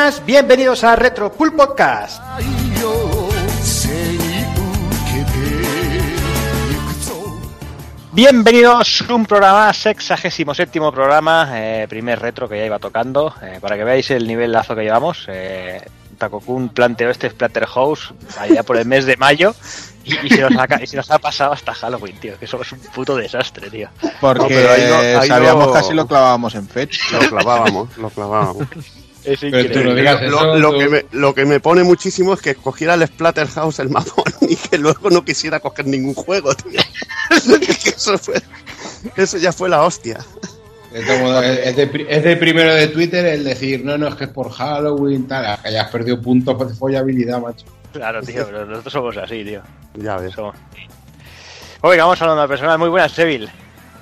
buenas, bienvenidos a Retro Pool Podcast. Bienvenidos a un programa, sexagésimo séptimo programa, eh, primer retro que ya iba tocando, eh, para que veáis el nivel lazo que llevamos. Eh, Takokun planteó este Splatterhouse allá por el mes de mayo y, y se nos ha, y se nos ha pasado hasta Halloween, tío, que eso es un puto desastre, tío. Porque No, pero ahí no- ahí sabíamos no- casi lo clavábamos en fecha. Lo clavábamos, lo clavábamos. Es Pero tú increíble. no digas Lo, eso, lo tú- que me, lo que me pone muchísimo es que escogiera el Splatterhouse el mapón y que luego no quisiera coger ningún juego, tío. Eso, fue, eso ya fue la hostia. de todo modo, es, de, pri- es de primero de Twitter el decir, no, no, es que es por Halloween, tal, que hayas perdido puntos de follabilidad, macho. Claro, tío, pero nosotros somos así, tío. Ya ves. Somos... Oiga, vamos hablando de personas muy buenas, Seville.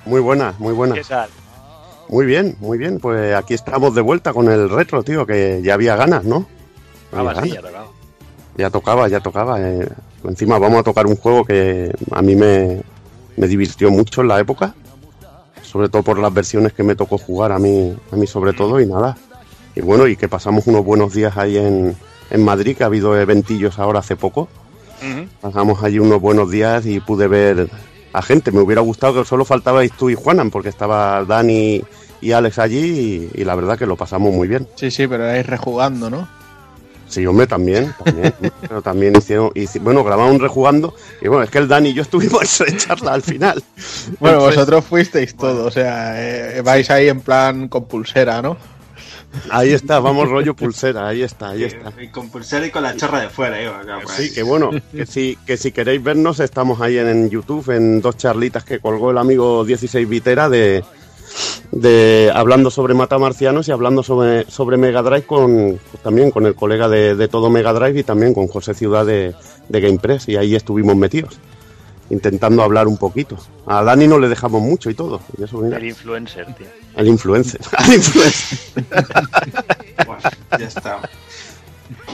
Muy buena, muy buena. ¿Qué tal? Muy bien, muy bien. Pues aquí estamos de vuelta con el retro, tío, que ya había ganas, ¿no? Ah, Había sí, ganas. ya tocaba. Ya tocaba, ya tocaba. eh. Encima vamos a tocar un juego que a mí me, me divirtió mucho en la época. Sobre todo por las versiones que me tocó jugar a mí, a mí sobre todo y nada. Y bueno, y que pasamos unos buenos días ahí en, en Madrid, que ha habido eventillos ahora hace poco. Pasamos allí unos buenos días y pude ver a gente. Me hubiera gustado que solo faltabais tú y Juanan, porque estaba Dani y Alex allí y, y la verdad que lo pasamos muy bien. Sí, sí, pero vais rejugando, ¿no? Sí, hombre, también, también. pero también hicieron, hici- bueno, grabamos rejugando y bueno, es que el Dani y yo estuvimos en charla al final. Bueno, Entonces, vosotros fuisteis todo, o sea, eh, vais ahí en plan con pulsera, ¿no? Ahí está, vamos rollo pulsera, ahí está, ahí está. Y con pulsera y con la chorra de fuera, iba, claro, ahí. Sí, que bueno, que si, que si queréis vernos, estamos ahí en, en YouTube, en dos charlitas que colgó el amigo 16 Vitera de, de hablando sobre matamarcianos y hablando sobre, sobre Mega Drive con pues, también con el colega de, de todo Mega Drive y también con José Ciudad de, de GamePress y ahí estuvimos metidos intentando hablar un poquito. A Dani no le dejamos mucho y todo. y eso, mira, El influencer, tío. al influencer. Bueno, ya estamos.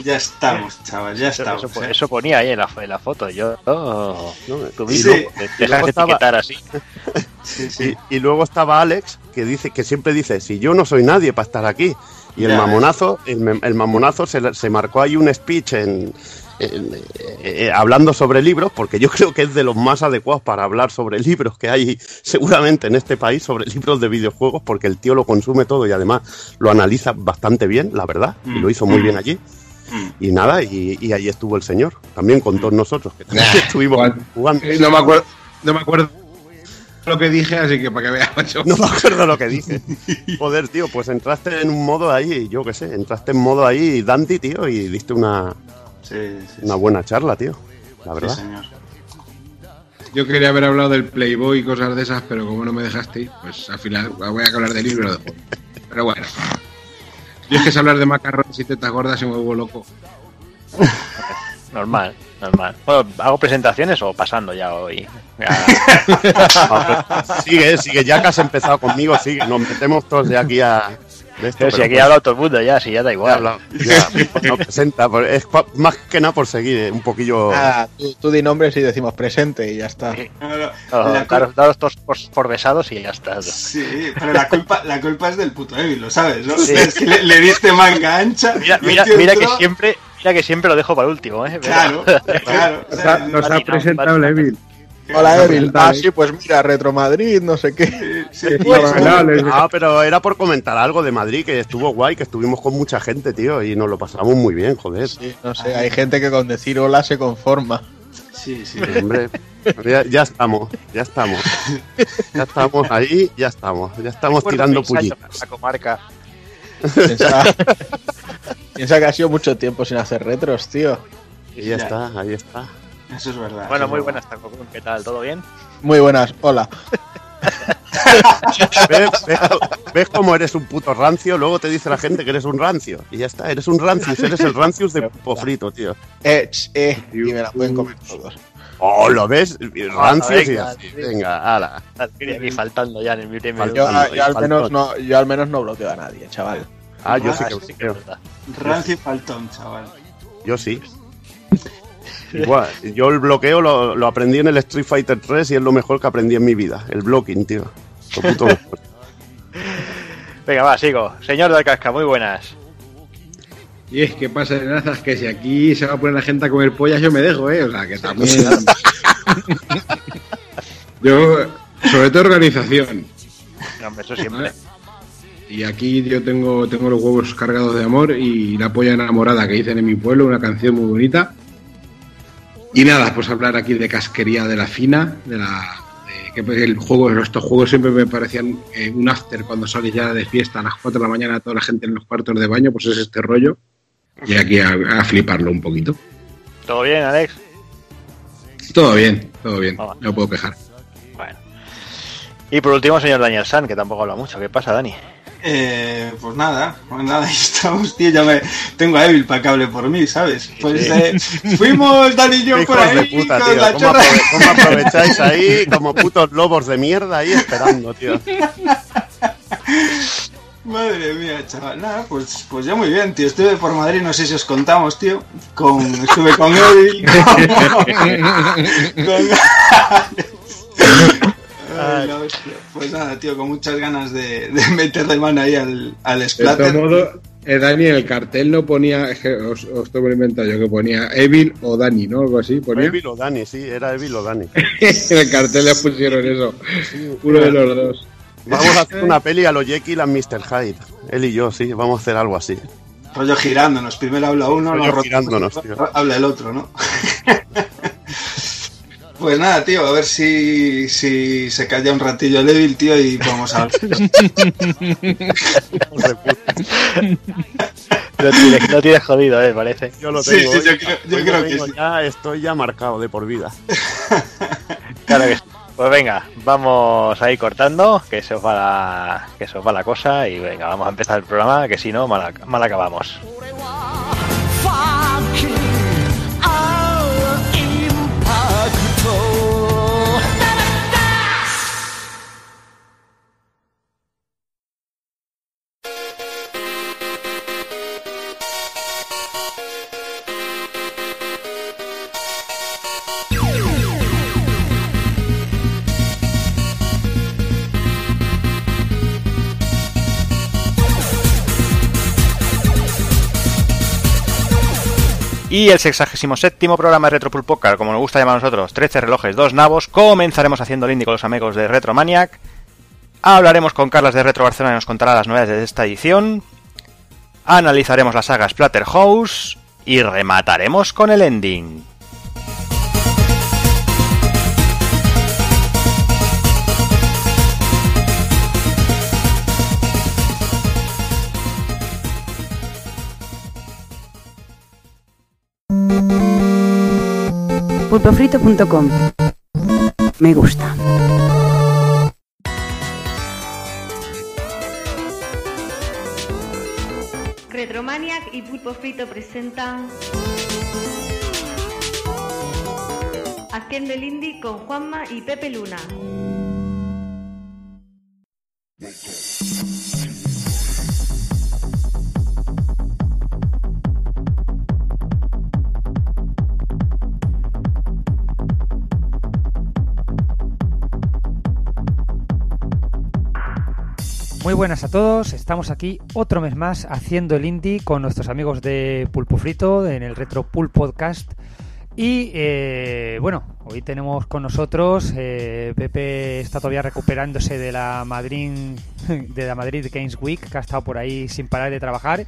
Ya estamos, chaval, ya Eso, estamos. eso, ¿eh? eso ponía ahí en la, en la foto. Yo, oh, ¿no? tú mismo, Sí. dejas de estaba- etiquetar así. Sí, sí. Y, y luego estaba Alex, que dice que siempre dice, si yo no soy nadie para estar aquí. Y el Ya mamonazo, el, me- el mamonazo se, se marcó ahí un speech en, en- eh, eh, hablando sobre libros, porque yo creo que es de los más adecuados para hablar sobre libros que hay seguramente en este país, sobre libros de videojuegos, porque el tío lo consume todo y además lo analiza bastante bien, la verdad, y lo hizo muy bien allí. Mm. Y nada, y, y ahí estuvo el señor, también con todos nosotros, que también Nah, estuvimos jugando. No me acuerdo, no me acuerdo lo que dije, así que para que veas, macho. No me acuerdo lo que dije. Joder, tío, pues entraste en un modo ahí, yo qué sé, entraste en modo ahí Dandy, tío, y diste una, Sí, sí, una sí. buena charla, tío. La verdad. señor. Yo quería haber hablado del Playboy y cosas de esas, pero como no me dejasteis, pues al final voy a hablar del libro. Pero bueno. Yo es que es hablar de macarrones y tetas gordas y me vuelvo loco. Normal, normal. Bueno, ¿hago presentaciones o pasando ya hoy? Ya. sigue, sigue, ya que has empezado conmigo, sigue. Nos metemos todos de aquí a. De esto, Pero si aquí pues, ha hablado todo el mundo ya, si ya da igual. ya, no presenta, pues, es pa- más que nada por seguir, eh, un poquillo. Ah, tú, tú di nombres y decimos presente y ya está. Sí. No, no, la daros, todos por, por besados y ya está. Sí, pero la culpa, la culpa es del puto Evil, lo sabes, ¿no? Sí. Es que le, le diste manga ancha. Mira, el mira, tío mira que siempre, mira que siempre lo dejo para último, ¿eh? Pero- Claro, claro. o sea, Nos ha Vale, no, presentado vale. Levil. Hola, Evil. Ah, ¿eh? sí, pues mira, Retro Madrid, no sé qué. sí, Sí, pues, les- Ah, pero era por comentar algo de Madrid, que estuvo guay, que estuvimos con mucha gente, tío, y nos lo pasamos muy bien, joder. Sí, no sé, hay gente que con decir hola se conforma. sí, sí. Hombre, ya, ya estamos, ya estamos. Ya estamos ahí, ya estamos. Ya estamos Recuerdo tirando pullitas. La comarca. Piensa, piensa que ha sido mucho tiempo sin hacer retros, tío. Y ya Ya. está, ahí está. Eso es verdad. Bueno, muy buenas, Takokun, ¿qué tal? ¿Todo bien? Muy buenas, hola. ¿Ves, ves, ves cómo eres un puto rancio? Luego te dice la gente que eres un rancio. Y ya está, eres un rancius, eres el rancius de pofrito, tío. Eh, eh, y me la pueden comer todos. Oh, ¿lo ves? Rancios y venga, así. sí. Venga, ala. Aquí faltando ya en el Faltando. Yo, yo al menos no, yo al menos no bloqueo a nadie, chaval. Ah, yo sí Ah, que sí es verdad. Rancio y faltón, chaval. Yo sí. Igual, yo el bloqueo lo, lo aprendí en el Street Fighter 3 y es lo mejor que aprendí en mi vida. El blocking, tío. Lo puto mejor. Venga, va, sigo. Señor del Casca, muy buenas. Y es que pasa de nazas que si aquí se va a poner la gente a comer pollas, yo me dejo, ¿eh? O sea, que también. yo, sobre todo organización. No, hombre, eso siempre. Y aquí yo tengo, tengo los huevos cargados de amor y la polla enamorada que dicen en mi pueblo, una canción muy bonita. Y nada, pues hablar aquí de casquería de la fina, de la. de que pues, el juego, estos juegos siempre me parecían eh, un after cuando sales ya de fiesta a las 4 de la mañana, toda la gente en los cuartos de baño, pues es este rollo. Y aquí a, a fliparlo un poquito. ¿Todo bien, Alex? Todo bien, todo bien, no puedo quejar. Bueno. Y por último, señor Daniel San, que tampoco habla mucho. ¿Qué pasa, Dani? Eh, pues nada, pues nada, ahí estamos, tío. Ya me tengo a Evil para que hable por mí, ¿sabes? Pues eh, fuimos Dani y yo por ahí de puta, con tío. la ¿Cómo, chorra. aprove- cómo aprovecháis ahí como putos lobos de mierda ahí esperando, tío? Madre mía, chaval. Nada, pues, pues ya muy bien, tío. Estuve por Madrid, no sé si os contamos, tío. Con, estuve con Evil, con, con- Ay, la hostia. Pues nada, tío, con muchas ganas de, de meterle mano ahí al, al De Splatter. todo modo, eh, Dani, en el cartel no ponía, os, os tengo que inventar yo, que ponía Evil o Dani, ¿no? Algo así ponía. Evil o Dani, sí, era Evil o Dani. en el cartel le pusieron eso. Uno de los dos. Vamos a hacer una peli a los Jekyll and Mr. Hyde. Él y yo, sí, vamos a hacer algo así. Rollo girándonos. Primero habla uno, Rollo luego rotamos, girándonos, tío. habla el otro, ¿no? pues nada, tío, a ver si, si se calla un ratillo el Evil, tío, y vamos a. Lo tienes, lo tienes jodido, eh, parece. Yo lo Sí, tengo. sí, yo creo- yo creo que sí. ya, estoy ya marcado de por vida. Claro que sí. Pues venga, vamos a ir cortando, que se os va la, que se os va la cosa y venga, vamos a empezar el programa, que si no, mal, mal acabamos. Y el 67 programa de Retro Pool Poker, como nos gusta llamar a nosotros, 13 relojes, 2 nabos, comenzaremos haciendo el indie con los amigos de Retromaniac. Hablaremos con Carlas de Retro Barcelona y nos contará las novedades de esta edición. Analizaremos la saga Splatterhouse y remataremos con el ending. pulpofrito.com Me gusta. Retromaniac y Pulpo Frito presentan Haciendo el Indie con Juanma y Pepe Luna. Muy buenas a todos, estamos aquí otro mes más haciendo el indie con nuestros amigos de Pulpo Frito en el Retro Pool Podcast. Y eh, bueno, hoy tenemos con nosotros, eh, Pepe está todavía recuperándose de la Madrid de la Madrid Games Week, que ha estado por ahí sin parar de trabajar.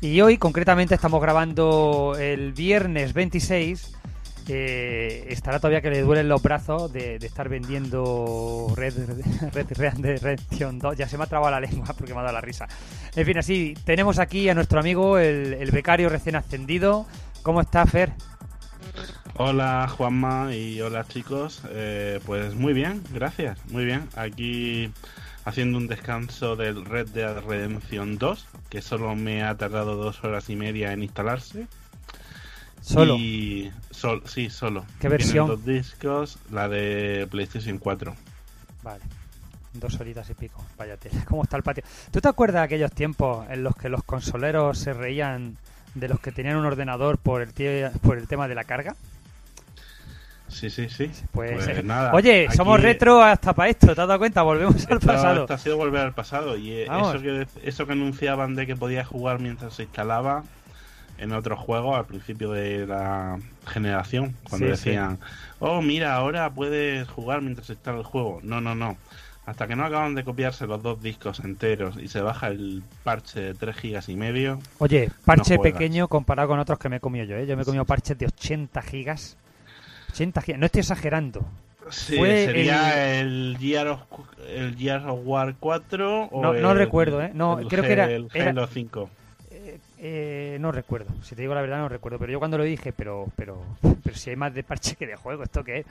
Y hoy concretamente estamos grabando el viernes 26 eh, estará todavía que le duelen los brazos de, estar vendiendo Red, Red, Red Redemption 2. Ya se me ha trabado la lengua porque me ha dado la risa. En fin, así, tenemos aquí a nuestro amigo, el, el becario recién ascendido. ¿Cómo está, Fer? Hola Juanma y hola chicos, Eh, pues muy bien, gracias, muy bien. Aquí haciendo un descanso del Red Dead Redemption 2, que solo me ha tardado dos horas y media en instalarse. Solo. Y sol- sí, solo. ¿Qué Tienen versión? dos discos, la de PlayStation 4. Vale. Dos horitas y pico. Vaya tela. ¿Cómo está el patio? ¿Tú te acuerdas de aquellos tiempos en los que los consoleros se reían de los que tenían un ordenador por el, tie- por el tema de la carga? Sí, sí, sí. Pues, eh, nada. Oye, aquí- somos retro hasta para esto, ¿te has dado cuenta? Volvemos al pasado. esto ha sido volver al pasado y eh, Vamos. eso que, eso que anunciaban de que podías jugar mientras se instalaba en otros juegos al principio de la generación, cuando Sí, sí. decían, oh, mira, ahora puedes jugar mientras está el juego. No, no, no. Hasta que no acaban de copiarse los dos discos enteros y se baja el parche de 3 gigas y medio. Oye, parche No pequeño comparado con otros que me he comido yo, ¿eh? Yo me he comido parches de 80 gigas. 80 gigas, no estoy exagerando. Sí, Fue sería el... Gear of, el Gears of War 4 o No- no el- recuerdo, ¿eh? No, el creo que era- el era- Halo 5. Eh, no recuerdo, si te digo la verdad no recuerdo, pero yo cuando lo dije, pero pero pero si hay más de parche que de juego, ¿esto qué es?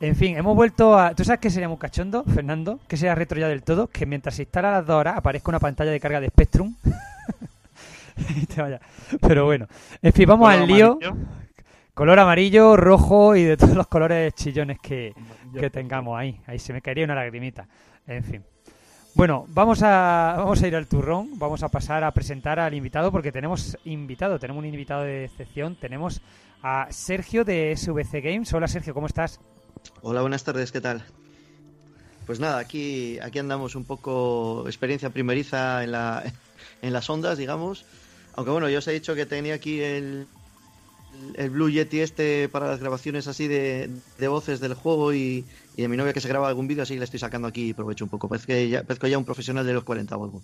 En fin, hemos vuelto a... ¿Tú sabes qué sería muy cachondo, Fernando? Que sea retro ya del todo, que mientras se instala las dos horas aparezca una pantalla de carga de Spectrum. Y te vaya. Pero bueno, en fin, vamos al lío. amarillo. Color amarillo, rojo y de todos los colores chillones que, que tengamos ahí. Ahí se me caería una lagrimita. En fin. Bueno, vamos a, vamos a ir al turrón. Vamos a pasar a presentar al invitado porque tenemos invitado, tenemos un invitado de excepción. Tenemos a Sergio de SVC Games. Hola Sergio, ¿cómo estás? Hola, buenas tardes, ¿qué tal? Pues nada, aquí, aquí andamos un poco experiencia primeriza en, la, en las ondas, digamos. Aunque bueno, yo os he dicho que tenía aquí el, el Blue Yeti este para las grabaciones así de, de voces del juego y, y de mi novia que se graba algún vídeo, así le estoy sacando aquí y provecho un poco. Parece que ya, parezco ya un profesional de los 40 o algo.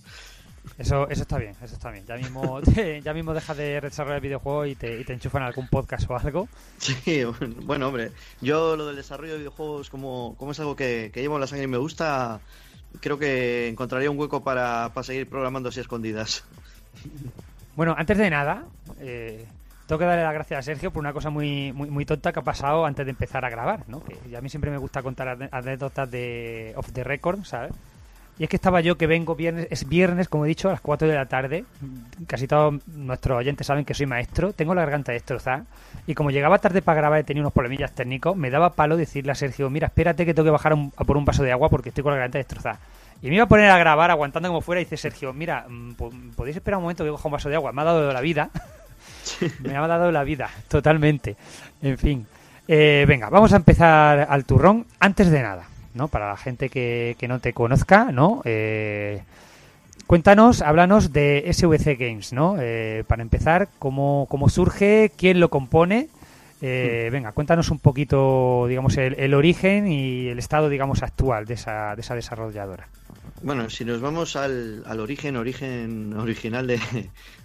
Eso, eso está bien, eso está bien. Ya mismo, ya mismo dejas de desarrollar videojuegos y te, y te enchufan algún podcast o algo. Sí, bueno, hombre, yo lo del desarrollo de videojuegos, como, como es algo que, que llevo en la sangre y me gusta, creo que encontraría un hueco para, para seguir programando así escondidas. Bueno, antes de nada, eh, tengo que darle las gracias a Sergio por una cosa muy, muy, tonta que ha pasado antes de empezar a grabar, ¿no? Que a mí siempre me gusta contar anécdotas de off the record, ¿sabes? Y es que estaba yo que vengo viernes, es viernes, como he dicho, a las 4 de la tarde. Casi todos nuestros oyentes saben que soy maestro, tengo la garganta destrozada. Y como llegaba tarde para grabar y tenía unos problemillas técnicos, me daba palo decirle a Sergio, mira, espérate que tengo que bajar a, por un vaso de agua porque estoy con la garganta destrozada. Y me iba a poner a grabar aguantando como fuera y dice Sergio, mira, mm, po- podéis esperar un momento que coja un vaso de agua. Me ha dado la vida. me ha dado la vida, totalmente. En fin. Eh, venga, vamos a empezar al turrón. Antes de nada, ¿no? Para la gente que, que no te conozca, ¿no? Eh, cuéntanos, háblanos de SVC Games, ¿no? Eh, para empezar, ¿cómo, cómo surge? ¿Quién lo compone? Eh, venga, cuéntanos un poquito, digamos, el, el origen y el estado, digamos, actual de esa, de esa desarrolladora. Bueno, si nos vamos al, al origen, origen original de,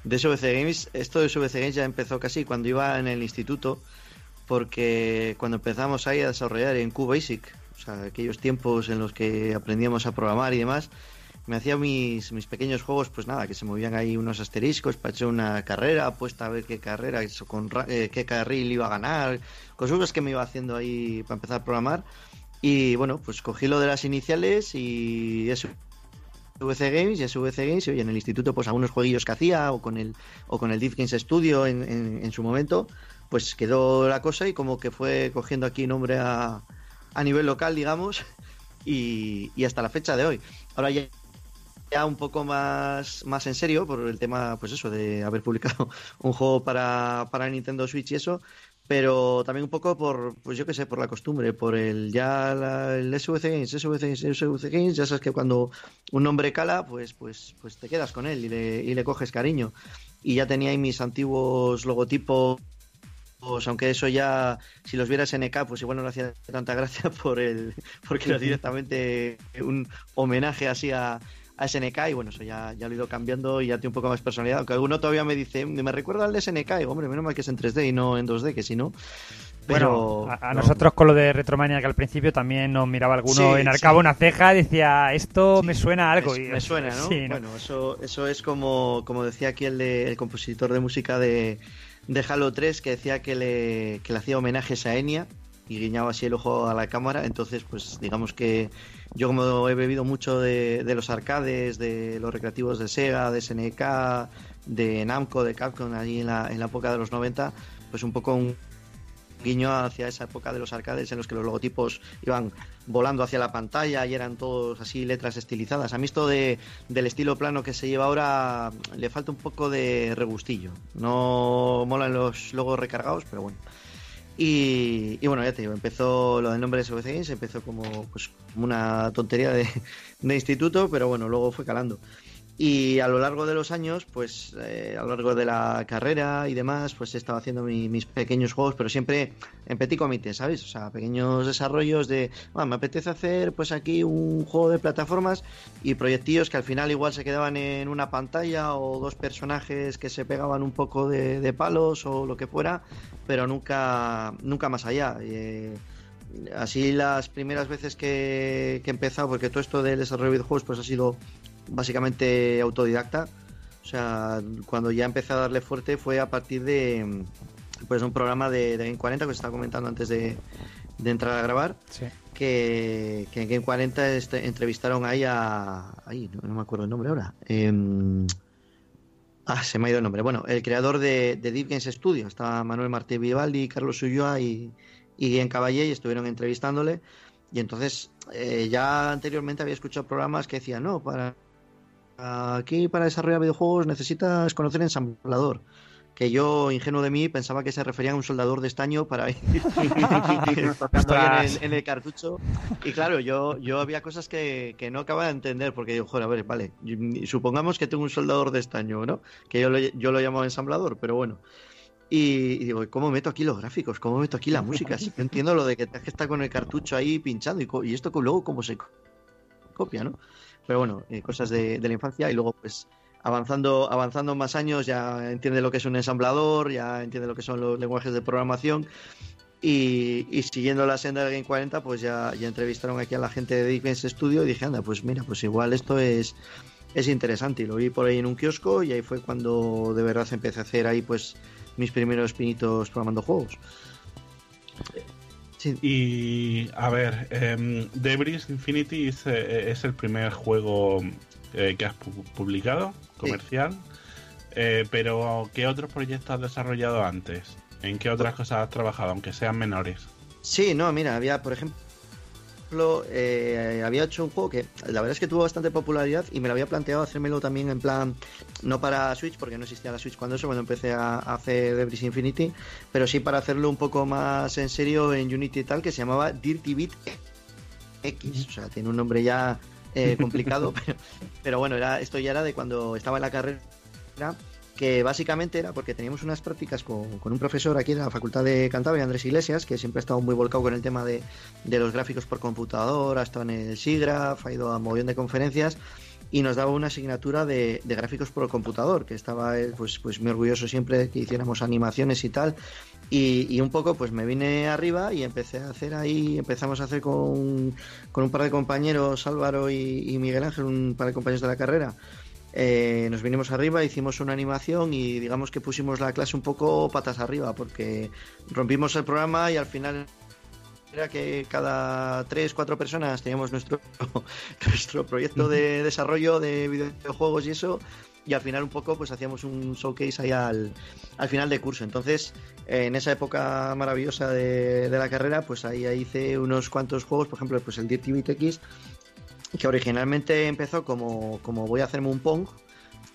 de SVC Games, esto de SVC Games ya empezó casi cuando iba en el instituto, porque cuando empezamos ahí a desarrollar en QBasic, o sea, aquellos tiempos en los que aprendíamos a programar y demás, me hacía mis, mis pequeños juegos, pues nada, que se movían ahí unos asteriscos para echar una carrera, apuesta a ver qué carrera, eh, qué carril iba a ganar, cosas que me iba haciendo ahí para empezar a programar. Y bueno, pues cogí lo de las iniciales y eso. SVC Games y SVC Games, y en el instituto, pues algunos jueguillos que hacía, o con el, o con el Deep Games Studio en, en- su momento, pues quedó la cosa y como que fue cogiendo aquí nombre a, a nivel local, digamos, y, y hasta la fecha de hoy. Ahora ya, ya un poco más, más en serio, por el tema, pues eso, de haber publicado un juego para, para Nintendo Switch y eso, pero también un poco por, pues yo qué sé, por la costumbre, por el ya la- el SVC Games, SVC Games, SVC Games, ya sabes que cuando un nombre cala, pues, pues, pues te quedas con él y le, y le coges cariño. Y ya tenía ahí mis antiguos logotipos, aunque eso ya, si los viera SNK, pues igual no le hacía tanta gracia por el, porque era directamente un homenaje así a, a SNK y bueno, eso ya, ya lo he ido cambiando y ya tiene un poco más personalidad. Aunque alguno todavía me dice, me recuerda al de SNK, y digo, hombre, menos mal que es en 3D y no en 2D, que si no. Pero Bueno, a, a no. nosotros con lo de Retromania que al principio también nos miraba alguno, Sí, enarcaba sí. una ceja y decía, esto me suena a algo. Me, y- me suena, ¿no? Bueno, eso, eso es como, como decía aquí el, de- el compositor de música de, de Halo 3, que decía que le, que le hacía homenajes a Enya y guiñaba así el ojo a la cámara. Entonces, pues digamos que yo como he bebido mucho de, los arcades, de los recreativos de Sega, de SNK, de Namco, de Capcom, allí en la, en la época de los 90, pues un poco un guiño hacia esa época de los arcades en los que los logotipos iban volando hacia la pantalla y eran todos así letras estilizadas. A mí esto de, del estilo plano que se lleva ahora le falta un poco de regustillo. No molan los logos recargados, pero bueno. Y, bueno, ya te digo, empezó lo del nombre de SVC Games, empezó como, pues, como una tontería de, de instituto, pero bueno, luego fue calando. Y a lo largo de los años, pues eh, a lo largo de la carrera y demás, pues he estado haciendo mi- mis pequeños juegos, pero siempre en petit comité, ¿sabes? O sea, pequeños desarrollos de, "Ah, me apetece hacer pues aquí un juego de plataformas y proyectillos que al final igual se quedaban en una pantalla o dos personajes que se pegaban un poco de, palos o lo que fuera, pero nunca, nunca más allá. Eh, así las primeras veces que, que he empezado, porque todo esto del desarrollo de videojuegos pues ha sido básicamente autodidacta. O sea, cuando ya empecé a darle fuerte fue a partir de pues un programa de, de Game 40 que os estaba comentando antes de, de entrar a grabar. Sí. Que, que en Game 40 este- entrevistaron ahí a. Ahí, no, no me acuerdo el nombre ahora. Em, ah, se me ha ido el nombre. Bueno, el creador de, de Deep Games Studio. Estaba Manuel Martí Vivaldi, Carlos Ulloa y, y Guillem Caballé y estuvieron entrevistándole. Y entonces eh, ya anteriormente había escuchado programas que decían, no, para aquí para desarrollar videojuegos necesitas conocer ensamblador. Que yo, ingenuo de mí, pensaba que se refería a un soldador de estaño para ir, ir tocando ahí en el, en el cartucho. Y claro, yo, yo había cosas que, que no acababa de entender, porque digo, joder, a ver, vale, supongamos que tengo un soldador de estaño, ¿no? Que yo lo, yo lo llamo ensamblador, pero bueno. Y, y digo, ¿cómo meto aquí los gráficos? ¿Cómo meto aquí la música? Si yo entiendo lo de que que estar con el cartucho ahí pinchando y, y esto luego cómo se co- copia, ¿no? Pero bueno, eh, cosas de, la infancia y luego pues avanzando, avanzando más años ya entiende lo que es un ensamblador, ya entiende lo que son los lenguajes de programación y, siguiendo la senda del Game 40 pues ya, ya entrevistaron aquí a la gente de Games Studio y dije, anda, pues mira, pues igual esto es, es interesante y lo vi por ahí en un kiosco y ahí fue cuando de verdad empecé a hacer ahí pues mis primeros pinitos programando juegos. Y a ver, em, Debris Infinity es, eh, es el primer juego eh, que has pu- publicado, comercial. Eh, pero, ¿qué otros proyectos has desarrollado antes? ¿En qué otras cosas has trabajado, aunque sean menores? Sí, no, mira, había, por ejemplo, eh, había hecho un juego que la verdad es que tuvo bastante popularidad y me lo había planteado hacérmelo también en plan, no para Switch, porque no existía la Switch cuando eso, cuando empecé a, a hacer Debris Infinity, pero sí para hacerlo un poco más en serio en Unity y tal, que se llamaba Dirty Beat X, o sea, tiene un nombre ya eh, complicado, pero, pero bueno, era, esto ya era de cuando estaba en la carrera que básicamente era porque teníamos unas prácticas con, un profesor aquí de la Facultad de Cantabria, Andrés Iglesias, que siempre ha estado muy volcado con el tema de, de los gráficos por computador, ha estado en el SIGGRAPH, ha ido a un montón de conferencias y nos daba una asignatura de, gráficos por computador, que estaba él pues, pues muy orgulloso siempre de que hiciéramos animaciones y tal. Y, y un poco pues me vine arriba y empecé a hacer ahí, empezamos a hacer con, con un par de compañeros, Álvaro y, y Miguel Ángel, un par de compañeros de la carrera, eh, nos vinimos arriba, hicimos una animación y digamos que pusimos la clase un poco patas arriba porque rompimos el programa y al final era que cada tres, cuatro personas teníamos nuestro, nuestro proyecto de desarrollo de videojuegos y eso y al final un poco pues hacíamos un showcase ahí al, al final de curso. Entonces, eh, en esa época maravillosa de, de la carrera, pues ahí, ahí hice unos cuantos juegos, por ejemplo, pues el Dirty Beat X, que originalmente empezó como, como voy a hacerme un Pong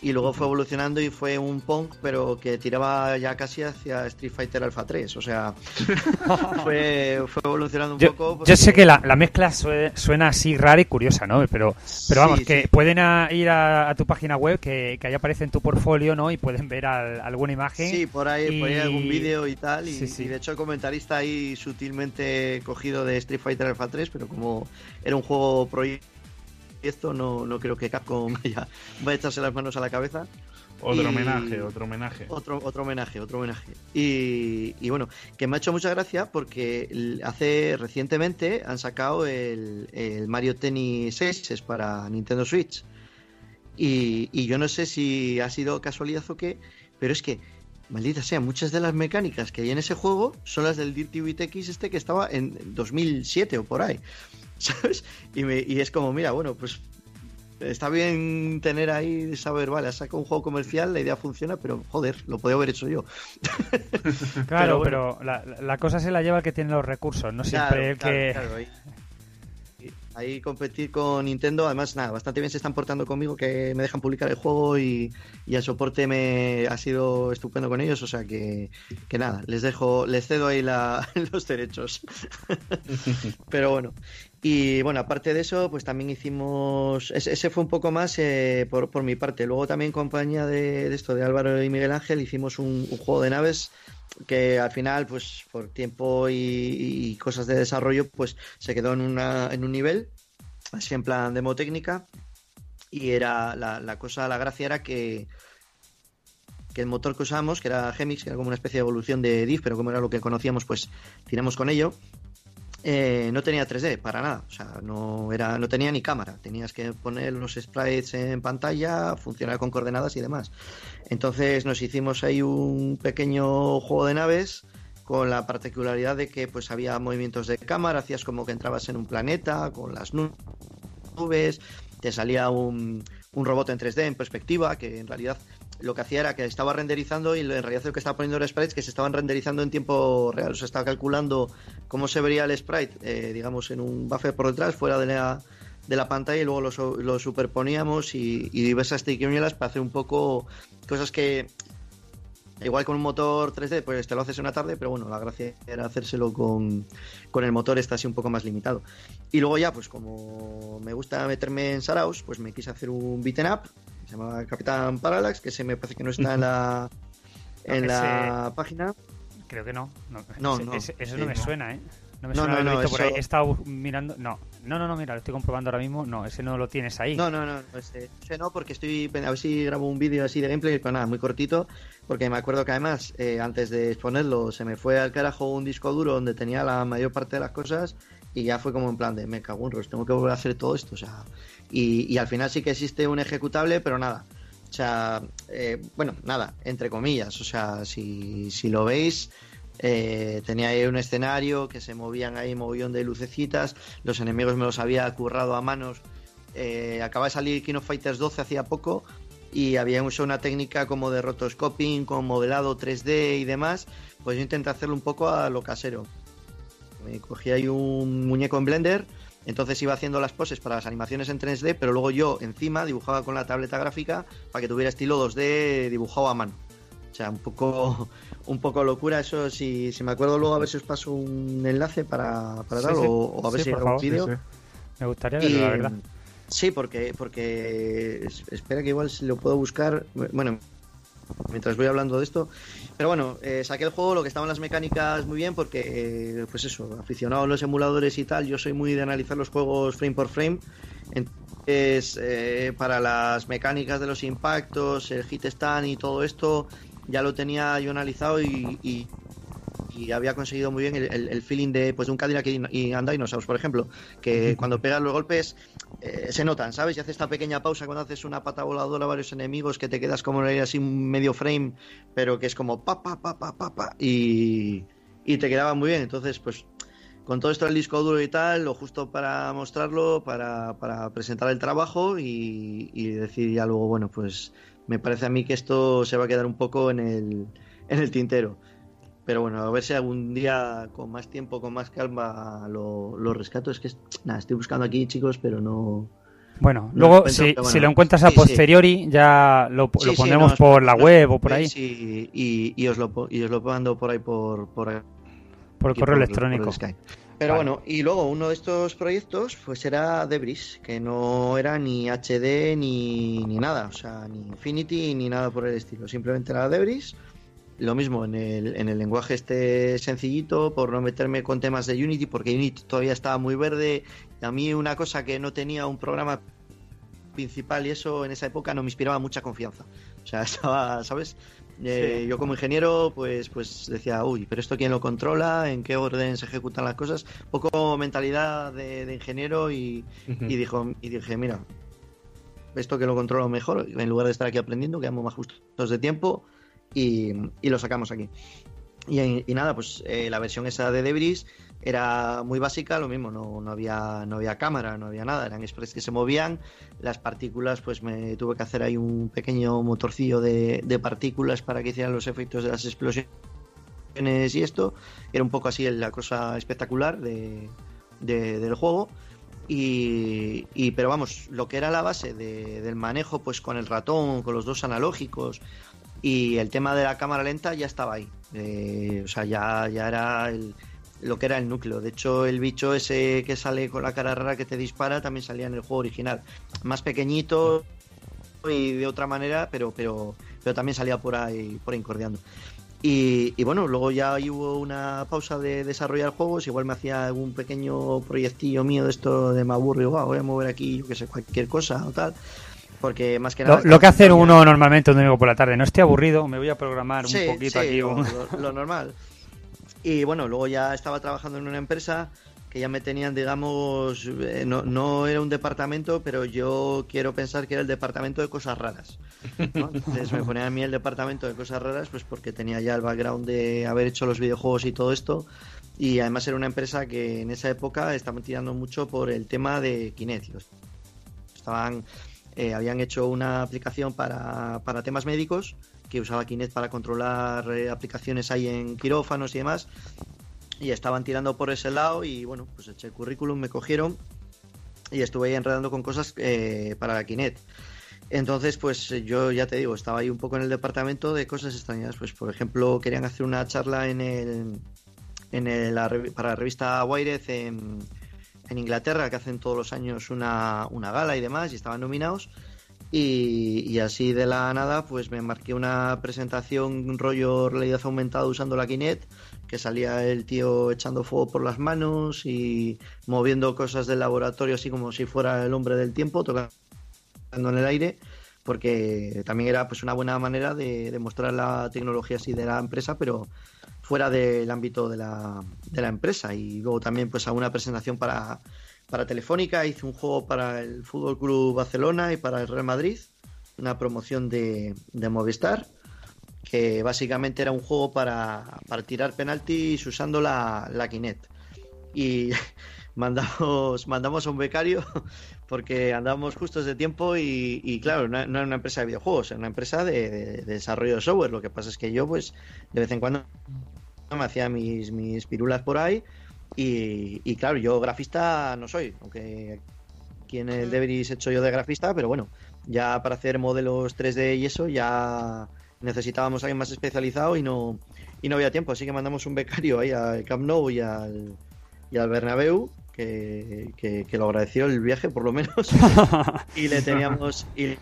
y luego fue evolucionando y fue un Pong pero que tiraba ya casi hacia Street Fighter Alpha 3 o sea fue, fue evolucionando un Yo, poco yo porque- sé que la, la mezcla sue- suena así rara y curiosa, ¿no? Pero, pero vamos, Sí, que sí. pueden a- ir a, a tu página web, que, que ahí aparece en tu portfolio, ¿no? Y pueden ver al- alguna imagen. Sí, por ahí, por ahí y- algún vídeo y tal. Y, sí. y de hecho, el comentarista ahí sutilmente cogido de Street Fighter Alpha 3, pero como era un juego proyecto, no, no creo que Capcom vaya, vaya a echarse las manos a la cabeza. Otro Y- homenaje, otro homenaje. Otro, otro homenaje, otro homenaje. Y, y bueno, que me ha hecho mucha gracia porque hace recientemente han sacado el, el Mario Tennis 6 es para Nintendo Switch. Y, y yo no sé si ha sido casualidad o qué, pero es que, maldita sea, muchas de las mecánicas que hay en ese juego son las del Dirty X este que estaba en 2007 o por ahí. ¿Sabes? Y, me- y es como, mira, bueno, pues está bien tener ahí, saber, vale, has sacado un juego comercial, la idea funciona, pero joder, lo podía haber hecho yo. Claro, bueno. pero, la, la cosa se la lleva el que tiene los recursos, no siempre el Claro, que... claro, claro, ahí, ahí competir con Nintendo, además, nada, bastante bien se están portando conmigo, que me dejan publicar el juego y, y el soporte me ha sido estupendo con ellos, o sea que, que nada, les dejo, les cedo ahí la- los derechos. Pero bueno, Y bueno, aparte de eso, pues también hicimos. Ese, fue un poco más eh, por, por mi parte. Luego también, en compañía de, esto de Álvaro y Miguel Ángel, hicimos un, juego de naves que al final, pues por tiempo y, cosas de desarrollo, pues se quedó en, una, en un nivel, así en plan demo técnica. Y era la, cosa, la gracia era que, que el motor que usamos, que era Gemix, que era como una especie de evolución de Div, pero como era lo que conocíamos, pues tiramos con ello. Eh, no tenía 3D para nada, o sea, no era, no tenía ni cámara, tenías que poner los sprites en pantalla, funcionar con coordenadas y demás. Entonces nos hicimos ahí un pequeño juego de naves con la particularidad de que pues había movimientos de cámara, hacías como que entrabas en un planeta con las nu- nubes, te salía un, un robot en 3D en perspectiva, que en realidad lo que hacía era que estaba renderizando y en realidad lo que estaba poniendo era sprites que se estaban renderizando en tiempo real. O sea, estaba calculando cómo se vería el sprite, eh, digamos, en un buffer por detrás, fuera de la, de la pantalla, y luego lo, lo superponíamos y, y diversas triquiñuelas para hacer un poco cosas que. Igual con un motor 3D, pues te lo haces una tarde, pero bueno, la gracia era hacérselo con, con el motor está así un poco más limitado. Y luego ya, pues como me gusta meterme en Saraos, pues me quise hacer un beaten up, se llama Capitán Parallax, que se me parece que no está en la, en la Ese- página. Creo que no. No, No, ese- no. ese- eso Sí, no me suena, ¿eh? No me No, suena no, no, por ahí. He estado mirando. No, no, no, no, mira, lo estoy comprobando ahora mismo. No, ese no lo tienes ahí. No, no, no, no, ese, ese no, porque estoy a ver si grabo un vídeo así de gameplay, pero nada, muy cortito, porque me acuerdo que además, eh, antes de exponerlo, se me fue al carajo un disco duro donde tenía la mayor parte de las cosas y ya fue como en plan de, me cago en tengo que volver a hacer todo esto, o sea, y, al final sí que existe un ejecutable, pero nada, o sea, eh, bueno, nada, entre comillas, o sea, si, si lo veis... eh, tenía ahí un escenario que se movían ahí mogollón de lucecitas, los enemigos me los había currado a manos. Eh, acaba de salir King of Fighters 12 hacía poco y había usado una técnica como de rotoscoping con modelado 3D y demás, pues yo intenté hacerlo un poco a lo casero. Me cogí ahí un muñeco en Blender, entonces iba haciendo las poses para las animaciones en 3D, pero luego yo encima dibujaba con la tableta gráfica para que tuviera estilo 2D dibujado a mano. O sea, un poco, un poco locura. Eso, si, si me acuerdo luego, a ver si os paso un enlace para, para Sí, sí. o, a ver Sí, si hago un vídeo. Me gustaría verlo, Y, la verdad. Sí, porque, porque es- espera que igual si lo puedo buscar. Bueno, mientras voy hablando de esto. Pero bueno, eh, saqué el juego, lo que estaban las mecánicas muy bien, porque, eh, pues eso, aficionado a los emuladores y tal, yo soy muy de analizar los juegos frame por frame. Entonces, eh, para las mecánicas de los impactos, el hit stand y todo esto, ya lo tenía yo analizado y, y- y había conseguido muy bien el, el- el feeling de, pues, de un Cadillac y, y and Dinosaurs, por ejemplo, que cuando pegas los golpes eh, se notan, ¿sabes? Y hace esta pequeña pausa cuando haces una pata voladora a varios enemigos que te quedas como en así un medio frame, pero que es como pa, pa, pa, pa, pa, pa, y, y te quedaba muy bien. Entonces, pues con todo esto del disco duro y tal, lo justo para mostrarlo, para, para presentar el trabajo y, y decir ya luego, bueno, pues me parece a mí que esto se va a quedar un poco en el, en el tintero. Pero bueno, a ver si algún día con más tiempo, con más calma lo, lo rescato. Es que, nada, estoy buscando aquí, chicos, pero no... Bueno, no luego si, si lo encuentras a Sí, sí. posteriori ya lo, lo sí, pondremos no, por la web o por ahí, Y, y, y os lo, y os lo mando por ahí por, por, por correo por- electrónico. por Skype. Pero Vale. bueno, y luego uno de estos proyectos pues era Debris, que no era ni HD ni, ni nada, o sea, ni Infinity ni nada por el estilo, simplemente era Debris. Lo mismo en el, en el lenguaje este sencillito, por no meterme con temas de Unity, porque Unity todavía estaba muy verde. Y a mí una cosa que no tenía un programa principal y eso en esa época no me inspiraba mucha confianza. O sea, estaba, ¿sabes? Eh, Sí. Yo como ingeniero, pues, pues decía, uy, pero esto quién lo controla, en qué orden se ejecutan las cosas, poco mentalidad de, de ingeniero y, y dijo, y dije, mira, esto que lo controlo mejor, en lugar de estar aquí aprendiendo, quedamos más justos de tiempo y, y lo sacamos aquí. Y, y nada, pues eh, la versión esa de Debris era muy básica, lo mismo, no, no, había, no había cámara, no había nada, eran sprites que se movían, las partículas, pues me tuve que hacer ahí un pequeño motorcillo de, de partículas para que hicieran los efectos de las explosiones y esto, era un poco así la cosa espectacular de, de- del juego. Y, y- pero vamos, lo que era la base de- del manejo, pues con el ratón, con los dos analógicos y el tema de la cámara lenta ya estaba ahí. Eh, o sea, ya, ya era el, lo que era el núcleo. De hecho, el bicho ese que sale con la cara rara que te dispara también salía en el juego original. Más pequeñito y de otra manera, pero, pero, pero también salía por ahí, por ahí cordeando. Y, bueno, luego ya hubo una pausa de desarrollar juegos, igual me hacía algún pequeño proyectillo mío de esto de me aburro, "Guau, voy a mover aquí, yo que sé, cualquier cosa o tal. Porque más que nada... Lo, lo que hace uno normalmente un domingo por la tarde, no estoy aburrido, me voy a programar un poquito sí, aquí. lo, un- lo- lo normal. Y bueno, luego ya estaba trabajando en una empresa que ya me tenían, digamos, eh, no, no era un departamento, pero yo quiero pensar que era el departamento de cosas raras. ¿no? Entonces me ponían a mí el departamento de cosas raras, pues porque tenía ya el background de haber hecho los videojuegos y todo esto. Y además era una empresa que en esa época estaban tirando mucho por el tema de Kinect. Estaban, eh, habían hecho una aplicación para, para temas médicos que usaba Kinect para controlar eh, aplicaciones ahí en quirófanos y demás. Y estaban tirando por ese lado y bueno, pues eché el currículum, me cogieron y estuve ahí enredando con cosas eh, para la Kinect. Entonces, pues yo ya te digo, estaba ahí un poco en el departamento de cosas extrañas. Pues, por ejemplo, querían hacer una charla en el, en el- para la revista Wired en, en Inglaterra, que hacen todos los años una, una gala y demás, y estaban nominados. Y, así de la nada, pues me marqué una presentación rollo realidad aumentada usando la Kinect, que salía el tío echando fuego por las manos y moviendo cosas del laboratorio así como si fuera el hombre del tiempo, tocando en el aire, porque también era pues una buena manera de, de mostrar la tecnología así de la empresa, pero fuera del ámbito de la, de la empresa. Y luego también pues a una presentación para, para Telefónica, hice un juego para el Fútbol Club Barcelona y para el Real Madrid, una promoción de, de Movistar, que básicamente era un juego para, para tirar penaltis usando la, la Kinect. Y mandamos, mandamos a un becario porque andábamos justos de tiempo y, claro, no, no era una empresa de videojuegos, era una empresa de desarrollo de software. Lo que pasa es que yo, pues, de vez en cuando me hacía mis, mis pirulas por ahí y, y claro, yo grafista no soy, aunque aquí en el he hecho yo de grafista, pero bueno, ya para hacer modelos 3D y eso ya necesitábamos a alguien más especializado y no, y no había tiempo, así que mandamos un becario ahí al Camp Nou y al, y al Bernabéu que, que, que lo agradeció el viaje por lo menos. Y le teníamos y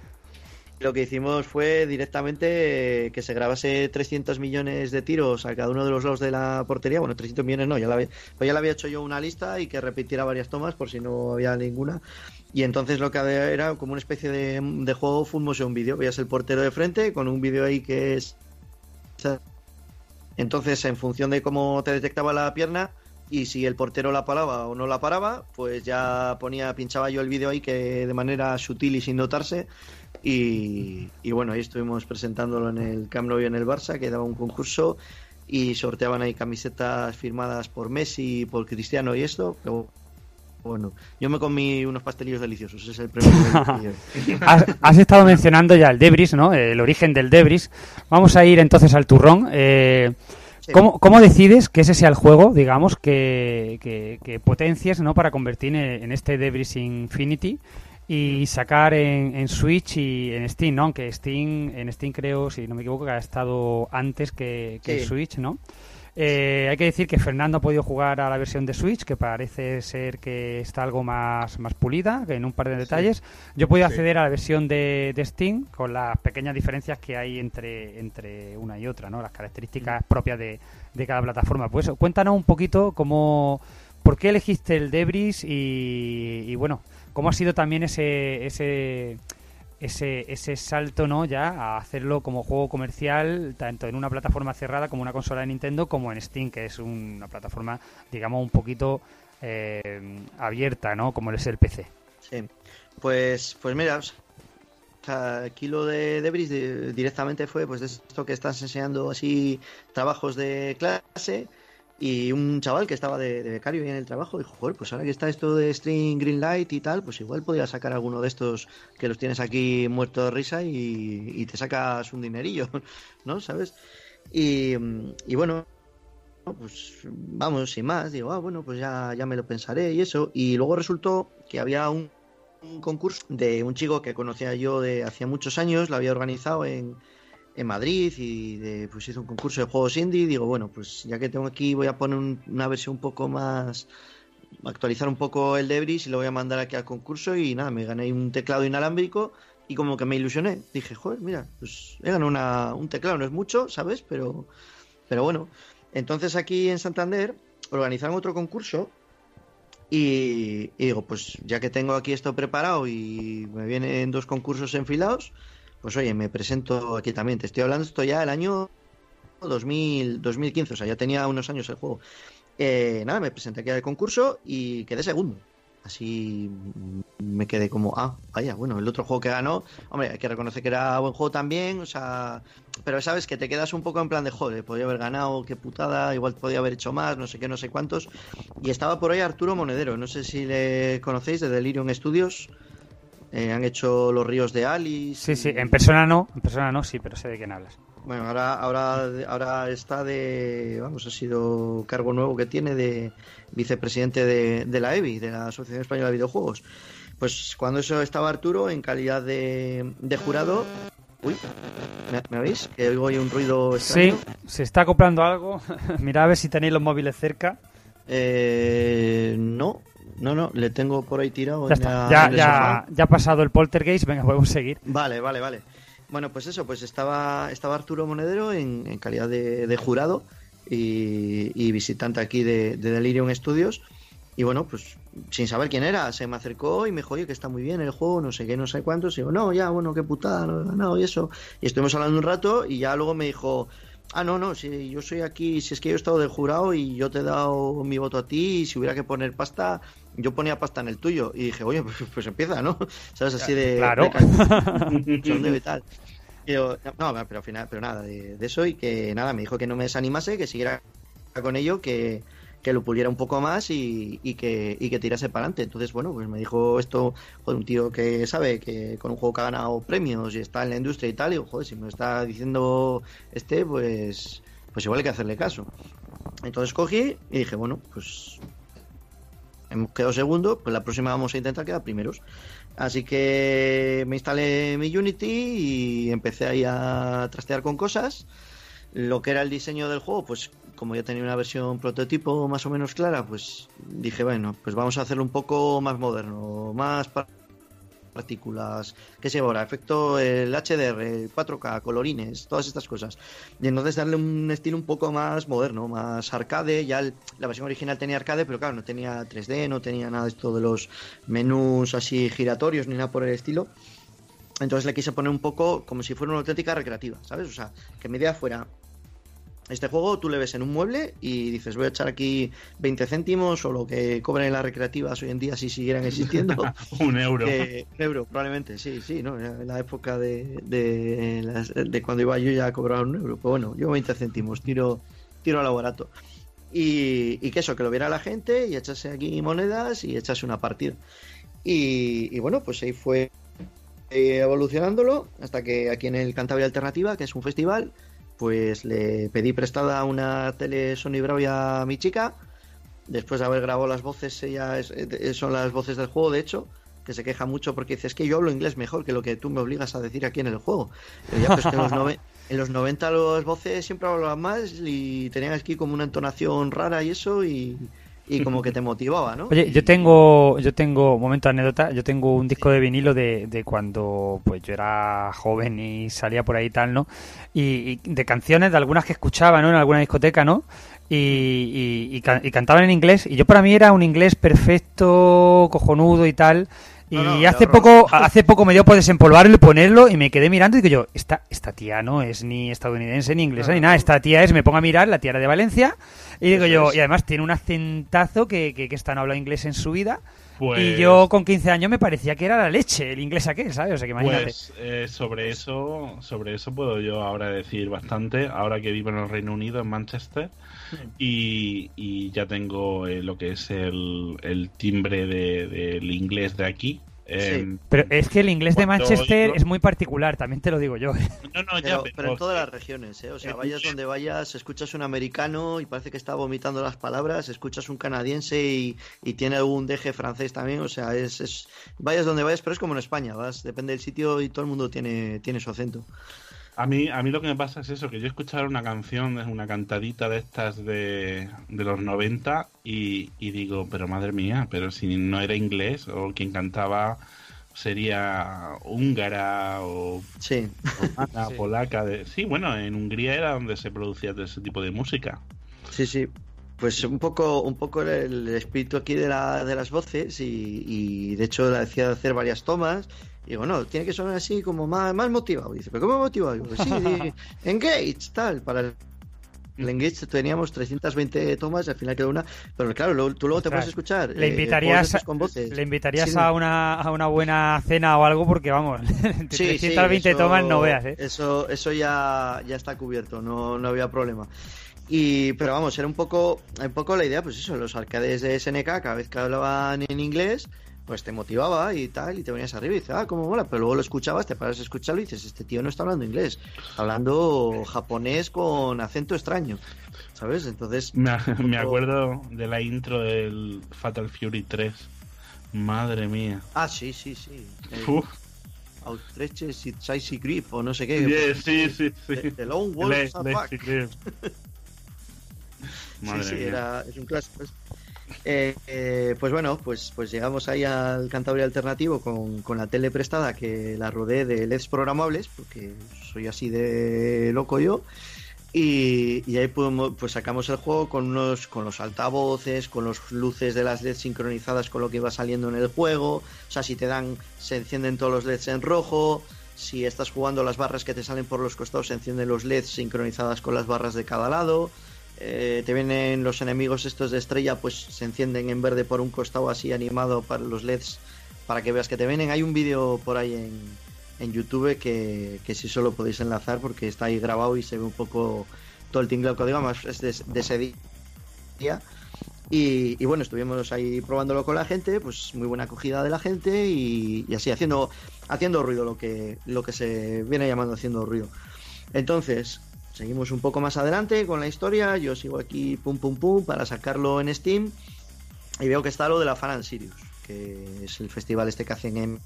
lo que hicimos fue directamente que se grabase 300 millones de tiros a cada uno de los lados de la portería. Bueno, 300 millones no, ya la había, pues había hecho yo una lista y que repitiera varias tomas por si no había ninguna. Y entonces lo que había era como una especie de, de juego full motion video. Veías el portero de frente con un vídeo ahí que es... Entonces, en función de cómo te detectaba la pierna y si el portero la paraba o no la paraba, pues ya ponía, pinchaba yo el vídeo ahí que de manera sutil y sin notarse. Y, y bueno, ahí estuvimos presentándolo en el Camp Nou y en el Barça, que daba un concurso y sorteaban ahí camisetas firmadas por Messi, por Cristiano y esto. Pero bueno, yo me comí unos pastelillos deliciosos, ese es el premio. has, has estado mencionando ya el Debris, ¿no? El origen del Debris. Vamos a ir entonces al turrón. Eh, ¿cómo, cómo decides que ese sea el juego, digamos, que, que, que potencies, ¿no? Para convertir en, en este Debris Infinity y sacar en, en Switch y en Steam, ¿no? Aunque Steam, en Steam creo, si no me equivoco, que ha estado antes que, que Sí. Switch, ¿no? Eh, hay que decir que Fernando ha podido jugar a la versión de Switch, que parece ser que está algo más, más pulida, que en un par de detalles. Yo he podido Sí. acceder a la versión de, de Steam con las pequeñas diferencias que hay entre, entre una y otra, ¿no? Las características propias de, de cada plataforma. Pues cuéntanos un poquito cómo, por qué elegiste el Debris y, y bueno, cómo ha sido también ese, ese ese, ese salto no ya a hacerlo como juego comercial tanto en una plataforma cerrada como una consola de Nintendo como en Steam que es una plataforma digamos un poquito eh, abierta no como es el PC Sí, pues, pues mira, aquí lo de Debris de- directamente fue pues de esto que estás enseñando así trabajos de clase y un chaval que estaba de, becario ahí en el trabajo dijo, pues ahora que está esto de String Greenlight y tal, pues igual podría sacar alguno de estos que los tienes aquí muerto de risa y, y te sacas un dinerillo, ¿no? ¿Sabes? Y, y bueno, pues vamos, sin más, digo, ah, bueno, pues ya, ya me lo pensaré y eso. Y luego resultó que había un, un concurso de un chico que conocía yo de hacía muchos años, lo había organizado en, en Madrid y de, pues hizo un concurso de juegos indie. Digo, bueno, pues ya que tengo aquí, voy a poner un- una versión un poco más. actualizar un poco el Debris y lo voy a mandar aquí al concurso. Y nada, me gané un teclado inalámbrico y como que me ilusioné. Dije, joder, mira, pues he ganado una- un teclado, no es mucho, ¿sabes? Pero, pero bueno. Entonces aquí en Santander organizaron otro concurso y, y digo, pues ya que tengo aquí esto preparado y me vienen dos concursos enfilados, pues oye, me presento aquí también. Te estoy hablando esto ya del año 2000, 2015, o sea, ya tenía unos años el juego. Eh, nada, me presenté aquí al concurso y quedé segundo. Así me quedé como, ah, vaya, bueno, el otro juego que ganó, hombre, hay que reconocer que era buen juego también, o sea, pero sabes que te quedas un poco en plan de, joder, podía haber ganado, qué putada, igual podía haber hecho más, no sé qué, no sé cuántos. Y estaba por ahí Arturo Monedero, no sé si le conocéis de Delirium Studios. Eh, han hecho Los Ríos de Alice. Sí, sí, en persona no, en persona no, sí, pero sé de quién hablas. Bueno, ahora, ahora, ahora está de, vamos, ha sido cargo nuevo que tiene de vicepresidente de, de la EBI, de la Asociación Española de Videojuegos. Pues cuando eso estaba Arturo en calidad de, de jurado. Uy, ¿me, me oís? Que oigo ahí un ruido Sí, extraño. se está acoplando algo. Mirad a ver si tenéis los móviles cerca. Eh, no, no, no, le tengo por ahí tirado. Ya en está, la- ya, en el ya, ha pasado el poltergeist, venga, podemos seguir. Vale, vale, vale. Bueno, pues eso, pues estaba, estaba Arturo Monedero en, en calidad de, de jurado y, y visitante aquí de, de Delirium Studios. Y bueno, pues sin saber quién era, se me acercó y me dijo, oye, que está muy bien el juego, no sé qué, no sé cuántos. Y digo, no, ya, bueno, qué putada, no he ganado y eso. Y estuvimos hablando un rato y ya luego me dijo, ah, no, no, si yo soy aquí, si es que yo he estado del jurado y yo te he dado mi voto a ti y si hubiera que poner pasta, yo ponía pasta en el tuyo. Y dije, oye, pues, pues empieza, ¿no? ¿Sabes? Así de... Claro. de tal. Yo, no, pero al final, pero nada, de, de eso y que nada, me dijo que no me desanimase, que siguiera con ello, que, que lo puliera un poco más y, que, tirase para adelante. Entonces, bueno, pues me dijo esto, joder, un tío que sabe que con un juego que ha ganado premios y está en la industria y tal, y joder, si me está diciendo este, pues, pues igual hay que hacerle caso. Entonces cogí y dije, bueno, pues hemos quedado segundo, pues la próxima vamos a intentar quedar primeros. Así que me instalé mi Unity y empecé ahí a trastear con cosas. Lo que era el diseño del juego, pues como ya tenía una versión prototipo más o menos clara, pues dije, bueno, pues vamos a hacerlo un poco más moderno, más pa- partículas, qué sé ahora, efecto el HDR, el 4K, colorines, todas estas cosas. Y entonces darle un estilo un poco más moderno, más arcade. Ya el- la versión original tenía arcade, pero claro, no tenía 3D, no tenía nada de esto de los menús así giratorios ni nada por el estilo. Entonces le quise poner un poco como si fuera una auténtica recreativa, ¿sabes? O sea, que mi idea fuera este juego tú le ves en un mueble y dices voy a echar aquí 20 céntimos o lo que cobran en las recreativas hoy en día si siguieran existiendo. Un euro. Que- un euro, probablemente, sí, sí, ¿no? En la época de, de, de cuando iba yo ya cobraba un euro. Pues bueno, yo 20 céntimos, tiro, tiro a lo barato. Y, y que eso, que lo viera la gente y echase aquí monedas y echase una partida. Y, y bueno, pues ahí fue eh, evolucionándolo hasta que aquí en el Cantabria Alternativa, que es un festival, pues le pedí prestada una tele Sony Bravia a mi chica. Después de haber grabado las voces, ella es- eh, son las voces del juego, de hecho, que se queja mucho porque dice, es que yo hablo inglés mejor que lo que tú me obligas a decir aquí en el juego. Y ya, pues que en los, en los 90 las voces siempre hablaban más y tenían aquí como una entonación rara y eso, y, y como que te motivaba, ¿no? Oye, yo tengo, yo tengo, momento de anécdota, yo tengo un disco de vinilo de, de cuando pues yo era joven y salía por ahí y tal, ¿no? Y, y de canciones, de algunas que escuchaba, ¿no? En alguna discoteca, ¿no? Y, y, y can- y cantaban en inglés, y yo para mí era un inglés perfecto, cojonudo y tal. Y No, no, de hace poco, hace poco me dio por desempolvarlo y ponerlo y me quedé mirando y digo yo, esta, esta tía no es ni estadounidense ni inglesa ni nada, esta tía es, me pongo a mirar, la tía era de Valencia y digo yo, y además tiene un acentazo que, que, que esta no habla inglés en su vida. Pues- Y yo con 15 años me parecía que era la leche, el inglés aquel, ¿sabes? O sea que imagínate. Pues eh, sobre eso, sobre eso puedo yo ahora decir bastante. Ahora que vivo en el Reino Unido, en Manchester, y, y ya tengo eh, lo que es el, el timbre de- del inglés de aquí. Eh, Pero es que el inglés de Manchester es muy particular, también te lo digo yo. ¿eh? No, Pero, pero en todas las regiones, ¿eh? O sea, vayas donde vayas, escuchas un americano y parece que está vomitando las palabras, escuchas un canadiense y, y tiene algún deje francés también, o sea, es, es- vayas donde vayas, pero es como en España, vas, depende del sitio y todo el mundo tiene, tiene su acento. A mí, a mí lo que me pasa es eso, que yo escuchaba una canción, es una cantadita de estas de, de los 90 y, y digo, pero madre mía, pero si no era inglés o quien cantaba sería húngara o, Sí. romana, Sí. polaca. De... Sí, bueno, en Hungría era donde se producía todo ese tipo de música. Sí, sí. Pues un poco, un poco el, espíritu aquí de, la, de las voces y, y de hecho le decía hacer varias tomas. Y digo, no, tiene que sonar así como más, más motivado. Y dice, ¿pero cómo motivado? Digo, sí, engage, tal, para el, el engage teníamos 320 tomas y al final quedó una. Pero claro, luego- tú luego te puedes escuchar. Le eh, invitarías, con voces. le invitarías Sí, a, una, a una buena cena o algo porque, vamos, Sí, sí, 320 eso- tomas no veas, ¿eh? Eso, eso ya, ya está cubierto, no, no había problema. Y, pero vamos, era un poco, un poco la idea, pues eso, los arcades de SNK, cada vez que hablaban en inglés, pues te motivaba y tal, y te venías arriba y dices, ah, cómo mola, pero luego lo escuchabas, te paras a escucharlo y dices, este tío no está hablando inglés, está hablando japonés con acento extraño, ¿sabes? Entonces... Me, me acuerdo de la intro del Fatal Fury 3. Madre mía. Ah, sí, sí, sí. Uf. Outstretched Size Grip o no sé qué. Yeah, sí, sí, sí. The, the Le- le- sí, sí. Era, es un clásico. Eh, eh, pues bueno, pues, pues llegamos ahí al Cantabria Alternativo con, con la tele prestada que la rodé de LEDs programables, porque soy así de loco yo. Y, y ahí pudimos- pues sacamos el juego con unos con los altavoces, con las luces de las LEDs sincronizadas con lo que iba saliendo en el juego. O sea, si te dan, se encienden todos los LEDs en rojo. Si estás jugando las barras que te salen por los costados, se encienden los LEDs sincronizadas con las barras de cada lado. Eh, te vienen los enemigos estos de estrella, pues se encienden en verde por un costado así animado para los LEDs para que veas que te vienen. Hay un vídeo por ahí en, en YouTube que, que sí solo podéis enlazar porque está ahí grabado y se ve un poco todo el tinglado que digamos es de, ese día. Y, y bueno, estuvimos ahí probándolo con la gente, pues muy buena acogida de la gente y, y así haciendo, haciendo ruido, lo que, lo que se viene llamando haciendo ruido. Entonces, seguimos un poco más adelante con la historia. Yo sigo aquí pum pum pum para sacarlo en Steam. Y veo que está lo de la Fan Sirius, que es el festival este que hacen en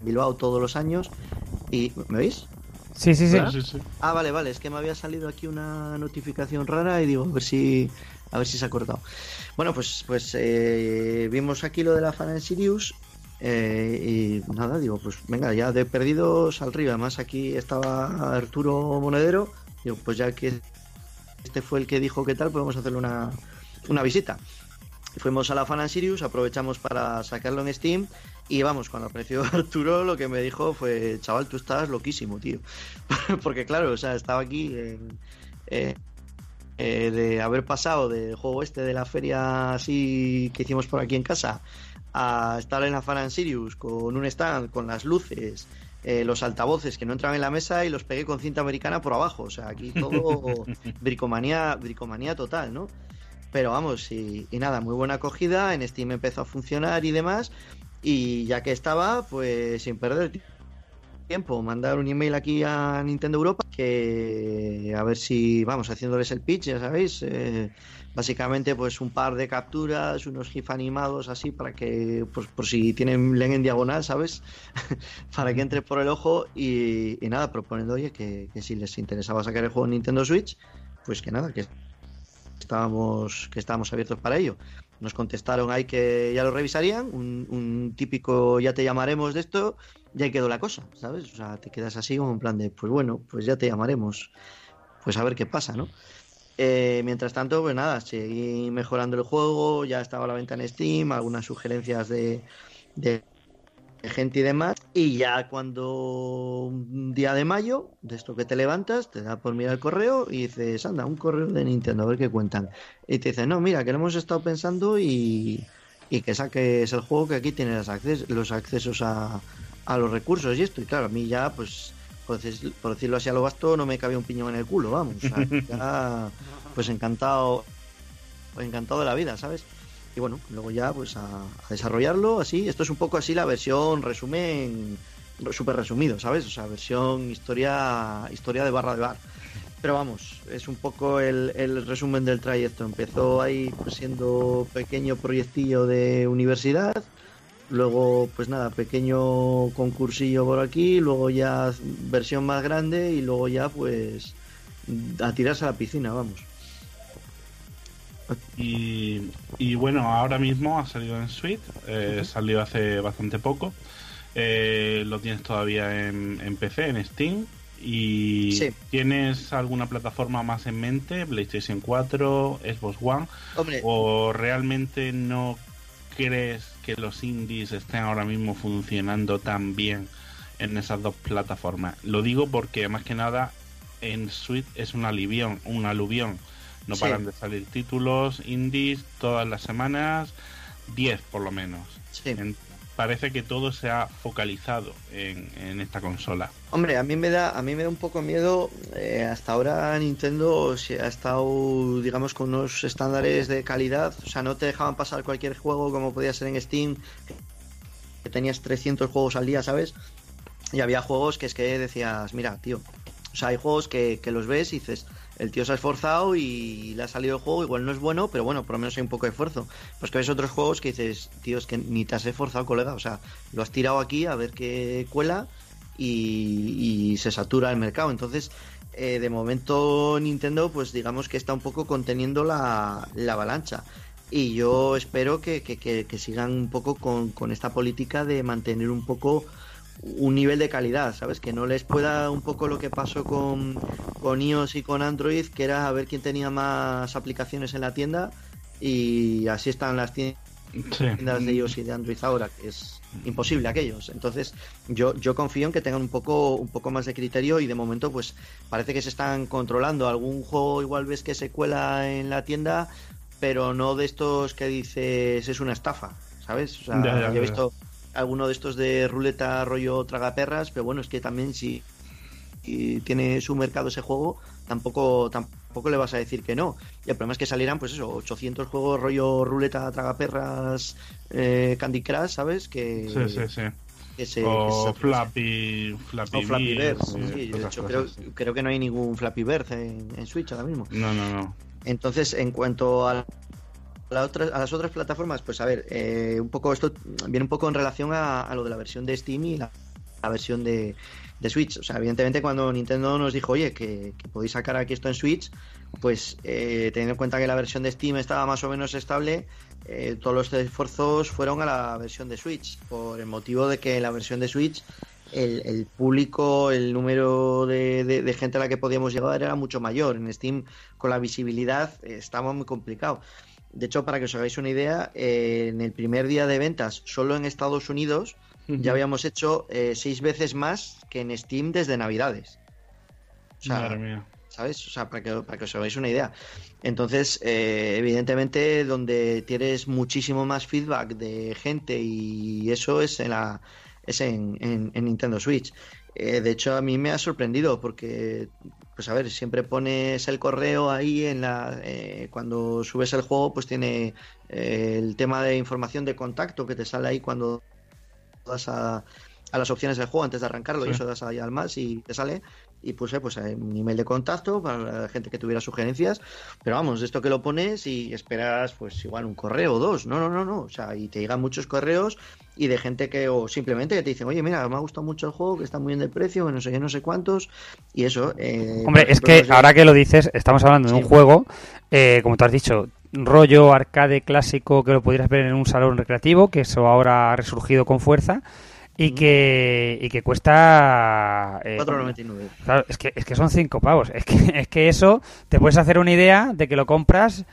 Bilbao todos los años. Y ¿me veis? Sí, sí, sí. Ah, vale, vale, es que me había salido aquí una notificación rara y digo, a ver si a ver si se ha cortado. Bueno, pues pues eh, vimos aquí lo de la Fan Sirius eh, y nada, digo, pues venga, ya de perdidos al río. Además aquí estaba Arturo Monedero, digo, pues ya que este fue el que dijo que tal, podemos hacerle una, una visita. Fuimos a la Fan and Sirius, aprovechamos para sacarlo en Steam y vamos, cuando apareció Arturo lo que me dijo fue, chaval, tú estás loquísimo, tío. Porque claro, o sea, estaba aquí eh, de haber pasado del juego este de la feria así que hicimos por aquí en casa a estar en la Fan and Sirius con un stand, con las luces, eh, los altavoces que no entraban en la mesa y los pegué con cinta americana por abajo. O sea, aquí todo bricomanía, bricomanía total, ¿no? Pero vamos, y, y nada, muy buena acogida, en Steam empezó a funcionar y demás, y ya que estaba, pues sin perder tiempo, mandar un email aquí a Nintendo Europa, que a ver si, vamos, haciéndoles el pitch, ya sabéis, eh, básicamente pues un par de capturas, unos GIF animados así, para que, pues por si tienen, leen en diagonal, ¿sabes? para que entre por el ojo, y, y nada, proponiendo, oye, que, que si les interesaba sacar el juego en Nintendo Switch, pues que nada, que estábamos, que estábamos abiertos para ello. Nos contestaron ahí que ya lo revisarían, un, un típico ya te llamaremos de esto, y ahí quedó la cosa, ¿sabes? O sea, te quedas así como en plan de, pues bueno, pues ya te llamaremos, pues a ver qué pasa, ¿no? Eh, mientras tanto, pues nada, seguí mejorando el juego, ya estaba a la venta en Steam, algunas sugerencias de, de gente y demás. Y ya cuando un día de mayo, de esto que te levantas, te da por mirar el correo y dices, anda, un correo de Nintendo, a ver qué cuentan. Y te dicen, no, mira, que lo hemos estado pensando y, y que saques el juego que aquí tienes los accesos a, a los recursos y esto. Y claro, a mí ya, pues, por, decir- por decirlo así a lo vasto, no me cabía un piñón en el culo, vamos. O sea, ya, pues encantado, encantado de la vida, ¿sabes? Y bueno, luego ya pues a, a desarrollarlo así. Esto es un poco así la versión resumen, súper resumido, ¿sabes? O sea, versión historia, historia de barra de bar. Pero vamos, es un poco el, el resumen del trayecto. Empezó ahí pues, siendo pequeño proyectillo de universidad, luego pues nada, pequeño concursillo por aquí, luego ya versión más grande y luego ya pues a tirarse a la piscina, vamos. Y, y bueno, ahora mismo ha salido en Switch, eh, salió hace bastante poco. Eh, lo tienes todavía en, en PC, en Steam. ¿Y Sí. tienes alguna plataforma más en mente? ¿PlayStation 4, Xbox One? Hombre. ¿O realmente no crees que los indies estén ahora mismo funcionando tan bien en esas dos plataformas? Lo digo porque más que nada en Switch es un alivión, un aluvión. No Sí. paran de salir títulos indies todas las semanas, 10 por lo menos. En- parece que todo se ha focalizado en, esta consola. Hombre, a mí me da, a mí me da un poco miedo. eh, hasta ahora Nintendo se ha estado, digamos, con unos estándares de calidad. O sea, no te dejaban pasar cualquier juego como podía ser en Steam, que tenías 300 juegos al día, ¿sabes? Y había juegos que es que decías, mira, tío. O sea, hay juegos que, que los ves y dices, el tío se ha esforzado y le ha salido el juego, igual no es bueno, pero bueno, por lo menos hay un poco de esfuerzo. Pues que ves otros juegos que dices, tío, es que ni te has esforzado, colega. O sea, lo has tirado aquí a ver qué cuela y, se satura el mercado. Entonces, eh, de momento Nintendo, pues digamos que está un poco conteniendo la, la avalancha. Y yo espero que, que- que- que sigan un poco con, con esta política de mantener un poco un nivel de calidad, ¿sabes? Que no les pueda un poco lo que pasó con, con iOS y con Android, que era a ver quién tenía más aplicaciones en la tienda y así están las tiendas de iOS y de Android ahora, que es imposible aquellos. Entonces, yo, yo confío en que tengan un poco, un poco más de criterio y de momento, pues parece que se están controlando. Algún juego igual ves que se cuela en la tienda, pero no de estos que dices es una estafa, ¿sabes? O sea, Ya, ya, yo he visto alguno de estos de ruleta rollo tragaperras, pero bueno, es que también si y tiene su mercado ese juego, tampoco tampoco le vas a decir que no. Y el problema es que salieran, pues eso, 800 juegos rollo ruleta, tragaperras, eh, Candy Crush, ¿sabes? Que, Sí, sí, sí. que se- o que se- Flappy, Flappy, o Flappy Bird, sí, sí, de hecho creo, creo que no hay ningún Flappy Bird en, en Switch ahora mismo. No, no, no. Entonces, en cuanto a, a las otras plataformas, pues a ver, eh, un poco esto viene un poco en relación a, lo de la versión de Steam y la, versión de, Switch. O sea, evidentemente cuando Nintendo nos dijo, oye, que, podéis sacar aquí esto en Switch, pues eh, teniendo en cuenta que la versión de Steam estaba más o menos estable, eh, todos los esfuerzos fueron a la versión de Switch, por el motivo de que la versión de Switch el, público, el número de, gente a la que podíamos llegar era mucho mayor. En Steam, con la visibilidad, estaba muy complicado. De hecho, para que os hagáis una idea, eh, en el primer día de ventas, solo en Estados Unidos, ya habíamos hecho eh, seis veces más que en Steam desde Navidades. O sea, Madre mía. ¿sabes? O sea, para que, para que os hagáis una idea. Entonces, eh, evidentemente, donde tienes muchísimo más feedback de gente y eso es en la es en, en- en Nintendo Switch. Eh, de hecho, a mí me ha sorprendido porque, pues a ver, siempre pones el correo ahí en la eh, cuando subes el juego, pues tiene eh, el tema de información de contacto que te sale ahí cuando das a, a las opciones del juego antes de arrancarlo y eso das ahí al más y te sale y puse pues eh, un email de contacto para la gente que tuviera sugerencias pero vamos de esto que lo pones y esperas pues igual un correo o dos no no no no o sea y te llegan muchos correos y de gente que o simplemente que te dicen oye mira me ha gustado mucho el juego que está muy bien de precio que no sé qué no sé cuántos y eso eh, Hombre, es ejemplo, que ahora que lo dices, estamos hablando de Sí. un juego, eh, como tú has dicho, rollo arcade clásico que lo pudieras ver en un salón recreativo, que eso ahora ha resurgido con fuerza y que y que cuesta eh, 4,99. Claro, es que es que son cinco pavos. Es que es que eso te puedes hacer una idea de que lo compras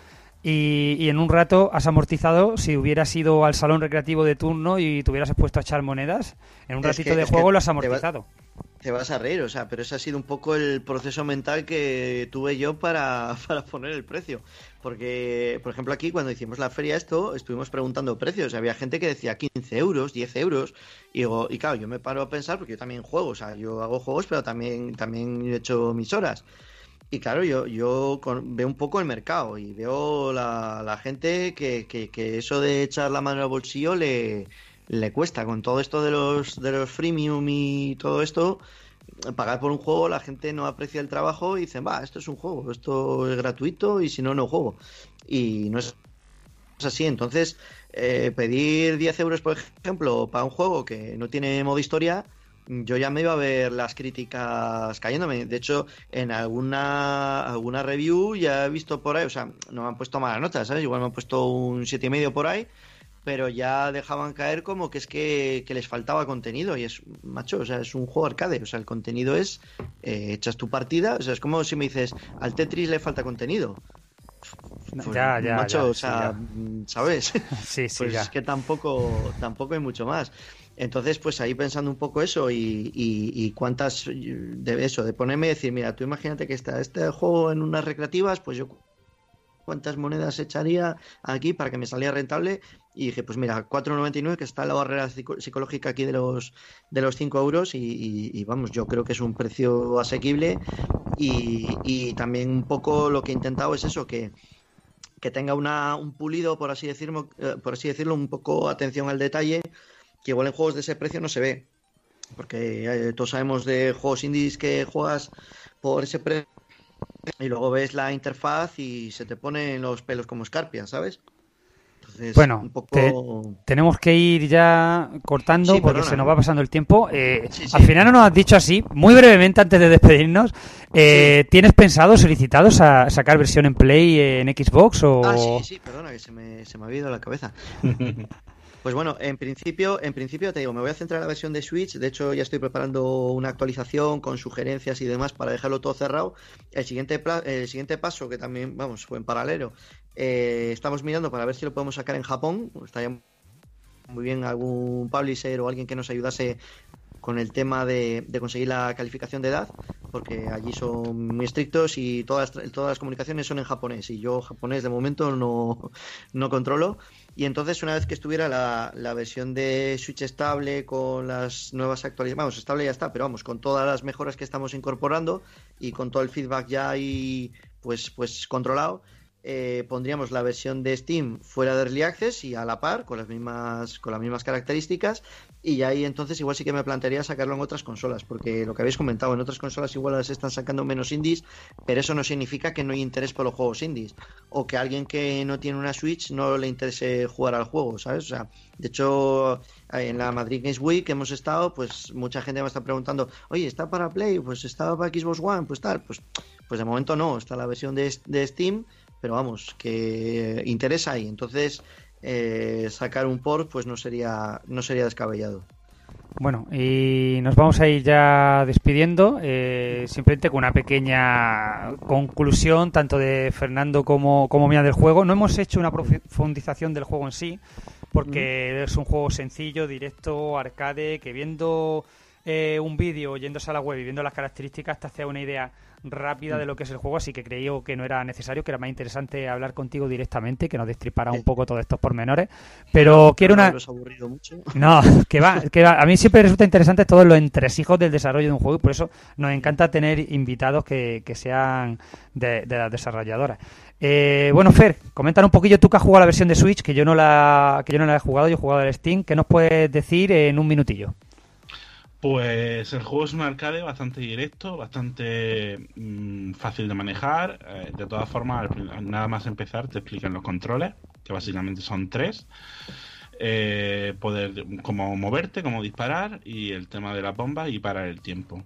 y, y en un rato has amortizado si hubieras ido al salón recreativo de turno y te hubieras puesto a echar monedas. En un Es ratito que- de juego lo has te va- amortizado. Te vas a reír, o sea, pero ese ha sido un poco el proceso mental que tuve yo para, para poner el precio. Porque, por ejemplo, aquí cuando hicimos la feria esto, estuvimos preguntando precios. Había gente que decía 15 euros, 10 euros. Y, digo, y claro, yo me paro a pensar porque yo también juego, o sea, yo hago juegos, pero también, también he hecho mis horas. Y claro, yo, yo con- veo un poco el mercado y veo la, la gente que, que, que eso de echar la mano al bolsillo le, le cuesta. Con todo esto de los, de los freemium y todo esto, pagar por un juego, la gente no aprecia el trabajo y dicen, va, esto es un juego, esto es gratuito y si no, no juego. Y no es así. Entonces, eh, pedir 10 euros, por ejemplo, para un juego que no tiene modo historia, yo ya me iba a ver las críticas cayéndome. De hecho, en alguna, alguna review ya he visto por ahí, o sea, no me han puesto malas notas. Igual me han puesto un siete y medio por ahí, pero ya dejaban caer como que es que, que les faltaba contenido. Y es, macho, o sea, es un juego arcade. O sea, el contenido es, eh, echas tu partida, o sea, es como si me dices, al Tetris le falta contenido. Pues, Ya, ya, macho, ya, o sea, ¿sabes? Sí, sí, pues ya. es que tampoco, tampoco hay mucho más. Entonces, pues ahí pensando un poco eso y, y- y cuántas de eso, de ponerme y decir, mira, tú imagínate que está este juego en unas recreativas, pues yo cuántas monedas echaría aquí para que me saliera rentable y dije, pues mira, 4,99 que está la barrera psico- psicológica aquí de los de los 5 euros y, vamos, yo creo que es un precio asequible y, también un poco lo que he intentado es eso, que que tenga una, un pulido, por así, decirlo, eh, por así decirlo, un poco atención al detalle, que igual en juegos de ese precio no se ve. Porque eh, todos sabemos de juegos indies que juegas por ese precio y luego ves la interfaz y se te ponen los pelos como escarpias, ¿sabes? Entonces, Bueno, un poco... te- tenemos que ir ya cortando Sí, porque perdona, se nos ¿eh? va pasando el tiempo. Eh, Sí, sí. Al final no nos has dicho así, muy brevemente antes de despedirnos, eh, ¿tienes pensado, solicitados a sacar versión en Play en Xbox o...? Ah, sí, sí, perdona, que se me, se me había ido la cabeza. Pues bueno, en principio, en principio te digo, me voy a centrar en la versión de Switch. De hecho, ya estoy preparando una actualización con sugerencias y demás para dejarlo todo cerrado. El siguiente, el siguiente paso, que también, vamos, fue en paralelo, eh, estamos mirando para ver si lo podemos sacar en Japón. Estaría muy bien algún publisher o alguien que nos ayudase con el tema de, de conseguir la calificación de edad, porque allí son muy estrictos y todas, todas las comunicaciones son en japonés y yo japonés de momento no, no controlo. Y entonces una vez que estuviera la, la versión de Switch estable con las nuevas actualizaciones, vamos, estable ya está, pero vamos, con todas las mejoras que estamos incorporando y con todo el feedback ya ahí pues, pues controlado, eh, pondríamos la versión de Steam fuera de Early Access y a la par, con las mismas, con las mismas características, y ahí entonces igual sí que me plantearía sacarlo en otras consolas, porque lo que habéis comentado, en otras consolas igual las están sacando menos indies, pero eso no significa que no hay interés por los juegos indies, o que a alguien que no tiene una Switch no le interese jugar al juego, ¿sabes? O sea, de hecho, en la Madrid Games Week que hemos estado, pues mucha gente me está preguntando, oye, ¿está para Play? Pues está para Xbox One, pues tal, pues, pues de momento no, está la versión de, de Steam, pero vamos, que interesa ahí, entonces eh, sacar un port pues no sería, no sería descabellado. Bueno, y nos vamos a ir ya despidiendo, eh, simplemente con una pequeña conclusión, tanto de Fernando como, como mía del juego. No hemos hecho una profundización del juego en sí, porque es un juego sencillo, directo, arcade, que viendo eh, un vídeo, yéndose a la web y viendo las características, te hace una idea rápida de lo que es el juego, así que creí que no era necesario, que era más interesante hablar contigo directamente, que nos destripara un poco todos estos pormenores. Pero quiero una... No, que va, que va. A mí siempre resulta interesante todos los entresijos del desarrollo de un juego y por eso nos encanta tener invitados que, que sean de, de las desarrolladoras. Eh, bueno, Fer, coméntanos un poquillo tú que has jugado la versión de Switch, que yo no la, que yo no la he jugado, yo he jugado el Steam. ¿Qué nos puedes decir en un minutillo? Pues el juego es un arcade bastante directo, bastante mm, fácil de manejar. Eh, de todas formas, nada más empezar te explican los controles, que básicamente son tres. Eh, poder como moverte, como disparar y el tema de las bombas y parar el tiempo.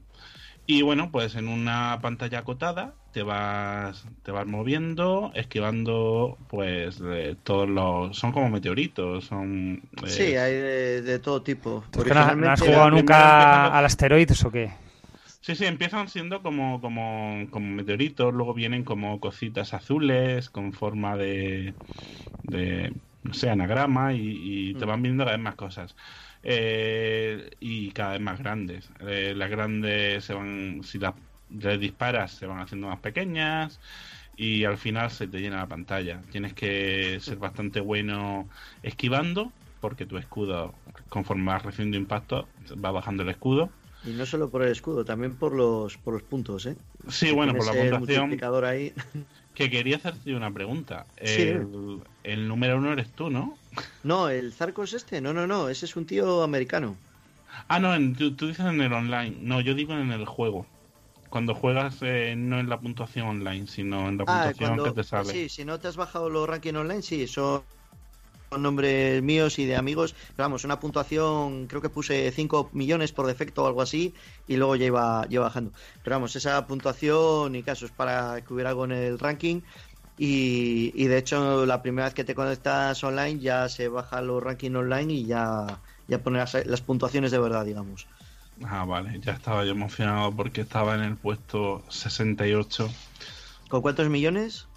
Y bueno, pues en una pantalla acotada te vas te vas moviendo, esquivando pues de todos los son como meteoritos, son eh, Sí, hay de, de todo tipo. ¿Tú que no, has jugado nunca al asteroides o qué? Sí, sí, empiezan siendo como, como, como meteoritos, luego vienen como cositas azules con forma de, de no sé, anagrama y, y te van viendo cada vez más cosas. Eh, y cada vez más grandes. Eh, las grandes se van, si las les disparas, se van haciendo más pequeñas y al final se te llena la pantalla. Tienes que ser bastante bueno esquivando porque tu escudo, conforme vas recibiendo impacto, va bajando el escudo. Y no solo por el escudo, también por los, por los puntos, ¿eh? Sí, Si bueno, por la puntuación. ahí. Que quería hacerte una pregunta. Sí, El, el número uno eres tú, ¿no? No, el Zarcos este, no, no, no, ese es un tío americano. Ah, no, en- tú, tú dices en el online. No, yo digo en el juego. Cuando juegas eh, no en la puntuación online, sino en la Ah, puntuación cuando, que te sale. sí, si no te has bajado los rankings online, sí, son nombres míos y de amigos. Pero vamos, una puntuación, creo que puse 5 millones por defecto o algo así, y luego ya iba, ya iba bajando. Pero vamos, esa puntuación, y caso, es para que hubiera algo en el ranking. Y, y de hecho, la primera vez que te conectas online, ya se bajan los rankings online y ya, ya pone las, las puntuaciones de verdad, digamos. Ah, vale, ya estaba yo emocionado porque estaba en el puesto 68, ¿Con cuántos millones?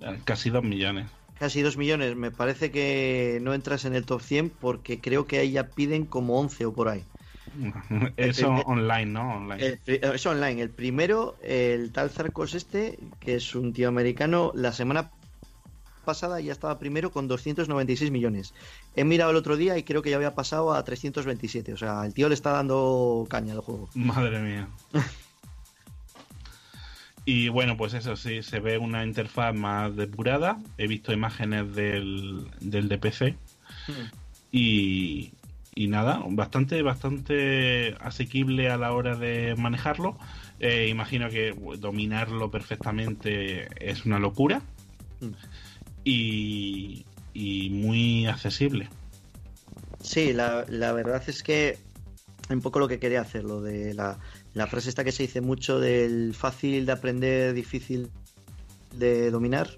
eh, casi 2 millones. Casi 2 millones. Me parece que no entras en el top 100 porque creo que ahí ya piden como 11 o por ahí. Eso online, ¿no? Online. El eh, es online. El primero, el tal Zarcos este, que es un tío americano, la semana pasada ya estaba primero con 296 millones. He mirado el otro día y creo que ya había pasado a 327. O sea, el tío le está dando caña al juego. Madre mía. Y bueno, pues eso sí, se ve una interfaz más depurada. He visto imágenes del, del de PC. Y, y nada, bastante, bastante asequible a la hora de manejarlo. Eh, imagino que dominarlo perfectamente es una locura. Mm. Y, y muy accesible. Sí, la, la verdad es que un poco lo que quería hacer, lo de la, la frase esta que se dice mucho del fácil de aprender, difícil de dominar.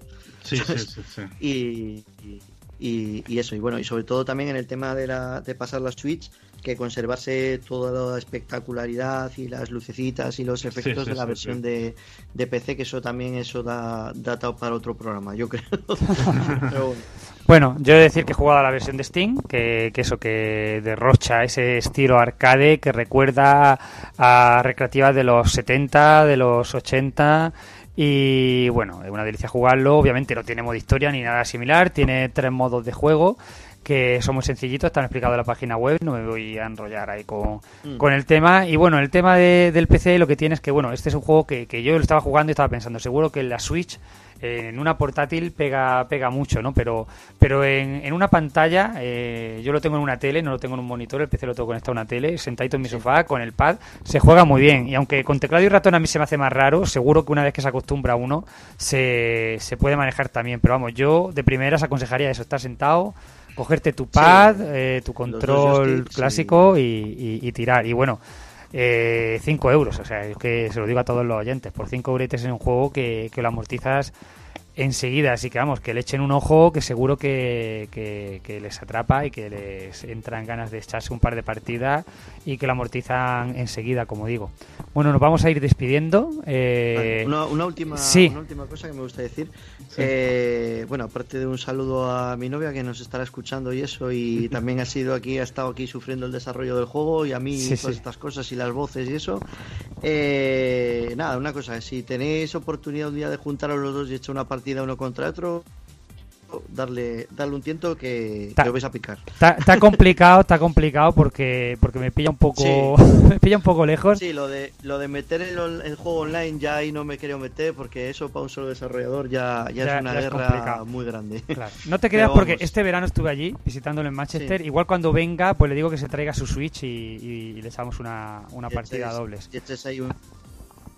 Sí, sí, sí, sí. Y, y- y eso, y bueno, y sobre todo también en el tema de, la, de pasar las Switch, que conservarse toda la espectacularidad y las lucecitas y los efectos sí, de la sí, versión sí. De, de PC, que eso también eso da, da ta- para otro programa, yo creo. Pero bueno. Bueno, yo he de decir que he jugado a la versión de Steam, que, que eso que derrocha ese estilo arcade que recuerda a recreativas de los 70, de los 80 y bueno, es una delicia jugarlo, obviamente no tiene modo historia ni nada similar, tiene tres modos de juego que son muy sencillitos, están explicados en la página web, no me voy a enrollar ahí con, Mm. con el tema. Y bueno, el tema de- del PC lo que tiene es que, bueno, este es un juego que, que yo lo estaba jugando y estaba pensando, seguro que en la Switch, en una portátil, pega, pega mucho, ¿no? Pero, pero en, en una pantalla, eh, yo lo tengo en una tele, no lo tengo en un monitor, el PC lo tengo conectado a una tele, sentadito en mi sofá, con el pad, se juega muy bien. Y aunque con teclado y ratón a mí se me hace más raro, seguro que una vez que se acostumbra uno, se, se puede manejar también. Pero vamos, yo de primeras aconsejaría eso, estar sentado, cogerte tu pad, eh, tu control clásico y, y- y tirar. Y bueno, 5 euros, o sea, es que se lo digo a todos los oyentes, por 5 euretes en un juego que, que lo amortizas enseguida, así que vamos, que le echen un ojo, que seguro que, que- que les atrapa y que les entran ganas de echarse un par de partidas y que lo amortizan enseguida, como digo. Bueno, nos vamos a ir despidiendo. eh, Una, una última, sí. una última cosa que me gusta decir. Eh, bueno, aparte de un saludo a mi novia que nos estará escuchando y eso, y también ha sido aquí, ha estado aquí sufriendo el desarrollo del juego y a mí Sí, todas estas cosas y las voces y eso. Eh, nada, una cosa, si tenéis oportunidad un día de juntaros los dos y echar una partida uno contra otro, darle, darle un tiento que, Ta- que os vais a picar. Está, complicado, está complicado porque porque me pilla un poco me pilla un poco lejos. Sí, lo de, lo de meter el, el juego online ya ahí no me quiero meter porque eso para un solo desarrollador ya, ya, Ya- es una ya es guerra muy grande. Claro. No te creas porque este verano estuve allí visitándolo en Manchester. Igual cuando venga, pues le digo que se traiga su Switch y, y- y le echamos una, una Y partida a echéis- dobles. y echéis ahí un-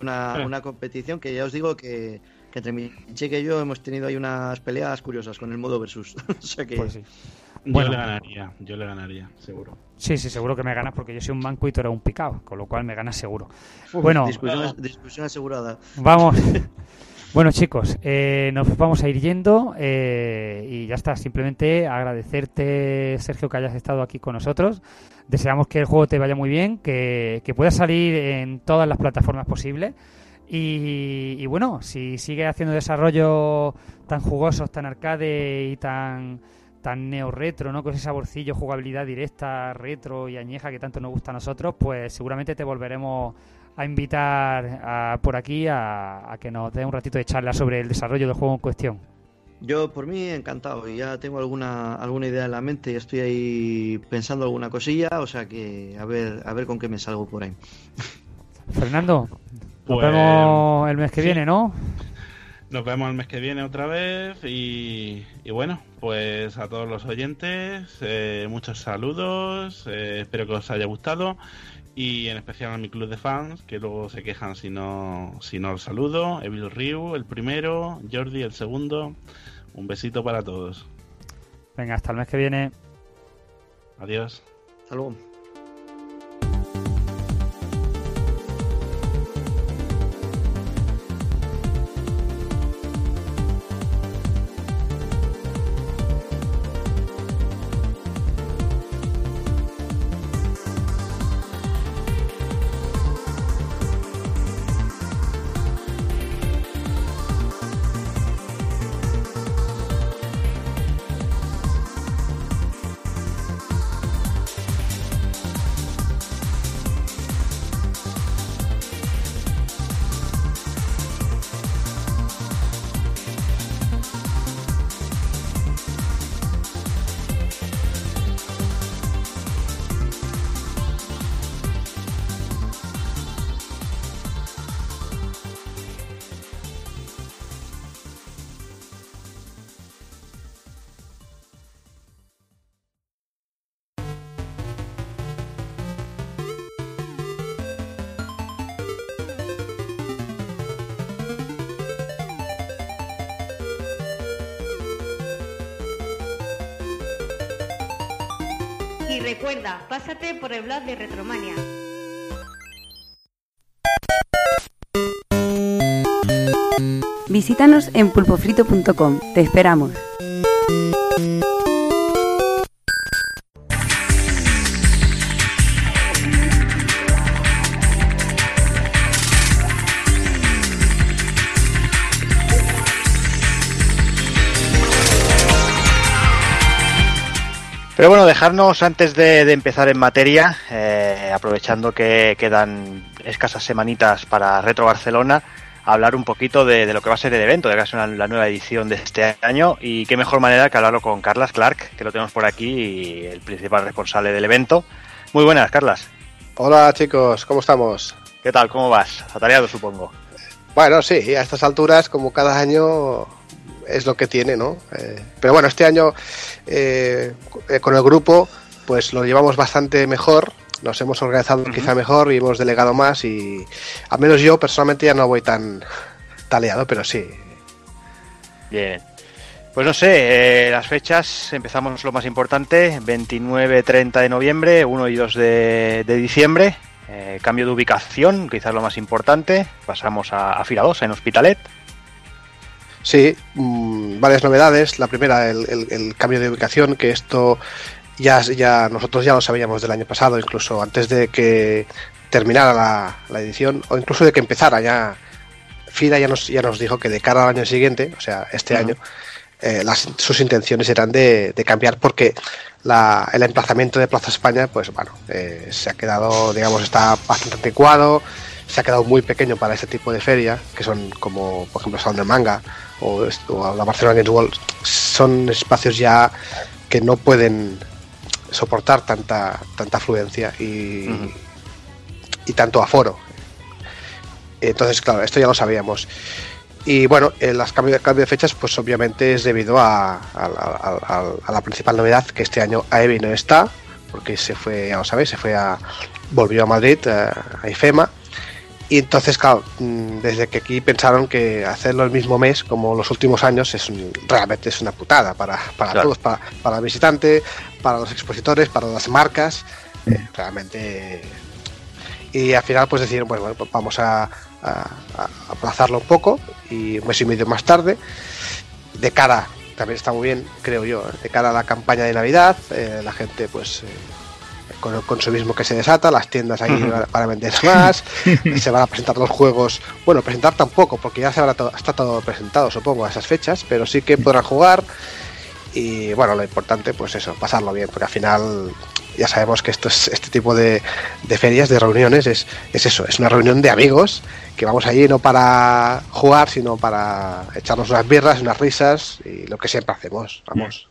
una, una competición que ya os digo que, que entre mi chica y yo hemos tenido ahí unas peleas curiosas con el modo versus. o sea que... Pues sí. Yo Bueno. le ganaría, yo le ganaría, seguro. Sí, sí, seguro que me ganas porque yo soy un manco y tú eres un picado, con lo cual me ganas seguro. Uf, bueno, Discusión, discusión asegurada. Vamos. Bueno, chicos, eh, nos vamos a ir yendo eh, y ya está. Simplemente agradecerte, Sergio, que hayas estado aquí con nosotros. Deseamos que el juego te vaya muy bien, que, que pueda salir en todas las plataformas posibles. Y, y bueno, si sigue haciendo desarrollos tan jugosos, tan arcade y tan tan neo retro, ¿no? Con ese saborcillo, jugabilidad directa, retro y añeja que tanto nos gusta a nosotros, pues seguramente te volveremos a invitar a- por aquí a, a que nos dé un ratito de charla sobre el desarrollo del juego en cuestión. Yo por mí encantado y ya tengo alguna alguna idea en la mente estoy ahí pensando alguna cosilla, o sea que a ver a ver con qué me salgo por ahí. Fernando, nos Pues, vemos el mes que sí. viene, ¿no? Nos vemos el mes que viene otra vez y, y bueno, pues a todos los oyentes, eh, muchos saludos, eh, espero que os haya gustado y en especial a mi club de fans, que luego se quejan si no, si no los saludo, Evil Ryu, el primero, Jordi, el segundo, un besito para todos. Venga, hasta el mes que viene. Adiós. Hasta En pulpofrito.com. Te esperamos. Pero bueno, dejarnos antes de, de empezar en materia, eh, aprovechando que quedan escasas semanitas para Retro Barcelona, hablar un poquito de, de lo que va a ser el evento, de que es una- la nueva edición de este año y qué mejor manera que hablarlo con Carlas Clark, que lo tenemos por aquí y el principal responsable del evento. Muy buenas, Carlas. Hola chicos, ¿cómo estamos? ¿Qué tal? ¿Cómo vas? Atareado, supongo. Bueno, sí, a estas alturas, como cada año, es lo que tiene, ¿no? Eh, pero bueno, este año eh, con el grupo, pues lo llevamos bastante mejor. Nos hemos organizado quizá mejor y hemos delegado más y al menos yo personalmente ya no voy tan taleado, pero sí. Bien. Pues no sé, eh, las fechas, empezamos lo más importante, 29-30 de noviembre, 1 y 2 de, de diciembre, eh, cambio de ubicación, quizás lo más importante, pasamos a, a Fira 2 en Hospitalet. Sí, mm, varias novedades. La primera, el, el- el cambio de ubicación, que esto ya, ya nosotros ya lo sabíamos del año pasado, incluso antes de que terminara la, la edición, o incluso de que empezara ya. FIDA ya nos, ya nos dijo que de cara al año siguiente, o sea, este año, eh, las, sus intenciones eran de, de cambiar porque la- el emplazamiento de Plaza España, pues bueno, eh, se ha quedado, digamos, está bastante anticuado, se ha quedado muy pequeño para este tipo de feria, que son como, por ejemplo, Salón del Manga o, o la Barcelona Games World, son espacios ya que no pueden soportar tanta tanta afluencia y, y tanto aforo. Entonces, claro, esto ya lo sabíamos. Y bueno, el las cambio, cambio de fechas, pues obviamente es debido a, a- a- la principal novedad que este año AEBI no está, porque se fue, ya lo sabéis, se fue a. volvió a Madrid, a IFEMA. Y entonces, claro, mm, desde que aquí pensaron que hacerlo el mismo mes, como los últimos años, es un- realmente es una putada para, para Claro. todos, para, para el visitante, para los expositores, para las marcas. eh, realmente y al final pues decidieron pues bueno pues vamos a, aplazarlo un poco y un mes y medio más tarde de cara también está muy bien creo yo ¿eh? de cara a la campaña de navidad eh, la gente pues eh, con el consumismo que se desata las tiendas ahí Ujú. van a- van a vender más se van a presentar los juegos bueno presentar tampoco porque ya se habrá todo, está todo presentado supongo a esas fechas pero sí que podrán jugar y bueno lo importante pues eso pasarlo bien porque al final ya sabemos que esto es este tipo de, de ferias de reuniones es, es eso es una reunión de amigos que vamos allí no para jugar sino para echarnos unas birras unas risas y lo que siempre hacemos vamos.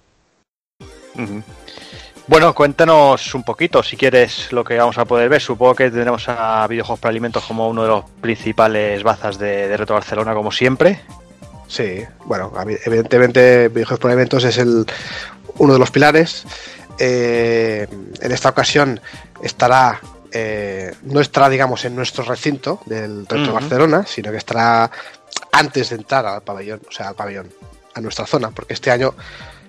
Bueno, cuéntanos un poquito, si quieres, lo que vamos a poder ver. Supongo que tendremos a Videojuegos para Alimentos como uno de los principales bazas de, de Reto Barcelona, como siempre. Sí, bueno, evidentemente Videojuegos por Eventos es el, uno de los pilares. Eh, en esta ocasión estará, eh, no estará, digamos, en nuestro recinto del Retro Ujú. Barcelona, sino que estará antes de entrar al pabellón, o sea, al pabellón, a nuestra zona, porque este año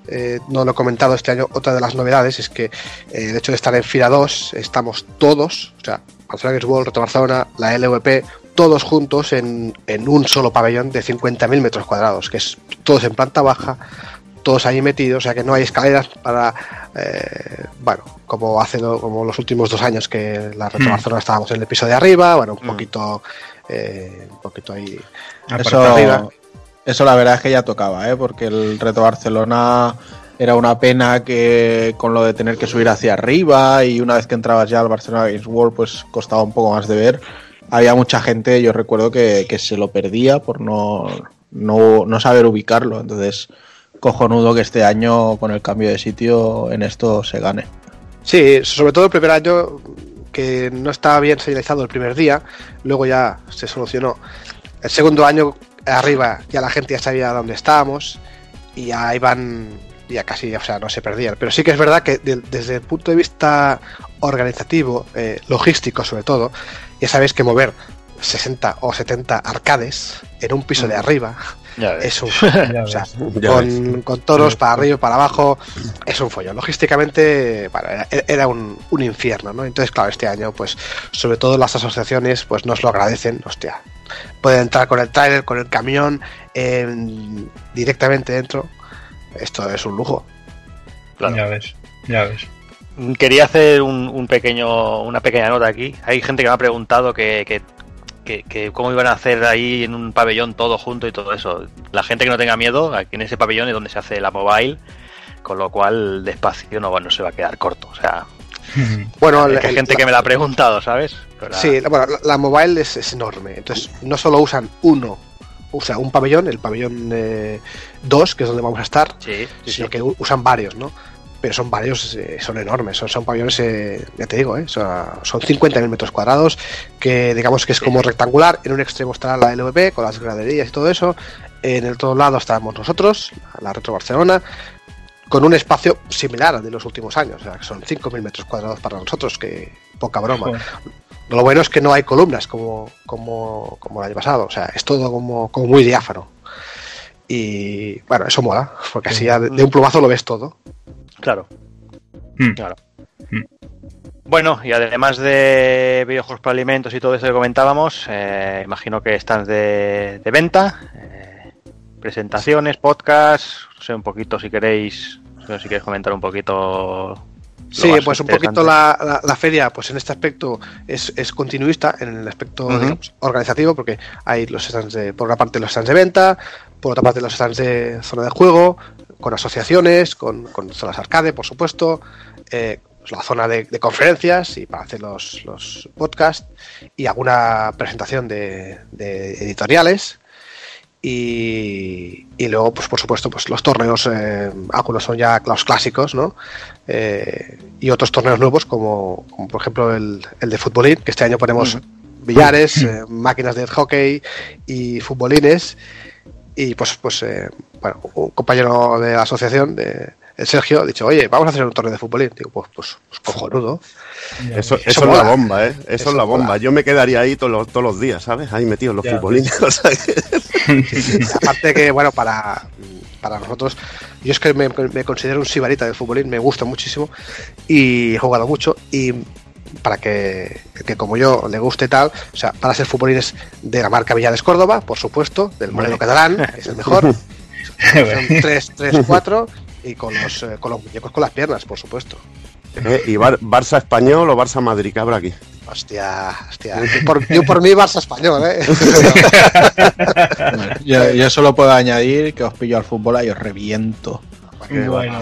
eh, no lo he comentado este año, otra de las novedades es que eh, el hecho de estar en fila 2, estamos todos, o sea, Barcelona Games World, Reto Barcelona, la LVP, todos juntos en, en un solo pabellón de 50.000 metros cuadrados, que es todos en planta baja, todos ahí metidos, o sea que no hay escaleras para, eh, bueno, como hace como los últimos dos años que la Reto Hmm. Barcelona estábamos en el piso de arriba, bueno, un poquito, eh, un poquito ahí. Eso, arriba. Eso la verdad es que ya tocaba, ¿eh? porque el reto Barcelona era una pena que con lo de tener que subir hacia arriba y una vez que entrabas ya al Barcelona Games World pues costaba un poco más de ver. Había mucha gente, yo recuerdo que, que se lo perdía por no, no, no saber ubicarlo. Entonces, cojonudo que este año con el cambio de sitio en esto se gane. Sí, sobre todo el primer año que no estaba bien señalizado el primer día, luego ya se solucionó. El segundo año arriba ya la gente ya sabía dónde estábamos y ya iban, ya casi, o sea, no se perdían. Pero sí que es verdad que de- desde el punto de vista organizativo, eh, logístico sobre todo, ya sabéis que mover 60 o 70 arcades en un piso de arriba Ya ves. es un o sea, con, con toros para arriba y para abajo es un follón. Logísticamente, bueno, era, era un, un infierno, ¿no? Entonces, claro, este año, pues, sobre todo las asociaciones, pues nos lo agradecen, hostia. Pueden entrar con el trailer, con el camión, en- directamente dentro. Esto es un lujo. Ya ves, ya ves. Quería hacer un, un pequeño, una pequeña nota aquí. Hay gente que me ha preguntado que, que, que- que cómo iban a hacer ahí en un pabellón todo junto y todo eso. La gente que no tenga miedo, aquí en ese pabellón es donde se hace la mobile, con lo cual despacio no, no se va a quedar corto. O sea, Bueno, hay el- gente que me la ha preguntado, ¿sabes? Sí, la- bueno, la, mobile es, es enorme. Entonces, no solo usan uno, o sea, un pabellón, el pabellón 2, que es donde vamos a estar, sí, sino que usan varios, ¿no? Pero son varios, eh, son enormes, son, son pabellones, eh, ya te digo, eh, son, son 50.000 metros cuadrados, que digamos que es como rectangular, en un extremo estará la LVP con las graderías y todo eso, en el otro lado estaremos nosotros, la Retro Barcelona, con un espacio similar al de los últimos años, o sea, que son 5.000 metros cuadrados para nosotros, que poca broma. Lo bueno es que no hay columnas como, como, como el año pasado, o sea, es todo como, como muy diáfano. Y bueno, eso mola, porque así ya de, de un plumazo lo ves todo. Claro. Claro. Bueno, y además de videojuegos para alimentos y todo eso que comentábamos, eh, imagino que stands de, de venta, eh, presentaciones, podcasts, no sé un poquito si queréis, si queréis comentar un poquito. Sí, pues un poquito la, la- la feria, pues en este aspecto es, es continuista, en el aspecto digamos, organizativo, porque hay los stands de, por una parte los stands de venta, por otra parte los stands de zona de juego, con asociaciones, con, con zonas arcade, por supuesto, eh, pues la zona de, de conferencias y para hacer los, los podcasts y alguna presentación de, de editoriales. Y, y luego, pues por supuesto, pues los torneos, eh, algunos son ya los clásicos, ¿no? Eh, y otros torneos nuevos, como, como por ejemplo el, el de futbolín, que este año ponemos billares, eh, máquinas de hockey y futbolines. Y pues, pues eh, bueno, un compañero de la asociación, de, el Sergio, ha dicho, oye, vamos a hacer un torneo de futbolín. Digo, pues, pues, pues cojonudo. Eso, eso, Eso es mola. la bomba, ¿eh? Eso, Eso es la bomba. mola. Yo me quedaría ahí todos los, todos los días, ¿sabes? Ahí metido en los Ya, futbolines. o sea que- aparte que, bueno, para, para nosotros, yo es que me, me considero un sibarita del futbolín, me gusta muchísimo y he jugado mucho y para que, que como yo le guste tal, o sea, para ser futbolines de la marca Villades Córdoba, por supuesto, del modelo catalán, es el mejor. Son 3, 3, 4 y con los, eh, con los muñecos con las piernas, por supuesto. Eh, ¿Y Bar- Barça español o Barça Madrid? ¿Qué habrá aquí? Hostia, hostia. Yo por, yo por mí Barça español, ¿eh? Yo, yo solo puedo añadir que os pillo al fútbol y os reviento. Bueno,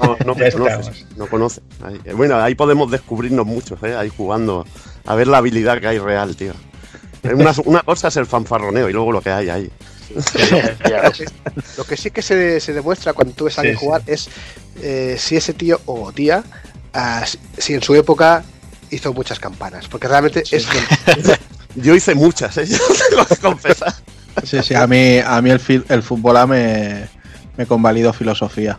No, no Ya conoces, no conoces. Ahí- eh, bueno, ahí podemos descubrirnos muchos, ¿eh? Ahí jugando, a ver la habilidad que hay real, tío. Eh, Una, una cosa es el fanfarroneo y luego lo que hay ahí. lo, que, lo que sí que se, se demuestra cuando tú ves a alguien Sí, sí. jugar es eh, si ese tío o tía, ah, si- si en su época hizo muchas campanas. Porque realmente es. Yo hice muchas, ¿eh? Yo confesar. Sí, sí, a mí, a mí el, fil- el fútbol me, me convalido filosofía.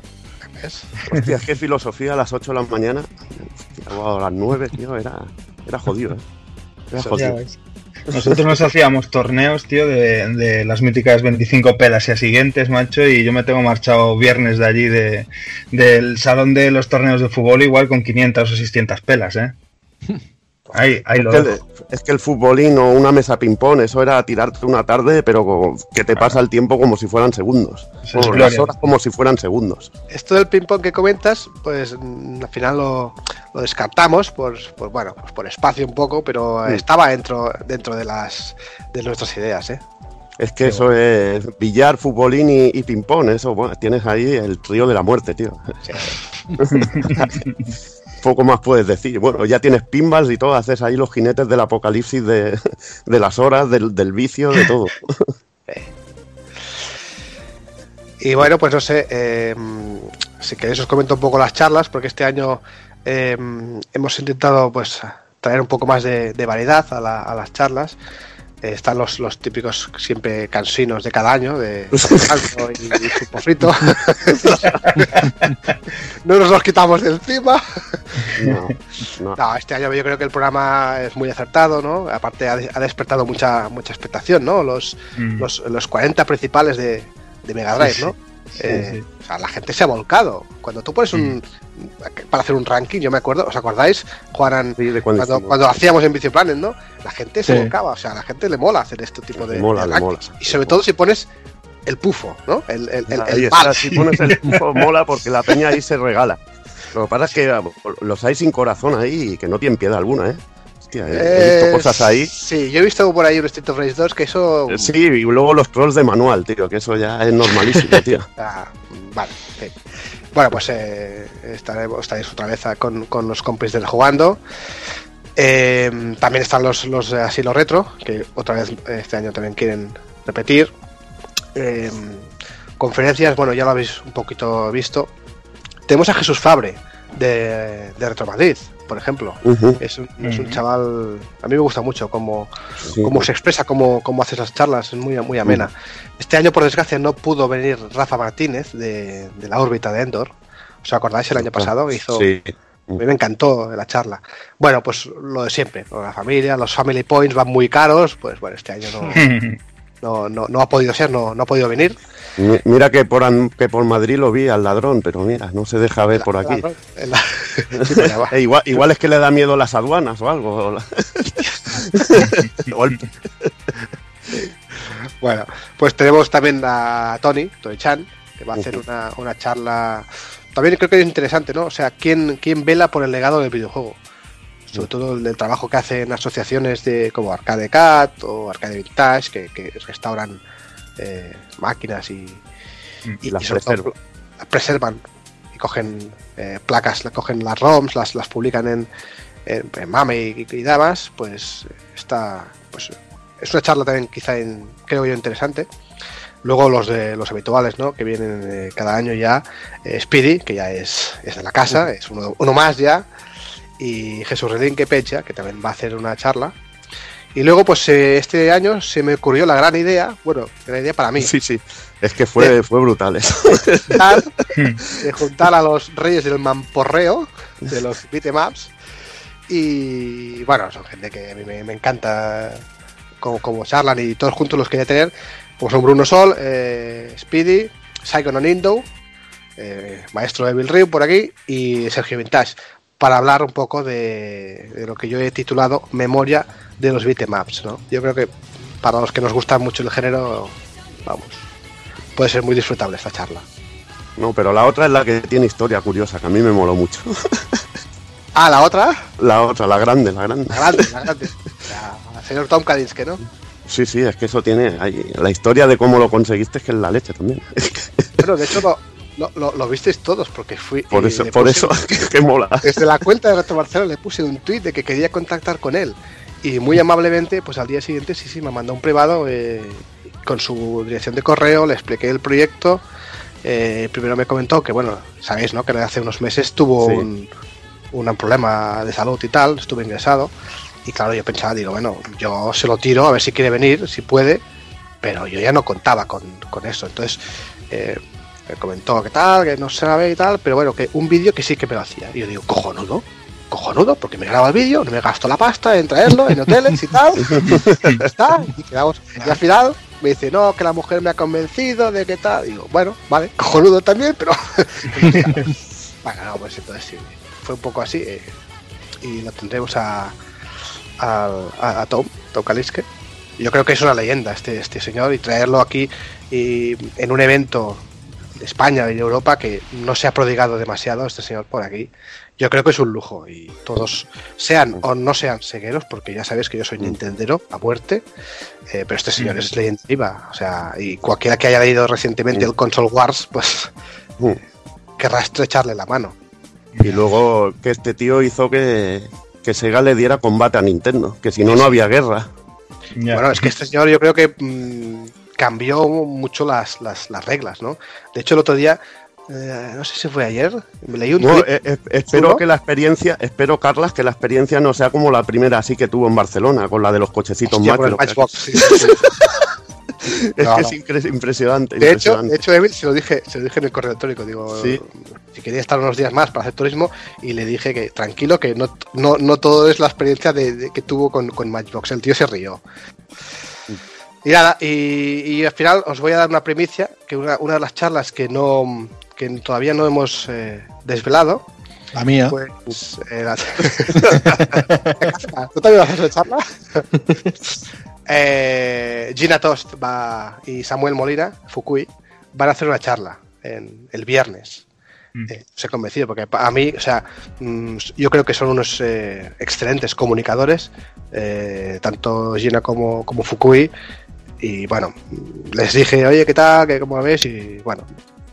Hostia, qué filosofía a las 8 de la mañana. Hostia, a las 9, tío, era, era jodido, ¿eh? Era jodido. Nosotros nos hacíamos torneos, tío, de, de las míticas 25 pelas y a siguientes, macho, y yo me tengo marchado viernes de allí, de, del salón de los torneos de fútbol, igual con 500 o 600 pelas, ¿eh? Ahí, ahí lo dejo. Es que el futbolín o una mesa ping-pong, eso era tirarte una tarde, pero que te pasa el tiempo como si fueran segundos. Es Bueno, las horas como si fueran segundos. Esto del ping-pong que comentas, pues mm, al final lo, lo descartamos por, por, bueno, pues por espacio un poco, pero Mm. estaba dentro, dentro de las de nuestras ideas, ¿eh? Es que eso es billar, futbolín y, y ping-pong. Eso, bueno, tienes ahí el trío de la muerte, tío. Poco más puedes decir. Bueno, ya tienes pinballs y todo, haces ahí los jinetes del apocalipsis de, de las horas, del, del vicio, de todo. Y bueno, pues no sé, eh, si queréis os comento un poco las charlas, porque este año eh, hemos intentado pues traer un poco más de, de variedad a, la- a las charlas. Eh, están los, los típicos siempre cansinos de cada año, de caldo y, y pulpo frito. no nos los quitamos de encima. No, no. No, este año yo creo que el programa es muy acertado, ¿no? Aparte ha, de- ha despertado mucha mucha expectación, ¿no? Los, Mm. los, los 40 principales de, de Mega Drive, Sí, ¿no? Sí. Eh, Sí, sí. O sea, la gente se ha volcado. Cuando tú pones un... Para hacer un ranking, yo me acuerdo, ¿os acordáis? Juanan, cuando cuando, cuando hacíamos en Biciplanet, ¿no? La gente se Sí. volcaba, o sea, a la gente le mola hacer este tipo de, Le mola, de le rankings. Y sobre todo si pones el pufo, ¿no? El, el, el, Ahí el está, si pones el pufo, mola porque la peña ahí se regala. Lo que pasa es que los hay sin corazón ahí y que no tienen piedad alguna, ¿eh? Hostia, he, he visto Eh, cosas ahí. Sí, yo he visto por ahí un Street of Rage 2 que eso... Sí, y luego los trolls de manual, tío, que eso ya es normalísimo, tío. Ah, vale. Bueno, pues eh, estaremos, estaréis otra vez con, con los compis del jugando. Eh, también están los, los de asilo retro, que otra vez este año también quieren repetir. Eh, conferencias, bueno, ya lo habéis un poquito visto. Tenemos a Jesús Fabre de, de Retro Madrid, por ejemplo. Es, un, es un chaval, a mí me gusta mucho cómo, Sí. cómo se expresa, cómo, cómo hace las charlas, es muy, muy amena. Este año, por desgracia, no pudo venir Rafa Martínez de, de la órbita de Endor. ¿Os acordáis el año pasado? Hizo, Sí. A mí me encantó la charla. Bueno, pues lo de siempre, ¿no? la familia, los family points van muy caros, pues bueno, este año no, no, no, no ha podido ser, no, no ha podido venir. Mi- Mira que por, que por Madrid lo vi al ladrón, pero mira, no se deja ver por aquí. la-. Eh, igual, igual es que le da miedo las aduanas o algo. o la- O el- Bueno, pues tenemos también a Tony, Tony Chan, que va a hacer una, una charla. También creo que es interesante, ¿no? O sea, ¿quién, quién vela por el legado del videojuego? Sobre todo el, del trabajo que hacen asociaciones de como Arcade Cat o Arcade Vintage, que, que restauran eh, máquinas y, Y las sobre todo preservan. las preservan y cogen eh, placas, cogen las ROMs, las, las publican en, en, en MAME y, y demás, pues está, pues es una charla también quizá en, creo yo interesante. Luego los de los habituales, ¿no? Que vienen eh, cada año ya, eh, Speedy, que ya es, es de la casa, es uno, uno más ya, y Jesús Redín que Pecha, que también va a hacer una charla. Y luego, pues eh, este año se me ocurrió la gran idea, bueno, gran idea para mí, Sí, sí. Es que fue, fue brutal eso. juntar, de juntar a los reyes del mamporreo, de los beatemaps. Y bueno, son gente que a mí me, me encanta como, como charlan y todos juntos los quería tener. Como son Bruno Sol, eh, Speedy, Psycho Onindo, eh, Maestro Evil Ryu por aquí y Sergio Vintage. Para hablar un poco de, de lo que yo he titulado Memoria de los beatemaps. ¿no? Yo creo que para los que nos gusta mucho el género, vamos, puede ser muy disfrutable esta charla. No, pero la otra es la que tiene historia curiosa, que a mí me moló mucho. Ah, la otra, La otra, la grande, la grande. la grande, la grande. La- señor Tom Kalinske, ¿no? Sí, sí, es que eso tiene ahí, la historia de cómo lo conseguiste es que es la leche también. Bueno, de hecho lo, lo, lo- lo visteis todos porque fui. Por eso, por puse- eso, que mola. Desde la cuenta de Reto Barcelona le puse un tuit de que quería contactar con él. Y muy amablemente, pues al día siguiente, sí, sí, me mandó un privado eh, con su dirección de correo, le expliqué el proyecto. Eh, primero me comentó que, bueno, sabéis, ¿no? Que hace unos meses tuvo Sí. un, un problema de salud y tal, estuve ingresado. Y claro, yo pensaba, digo, bueno, yo se lo tiro a ver si quiere venir, si puede, pero yo ya no contaba con, con eso. Entonces, eh, me comentó que tal, que no sabe y tal, pero bueno, que un vídeo que sí que me lo hacía. Y yo digo, cojonudo, cojonudo, porque me graba el vídeo, no me gasto la pasta en traerlo, en hoteles y tal. y está, y quedamos. Y al final me dice, no, que la mujer me ha convencido de que tal. Digo, bueno, vale, cojonudo también, pero. bueno, no, pues entonces sí, fue un poco así. eh, y lo tendremos a, a, a- a Tom, Tom Kaliske. Yo creo que es una leyenda este, este señor y traerlo aquí y en un evento de España y de Europa que no se ha prodigado demasiado este señor por aquí. Yo creo que es un lujo y todos, sean o no sean segueros, porque ya sabéis que yo soy Nintendero a muerte, eh, pero este señor es leyenda viva. O sea, y cualquiera que haya leído recientemente el Console Wars, pues querrá estrecharle la mano. Y luego que este tío hizo que, que Sega le diera combate a Nintendo, que si no, no había guerra. Bueno, es que este señor yo creo que mm, cambió mucho las, las, las reglas, ¿no? De hecho, el otro día, eh, no sé si fue ayer, me leí un No, eh, eh, espero que la experiencia, espero, Carlas, que la experiencia no sea como la primera así que tuvo en Barcelona, con la de los cochecitos Hostia, con el sí, sí, sí. Es No, que no. es impresionante. De hecho, de hecho, se lo dije, se lo dije en el correo electrónico, digo, si quería estar unos días más para hacer turismo, y le dije que tranquilo, que no, no, no todo es la experiencia de, de- que tuvo con, con Matchbox. El tío se rió. Y nada, y, y al final os voy a dar una primicia, que una, una de las charlas que no que todavía no hemos eh, desvelado, La mía. pues eh, la- ¿Tú también vas a hacer charla? Eh, Gina Tost va, y Samuel Molina, Fukui, van a hacer una charla en, el viernes. Eh, os he convencido, porque a mí, o sea, mm, yo creo que son unos eh, excelentes comunicadores, eh, tanto Gina como, como Fukui. Y bueno, les dije, oye, ¿qué tal? ¿Qué, ¿Cómo ves? Y bueno,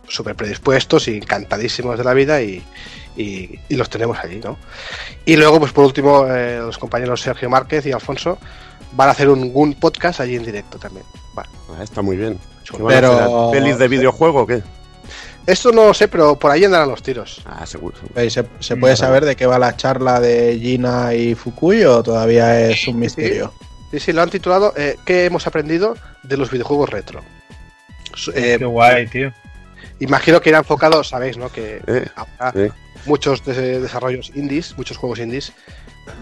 súper predispuestos y encantadísimos de la vida y, y- y los tenemos allí, ¿no? Y luego, pues por último, eh, los compañeros Sergio Márquez y Alfonso van a hacer un, un podcast allí en directo también. Ah, está muy bien. ¿Qué van Pero-? ¿Pelis de videojuego o qué? Esto no lo sé, pero por ahí andarán los tiros. Ah, seguro. ¿Se, se puede saber de qué va la charla de Gina y Fukui o todavía es un misterio? Sí, sí, lo han titulado eh, ¿Qué hemos aprendido de los videojuegos retro? Su- eh, Qué guay, tío. Imagino que irá enfocado, sabéis, ¿no? Que Eh, ahora eh. muchos de- desarrollos indies, muchos juegos indies,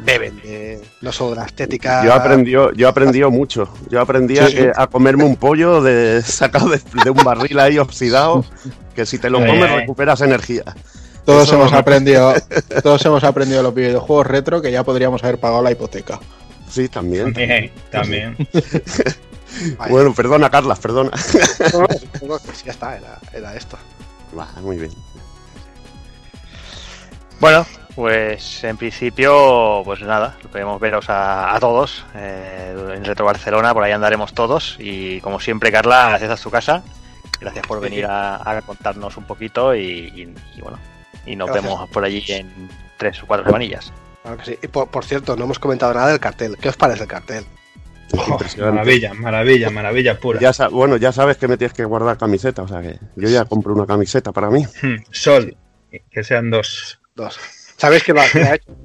beben de, no solo de la estética. Yo aprendí, yo aprendí mucho. Yo aprendí a, Sí. que- a comerme un pollo de, sacado de, de un barril ahí oxidado, que si te lo Eh. comes recuperas energía. Todos Eso- hemos aprendido, todos hemos aprendido los videojuegos retro que ya podríamos haber pagado la hipoteca. Sí, también. También, también. Vaya. Bueno, perdona, Carlas, perdona. Sí, ya está, era, era esto. Va, muy bien. Bueno, pues en principio, pues nada, queremos veros a, a todos eh, en Retro Barcelona, por ahí andaremos todos y como siempre, Carla, esta es tu casa. Gracias por venir a, a contarnos un poquito y, y- y bueno, y nos Gracias. vemos por allí en tres o cuatro semanillas. Claro que sí. Y por, por cierto, no hemos comentado nada del cartel. ¿Qué os parece el cartel? Impresionante. Maravilla, maravilla, maravilla pura. Ya bueno, ya sabes que me tienes que guardar camiseta, o sea que yo ya compro una camiseta para mí. Hmm, Sol, que sean dos. Dos. ¿Sabéis que lo ha, hecho?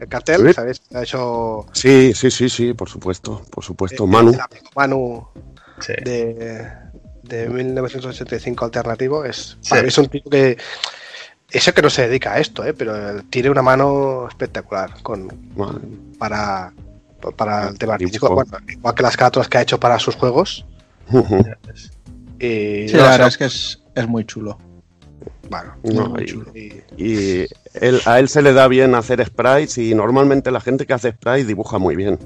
El cartel, ¿Sí? ¿sabéis? Ha hecho Sí, sí, sí, sí, por supuesto, por supuesto. el- Manu. el amigo Manu Sí. de, de 1985 alternativo. Es, Sí. para mí es un tipo que. Eso que no se dedica a esto, ¿eh? pero él tiene una mano espectacular con, para, para el tema artístico. Bueno, igual que las carátulas que ha hecho para sus juegos. Y Sí, no, la o sea, verdad es que es, es muy chulo. bueno, No, muy y- chulo. y- Y él- a él se le da bien hacer sprites y normalmente la gente que hace sprites dibuja muy bien.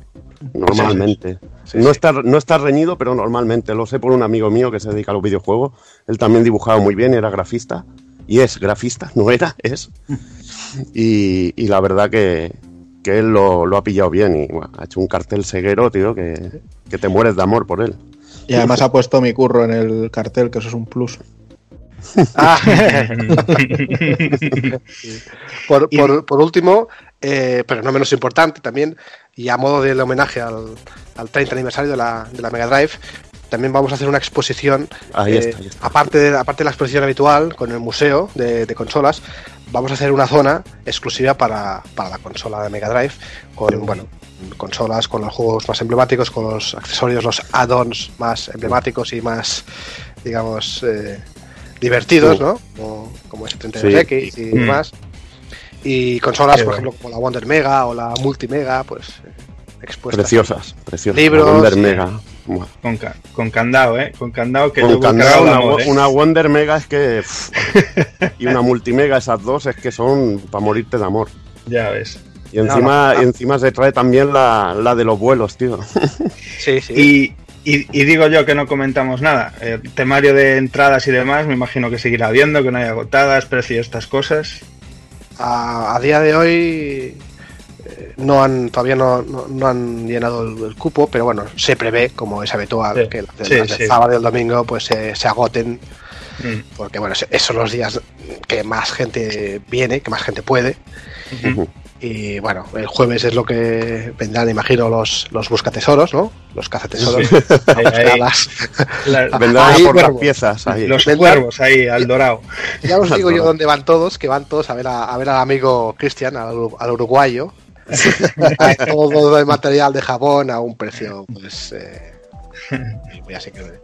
Normalmente. Sí, no, sí. Está, no está reñido, pero normalmente. Lo sé por un amigo mío que se dedica a los videojuegos. Él también dibujaba muy bien, era grafista. Y es grafista, no era, es. Y, y la verdad que, que él lo, lo ha pillado bien y bueno, ha hecho un cartel ceguero, tío, que, que te mueres de amor por él. Y además ha puesto mi curro en el cartel, que eso es un plus. Ah, por, por- por último, eh, pero no menos importante también, y a modo del homenaje al, al 30 aniversario de la, de la Mega Drive, también vamos a hacer una exposición, Ahí eh, está, ahí está. aparte, de, aparte de la exposición habitual con el museo de, de consolas, vamos a hacer una zona exclusiva para, para la consola de Mega Drive, con bueno, consolas, con los juegos más emblemáticos, con los accesorios, los add-ons más emblemáticos y más, digamos, eh, divertidos, Sí. ¿no? Como, como ese 32X y Mm. demás. Y consolas, Qué por bueno. ejemplo, como la Wonder Mega o la Multimega, pues eh, expuestas. Preciosas, preciosas. Libros, Wonder sí. Mega. Con, ca- con candado, ¿eh? Con candado que Con yo candado, una, amor, ¿eh? una Wonder Mega es que. pff, y una Multimega, esas dos es que son para morirte de amor. Ya ves. Y encima, No, no. y encima se trae también la, la de los vuelos, tío. Sí, sí. Y, y- y digo yo que no comentamos nada. El temario de entradas y demás, me imagino que seguirá habiendo, que no hay agotadas, precios, estas cosas. A, a día de hoy eh, no han todavía no, no- no han llenado el, el cupo, pero bueno, se prevé, como es habitual, Sí, que las, sí, del sí. sábado y el domingo pues se- se agoten, Mm. porque bueno, esos son los días que más gente viene, que más gente puede. Y bueno, el jueves es lo que vendrán, imagino, los, los buscatesoros, ¿no? Los cazatesoros. Sí. Ahí, ahí. las- La- Vendrán Ahí, por las piezas ahí. Los Vendrán- cuervos ahí, al dorado. Ya os digo yo dónde van todos, que van todos a ver, a, a ver al amigo Cristian, al uruguayo. Todo el material de jabón a un precio, pues. Eh, muy asequible.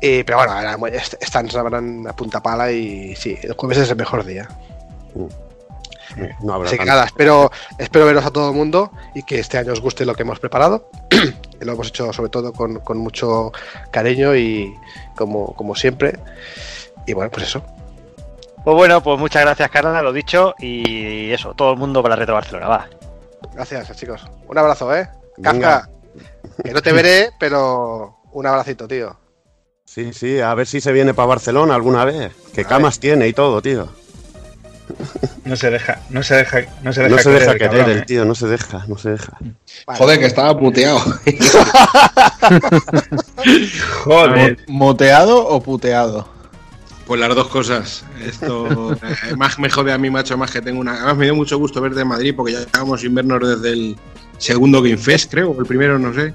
Y, pero bueno, ahora están van a punta pala y sí, el jueves es el mejor día. No habrá Así que nada, espero, espero veros a todo el mundo y que este año os guste lo que hemos preparado. que lo hemos hecho sobre todo con, con mucho cariño y como, como siempre. Y bueno, pues eso. Pues bueno, pues muchas gracias, Carla, lo dicho. Y eso, todo el mundo para Retro Barcelona, va. Gracias, chicos. Un abrazo, ¿eh? Kafka, que no te veré, pero un abracito, tío. Sí, sí, a ver si se viene para Barcelona alguna vez. Que camas tiene y todo, tío. No se deja, no se deja, no se deja, No se querer deja el querer cabrón, el ¿eh? tío, no se deja, no se deja. Joder, que estaba puteado. Joder. ¿Moteado o puteado? Pues las dos cosas. Esto eh, más me jode a mí, macho, más que tengo una. Además me dio mucho gusto verte en Madrid porque ya llevamos sin vernos desde el segundo Game Fest, creo, o el primero, no sé.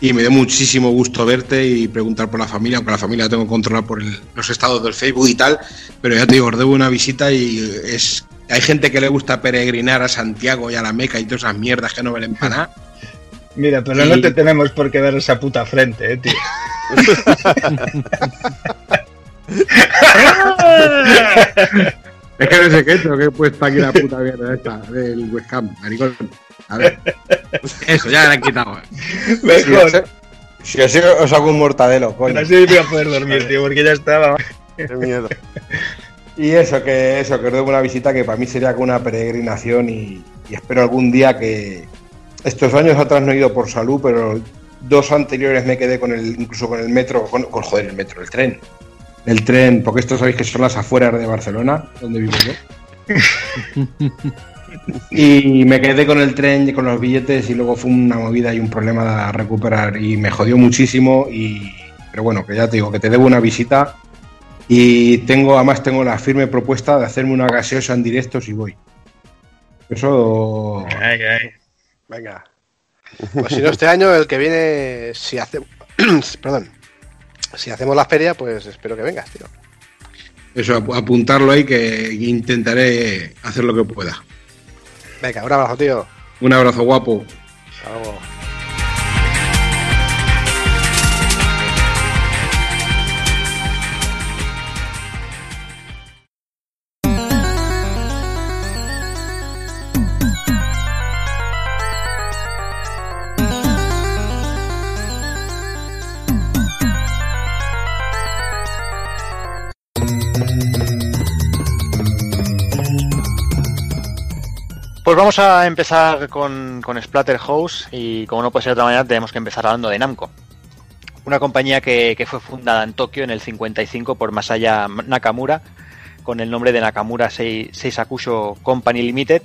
Y me dio muchísimo gusto verte y preguntar por la familia, aunque la familia la tengo controlada por el- los estados del Facebook y tal. Pero ya te digo, os debo una visita y es. Hay gente que le gusta peregrinar a Santiago y a la Meca y todas esas mierdas que no valen para nada. Mira, pero Y- no te tenemos por qué ver esa puta frente, eh, tío. Es que no sé qué, tengo que he puesto aquí la puta mierda esta del webcam, maricón. A ver. Eso, ya la han quitado. Mejor. Si así os hago un mortadelo, coño. Pero así voy a poder dormir, tío, porque ya estaba. Qué miedo. Y eso, que eso, que os debo una visita que para mí sería como una peregrinación y, y espero algún día que estos años atrás no he ido por salud, pero dos anteriores me quedé con el, incluso con el metro, con, con joder, el metro, el tren. El tren, porque esto sabéis que son las afueras de Barcelona, donde vivo yo. Y me quedé con el tren y con los billetes y luego fue una movida y un problema a recuperar y me jodió muchísimo y pero bueno, que ya te digo que te debo una visita y tengo además tengo la firme propuesta de hacerme una gaseosa en directo si voy. Eso Ay, ay. Venga. Pues si no este año, el que viene, si hacemos. perdón. Si hacemos la feria, pues espero que vengas, tío. Eso, ap- apuntarlo ahí que intentaré hacer lo que pueda. Venga, un abrazo, tío. Un abrazo guapo. Hasta luego. Pues vamos a empezar con, con Splatterhouse y como no puede ser de otra manera tenemos que empezar hablando de Namco. Una compañía que, fue fundada en Tokio en el 55 por Masaya Nakamura con el nombre de Nakamura Sei- Seisakusho Company Limited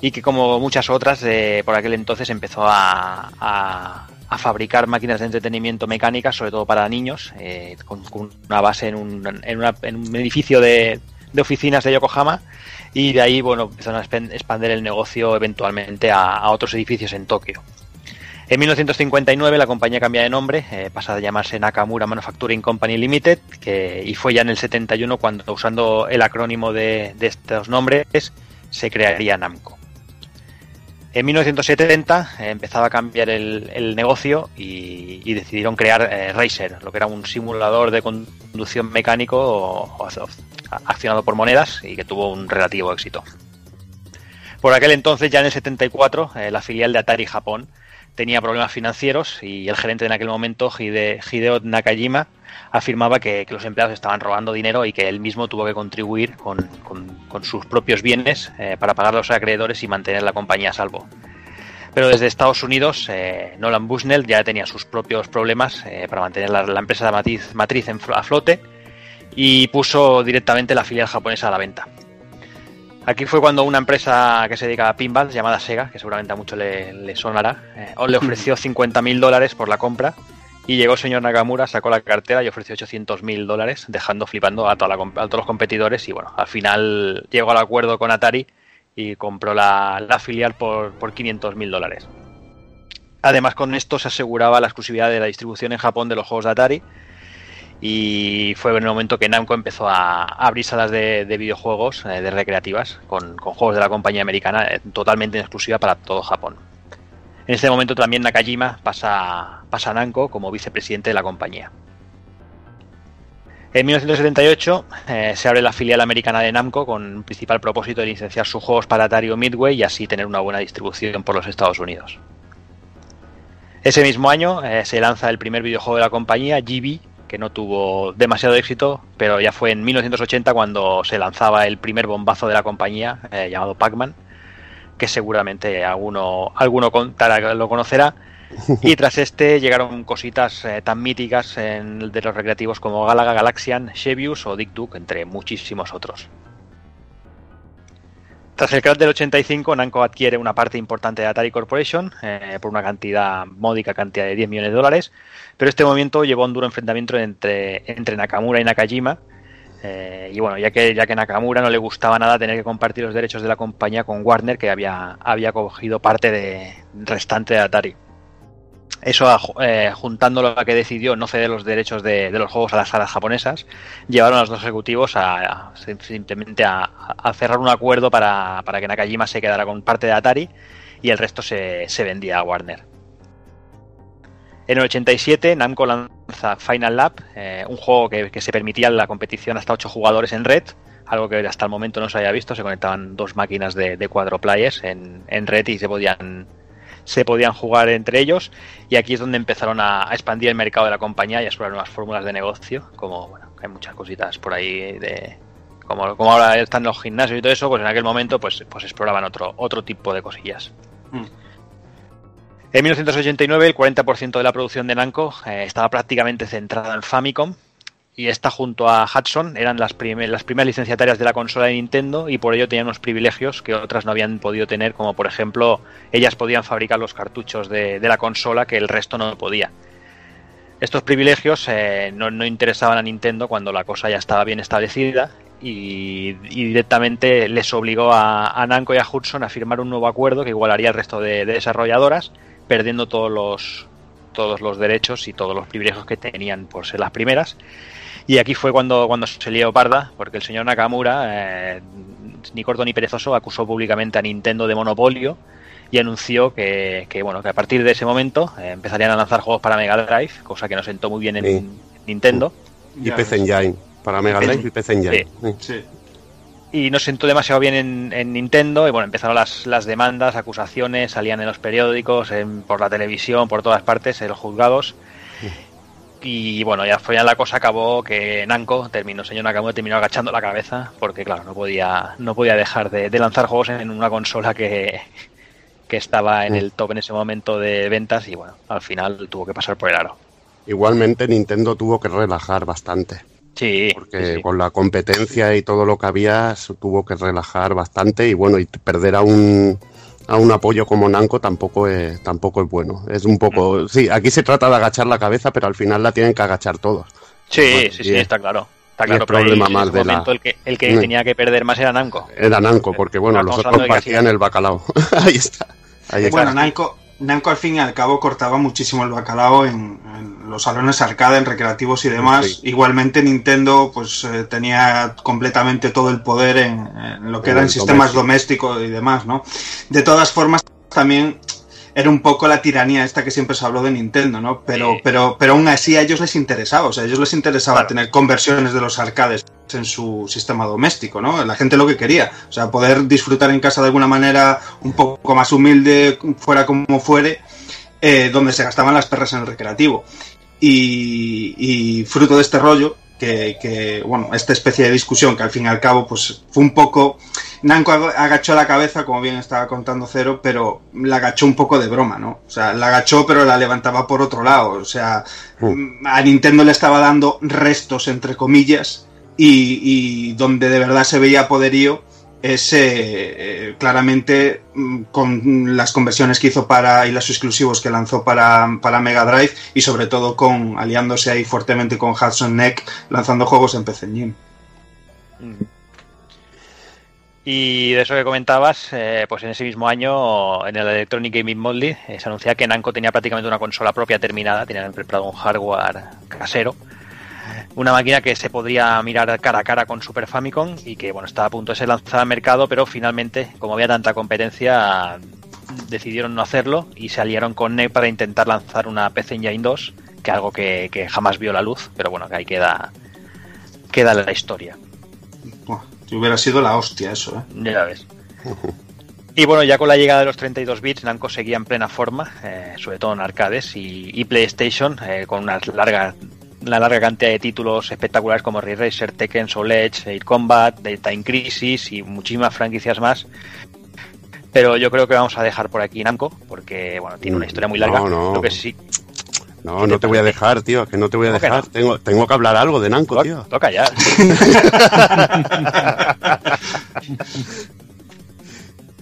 y que como muchas otras eh, por aquel entonces empezó a, fabricar máquinas de entretenimiento mecánicas, sobre todo para niños, eh, con, una base en un, en una- en un edificio de oficinas de Yokohama y de ahí bueno empezaron a expandir el negocio eventualmente a, otros edificios en Tokio. En 1959 la compañía cambia de nombre, eh, pasa a llamarse Nakamura Manufacturing Company Limited, y fue ya en el 71 cuando usando el acrónimo de estos nombres se crearía Namco. En 1970 eh, empezaba a cambiar el, el negocio y, decidieron crear eh, Racer, lo que era un simulador de conducción mecánico o- o- accionado por monedas y que tuvo un relativo éxito. Por aquel entonces, ya en el 74, eh, la filial de Atari Japón tenía problemas financieros y el gerente en aquel momento, Hide- Hideo Nakajima, afirmaba que, que los empleados estaban robando dinero y que él mismo tuvo que contribuir con, con- con sus propios bienes eh, para pagar a los acreedores y mantener la compañía a salvo. Pero desde Estados Unidos, eh, Nolan Bushnell ya tenía sus propios problemas eh, para mantener la, la empresa de matriz, matriz en a flote y puso directamente la filial japonesa a la venta. Aquí fue cuando una empresa que se dedica a pinball llamada Sega, que seguramente a muchos le, le sonará, eh, le ofreció 50.000 dólares por la compra y llegó el señor Nakamura, sacó la cartera y ofreció 800.000 dólares, dejando flipando a, toda la a todos los competidores y bueno, al final llegó al acuerdo con Atari y compró la, filial por, por 500.000 dólares. Además con esto se aseguraba la exclusividad de la distribución en Japón de los juegos de Atari y fue en el momento que Namco empezó a, abrir salas de, de videojuegos eh, de recreativas con, con juegos de la compañía americana eh, totalmente en exclusiva para todo Japón. En este momento también Nakajima pasa, pasa a Namco como vicepresidente de la compañía. En 1978 eh, se abre la filial americana de Namco con un principal propósito de licenciar sus juegos para Atari Midway y así tener una buena distribución por los Estados Unidos. Ese mismo año eh, se lanza el primer videojuego de la compañía, GB, que no tuvo demasiado éxito, pero ya fue en 1980 cuando se lanzaba el primer bombazo de la compañía, eh, llamado Pac-Man, que seguramente alguno, alguno contará- lo conocerá. Y tras este llegaron cositas eh, tan míticas en, de los recreativos como Galaga Galaxian, Chevius o Dick Duck, entre muchísimos otros. Tras el crash del 85, Namco adquiere una parte importante de Atari Corporation eh, por una cantidad módica cantidad de 10 millones de dólares, pero este movimiento llevó a un duro enfrentamiento entre, entre Nakamura y Nakajima. Eh, y bueno, ya que, ya que Nakamura no le gustaba nada tener que compartir los derechos de la compañía con Warner, que había, había cogido parte de, restante de Atari. Eso, eh, juntándolo a que decidió no ceder los derechos de, los juegos a las salas japonesas, llevaron a los dos ejecutivos a, a- simplemente a, a cerrar un acuerdo para, para que Nakajima se quedara con parte de Atari y el resto se, se vendía a Warner. En el 87, Namco lanza Final Lap, eh, un juego que, que se permitía la competición hasta 8 jugadores en red, algo que hasta el momento no se había visto. Se conectaban dos máquinas de, cuatro players en, en red y se podían, se podían jugar entre ellos. Y aquí es donde empezaron a, expandir el mercado de la compañía y a explorar nuevas fórmulas de negocio, como bueno, hay muchas cositas por ahí de. Como, como ahora están los gimnasios y todo eso, pues en aquel momento pues, pues exploraban otro, otro tipo de cosillas. En 1989 el 40% de la producción de Namco eh, estaba prácticamente centrada en Famicom y esta junto a Hudson eran las, las primeras licenciatarias de la consola de Nintendo y por ello tenían unos privilegios que otras no habían podido tener, como por ejemplo ellas podían fabricar los cartuchos de, la consola que el resto no podía. Estos privilegios eh, no, no interesaban a Nintendo cuando la cosa ya estaba bien establecida y, directamente les obligó a, a Namco y a Hudson a firmar un nuevo acuerdo que igualaría al resto de desarrolladoras, perdiendo todos los, todos los derechos y todos los privilegios que tenían por ser las primeras. Y aquí fue cuando, cuando se lió parda, porque el señor Nakamura, eh, ni corto ni perezoso, acusó públicamente a Nintendo de monopolio y anunció que, que, bueno que a partir de ese momento eh, empezarían a lanzar juegos para Mega Drive, cosa que no sentó muy bien en Sí. Nintendo. Y PC Engine. Para Mega Drive y PC Engine. Sí. Y no sentó demasiado bien en, en Nintendo y bueno, empezaron las, las demandas, acusaciones, salían en los periódicos, en- por la televisión, por todas partes, en los juzgados. Y bueno, ya fue la cosa acabó que Namco terminó, señor Nakamura terminó agachando la cabeza porque claro, no podía, no podía dejar de, de lanzar juegos en una consola que, que estaba en el top en ese momento de ventas y bueno, al final tuvo que pasar por el aro. Igualmente Nintendo tuvo que relajar bastante. Sí. Porque con la competencia y todo lo que había, se tuvo que relajar bastante y bueno, y perder a un a un apoyo como Namco tampoco es, tampoco es bueno. Es un poco, sí, aquí se trata de agachar la cabeza, pero al final la tienen que agachar todos. Sí, Bueno, sí, sí, es- está claro. Está claro, pero ahí, problema en más ese de la- momento el que, el que Mm. tenía que perder más era Namco. Era Namco, porque bueno, los otros partían el bacalao. Ahí está. Ahí está. Bueno, Namco, Namco al fin y al cabo cortaba muchísimo el bacalao en, en los salones arcade, en recreativos y demás. Sí. Igualmente Nintendo pues eh, tenía completamente todo el poder en, en lo que En eran sistemas doméstico. domésticos y demás, ¿no? De todas formas, también era un poco la tiranía esta que siempre se habló de Nintendo, ¿no? Pero, pero, pero aún así a ellos les interesaba, o sea, a ellos les interesaba tener conversiones de los arcades en su sistema doméstico, ¿no? La gente lo que quería, o sea, poder disfrutar en casa de alguna manera un poco más humilde, fuera como fuere, eh, donde se gastaban las perras en el recreativo. Y, y fruto de este rollo, que, que, bueno, esta especie de discusión que al fin y al cabo, pues fue un poco. Nanco ag- agachó la cabeza, como bien estaba contando Cero, pero la agachó un poco de broma, ¿no? O sea, la agachó, pero la levantaba por otro lado. O sea, mm, a Nintendo le estaba dando restos, entre comillas, y, y donde de verdad se veía poderío es eh, eh, claramente mm, con las conversiones que hizo para y los exclusivos que lanzó para, para Mega Drive y sobre todo con aliándose ahí fuertemente con Hudson Neck lanzando juegos en PC Engine. Y de eso que comentabas, eh, pues en ese mismo año, en el Electronic Gaming Monthly, se anuncia que Namco tenía prácticamente una consola propia terminada, tenían preparado un hardware casero, una máquina que se podría mirar cara a cara con Super Famicom y que bueno estaba a punto de ser lanzada al mercado, pero finalmente, como había tanta competencia, decidieron no hacerlo y se aliaron con NEC para intentar lanzar una PC Engine 2, que algo que, que jamás vio la luz, pero bueno, que ahí queda, queda la historia. Buah, hubiera sido la hostia eso, ¿eh? Ya ves. Y bueno, ya con la llegada de los 32 bits, Namco seguía en plena forma, eh, sobre todo en arcades y, y PlayStation, eh, con una larga, una larga cantidad de títulos espectaculares como Ray Racer, Tekken, Soul Edge, Air Combat, Time Crisis y muchísimas franquicias más. Pero yo creo que vamos a dejar por aquí Namco, porque bueno, tiene una historia muy larga. No, no. Lo que sí, No, no te voy a dejar, tío, que no te voy a ¿Cómo que dejar. no? Tengo, tengo que hablar algo de Nanco, tío. toca ya.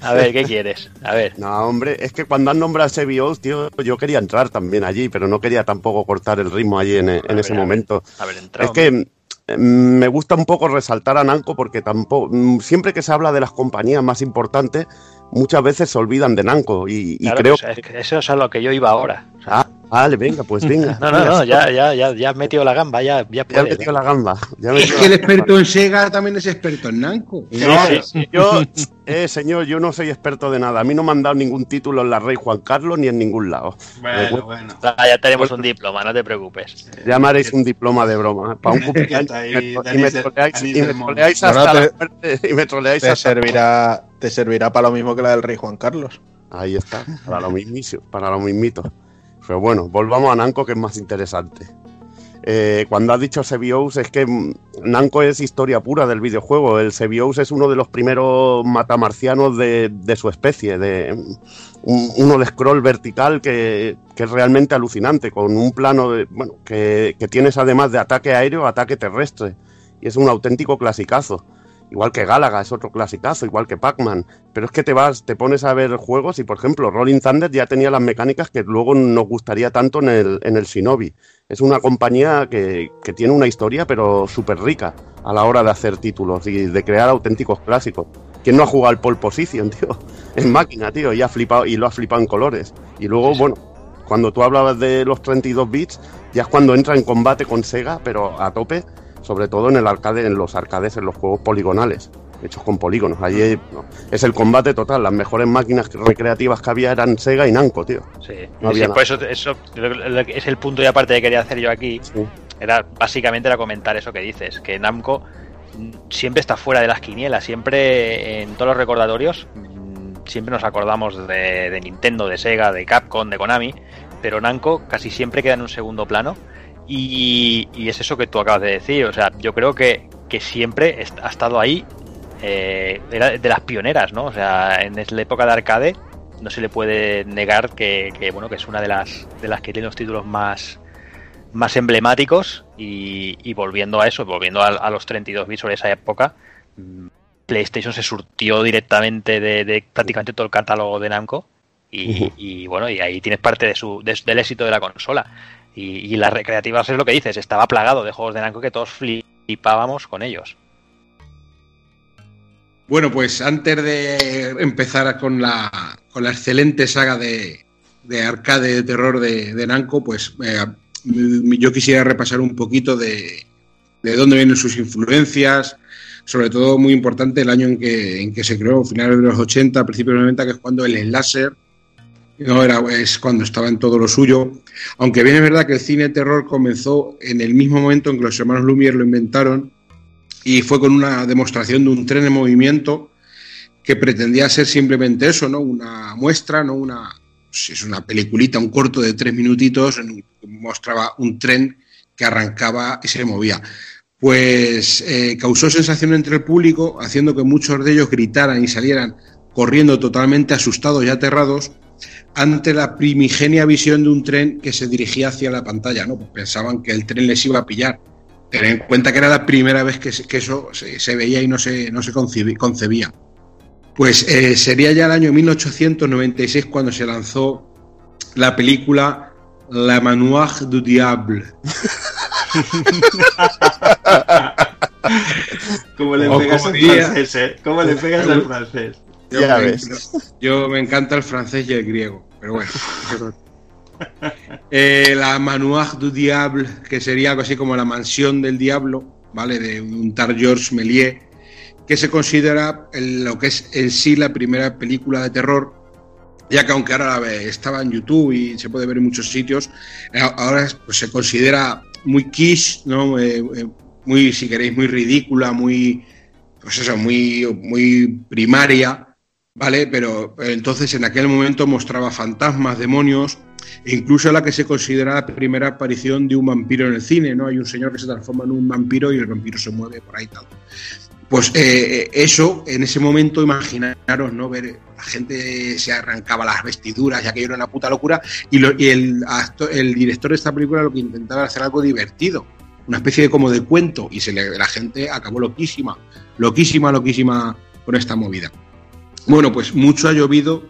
A ver, ¿qué quieres? A ver. No, hombre, es que cuando han nombrado a CBOs, tío, yo quería entrar también allí, pero no quería tampoco cortar el ritmo allí en, en ese momento. A ver, entrado. Es que mm, me gusta un poco resaltar a Namco porque tampoco mm, siempre que se habla de las compañías más importantes, muchas veces se olvidan de Namco y, y Claro, creo pues, eso es a lo que yo iba ahora. Ah, vale, venga, pues venga. No, no, no, ya, ya, ya, ya has metido la gamba, ya, ya puedes. metido la gamba. ya he Es que el experto en Sega también es experto en Namco. Yo, eh, señor, yo no soy experto de nada. A mí no me han dado ningún título en la Rey Juan Carlos ni en ningún lado. Bueno, bueno. Ah, ya tenemos un diploma, no te preocupes. Ya me haréis un diploma de broma. ¿eh? Para un cumpleaños. Y me- troleáis- y me troleáis hasta te- la muerte. Y me troleáis Te hasta- servirá, te servirá para lo mismo que la del rey Juan Carlos. Ahí está, para lo mismito, para lo mismito. Pero bueno, volvamos a Namco que es más interesante. Eh, cuando has dicho CBOs es que mm, Namco es historia pura del videojuego. El CBOs es uno de los primeros matamarcianos de, de su especie, de mm, un- uno de scroll vertical que, que es realmente alucinante, con un plano de, bueno, que, que tienes además de ataque aéreo, ataque terrestre. Y es un auténtico clasicazo. Igual que Galaga es otro clasicazo, igual que Pac-Man. Pero es que te vas, te pones a ver juegos y, por ejemplo, Rolling Thunder ya tenía las mecánicas que luego nos gustaría tanto en el, en el Shinobi. Es una compañía que, que tiene una historia, pero súper rica a la hora de hacer títulos y de crear auténticos clásicos. ¿Quién no ha jugado al Pole Position, tío? En máquina, tío, y, ha flipado, y lo ha flipado en colores. Y luego, bueno, cuando tú hablabas de los 32 bits, ya es cuando entra en combate con Sega, pero a tope, sobre todo en el arcade, en los arcades, en los juegos poligonales, hechos con polígonos. Allí es el combate total. Las mejores máquinas recreativas que había eran Sega y Namco, tío. Sí, No sí, había por eso, eso es el punto y aparte que quería hacer yo aquí. Era básicamente era comentar eso que dices, que Namco siempre está fuera de las quinielas, siempre en todos los recordatorios, mm, siempre nos acordamos de, de Nintendo, de Sega, de Capcom, de Konami, pero Namco casi siempre queda en un segundo plano. Y, y es eso que tú acabas de decir, o sea, yo creo que, que siempre ha estado ahí, eh, era de las pioneras, ¿no? O sea, en la época de arcade no se le puede negar que, que, bueno que es una de las de las que tiene los títulos más más emblemáticos. Y, y volviendo a eso volviendo a, a los 32 bits sobre esa época mm, PlayStation se surtió directamente de, de prácticamente todo el catálogo de Namco. Y, bueno y ahí tienes parte de su de- del éxito de la consola y, y las recreativas es lo que dices estaba plagado de juegos de Namco que todos flipábamos con ellos. Bueno, pues antes de empezar con la, con la excelente saga de, de arcade de terror de, de pues eh, yo quisiera repasar un poquito de, de dónde vienen sus influencias, sobre todo muy importante el año en que, en que se creó, finales de los 80, principios de los 90, que es cuando el láser No, era, es cuando estaba en todo lo suyo. Aunque bien es verdad que el cine terror comenzó en el mismo momento en que los hermanos Lumière lo inventaron y fue con una demostración de un tren en movimiento que pretendía ser simplemente eso, ¿no? Una muestra, ¿no? Una, si es una peliculita, un corto de tres minutitos, que mostraba un tren que arrancaba y se movía. Pues eh, causó sensación entre el público, haciendo que muchos de ellos gritaran y salieran corriendo totalmente asustados y aterrados ante la primigenia visión de un tren que se dirigía hacia la pantalla, ¿no? Pues pensaban que el tren les iba a pillar. Ten en cuenta que era la primera vez que, eso se, se veía y no se, no se concebía. Pues eh, sería ya el año 1896 cuando se lanzó la película La Manoir du Diable. ¿Cómo le pegas al francés, eh? ¿Cómo le pegas al francés? Yo Ya me, ves. yo me encanta el francés y el griego, pero bueno. Eh, la Manoir du Diable, que sería algo así como la mansión del diablo, ¿vale? De un tal Georges Méliès, que se considera el- lo que es en sí la primera película de terror, ya que aunque ahora la estaba en YouTube y se puede ver en muchos sitios, eh, ahora pues, se considera muy quiche, ¿no? Eh, eh, muy, si queréis, muy ridícula, muy, pues eso, muy, muy primaria, ¿vale? Pero, pero entonces en aquel momento mostraba fantasmas, demonios, e incluso la que se considera la primera aparición de un vampiro en el cine, ¿no? Hay un señor que se transforma en un vampiro y el vampiro se mueve por ahí tal. Pues eh, eso, en ese momento, imaginaros, ¿no? Ver, la gente se arrancaba las vestiduras, ya que era una puta locura, y, lo- el, el director de esta película lo que intentaba era hacer algo divertido, una especie de como de cuento, y se le- la gente acabó loquísima, loquísima, loquísima con esta movida. Bueno, pues mucho ha llovido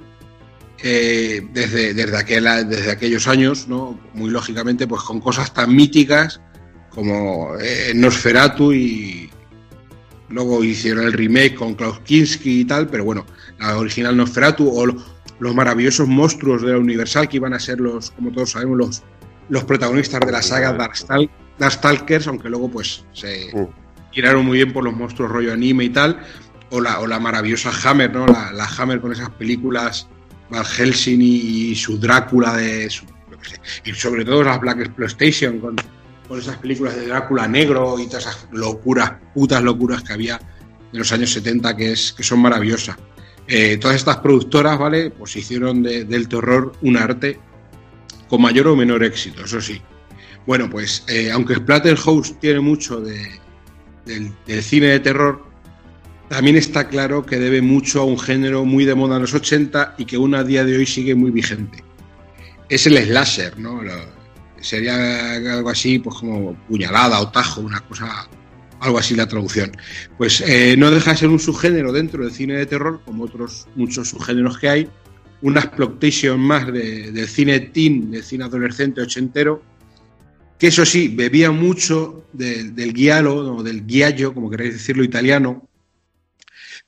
eh, desde, desde, aquel- desde aquellos años, ¿no? Muy lógicamente, pues con cosas tan míticas como eh, Nosferatu y luego hicieron el remake con Klaus Kinski y tal, pero bueno, la original Nosferatu o lo- los maravillosos monstruos de la Universal que iban a ser los, como todos sabemos, los, los protagonistas de la saga Darkstal- Darkstalkers, aunque luego pues se tiraron muy bien por los monstruos rollo anime y tal, o la, o la maravillosa Hammer, ¿no? La, la Hammer con esas películas Van Helsing y, su Drácula de y sobre todo las Black Exploitation con, con esas películas de Drácula negro y todas esas locuras, putas locuras que había en los años 70 que, es, que son maravillosas. Eh, todas estas productoras, ¿vale? Pues hicieron de- del terror un arte con mayor o menor éxito, eso sí. Bueno, pues eh, aunque Splatterhouse tiene mucho de, del cine de terror, también está claro que debe mucho a un género muy de moda en los 80 y que aún a día de hoy sigue muy vigente. Es el slasher, ¿no? Sería algo así, pues como puñalada o tajo, una cosa, algo así la traducción. Pues eh, no deja de ser un subgénero dentro del cine de terror, como otros muchos subgéneros que hay, una exploitation más de- del cine teen, del cine adolescente ochentero, que eso sí, bebía mucho de- del guialo, o del guiallo, como queréis decirlo italiano,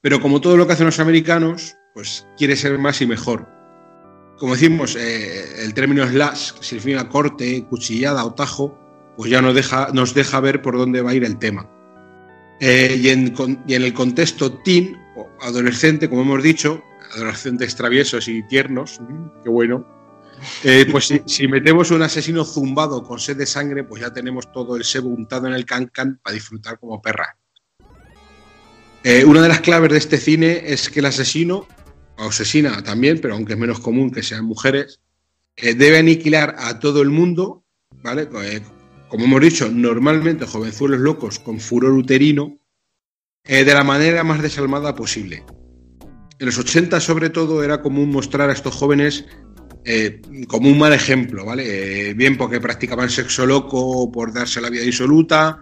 pero como todo lo que hacen los americanos, pues quiere ser más y mejor. Como decimos, eh, el término slash que significa corte, cuchillada o tajo, pues ya nos deja, nos deja ver por dónde va a ir el tema. Eh, y, en, el contexto teen o adolescente, como hemos dicho, adolescentes traviesos y tiernos, mm, qué bueno, eh, pues si, si metemos un asesino zumbado con sed de sangre, pues ya tenemos todo el sebo untado en el cancan para disfrutar como perra. Eh, una de las claves de este cine es que el asesino, o asesina también, pero aunque es menos común que sean mujeres, eh, debe aniquilar a todo el mundo, ¿vale? Eh, como hemos dicho, normalmente jovenzuelos locos con furor uterino, de la manera más desalmada posible. En los 80, sobre todo, era común mostrar a estos jóvenes como un mal ejemplo, ¿vale? Bien porque practicaban sexo loco por darse la vida disoluta,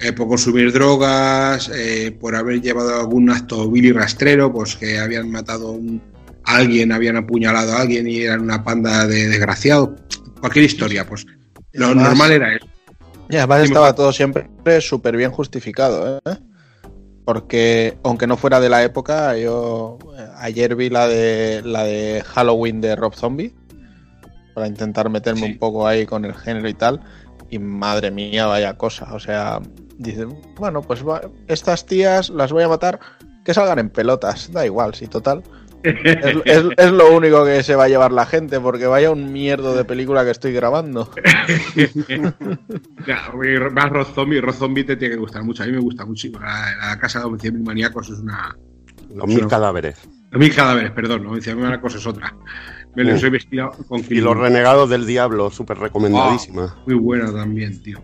eh, por consumir drogas, eh, por haber llevado algún acto vil y rastrero, pues que habían matado a un- a alguien, habían apuñalado a alguien y eran una panda de desgraciados. Cualquier historia, pues lo además- normal era eso. Y además estaba todo siempre súper bien justificado, ¿eh? Porque aunque no fuera de la época, yo eh, ayer vi la de la de Halloween de Rob Zombie para intentar meterme un poco ahí con el género y tal. Y madre mía, vaya cosa. O sea, dicen, bueno, pues va- estas tías las voy a matar, que salgan en pelotas, da igual, si total. Es, es- es lo único que se va a llevar la gente, porque vaya un mierdo de película que estoy grabando. Ya, más Rob Zombie, Rob Zombie te tiene que gustar mucho. A mí me gusta mucho. La, la casa de los 100.000 maníacos es una. Los mil cadáveres. Los mil cadáveres, perdón. Los 100.000 maníacos es otra. Me los he vestido con Y los renegados del diablo, súper recomendadísima. Ah, muy buena también, tío.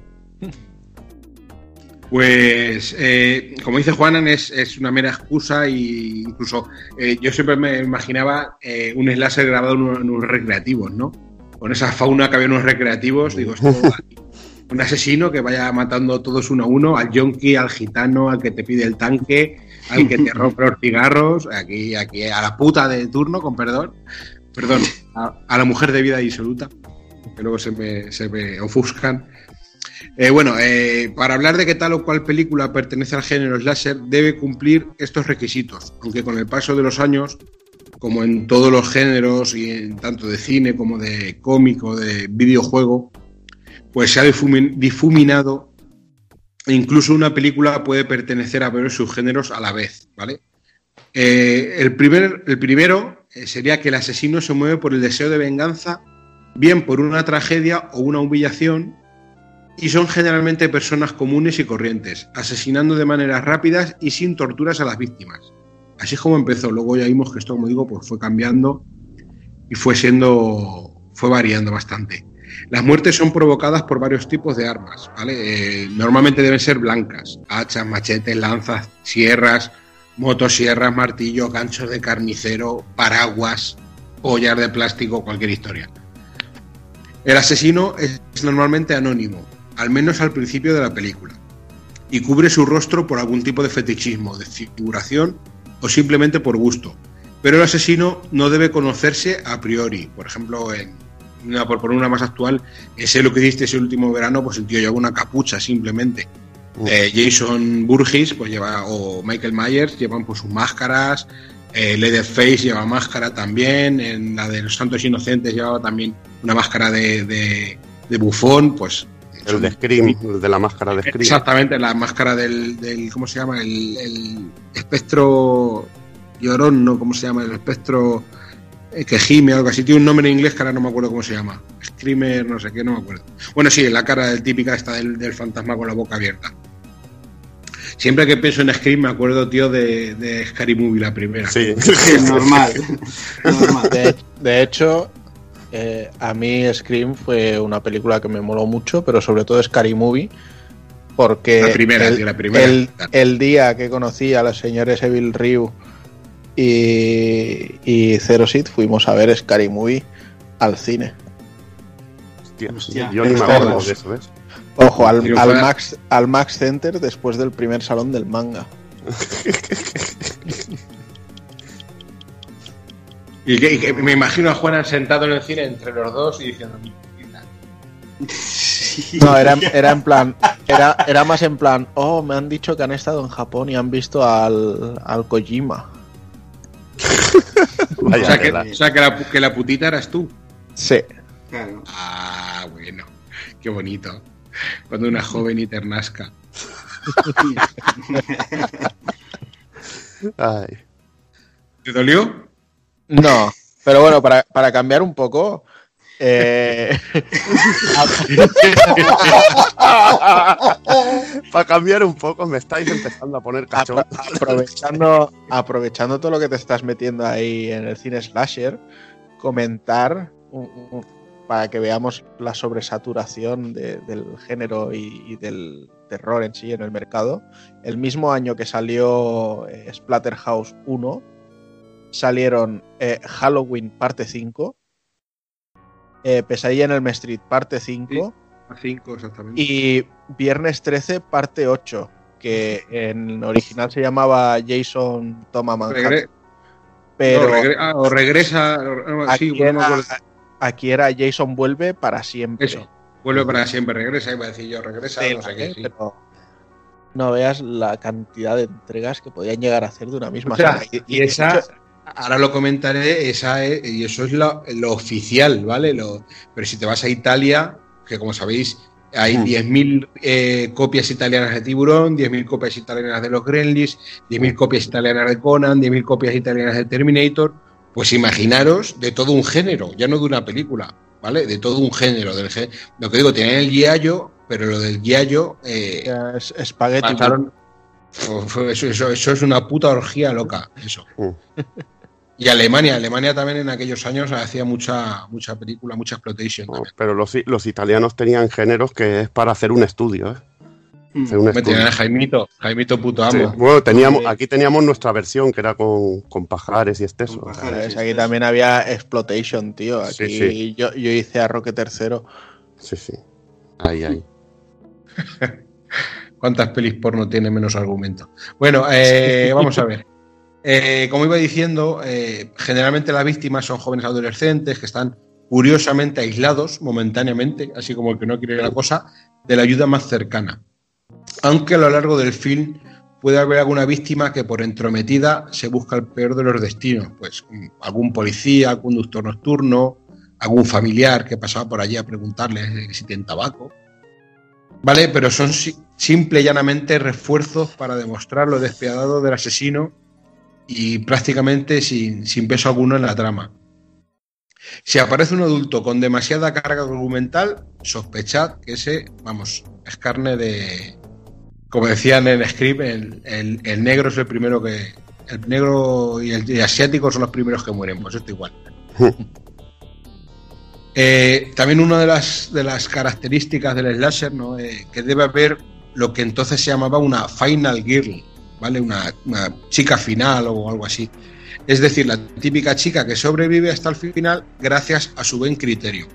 Pues, eh, como dice Juanan, es, es una mera excusa y incluso eh, yo siempre me imaginaba eh, un slasher grabado en, un- unos recreativos, ¿no? Con esa fauna que había en unos recreativos, digo, esto, un asesino que vaya matando todos uno a uno, al yonki, al gitano, al que te pide el tanque, al que te rompe los cigarros, aquí, aquí, a la puta de turno, con perdón, perdón, a, a la mujer de vida disoluta, que luego se me, se me ofuscan. Eh, bueno, eh, para hablar de qué tal o cual película pertenece al género slasher, debe cumplir estos requisitos, aunque con el paso de los años, como en todos los géneros, y en tanto de cine como de cómic o de videojuego, pues se ha difumi- difuminado e incluso una película puede pertenecer a varios subgéneros a la vez, ¿vale? Eh, el, primer, el primero sería que el asesino se mueve por el deseo de venganza, bien por una tragedia o una humillación, y son generalmente personas comunes y corrientes, asesinando de maneras rápidas y sin torturas a las víctimas. Así es como empezó. Luego ya vimos que esto, como digo, pues fue cambiando y fue siendo, fue variando bastante. Las muertes son provocadas por varios tipos de armas, ¿vale? Eh, normalmente deben ser blancas, hachas, machetes, lanzas, sierras, motosierras, martillos, ganchos de carnicero, paraguas, collar de plástico, cualquier historia. El asesino es normalmente anónimo, al menos al principio de la película, y cubre su rostro por algún tipo de fetichismo, de figuración o simplemente por gusto. Pero el asesino no debe conocerse a priori. Por ejemplo, en una, por poner una más actual, ese lo que hiciste ese último verano, pues el tío lleva una capucha simplemente. Eh, Jason Burgess pues lleva, o Michael Myers llevan pues sus máscaras, eh, Leatherface lleva máscara también, en la de los Santos Inocentes llevaba también una máscara de, de- de bufón, pues El de Scream, el de la máscara de Scream. Exactamente, la máscara del, del ¿cómo se llama? El, el espectro llorón, ¿no? ¿Cómo se llama? El espectro eh, que gime, algo así. Tiene un nombre en inglés que ahora no me acuerdo cómo se llama. Screamer, no sé qué, no me acuerdo. Bueno, sí, la cara del típica esta del, del fantasma con la boca abierta. Siempre que pienso en Scream me acuerdo, tío, de, de Scary Movie, la primera. Sí. normal. normal. De, de hecho, eh, a mí Scream fue una película que me moló mucho, pero sobre todo Scary Movie, porque La primera, el, tío, la primera. el- el día que conocí a los señores Evil Ryu y, y Zero Seed fuimos a ver Scary Movie al cine. Hostia, Hostia, yo ni me acuerdo de eso, ¿ves? Ojo, al, Max, al Max Center después del primer salón del manga. Y, que, y que me imagino a Juan sentado en el cine entre los dos y diciendo... No, era, era en plan, era, era más en plan, oh, me han dicho que han estado en Japón y han visto al, al Kojima. O sea, que, o sea, que la, que la putita eras tú. Sí. Claro. Ah, bueno. Qué bonito. Cuando una joven y ternasca. Ay. ¿Te dolió? No, pero bueno, para, para cambiar un poco, eh, Para cambiar un poco, me estáis empezando a poner apro- aprovechando, aprovechando todo lo que te estás metiendo ahí en el cine slasher, comentar un- un- para que veamos la sobresaturación de- del género y, y del terror en sí en el mercado. El mismo año que salió eh, Splatterhouse 1, salieron eh, Halloween parte 5, eh, Pesadilla en el Street parte 5 A cinco, exactamente. y Viernes 13 parte 8, que en original se llamaba Jason Toma Manhattan. Regre- pero no, regre- ah, o regresa. sí, aquí, era, acuerdo. aquí era Jason vuelve para siempre. Eso. Vuelve para siempre, regresa, iba a decir yo, regresa, Sí, no sé qué, sí. pero no veas la cantidad de entregas que podían llegar a hacer de una misma O sea, saga. y esa, ahora lo comentaré, esa es- y eso es lo, lo oficial, ¿vale? Lo, pero si te vas a Italia, que como sabéis, hay Mm. 10.000 eh, copias italianas de Tiburón, 10.000 copias italianas de los Gremlins, 10.000 copias italianas de Conan, 10.000 copias italianas de Terminator, Pues imaginaros de todo un género, ya no de una película, ¿vale? De todo un género. Del gé- Lo que digo, tienen el Giallo, pero lo del Giallo. Eh, es espagueti. Eso, eso- eso es una puta orgía loca, eso. Y Alemania, Alemania también en aquellos años hacía mucha, mucha película, mucha exploitation. también. Pero los, los italianos tenían géneros que es para hacer un estudio, ¿eh? Hacer un Me estudio. tenían a Jaimito, Jaimito puto Sí, amo. Bueno, teníamos, aquí teníamos nuestra versión que era con, con pajares y exceso. ¿Sabes? Aquí también había exploitation, tío. Aquí Sí, sí. Yo, yo hice a Roque tercero. Sí, sí. Ahí, ahí. ¿Cuántas pelis porno tiene menos argumento? Bueno, eh, vamos a ver. Eh, como iba diciendo, eh, generalmente las víctimas son jóvenes adolescentes que están curiosamente aislados momentáneamente, así como el que no quiere la cosa, de la ayuda más cercana. Aunque a lo largo del film puede haber alguna víctima que por entrometida se busca el peor de los destinos, pues mm, algún policía, conductor nocturno, algún familiar que pasaba por allí a preguntarle si tienen tabaco. ¿Vale? Pero son si- simple y llanamente refuerzos para demostrar lo despiadado del asesino y prácticamente sin, sin peso alguno en la trama. Si aparece un adulto con demasiada carga documental, sospechad que ese, vamos, es carne de. Como decían en script, el, el- el negro es el primero que. El negro y el y asiático son los primeros que mueren, pues esto igual. Eh, también una de las, de las características del slasher, ¿no? Eh, que debe haber lo que entonces se llamaba una final girl, ¿vale? Una, chica final o algo así. Es decir, la típica chica que sobrevive hasta el final gracias a su buen criterio.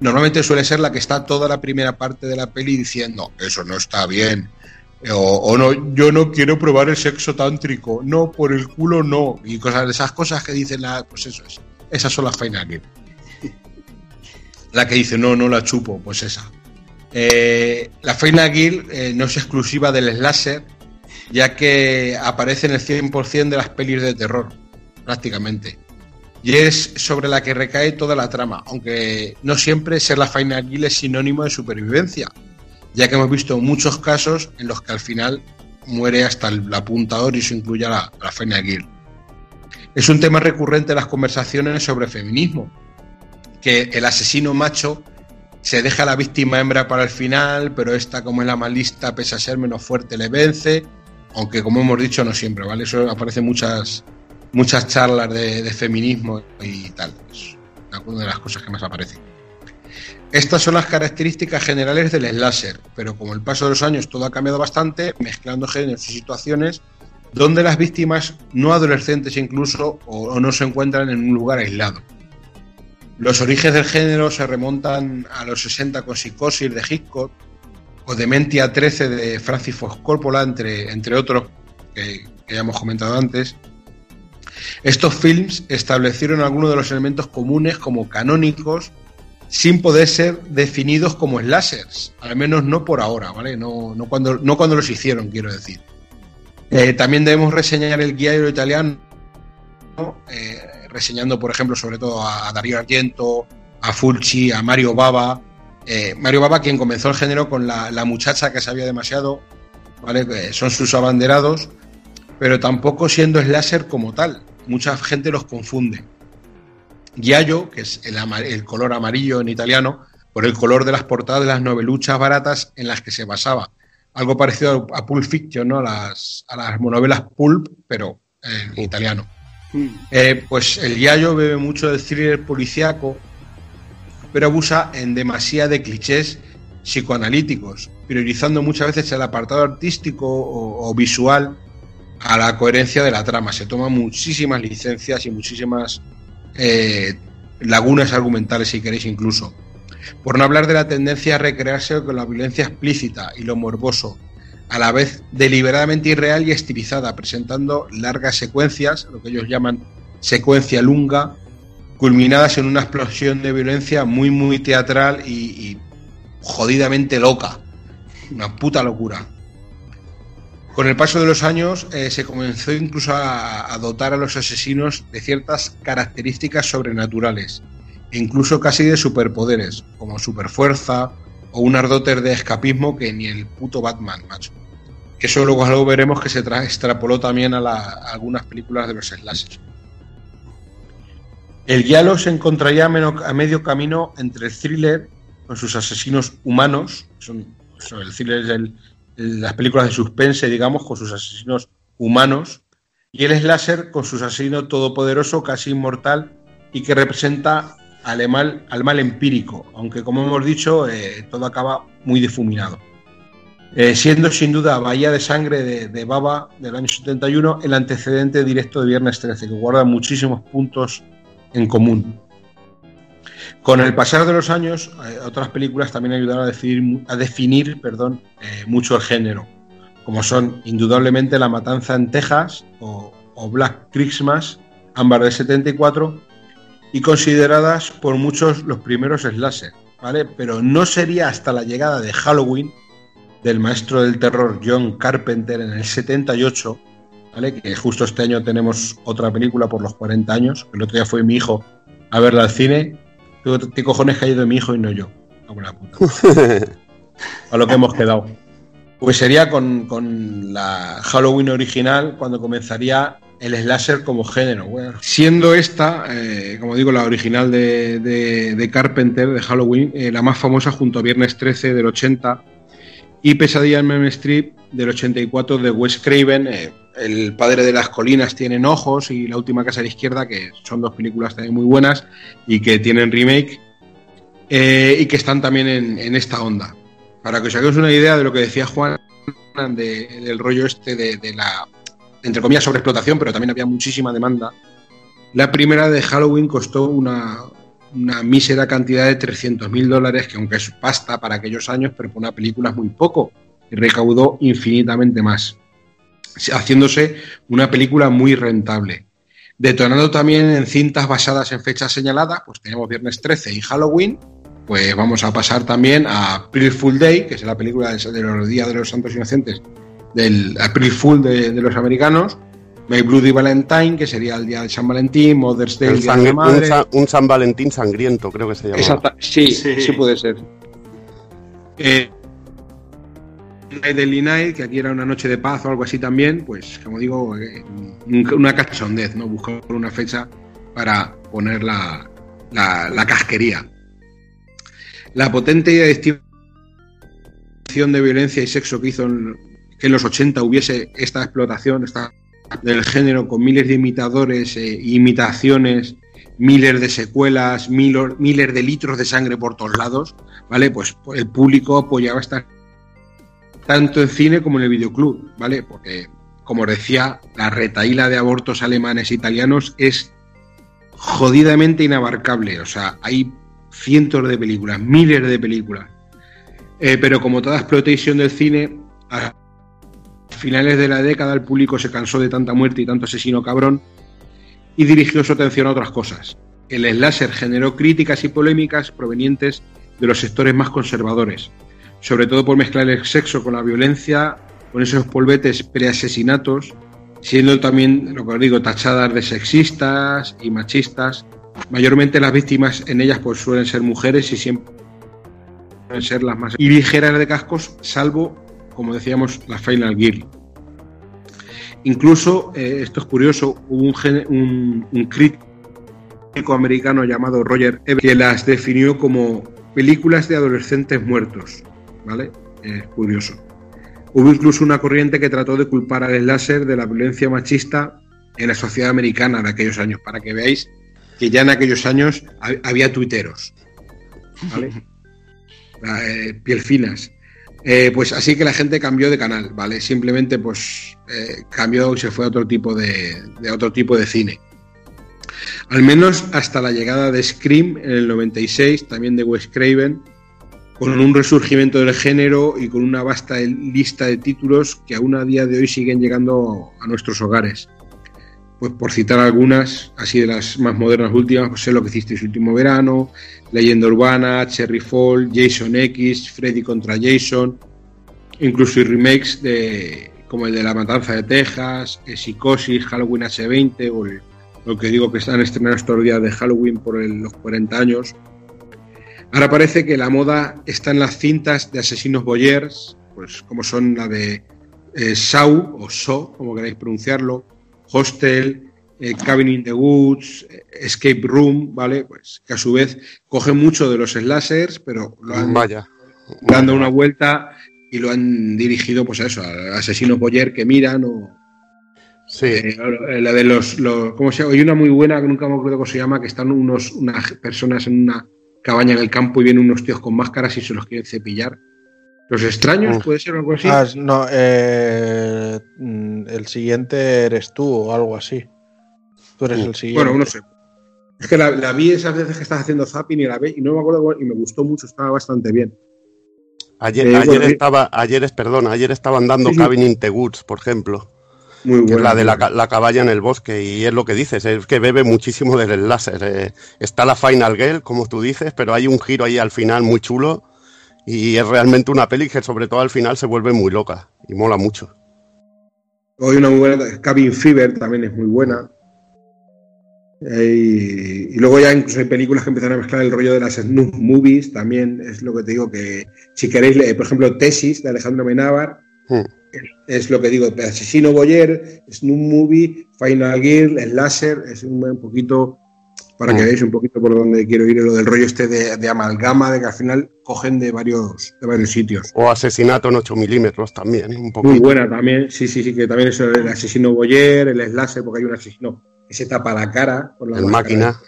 Normalmente suele ser la que está toda la primera parte de la peli diciendo, eso no está bien. O, no, yo no quiero probar el sexo tántrico. No, por el culo no. Y cosas esas cosas que dicen la, pues eso es. Esas son las final girl. La que dice, no, no la chupo, pues esa. Eh, la Final Girl eh, no es exclusiva del slasher, ya que aparece en el 100% de las pelis de terror, prácticamente. Y es sobre la que recae toda la trama, aunque no siempre ser la Final Girl es sinónimo de supervivencia, ya que hemos visto muchos casos en los que al final muere hasta el apuntador y eso incluye a la, a la. Es un tema recurrente en las conversaciones sobre feminismo, que el asesino macho se deja a la víctima hembra para el final, pero esta, como es la más lista, pese a ser menos fuerte, le vence. Aunque, como hemos dicho, no siempre, ¿vale? Eso aparece en muchas, muchas charlas de, feminismo y tal. Es una de las cosas que más aparece. Estas son las características generales del slasher, pero como el paso de los años todo ha cambiado bastante, mezclando géneros y situaciones donde las víctimas, no adolescentes incluso, o, o no se encuentran en un lugar aislado. Los orígenes del género se remontan a los 60 con Psicosis de Hitchcock o Dementia 13 de Francis Ford Coppola, entre, entre otros que, ya hemos comentado antes. Estos films establecieron algunos de los elementos comunes como canónicos sin poder ser definidos como slashers, al menos no por ahora, ¿vale? No, no, cuando, no cuando los hicieron, quiero decir. Eh, también debemos reseñar el guiario italiano, eh, reseñando, por ejemplo, sobre todo a, Darío Argento, a Fulci, a Mario Baba. Eh, Mario Baba, quien comenzó el género con la, la muchacha que sabía demasiado, ¿vale? Que son sus abanderados, pero tampoco siendo slasher como tal. Mucha gente los confunde. Giallo, que es el, color amarillo en italiano, por el color de las portadas de las noveluchas baratas en las que se basaba. Algo parecido a Pulp Fiction, ¿no? A las, a las monovelas Pulp, pero en italiano. Eh, pues el Giallo bebe mucho del thriller policíaco, pero abusa en demasía de clichés psicoanalíticos, priorizando muchas veces el apartado artístico o, visual a la coherencia de la trama. Se toman muchísimas licencias y muchísimas eh, lagunas argumentales, si queréis incluso. Por no hablar de la tendencia a recrearse con la violencia explícita y lo morboso, a la vez deliberadamente irreal y estilizada, presentando largas secuencias, lo que ellos llaman secuencia lunga, culminadas en una explosión de violencia muy, muy teatral y, jodidamente loca. Una puta locura. Con el paso de los años eh, se comenzó incluso a, dotar a los asesinos de ciertas características sobrenaturales, e incluso casi de superpoderes, como superfuerza o unas dotes de escapismo que ni el puto Batman, macho. Eso luego algo veremos que se tra- extrapoló también a, la- algunas películas de los slashers. El Giallo se encontraría a, medio camino entre el thriller con sus asesinos humanos, son, el thriller es las películas de suspense, digamos, con sus asesinos humanos, y el slasher con su asesino todopoderoso, casi inmortal, y que representa al mal, al mal empírico, aunque como hemos dicho, eh, todo acaba muy difuminado. Eh, siendo sin duda Bahía de Sangre de, de Baba del año 71 el antecedente directo de Viernes 13, que guarda muchísimos puntos en común. Con el pasar de los años, eh, otras películas también ayudaron a definir, a definir perdón, eh, mucho el género, como son indudablemente La Matanza en Texas o, Black Christmas, ambas del 74, y consideradas por muchos los primeros slasher, ¿vale? Pero no sería hasta la llegada de Halloween del maestro del terror John Carpenter en el 78, ¿vale? Que justo este año tenemos otra película por los 40 años, el otro día fue mi hijo a verla al cine. ¿Qué cojones ha ido mi hijo y no yo? La puta. A lo que hemos quedado. Pues sería con, con la Halloween original cuando comenzaría el slasher como género. Bueno, siendo esta, eh, como digo, la original de, de- de Carpenter, de Halloween, eh, la más famosa junto a Viernes 13 del 80 y Pesadilla en Elm Street del 84 de Wes Craven. eh, el padre de las colinas tienen ojos y La última casa a la izquierda, que son dos películas también muy buenas y que tienen remake eh, y que están también en, en esta onda. Para que os hagáis una idea de lo que decía Juan de- del rollo este de, de la, entre comillas, sobreexplotación, pero también había muchísima demanda. La primera de Halloween costó una, una mísera cantidad de 300 mil dólares, que aunque es pasta para aquellos años, pero para una película es muy poco, y recaudó infinitamente más, haciéndose una película muy rentable. Detonando también en cintas basadas en fechas señaladas, pues tenemos Viernes 13 y Halloween, pues vamos a pasar también a April Fool Day, que es la película de los días de los santos inocentes del April Fool de los americanos, My Bloody Valentine, que sería el día de San Valentín, Mother's Day, El día de un, madre. Sa- un San Valentín sangriento, creo que se llama. Exacta- sí, sí, puede ser. Eh, Night Deadly Night, que aquí era una noche de paz o algo así también, pues como digo, eh, un- una cachondez, ¿no? Buscar una fecha para poner la, la, la casquería. La potente y adictiva de violencia y sexo que hizo en, que en los 80 hubiese esta explotación esta, del género con miles de imitadores, eh, imitaciones, miles de secuelas, mil- miles de litros de sangre por todos lados, ¿vale? Pues el público apoyaba esta tanto en cine como en el videoclub, ¿vale? Porque, como decía, la retaíla de abortos alemanes e italianos es jodidamente inabarcable. O sea, hay cientos de películas, miles de películas. Eh, pero como toda explotación del cine, finales de la década el público se cansó de tanta muerte y tanto asesino cabrón y dirigió su atención a otras cosas. El slasher generó críticas y polémicas provenientes de los sectores más conservadores, sobre todo por mezclar el sexo con la violencia, con esos polvetes preasesinatos, siendo también, lo que os digo, tachadas de sexistas y machistas. Mayormente las víctimas en ellas pues suelen ser mujeres y siempre suelen ser las más y ligeras de cascos, salvo, como decíamos, la Final Girl. Incluso, eh, esto es curioso, hubo un, un- un crítico americano llamado Roger Ebert que las definió como películas de adolescentes muertos. ¿Vale? Es curioso. Hubo incluso una corriente que trató de culpar al láser de la violencia machista en la sociedad americana de aquellos años, para que veáis que ya en aquellos años ha- había tuiteros. ¿Vale? Eh, piel finas. Eh, pues así que la gente cambió de canal, ¿vale? Simplemente pues eh, cambió y se fue a otro tipo de, otro tipo de cine. Al menos hasta la llegada de Scream en el 96, también de Wes Craven, con un resurgimiento del género y con una vasta lista de títulos que aún a día de hoy siguen llegando a nuestros hogares. Pues por citar algunas, así de las más modernas últimas, pues sé lo que hicisteis último verano, Leyenda Urbana, Cherry Fall, Jason X, Freddy contra Jason, incluso remakes de, como el de La Matanza de Texas, eh, Psicosis, Halloween H20 o el- lo que digo que están estrenando estos días de Halloween por los 40 años. Ahora parece que la moda está en las cintas de asesinos boyers, pues como son la de eh, Saw o So, como queráis pronunciarlo, Hostel, eh, Cabin in the Woods, eh, Escape Room, ¿vale? Pues que a su vez coge mucho de los slashers, pero lo han Vaya. dando una vuelta y lo han dirigido, pues a eso, a asesinos boyer que miran o. Sí. eh, la de los, los- ¿Cómo se llama? Hay una muy buena que nunca me acuerdo cómo se llama, que están unos, unas personas en una cabaña en el campo y vienen unos tíos con máscaras y se los quieren cepillar. Los extraños, puede ser algo así. Ah, no, eh, mm, el siguiente eres tú o algo así. Tú eres el siguiente. Bueno, no sé. Es que la, la vi esas veces que estás haciendo zapping y la ve y no me acuerdo y me gustó mucho, estaba bastante bien. Ayer, Eh, ayer bueno, estaba, ayer perdona, ayer estaban dando Sí, sí. Cabin in the Woods, por ejemplo. Muy que es la de la caballa en el bosque, y es lo que dices, es que bebe muchísimo del láser. eh. Está la Final Girl, como tú dices, pero hay un giro ahí al final muy chulo, y es realmente una peli que sobre todo al final se vuelve muy loca, y mola mucho. Hay una muy buena, Cabin Fever también es muy buena. Eh, y, y luego ya incluso hay películas que empiezan a mezclar el rollo de las snuff movies, también es lo que te digo que si queréis, eh, por ejemplo, Tesis de Alejandro Menábar, Hmm. es lo que digo, Asesino Boyer, Snoop Movie, Final Gear, Slasher, es un, un poquito, para que Mm. veáis un poquito por dónde quiero ir, lo del rollo este de, de amalgama, de que al final cogen de varios, de varios sitios. O Asesinato en 8 milímetros también, un poco. Muy buena también, sí, sí, sí, que también es el asesino Boyer, el Slasher, porque hay un asesino que se tapa la cara con la El máquina,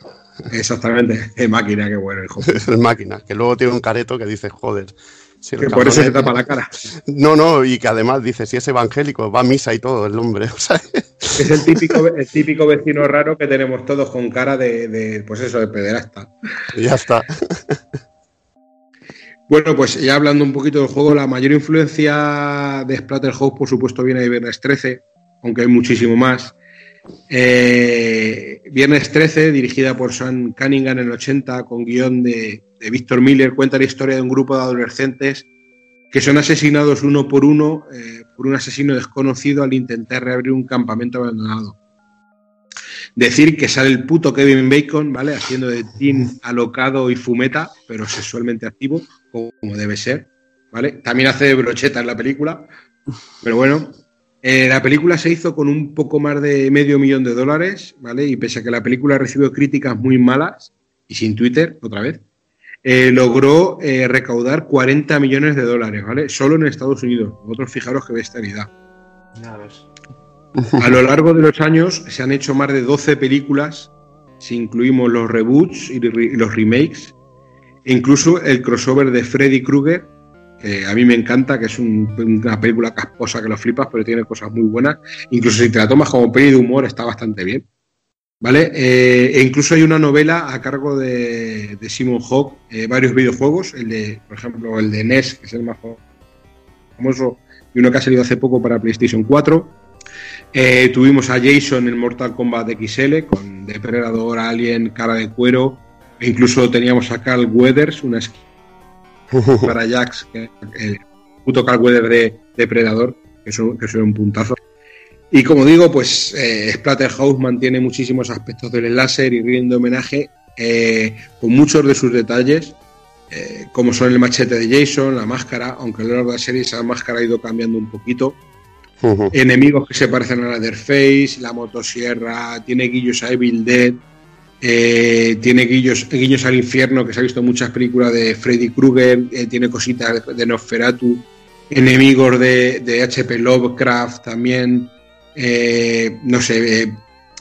Exactamente, el máquina, qué bueno, hijo. el máquina, que luego tiene un careto que dice, joder. Si Que por eso se tapa la cara. No, no, y que además dice, si es evangélico, va a misa y todo el hombre. O sea, Es el típico, el típico vecino raro que tenemos todos con cara de, de, pues eso, de pederasta. ya está. Bueno, pues ya hablando un poquito del juego, la mayor influencia de Splatterhouse, por supuesto, viene de Viernes 13, aunque hay muchísimo más. Eh, Viernes 13, dirigida por Sam Cunningham en el 80, con guion de, de Víctor Miller, cuenta la historia de un grupo de adolescentes que son asesinados uno por uno eh, por un asesino desconocido al intentar reabrir un campamento abandonado. Decir que sale el puto Kevin Bacon, ¿vale? Haciendo de teen alocado y fumeta, pero sexualmente activo, como debe ser, ¿vale? También hace de brocheta en la película, pero bueno. Eh, la película se hizo con un poco más de medio millón de dólares, ¿vale? Y pese a que la película recibió críticas muy malas, y sin Twitter, otra vez, eh, logró eh, recaudar 40 millones de dólares, ¿vale? Solo en Estados Unidos. Vosotros fijaros que bestialidad. A lo largo de los años se han hecho más de 12 películas, si incluimos los reboots y re- y los remakes, e incluso el crossover de Freddy Krueger, que a mí me encanta, que es un- una película casposa que lo flipas, pero tiene cosas muy buenas. Incluso si te la tomas como peli de humor, está bastante bien. ¿Vale? Eh, e incluso hay una novela a cargo de, de Simon Hawk, eh, varios videojuegos, el de, por ejemplo, el de NES, que es el más famoso, y uno que ha salido hace poco para PlayStation 4. Eh, tuvimos a Jason en Mortal Kombat XL con Depredador, Alien, cara de cuero. E incluso teníamos a Carl Weathers, una skin para Jax, el puto Carl Weathers de Depredador, que es un, que un puntazo. Y como digo, pues eh, Splatterhouse mantiene muchísimos aspectos del láser y rinde homenaje eh, con muchos de sus detalles, eh, como son el machete de Jason, la máscara, aunque a lo largo de la serie esa máscara ha ido cambiando un poquito enemigos que se parecen a Leatherface, la motosierra, tiene guillos a Evil Dead, eh, tiene guiños al infierno, que se ha visto en muchas películas de Freddy Krueger, eh, tiene cositas de Nosferatu, enemigos de, de H.P. Lovecraft también, eh, no sé,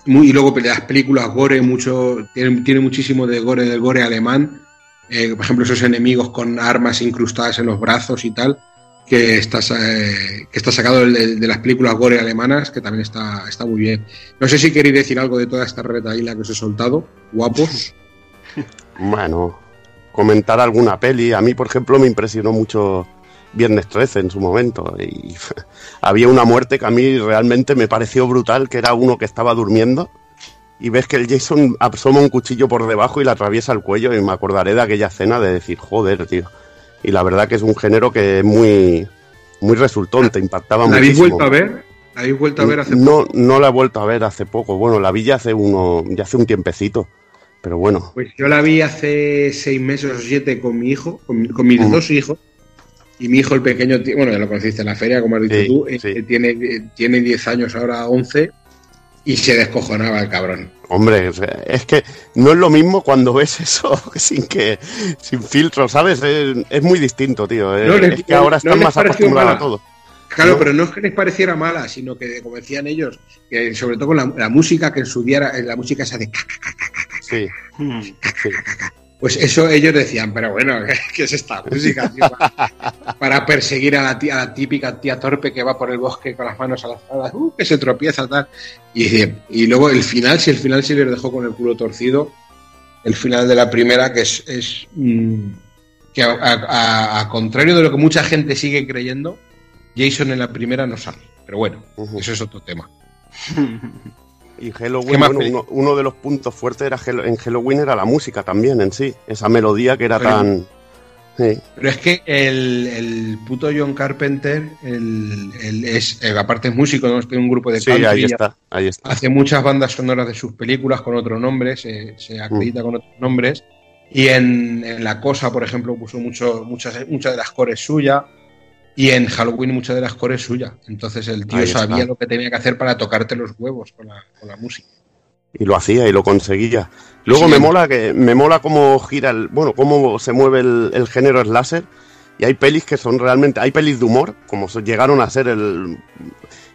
y luego las películas gore, mucho, tiene, tiene muchísimo de gore, del gore alemán, por ejemplo, esos enemigos con armas incrustadas en los brazos y tal, que está, eh, que está sacado de, de- las películas gore alemanas, que también está, está muy bien. No sé si queréis decir algo de toda esta retaíla que os he soltado, guapos. Bueno, comentar alguna peli. A mí, por ejemplo, me impresionó mucho Viernes 13 en su momento. Y había una muerte que a mí realmente me pareció brutal, que era uno que estaba durmiendo. Y ves que el Jason asoma un cuchillo por debajo y le atraviesa el cuello. Y me acordaré de aquella escena de decir, joder, tío. Y la verdad que es un género que es muy, muy resultón, te impactaba ¿La habéis muchísimo. vuelto a ver? ¿La habéis vuelto a ver hace no, no la he vuelto a ver hace poco. Bueno, la vi ya hace uno, ya hace un tiempecito. Pero bueno, Pues yo la vi hace seis meses o siete con mi hijo, con, con mis dos hijos. Y mi hijo, el pequeño, bueno, ya lo conociste en la feria, como has dicho Sí, tú, eh, tiene, eh, tiene 10 años, ahora 11. Y se descojonaba el cabrón. Hombre, es- que no es lo mismo cuando ves eso sin que sin filtro, ¿sabes? Es, es muy distinto, tío. Es, No les- es que ahora están más acostumbrados a todo. Claro, ¿No? pero no es que les pareciera mala, sino que, como decían ellos, que sobre todo con la, la música que en su día era- la música esa de Sí. sí. Pues eso ellos decían, pero bueno, ¿qué es esta música? tío? Para, perseguir a la, tía- a la típica tía torpe que va por el bosque con las manos alzadas, uh, que se tropieza, tal. Y, y luego el final, si el final sí les dejó con el culo torcido, el final de la primera, que es, es, mm, que a, a- a contrario de lo que mucha gente sigue creyendo, Jason en la primera no sale. Pero bueno, eso es otro tema. Y ¿Qué Halloween, bueno, uno, uno de los puntos fuertes era en Halloween era la música también en sí. Esa melodía que era Pero- tan. Sí. Pero es que el, el puto John Carpenter, el, el es, eh, aparte es músico, ¿no? tiene un grupo de Sí, country, ahí ya- está, ahí está. hace muchas bandas sonoras de sus películas con otro nombre, se, se acredita con otros nombres. Y en, en La Cosa, por ejemplo, puso mucho, muchas, muchas de las cores suyas. Y en Halloween muchas de las cores suyas. Entonces el tío Ahí sabía lo que tenía que hacer para tocarte los huevos con la, con la música. Y lo hacía y lo conseguía. Luego Sí. me mola que me mola cómo gira el, bueno, cómo se mueve el, el género slasher. Y hay pelis que son realmente, hay pelis de humor, como llegaron a ser el,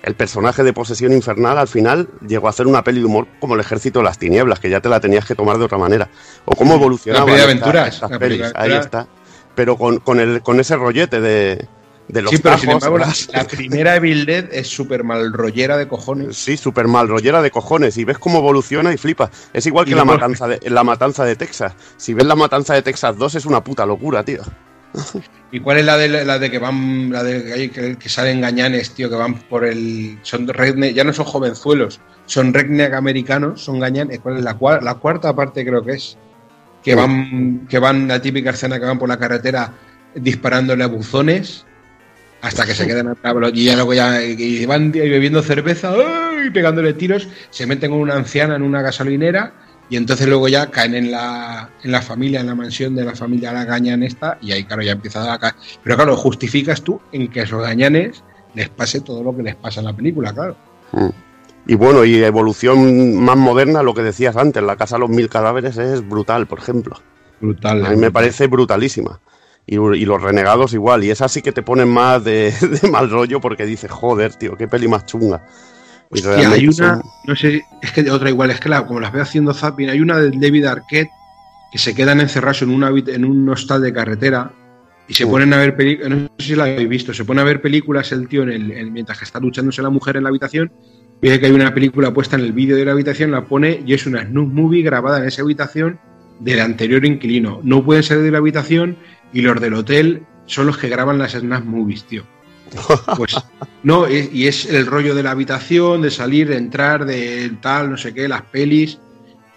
el personaje de posesión infernal, al final llegó a hacer una peli de humor como el ejército de las tinieblas, que ya te la tenías que tomar de otra manera. O cómo evolucionaban La peli de estas- aventuras, estas la peli de pelis, ahí aventuras. está. Pero con, con, el, con ese rollete de, de los sí, pero sin tajos, embargo, la, primera Evil Dead es súper mal rollera de cojones. Sí, súper mal, rollera de cojones. Y ves cómo evoluciona y flipas. Es igual que la matanza, de, la matanza de Texas. Si ves la matanza de Texas 2 es una puta locura, tío. ¿Y cuál es la de la de que van, la de que, que, salen gañanes, tío, que van por el. Son redneck, ya no son jovenzuelos, son redneck americanos, son gañanes. ¿Cuál es la cuarta parte creo que es? Que van, que van, la típica escena que van por la carretera disparándole a buzones hasta que se quedan atrás y ya luego ya y van bebiendo cerveza y pegándole tiros, se meten con una anciana en una gasolinera y entonces luego ya caen en la, en la familia, en la mansión de la familia la gañan esta y ahí claro ya empieza a caer. Pero claro, justificas tú en que a esos gañanes les pase todo lo que les pasa en la película, claro. Mm. Y bueno, y evolución más moderna, lo que decías antes, la casa de los mil cadáveres es brutal, por ejemplo. Brutal. A mí me parece brutalísima. Y, y los renegados igual. Y esa sí que te ponen más de, de mal rollo porque dices, joder, tío, qué peli más chunga. Y Hostia, hay una, son- no sé, es que otra igual, es que la- como las veo haciendo zapping, hay una de David Arquette que se quedan encerrados en un, habit- en un hostal de carretera y se ponen a ver películas, no sé si la habéis visto, se pone a ver películas el tío en el, en- mientras que está luchándose la mujer en la habitación, ve que hay una película puesta en el vídeo de la habitación, la pone y es una snoop movie grabada en esa habitación del anterior inquilino. No pueden salir de la habitación y los del hotel son los que graban las snap movies, tío. Pues no, es- y es el rollo de la habitación, de salir, de entrar, de tal, no sé qué, las pelis.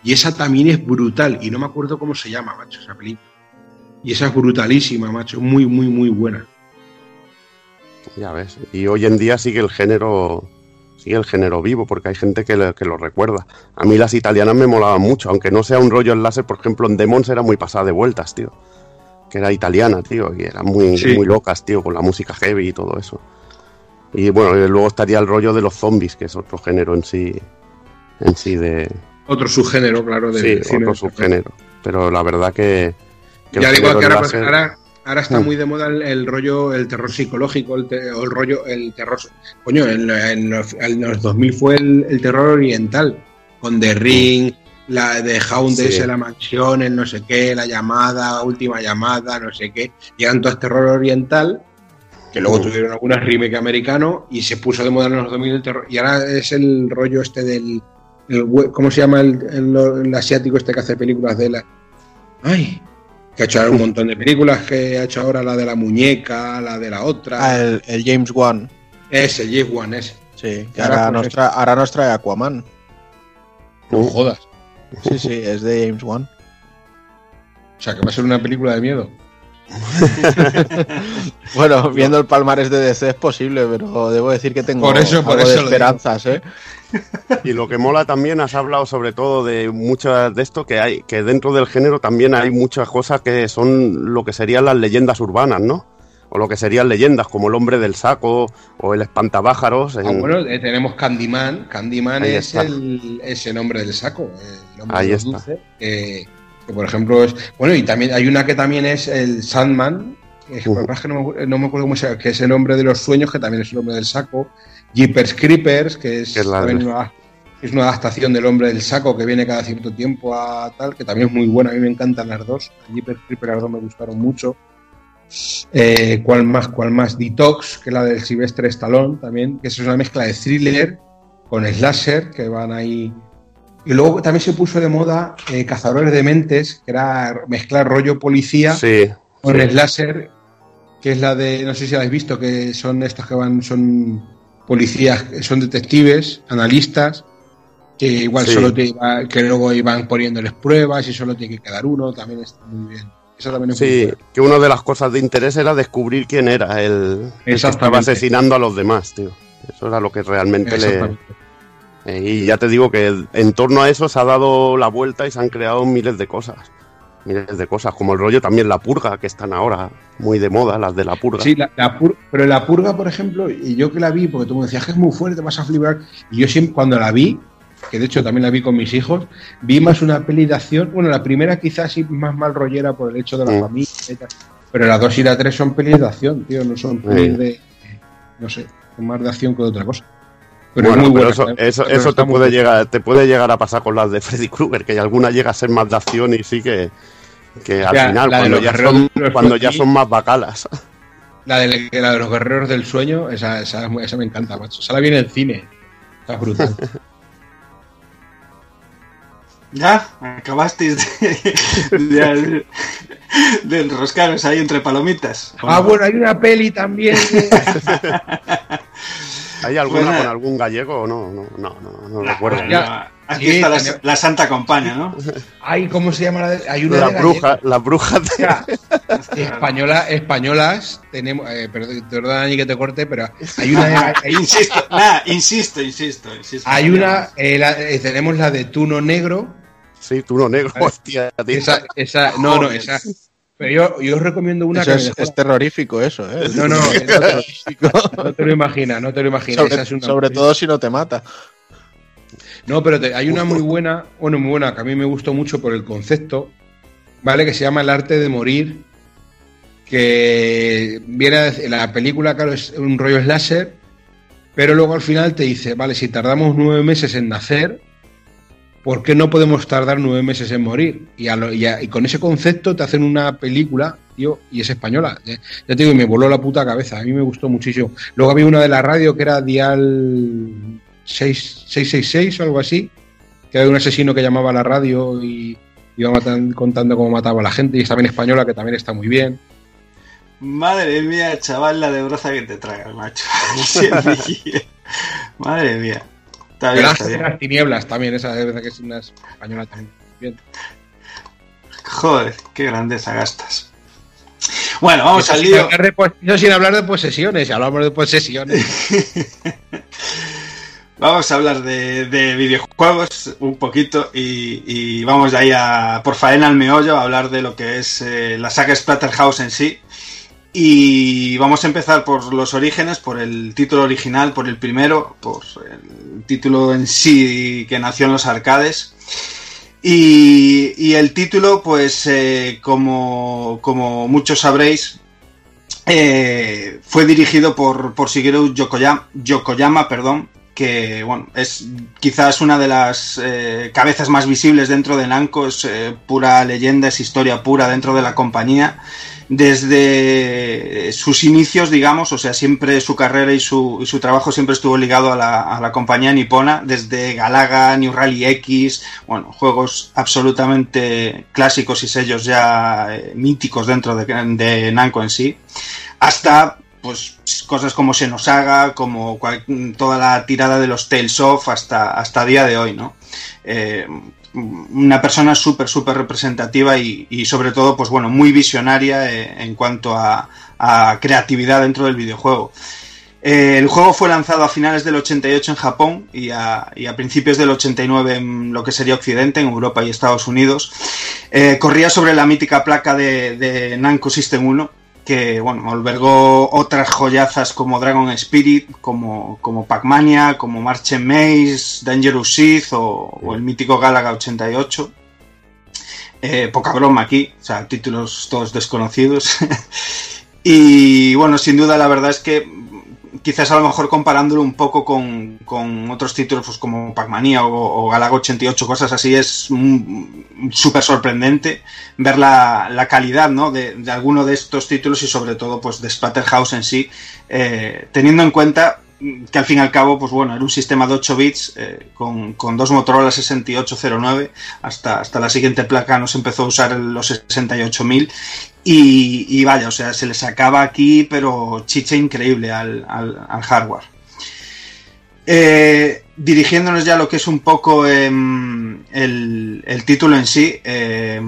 Y esa también es brutal. Y no me acuerdo cómo se llama, macho, esa película. Y esa es brutalísima, macho. Muy, muy, muy buena. Ya ves. Y hoy en día sigue el género. Sigue el género vivo, porque hay gente que, lo recuerda. A mí las italianas me molaban mucho, aunque no sea un rollo en láser, por ejemplo, en Demons era muy pasada de vueltas, tío. Que era italiana, tío, y eran muy, Sí. muy locas, tío, con la música heavy y todo eso. Y bueno, luego estaría el rollo de los zombies, que es otro género en sí. En sí de. Otro subgénero, claro, de sí, cine. otro subgénero. Pero la verdad que. que Ya digo que ahora, ahora, ahora está Mm. muy de moda el, el rollo, el terror psicológico, el, te- el rollo, el terror. Coño, en, en los, en los 2000 fue el, el terror oriental, con The Ring, la de Hound, Sí. ese, la mansión, el no sé qué, la llamada, última llamada, no sé qué. Llegan todo este terror oriental, que luego Mm. tuvieron algunas remake americano y se puso de moda en los 2000 el terror. Y ahora es el rollo este del. el ¿Cómo se llama el, el- el asiático este que hace películas de la. ¡Ay! que ha hecho ahora un montón de películas, que ha hecho ahora la de la muñeca, la de la otra. Ah, el, el James Wan. Ese, James Wan, ese. Sí, que Ahora, ahora, pues, nos trae, ahora nos trae Aquaman. No jodas. Sí, sí, es de James Wan. O sea, que va a ser una película de miedo. Bueno, viendo el palmarés de DC es posible, pero debo decir que tengo Por eso- por algo eso de esperanzas, ¿eh? Y lo que mola también, has hablado sobre todo de muchas de esto, que hay, que dentro del género también hay muchas cosas que son lo que serían las leyendas urbanas, ¿no? o lo que serían leyendas, como el hombre del saco o el espantapájaros. en- Ah, bueno, eh, tenemos Candyman. Candyman es el, es el hombre del saco. El Ahí está. que, que, por ejemplo, es. Bueno, y también hay una que también es el Sandman. que es- es que no, me, acu- no me acuerdo cómo se que es el hombre de los sueños, que también es el hombre del saco. Jeepers Creepers, que Que una, es una adaptación del hombre del saco que viene cada cierto tiempo a tal, que también es muy buena. A mí me encantan las dos. Jeepers Creepers, las dos me gustaron mucho. Eh, ¿Cuál más? ¿Cuál más? Detox, que es la del Silvestre Stallone también, que es una mezcla de thriller con slasher, que van ahí. Y luego también se puso de moda eh, Cazadores de Mentes, que era mezclar rollo policía Sí, con sí. slasher, que es la de, no sé si la habéis visto, que son estos que van, son policías, son detectives, analistas, que igual Sí. solo te iba- que luego iban poniéndoles pruebas y solo tiene que quedar uno, también está muy bien. Esa también es Sí, que una de las cosas de interés era descubrir quién era el, el que estaba asesinando a los demás, tío. Eso era lo que realmente le... Eh, y ya te digo que en torno a eso se ha dado la vuelta y se han creado miles de cosas. Miles de cosas, como el rollo también la purga, que están ahora muy de moda, las de la purga. Sí, la, la pur- pero la purga, por ejemplo, y yo que la vi, porque tú me decías que es muy fuerte, vas a flipar, y yo siempre, cuando la vi, que de hecho también la vi con mis hijos, vi más una peli de acción, bueno, la primera quizás sí más mal rollera por el hecho de la Mm. familia y tal, pero la dos y la tres son pelis de acción, tío, no son pelis de, no sé, son más de acción que de otra cosa. Pero bueno, es muy pero buena, eso, ¿eh? eso, Pero eso está te, puede bien. llegar, te puede llegar a pasar con las de Freddy Krueger, que alguna llega a ser más de acción y sí que, que al final, cuando, ya son, cuando ya son más bacalas. La de, la de los guerreros del sueño, esa, esa, esa me encanta, macho. Esa la vi en el cine. Está brutal. ¿Ya? ¿Acabasteis de, de, de enroscaros ahí entre palomitas? ¿O ah, no? bueno, hay una peli también. ¿Hay alguna Bueno. con algún gallego o no? No, no, no, no recuerdo. Ya. Aquí Sí, está la, Santa Compañía, ¿no? Ay, ¿cómo se llama? La de- hay una La de bruja, la bruja de... Española, españolas tenemos, eh, perdón, perdona Dani que te corte, pero hay una, hay- insisto, insisto, insisto, insisto. hay una, eh, la- eh, tenemos la de Tuno Negro. Sí, Tuno Negro, Vale. hostia. tío. Esa, esa, no, no, esa. Pero yo, yo os recomiendo una Eso que es, dejó- es terrorífico, eso, ¿eh? No, no, no te, no te lo imaginas, no te lo imaginas. sobre, esa es una- sobre todo si no te mata. No, pero te- hay una muy buena, bueno, muy buena, que a mí me gustó mucho por el concepto, ¿vale? Que se llama El arte de morir, que viene a decir- la película, claro, es un rollo slasher, pero luego al final te dice, vale, si tardamos nueve meses en nacer, ¿por qué no podemos tardar nueve meses en morir? Y, con ese concepto te hacen una película, tío, y es española. Ya te digo, me voló la puta cabeza, a mí me gustó muchísimo. Luego había una de la radio que era Dial 6, 666 o algo así, que de un asesino que llamaba a la radio y iba matan- contando cómo mataba a la gente, y está bien española, que también está muy bien. Madre mía, chaval, la de broza que te tragas, macho. Madre mía. Está bien, Pero está bien. las tinieblas también, esa es verdad que es una española también. Bien. Joder, qué grandeza gastas. Bueno, vamos Eso al lío. hablar de pos- Eso sin hablar de posesiones, si hablamos de posesiones. Vamos a hablar de, de videojuegos un poquito y, y vamos de ahí a, por faena al meollo a hablar de lo que es eh, la saga Splatterhouse en sí. Y vamos a empezar por los orígenes, por el título original, por el primero, por el título en sí que nació en los arcades. Y, el título, pues eh, como, muchos sabréis, eh, fue dirigido por, por Shigeru Yokoyama, Yokoyama, perdón, que bueno, es quizás una de las eh, cabezas más visibles dentro de Namco, es pura leyenda, es historia pura dentro de la compañía. Desde sus inicios, digamos, o sea, siempre su carrera y su, su trabajo siempre estuvo ligado a la, compañía nipona, desde Galaga, New Rally X, bueno, juegos absolutamente clásicos y sellos ya eh, míticos dentro de, de Namco en sí, hasta pues cosas como Xenosaga, como toda la tirada de los Tales of hasta, hasta día de hoy, ¿no? Eh, una persona súper, súper representativa y, y sobre todo, pues bueno, muy visionaria eh, en cuanto a, creatividad dentro del videojuego. Eh, el juego fue lanzado a finales del 88 en Japón y a, y a principios del 89 en lo que sería Occidente, en Europa y Estados Unidos. Eh, corría sobre la mítica placa de, de Namco System 1 que bueno, albergó otras joyazas como Dragon Spirit, como, como Pac-Mania, como March Maze, Dangerous Sith o, o el mítico Galaga 88. Eh, poca broma aquí, o sea, títulos todos desconocidos. y bueno, sin duda la verdad es que quizás a lo mejor comparándolo un poco con, con otros títulos pues como Pac-Mania o, o Galaga 88, cosas así, es súper sorprendente ver la, la calidad ¿no? de, de alguno de estos títulos y sobre todo pues de Splatterhouse en sí, eh, teniendo en cuenta que al fin y al cabo, pues bueno, era un sistema de 8 bits eh, con, con, dos Motorola 6809, hasta, hasta la siguiente placa nos empezó a usar los 68000 y, y, vaya, o sea, se le sacaba aquí, pero chiche increíble al, hardware. Eh, dirigiéndonos ya a lo que es un poco eh, el, el, título en sí, eh,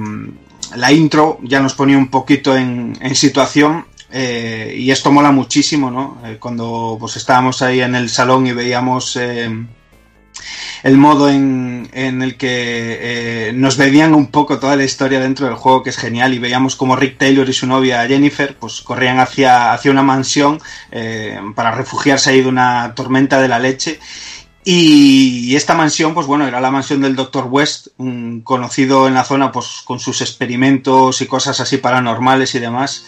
la intro ya nos ponía un poquito en situación eh, y esto mola muchísimo, ¿no? Eh, cuando pues estábamos ahí en el salón y veíamos eh, el modo en, en el que nos veían un poco toda la historia dentro del juego, que es genial, y veíamos como Rick Taylor y su novia Jennifer pues corrían hacia, hacia una mansión para refugiarse ahí de una tormenta de la leche. Y esta mansión, pues bueno, era la mansión del Dr. West, un conocido en la zona pues con sus experimentos y cosas así paranormales y demás.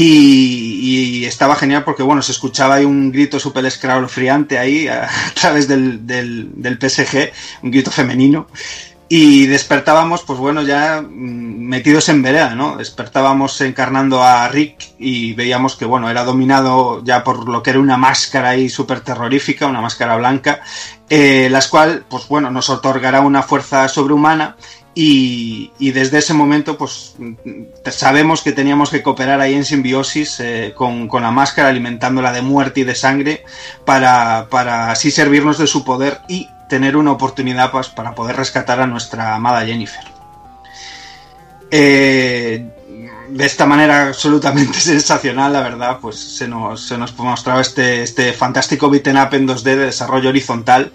Y, estaba genial porque, bueno, se escuchaba ahí un grito súper escalofriante ahí a, través del, del, PSG, un grito femenino. Y despertábamos, pues bueno, ya metidos en vereda, ¿no? Despertábamos encarnando a Rick y veíamos que, bueno, era dominado ya por lo que era una máscara ahí súper terrorífica, una máscara blanca, eh, la cual, pues bueno, nos otorgará una fuerza sobrehumana y, desde ese momento, pues sabemos que teníamos que cooperar ahí en simbiosis eh, con, la máscara, alimentándola de muerte y de sangre, para, para, así servirnos de su poder y tener una oportunidad pues, para poder rescatar a nuestra amada Jennifer. Eh, de esta manera absolutamente sensacional, la verdad, pues se nos, se nos mostraba este, este fantástico beat'em up en 2D de desarrollo horizontal.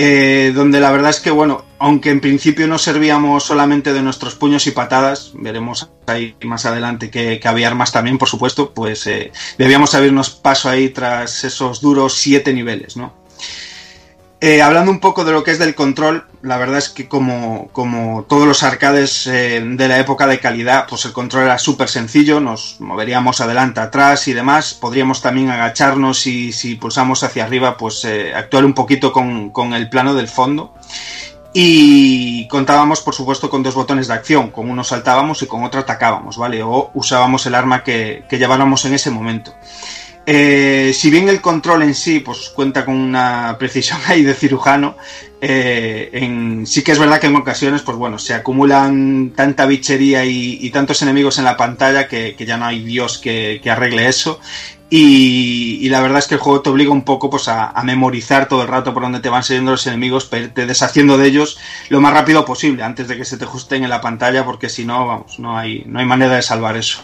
Eh, donde la verdad es que, bueno, aunque en principio no servíamos solamente de nuestros puños y patadas, veremos ahí más adelante que, que había armas también, por supuesto, pues eh, debíamos abrirnos paso ahí tras esos duros siete niveles, ¿no? Eh, hablando un poco de lo que es del control, la verdad es que como, como todos los arcades eh, de la época de calidad, pues el control era súper sencillo, nos moveríamos adelante, atrás y demás, podríamos también agacharnos y si pulsamos hacia arriba, pues eh, actuar un poquito con, con, el plano del fondo. Y contábamos, por supuesto, con dos botones de acción, con uno saltábamos y con otro atacábamos, ¿vale? O usábamos el arma que, que lleváramos en ese momento. Eh, si bien el control en sí pues cuenta con una precisión ahí de cirujano, eh, sí que es verdad que en ocasiones pues bueno se acumulan tanta bichería y, tantos enemigos en la pantalla que, ya no hay Dios que, arregle eso y, la verdad es que el juego te obliga un poco pues, a, memorizar todo el rato por donde te van saliendo los enemigos, para irte deshaciendo de ellos lo más rápido posible antes de que se te ajusten en la pantalla, porque si no, vamos, no hay, no hay manera de salvar eso.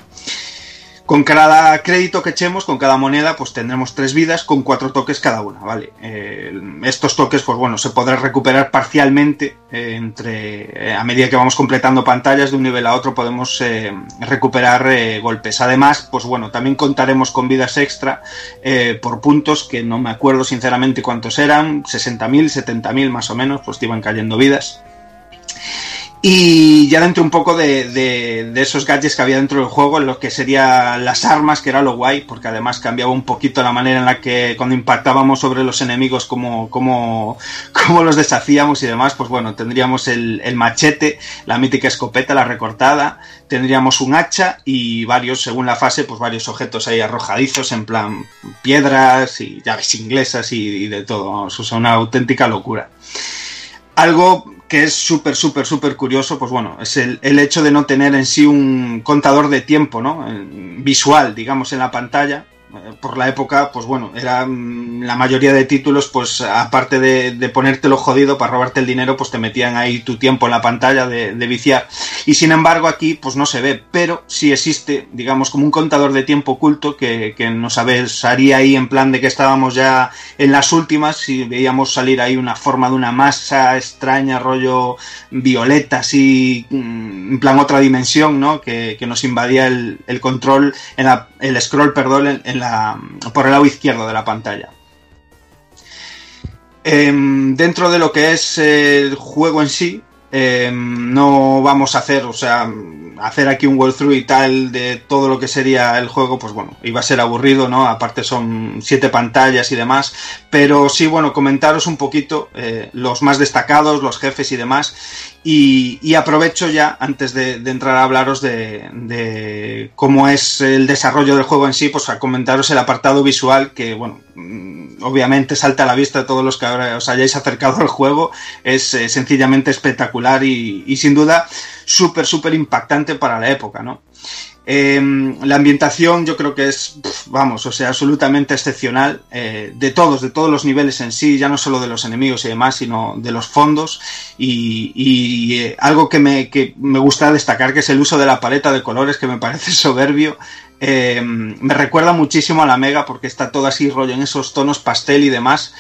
Con cada crédito que echemos, con cada moneda, pues tendremos tres vidas con cuatro toques cada una, ¿vale? Eh, estos toques, pues bueno, se podrán recuperar parcialmente eh, entre eh, a medida que vamos completando pantallas de un nivel a otro podemos recuperar golpes. Además, pues bueno, también contaremos con vidas extra por puntos que no me acuerdo sinceramente cuántos eran, 60.000, 70.000 más o menos, pues te iban cayendo vidas. Y ya dentro un poco de, de, esos gadgets que había dentro del juego, lo que serían las armas, que era lo guay, porque además cambiaba un poquito la manera en la que cuando impactábamos sobre los enemigos, cómo, cómo, cómo los deshacíamos y demás, pues bueno, tendríamos el, el, machete, la mítica escopeta, la recortada, tendríamos un hacha y varios, según la fase, pues varios objetos ahí arrojadizos, en plan piedras y llaves inglesas y, y de todo, vamos, o sea, una auténtica locura. Algo que es súper, súper, súper curioso, pues bueno, es el, el, hecho de no tener en sí un contador de tiempo, ¿no? Visual, digamos, en la pantalla. Eh, por la época, pues bueno, era mm, la mayoría de títulos, pues aparte de, ponértelo jodido para robarte el dinero, pues te metían ahí tu tiempo en la pantalla de, viciar. Y sin embargo aquí, pues no se ve, pero sí existe, digamos, como un contador de tiempo oculto que, que nos avisaría ahí en plan de que estábamos ya en las últimas y veíamos salir ahí una forma de una masa extraña, rollo violeta, así, mm, en plan otra dimensión, ¿no? Que, que nos invadía el, el control, en la- el scroll, perdón, en, la, por el lado izquierdo de la pantalla. Em, dentro de lo que es el juego en sí, em, no vamos a hacer, o sea, hacer aquí un walkthrough y tal de todo lo que sería el juego, pues bueno, iba a ser aburrido, ¿no? Aparte son siete pantallas y demás, pero sí, bueno, comentaros un poquito eh, los más destacados, los jefes y demás, y, aprovecho ya, antes de, entrar a hablaros de, de cómo es el desarrollo del juego en sí, pues a comentaros el apartado visual que, bueno, mm, obviamente salta a la vista de todos los que ahora os hayáis acercado al juego, es eh, sencillamente espectacular y, y sin duda súper, súper impactante para la época, ¿no? Eh, la ambientación yo creo que es, vamos, o sea, absolutamente excepcional eh, de todos, de todos los niveles en sí, ya no solo de los enemigos y demás, sino de los fondos y, eh, algo que me, que me gusta destacar que es el uso de la paleta de colores que me parece soberbio. Eh, me recuerda muchísimo a la Mega porque está todo así rollo en esos tonos pastel y demás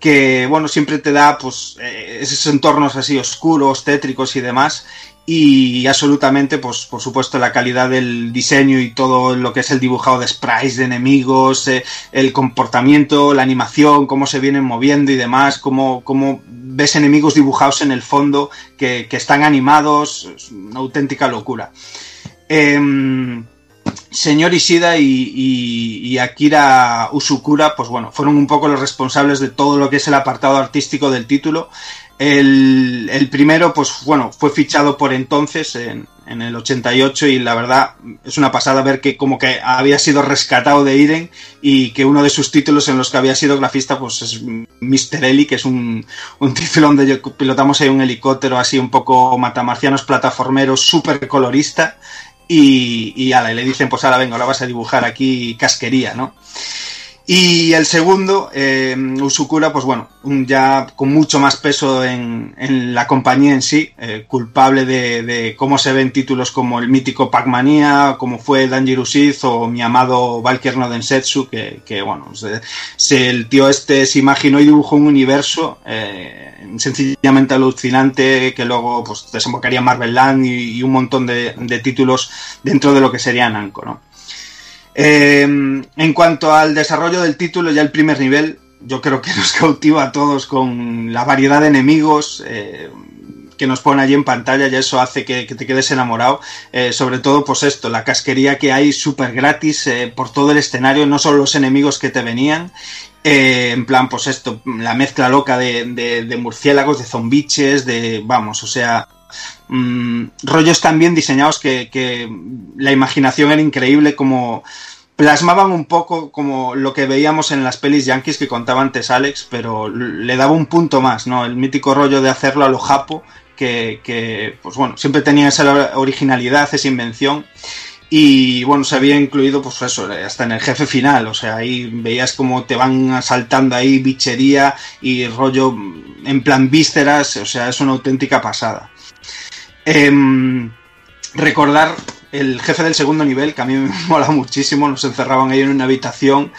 que bueno siempre te da pues eh, esos entornos así oscuros tétricos y demás y absolutamente, pues por supuesto, la calidad del diseño y todo lo que es el dibujado de sprites de enemigos, eh, el comportamiento, la animación, cómo se vienen moviendo y demás, cómo, cómo ves enemigos dibujados en el fondo que, que están animados, es una auténtica locura. Em, Señor Ishida y, Akira Usukura, pues bueno, fueron un poco los responsables de todo lo que es el apartado artístico del título. El, primero, pues bueno, fue fichado por entonces, en, el 88, y la verdad es una pasada ver que como que había sido rescatado de Iden y que uno de sus títulos en los que había sido grafista, pues es Mr. Eli, que es un, título donde pilotamos ahí un helicóptero así un poco matamarcianos plataformeros, súper colorista y, y ala, le dicen, pues ahora venga, ahora vas a dibujar aquí casquería, ¿no? Y el segundo, eh, Usukura, pues bueno, ya con mucho más peso en, la compañía en sí, eh, culpable de, cómo se ven títulos como el mítico Pac-Mania, como fue Dangerous Sith o mi amado Valkyr no Densetsu, que, que bueno, se, el tío este se imaginó y dibujó un universo eh, sencillamente alucinante que luego pues desembocaría en Marvel Land y, un montón de, de títulos dentro de lo que sería Namco, ¿no? Eh, en cuanto al desarrollo del título, ya el primer nivel, yo creo que nos cautiva a todos con la variedad de enemigos eh, que nos pone allí en pantalla y eso hace que, te quedes enamorado. Eh, sobre todo, pues esto, la casquería que hay súper gratis eh, por todo el escenario, no solo los enemigos que te venían. en plan, pues esto, la mezcla loca de murciélagos, de zombiches, de, vamos, o sea, mm, rollos tan bien diseñados que, la imaginación era increíble, como plasmaban un poco como lo que veíamos en las pelis yankees que contaba antes Alex, pero le daba un punto más, ¿no? El mítico rollo de hacerlo a lo japo, que, que, pues bueno, siempre tenía esa originalidad, esa invención. Y bueno, se había incluido, pues eso, hasta en el jefe final. O sea, ahí veías como te van asaltando ahí bichería y rollo en plan vísceras. O sea, es una auténtica pasada. Em, recordar el jefe del segundo nivel, que a mí me mola muchísimo. Nos encerraban ahí en una habitación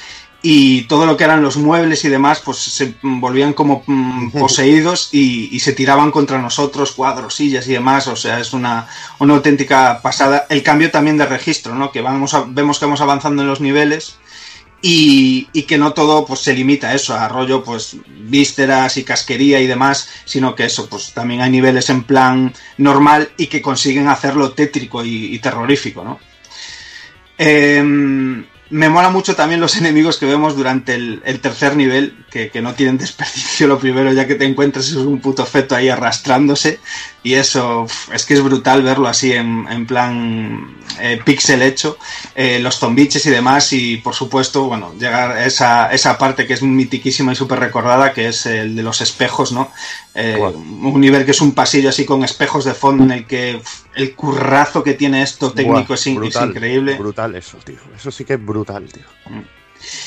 y todo lo que eran los muebles y demás, pues se volvían como mm, poseídos y, y se tiraban contra nosotros, cuadros, sillas y demás. O sea, es una, una auténtica pasada. El cambio también de registro, ¿no? Que vamos a- vemos que vamos avanzando en los niveles y, que no todo pues se limita a eso, a rollo pues vísceras y casquería y demás, sino que eso pues también hay niveles en plan normal y que consiguen hacerlo tétrico y, y terrorífico, ¿no? Em, me mola mucho también los enemigos que vemos durante el, tercer nivel, que, que no tienen desperdicio lo primero, ya que te encuentras es un puto feto ahí arrastrándose. Y eso es que es brutal verlo así en, en plan eh, pixel hecho, eh, los zombiches y demás. Y por supuesto, bueno, llegar a esa, esa parte que es mitiquísima y súper recordada, que es el de los espejos, ¿no? Eh, Un nivel que es un pasillo así con espejos de fondo en el que uf, el currazo que tiene esto técnico es, in- es brutal, increíble. Brutal eso, tío. Eso sí que es brutal, tío.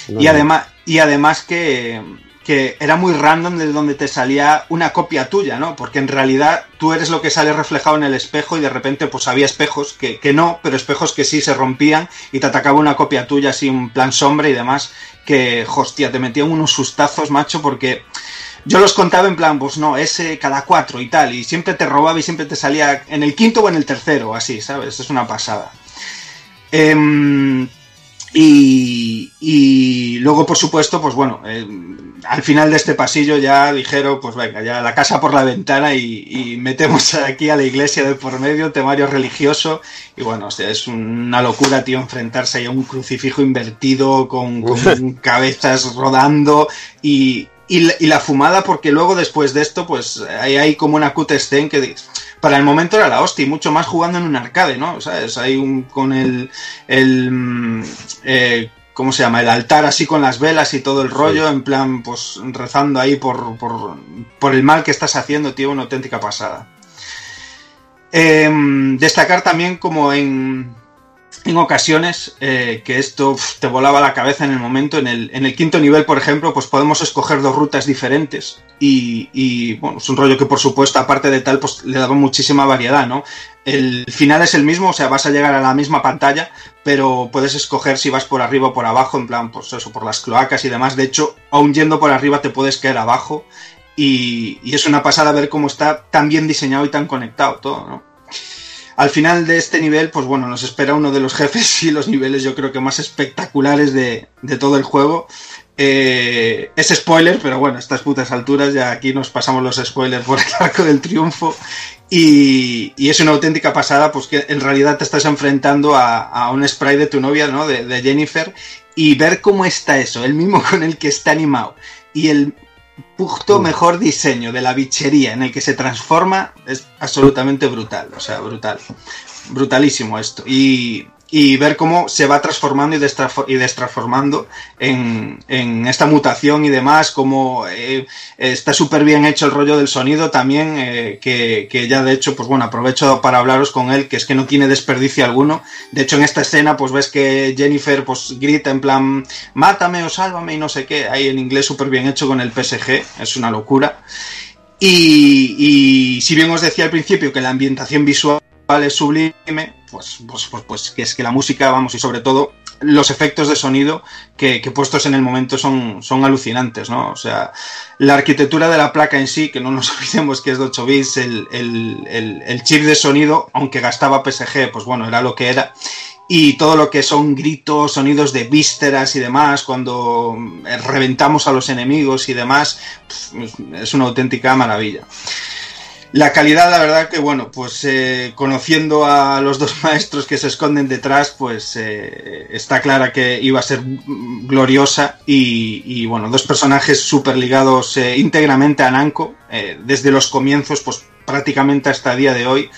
No, y no. además, y además que, que era muy random de donde te salía una copia tuya, ¿no? Porque en realidad tú eres lo que sale reflejado en el espejo y de repente pues había espejos que, que no, pero espejos que sí se rompían y te atacaba una copia tuya así, un plan sombra y demás, que, hostia, te metían unos sustazos, macho, porque yo los contaba en plan, pues no, ese cada cuatro y tal, y siempre te robaba y siempre te salía en el quinto o en el tercero, así, ¿sabes? Es una pasada. Em, y, y luego, por supuesto, pues bueno, eh, al final de este pasillo ya dijeron, pues venga, ya la casa por la ventana y, y metemos aquí a la iglesia de por medio, temario religioso. Y bueno, o sea, es una locura, tío, enfrentarse ahí a un crucifijo invertido con, con cabezas rodando y, y, la, y la fumada, porque luego después de esto, pues hay, hay como una cut scene que para el momento era la hostia y mucho más jugando en un arcade, ¿no? ¿Sabes? Hay un con el, el mm, eh, ¿cómo se llama? El altar así con las velas y todo el rollo, en plan, pues rezando ahí por, por, por el mal que estás haciendo, tío, una auténtica pasada. Em, destacar también como en, en ocasiones eh, que esto te volaba la cabeza en el momento. En el, quinto nivel, por ejemplo, pues podemos escoger dos rutas diferentes. Y, bueno, es un rollo que por supuesto, aparte de tal, pues le daba muchísima variedad, ¿no? El final es el mismo, o sea, vas a llegar a la misma pantalla, pero puedes escoger si vas por arriba o por abajo, en plan, pues eso, por las cloacas y demás. De hecho, aún yendo por arriba te puedes caer abajo. Y es una pasada ver cómo está tan bien diseñado y tan conectado todo, ¿no? Al final de este nivel, pues bueno, nos espera uno de los jefes y los niveles yo creo que más espectaculares de, de todo el juego. Eh, es spoiler, pero bueno, a estas putas alturas ya aquí nos pasamos los spoilers por el arco del triunfo. Y, es una auténtica pasada, pues que en realidad te estás enfrentando a, a un spray de tu novia, ¿no? De, de Jennifer. Y ver cómo está eso, el mismo con el que está animado. Y el puto mejor diseño de la bichería en el que se transforma es absolutamente brutal, o sea, brutal. Brutalísimo esto. Y, y ver cómo se va transformando y, destransformando en, en esta mutación y demás, como eh, está súper bien hecho el rollo del sonido también, eh, que, que ya de hecho, pues bueno, aprovecho para hablaros con él, que es que no tiene desperdicio alguno. De hecho, en esta escena, pues ves que Jennifer pues grita en plan, mátame o sálvame y no sé qué, ahí en inglés súper bien hecho con el PSG, es una locura. Y si bien os decía al principio que la ambientación visual es sublime, pues, pues, pues, pues que es que la música, vamos, y sobre todo los efectos de sonido que, que puestos en el momento son, son alucinantes, ¿no? O sea, la arquitectura de la placa en sí, que no nos olvidemos que es de 8 bits, el, el, el, el chip de sonido, aunque gastaba PSG, pues bueno, era lo que era. Y todo lo que son gritos, sonidos de vísceras y demás, cuando eh, reventamos a los enemigos y demás, es una auténtica maravilla. La calidad, la verdad que bueno, pues eh, conociendo a los dos maestros que se esconden detrás, pues eh, está clara que iba a ser gloriosa y, bueno, dos personajes súper ligados eh, íntegramente a eh, desde los comienzos, pues prácticamente hasta el día de hoy.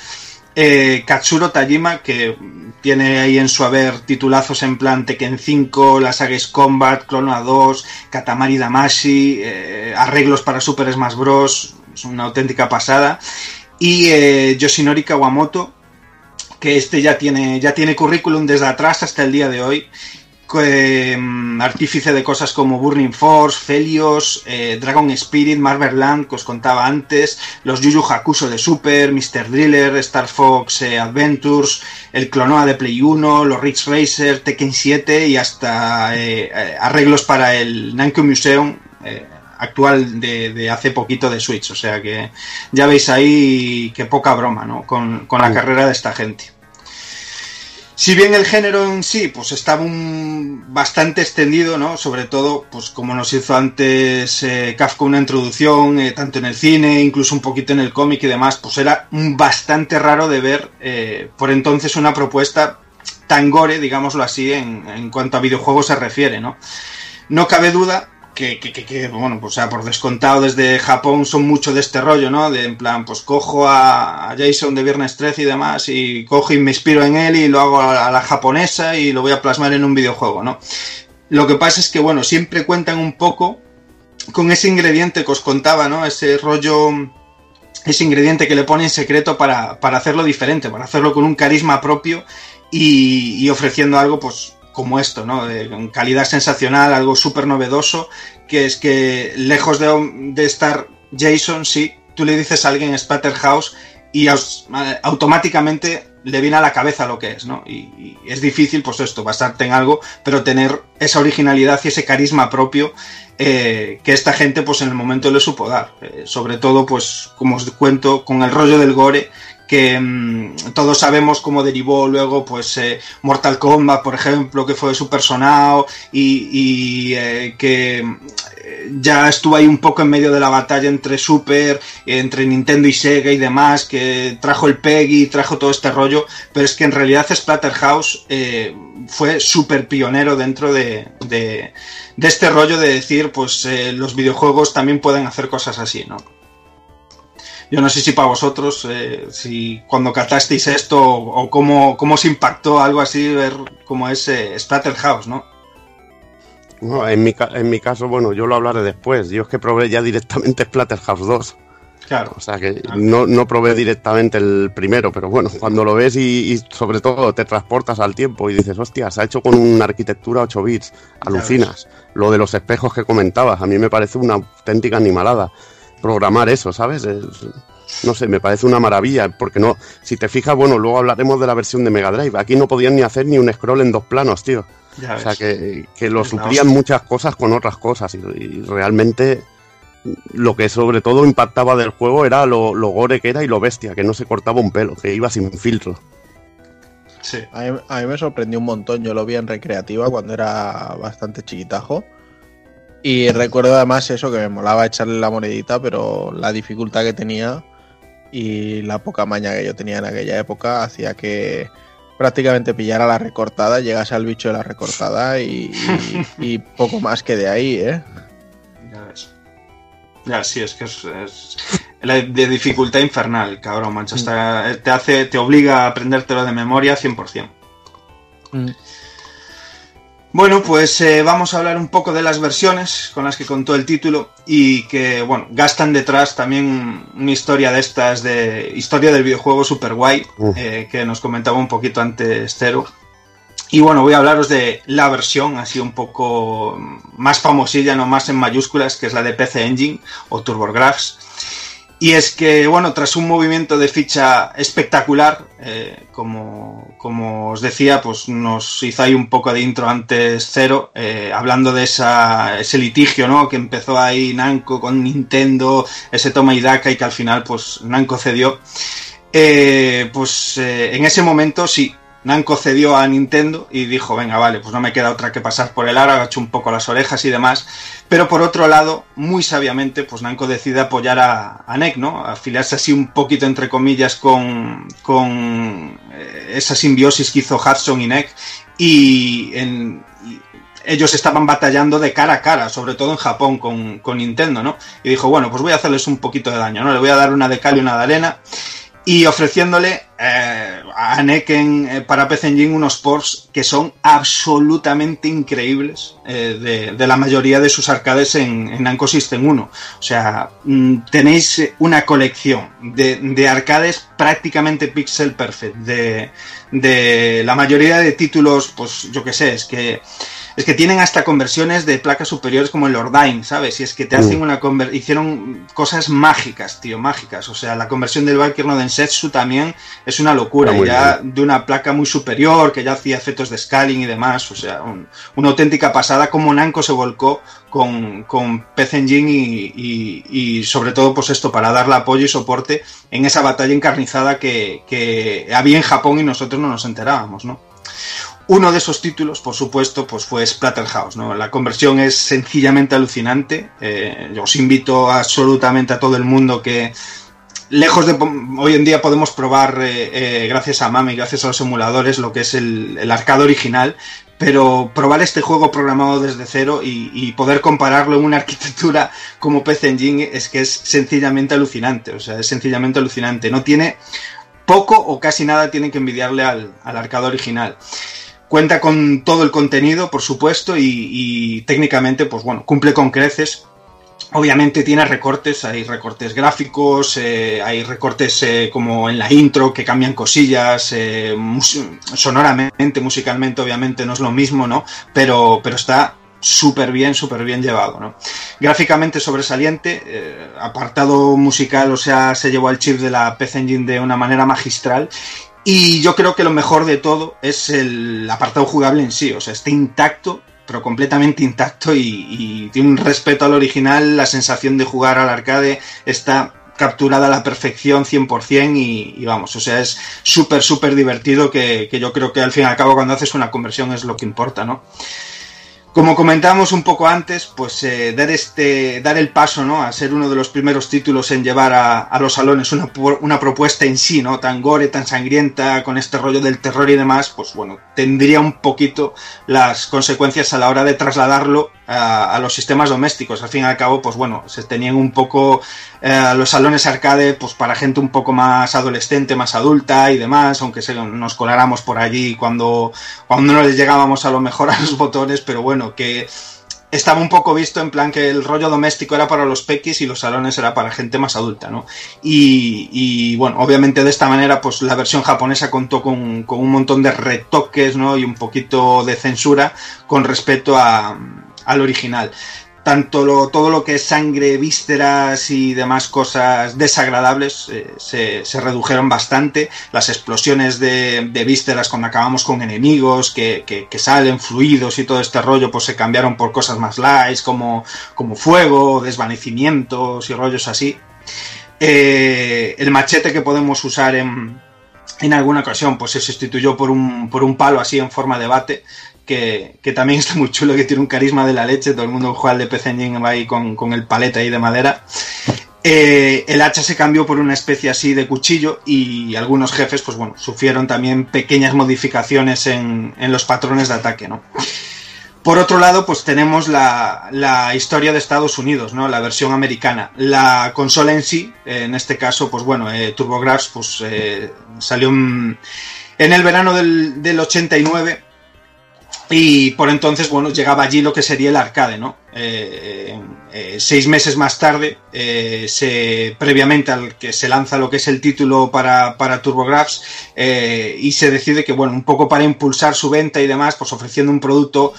Katsuro Tajima, que tiene ahí en su haber titulazos en plan Tekken 5, la saga Combat, Clona 2, Katamari Damashi, arreglos para Super Smash Bros. Es una auténtica pasada. Y eh, Yoshinori Kawamoto, que este ya tiene, ya tiene currículum desde atrás hasta el día de hoy. mm, artífice de cosas como Burning Force, Felios, eh, Dragon Spirit, Marvel Land, que os contaba antes, los Yu Yu Hakusho de Super, Mr. Driller, Star Fox eh, Adventures, el Clonoa de Play 1, los Ridge Racer, Tekken 7 y hasta eh, arreglos para el Namco Museum actual de, de hace poquito de Switch. O sea que ya veis ahí que poca broma ¿no? con, con la carrera de esta gente. Si bien el género en sí, pues estaba un, bastante extendido, ¿no? Sobre todo, pues como nos hizo antes eh, Kafka una introducción, eh, tanto en el cine, incluso un poquito en el cómic y demás, pues era bastante raro de ver eh, por entonces una propuesta tan gore, digámoslo así, en, en cuanto a videojuegos se refiere, ¿no? No cabe duda que, bueno, pues sea, por descontado desde Japón son mucho de este rollo, ¿no? De en plan, pues cojo a, Jason de Viernes 13 y demás y cojo y me inspiro en él y lo hago a, la japonesa y lo voy a plasmar en un videojuego, ¿no? Lo que pasa es que, bueno, siempre cuentan un poco con ese ingrediente que os contaba, ¿no? Ese rollo, ese ingrediente que le pone en secreto para, para hacerlo diferente, para hacerlo con un carisma propio y ofreciendo algo, pues, como esto, ¿no? Con calidad sensacional, algo súper novedoso, que es que lejos de, estar Jason, sí, tú le dices a alguien Splatterhouse y automáticamente le viene a la cabeza lo que es, ¿no? Y, y es difícil, pues esto, basarte en algo, pero tener esa originalidad y ese carisma propio eh, que esta gente, pues en el momento le supo dar. Eh, sobre todo, pues, como os cuento, con el rollo del gore, que mm, todos sabemos cómo derivó luego, pues, eh, Mortal Kombat, por ejemplo, que fue super sonado y, y, eh, que eh, ya estuvo ahí un poco en medio de la batalla entre Super, entre Nintendo y Sega y demás, que trajo el PEGI, trajo todo este rollo, pero es que en realidad Splatterhouse eh, fue súper pionero dentro de, de, de este rollo de decir, pues eh, los videojuegos también pueden hacer cosas así, ¿no? Yo no sé si para vosotros, eh, si cuando catasteis esto o, o cómo, cómo os impactó algo así, ver cómo es eh, Splatterhouse, ¿no? No, en, mi, en mi caso, bueno, yo lo hablaré después. Yo es que probé ya directamente Splatterhouse 2. Claro. O sea que no, no probé directamente el primero, pero bueno, cuando lo ves y, y sobre todo te transportas al tiempo y dices, hostia, se ha hecho con una arquitectura 8 bits, alucinas. Lo de los espejos que comentabas, a mí me parece una auténtica animalada. Programar eso, ¿sabes? Es- no sé, me parece una maravilla, porque no, si te fijas, bueno, luego hablaremos de la versión de Mega Drive. Aquí no podían ni hacer ni un scroll en dos planos, tío. Ya o sea ves. que, que lo suplían muchas cosas con otras cosas y, y realmente lo que sobre todo impactaba del juego era lo, lo gore que era y lo bestia, que no se cortaba un pelo, que iba sin filtro. Sí. A mí, a mí me sorprendió un montón. Yo lo vi en recreativa cuando era bastante chiquitajo. Y recuerdo además eso, que me molaba echarle la monedita, pero la dificultad que tenía y la poca maña que yo tenía en aquella época hacía que prácticamente pillara la recortada, llegase al bicho de la recortada y, y- y poco más que de ahí, ¿eh? Ya ves. Ya, sí, es que es, es la de dificultad infernal, cabrón, mancho. Hasta te hace, te obliga a aprendértelo de memoria 100%. Bueno, pues eh, vamos a hablar un poco de las versiones con las que contó el título y que, bueno, gastan detrás también una historia de estas, de historia del videojuego super guay, eh, que nos comentaba un poquito antes Cero. Y bueno, voy a hablaros de la versión así un poco más famosilla, no más en mayúsculas, que es la de PC Engine o TurboGrafx. Y es que, bueno, tras un movimiento de ficha espectacular, eh, como, como os decía, pues nos hizo ahí un poco de intro antes cero, eh, hablando de esa, ese litigio, ¿no? Que empezó ahí Namco con Nintendo, ese toma y daca y que al final, pues Namco cedió. Eh, pues en ese momento sí, Namco cedió a Nintendo y dijo, venga, vale, pues no me queda otra que pasar por el aro, agacho un poco las orejas y demás. Pero por otro lado, muy sabiamente, pues Namco decide apoyar a, a ¿no? Afiliarse así un poquito, entre comillas, con, con eh, esa simbiosis que hizo Hudson y NEC. Y ellos estaban batallando de cara a cara, sobre todo en Japón con, con Nintendo, ¿no? Y dijo, bueno, pues voy a hacerles un poquito de daño, ¿no? Le voy a dar una de cal y una de arena y ofreciéndole eh, a NEC en- eh, para PC Engine unos ports que son absolutamente increíbles eh, de, de la mayoría de sus arcades en, en System 1. O sea, mm, tenéis una colección de, de arcades prácticamente pixel perfect, de, de la mayoría de títulos, pues yo qué sé, es que es que tienen hasta conversiones de placas superiores como el Ordain, ¿sabes? Y es que te hacen Mm. una conver hicieron cosas mágicas, tío, mágicas. O sea, la conversión del Valkyrie no Densetsu también es una locura. Muy ya de una placa muy superior, que ya hacía efectos de scaling y demás. O sea, un- una auténtica pasada como Namco se volcó con, con PC Engine y, y- y sobre todo, pues esto, para darle apoyo y soporte en esa batalla encarnizada que, que había en Japón y nosotros no nos enterábamos, ¿no? Uno de esos títulos, por supuesto, pues fue Splatterhouse, ¿no? La conversión es sencillamente alucinante. Eh, yo os invito absolutamente a todo el mundo que, lejos de hoy en día podemos probar, eh, eh, gracias a Mami, gracias a los emuladores, lo que es el, el arcade original, pero probar este juego programado desde cero y, poder compararlo en una arquitectura como PC Engine es que es sencillamente alucinante. O sea, es sencillamente alucinante. No tiene poco o casi nada tiene que envidiarle al, al arcade original. Cuenta con todo el contenido, por supuesto, y, técnicamente, pues bueno, cumple con creces. Obviamente tiene recortes, hay recortes gráficos, eh, hay recortes eh, como en la intro que cambian cosillas, eh, sonoramente, musicalmente obviamente no es lo mismo, ¿no? Pero, pero está súper bien, súper bien llevado, ¿no? Gráficamente sobresaliente, eh, apartado musical, o sea, se llevó al chip de la PC Engine de una manera magistral y yo creo que lo mejor de todo es el apartado jugable en sí, o sea, está intacto, pero completamente intacto y, tiene un respeto al original, la sensación de jugar al arcade está capturada a la perfección 100% y, y vamos, o sea, es súper, súper divertido que, que yo creo que al fin y al cabo cuando haces una conversión es lo que importa, ¿no? Como comentábamos un poco antes, pues eh, dar este, dar el paso, ¿no? A ser uno de los primeros títulos en llevar a, los salones una, una propuesta en sí, ¿no? Tan gore, tan sangrienta, con este rollo del terror y demás, pues bueno, tendría un poquito las consecuencias a la hora de trasladarlo a, los sistemas domésticos. Al fin y al cabo, pues bueno, se tenían un poco eh, los salones arcade, pues para gente un poco más adolescente, más adulta y demás, aunque se, nos coláramos por allí cuando, cuando no les llegábamos a lo mejor a los botones, pero bueno, que estaba un poco visto en plan que el rollo doméstico era para los pequis y los salones era para gente más adulta, ¿no? Y, y, bueno, obviamente de esta manera, pues la versión japonesa contó con, con un montón de retoques, ¿no? Y un poquito de censura con respecto a, al original. Tanto lo, todo lo que es sangre, vísceras y demás cosas desagradables eh, se, se redujeron bastante. Las explosiones de, de vísceras cuando acabamos con enemigos que, que, salen, fluidos y todo este rollo, pues se cambiaron por cosas más light, como, como fuego, desvanecimientos y rollos así. Eh, el machete que podemos usar en, en alguna ocasión, pues se sustituyó por un, por un palo así en forma de bate, que, también está muy chulo, que tiene un carisma de la leche. Todo el mundo juega al de PC Engine va ahí con, con el paleta ahí de madera. Eh, el hacha se cambió por una especie así de cuchillo y algunos jefes, pues bueno, sufrieron también pequeñas modificaciones en, en los patrones de ataque, ¿no? Por otro lado, pues tenemos la, la, historia de Estados Unidos, ¿no? La versión americana. La consola en sí, en este caso, pues bueno, eh, TurboGrafx pues, eh, salió en, en, el verano del, del, 89 y por entonces, bueno, llegaba allí lo que sería el arcade, ¿no? Eh, seis meses más tarde, eh, se, previamente al que se lanza lo que es el título para, para TurboGrafx eh, y se decide que, bueno, un poco para impulsar su venta y demás, pues ofreciendo un producto,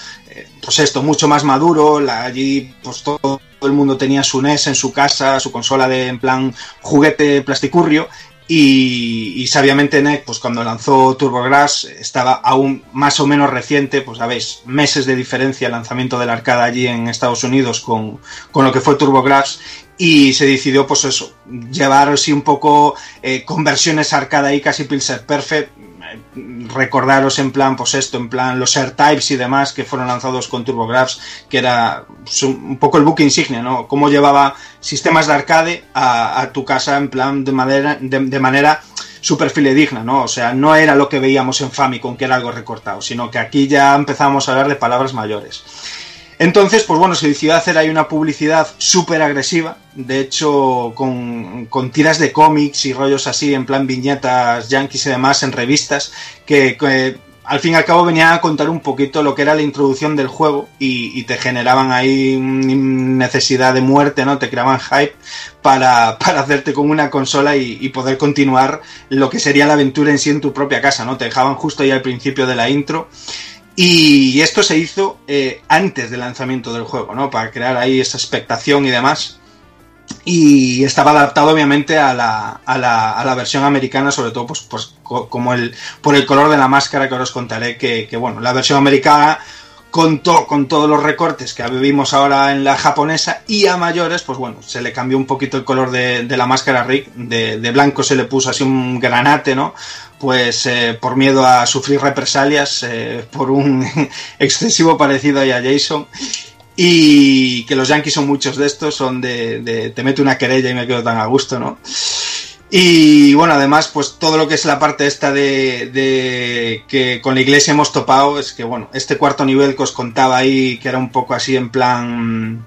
pues esto, mucho más maduro, allí pues todo el mundo tenía su NES en su casa, su consola de en plan juguete plasticurrio y, y, sabiamente NEC, pues cuando lanzó TurboGrafx estaba aún más o menos reciente, pues sabéis, meses de diferencia el lanzamiento del arcade allí en Estados Unidos con, con lo que fue TurboGrafx y se decidió pues eso, llevar así un poco eh, conversiones arcade ahí casi Pilser Perfect, recordaros en plan, pues esto, en plan los AirTypes y demás que fueron lanzados con TurboGrafx, que era pues, un poco el buque insignia, ¿no? Cómo llevaba sistemas de arcade a, tu casa en plan de, manera, de, de manera súper fidedigna, ¿no? O sea, no era lo que veíamos en Famicom, que era algo recortado, sino que aquí ya empezamos a hablar de palabras mayores. Entonces, pues bueno, se decidió hacer ahí una publicidad súper agresiva, de hecho, con, con, tiras de cómics y rollos así, en plan viñetas yankees y demás, en revistas, que, al fin y al cabo venían a contar un poquito lo que era la introducción del juego y, y te generaban ahí necesidad de muerte, ¿no? Te creaban hype para, para hacerte con una consola y, y, poder continuar lo que sería la aventura en sí en tu propia casa, ¿no? Te dejaban justo ahí al principio de la intro. Y esto se hizo eh, antes del lanzamiento del juego, ¿no? Para crear ahí esa expectación y demás. Y estaba adaptado obviamente a la, a la, a la versión americana, sobre todo pues, pues, como el, por el color de la máscara que ahora os contaré, que, que bueno, la versión americana contó con todos los recortes que vivimos ahora en la japonesa y a mayores, pues bueno, se le cambió un poquito el color de, la máscara Rick, de, blanco se le puso así un granate, ¿no? Pues eh, por miedo a sufrir represalias eh, por un excesivo parecido ahí a Jason. Y que los yankees son muchos de estos, son de, de te meto una querella y me quedo tan a gusto, ¿no? Y bueno, además, pues todo lo que es la parte esta de, de, que con la iglesia hemos topado es que, bueno, este cuarto nivel que os contaba ahí, que era un poco así en plan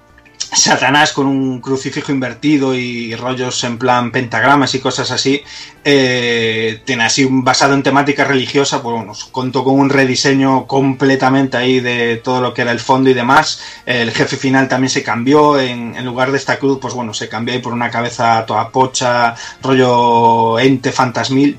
Satanás con un crucifijo invertido y rollos en plan pentagramas y cosas así. Eh, tiene así un basado en temática religiosa, pues bueno, contó con un rediseño completamente ahí de todo lo que era el fondo y demás. El jefe final también se cambió, en, en lugar de esta cruz, pues bueno, se cambió ahí por una cabeza toda pocha, rollo ente fantasmil.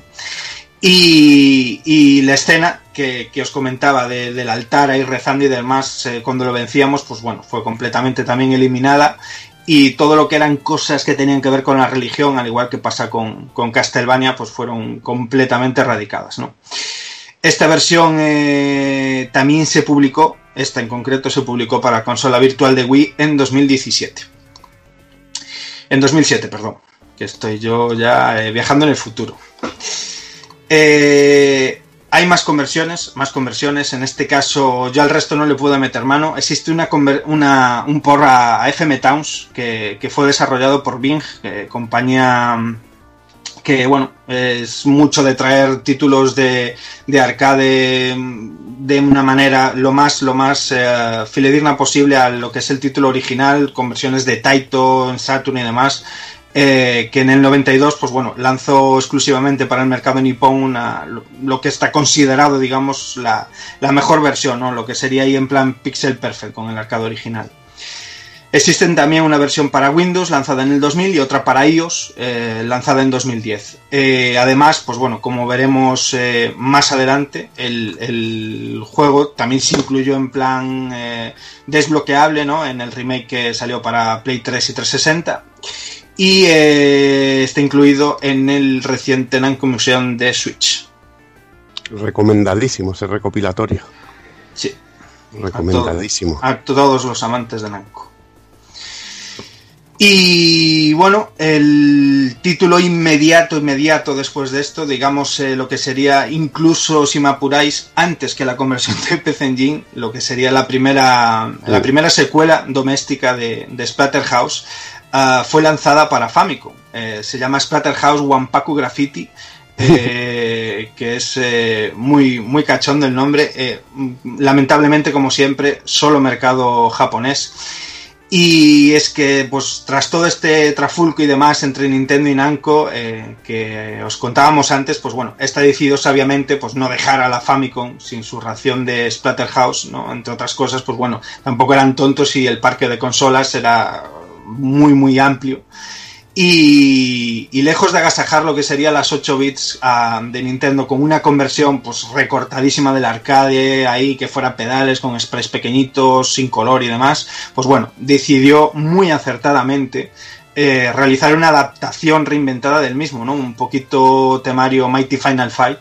Y, y la escena que, os comentaba de- del altar ahí rezando y demás, eh, cuando lo vencíamos, pues bueno, fue completamente también eliminada. Y todo lo que eran cosas que tenían que ver con la religión, al igual que pasa con, con Castlevania, pues fueron completamente erradicadas, ¿no? Esta versión eh, también se publicó, esta en concreto se publicó para consola virtual de Wii en 2017. En 2007, perdón. Que estoy yo ya eh, viajando en el futuro. Eh, hay más conversiones, más conversiones. En este caso, yo al resto no le pude meter mano. Existe una, un porra a FM Towns que, que fue desarrollado por Bing, compañía que, bueno, es mucho de traer títulos de, de arcade de una manera lo más, lo más eh, posible a lo que es el título original, con versiones de Taito, Saturn y demás eh, que en el 92, pues bueno, lanzó exclusivamente para el mercado nipón una, lo, que está considerado, digamos, la, la mejor versión, ¿no? Lo que sería ahí en plan pixel perfect con el arcade original. Existen también una versión para Windows lanzada en el 2000 y otra para iOS eh, lanzada en 2010. Eh, además, pues bueno, como veremos más adelante, el, el juego también se incluyó en plan desbloqueable ¿no? en el remake que salió para Play 3 y 360 y eh, está incluido en el reciente Namco Museum de Switch. Recomendadísimo ese recopilatorio. Sí. Recomendadísimo. A todos los amantes de Namco. Y bueno, el título inmediato, inmediato después de esto, digamos eh, lo que sería, incluso si me apuráis, antes que la conversión de PC Engine, lo que sería la primera, la primera secuela doméstica de, de Splatterhouse, ah, fue lanzada para Famicom. Eh, se llama Splatterhouse Wampaku Graffiti. eh, que es eh, muy, muy cachondo el nombre. lamentablemente, como siempre, solo mercado japonés. Y es que, pues, tras todo este trafulco y demás entre Nintendo y Namco eh, que os contábamos antes, pues bueno, esta decidió sabiamente pues no dejar a la Famicom sin su ración de Splatterhouse, ¿no? Entre otras cosas, pues bueno, tampoco eran tontos y el parque de consolas era muy, muy amplio. Y, lejos de agasajar lo que sería las 8 bits ah, de Nintendo con una conversión pues recortadísima del arcade, ahí que fuera pedales con sprays pequeñitos, sin color y demás, pues bueno, decidió muy acertadamente eh, realizar una adaptación reinventada del mismo, ¿no? Un poquito temario Mighty Final Fight.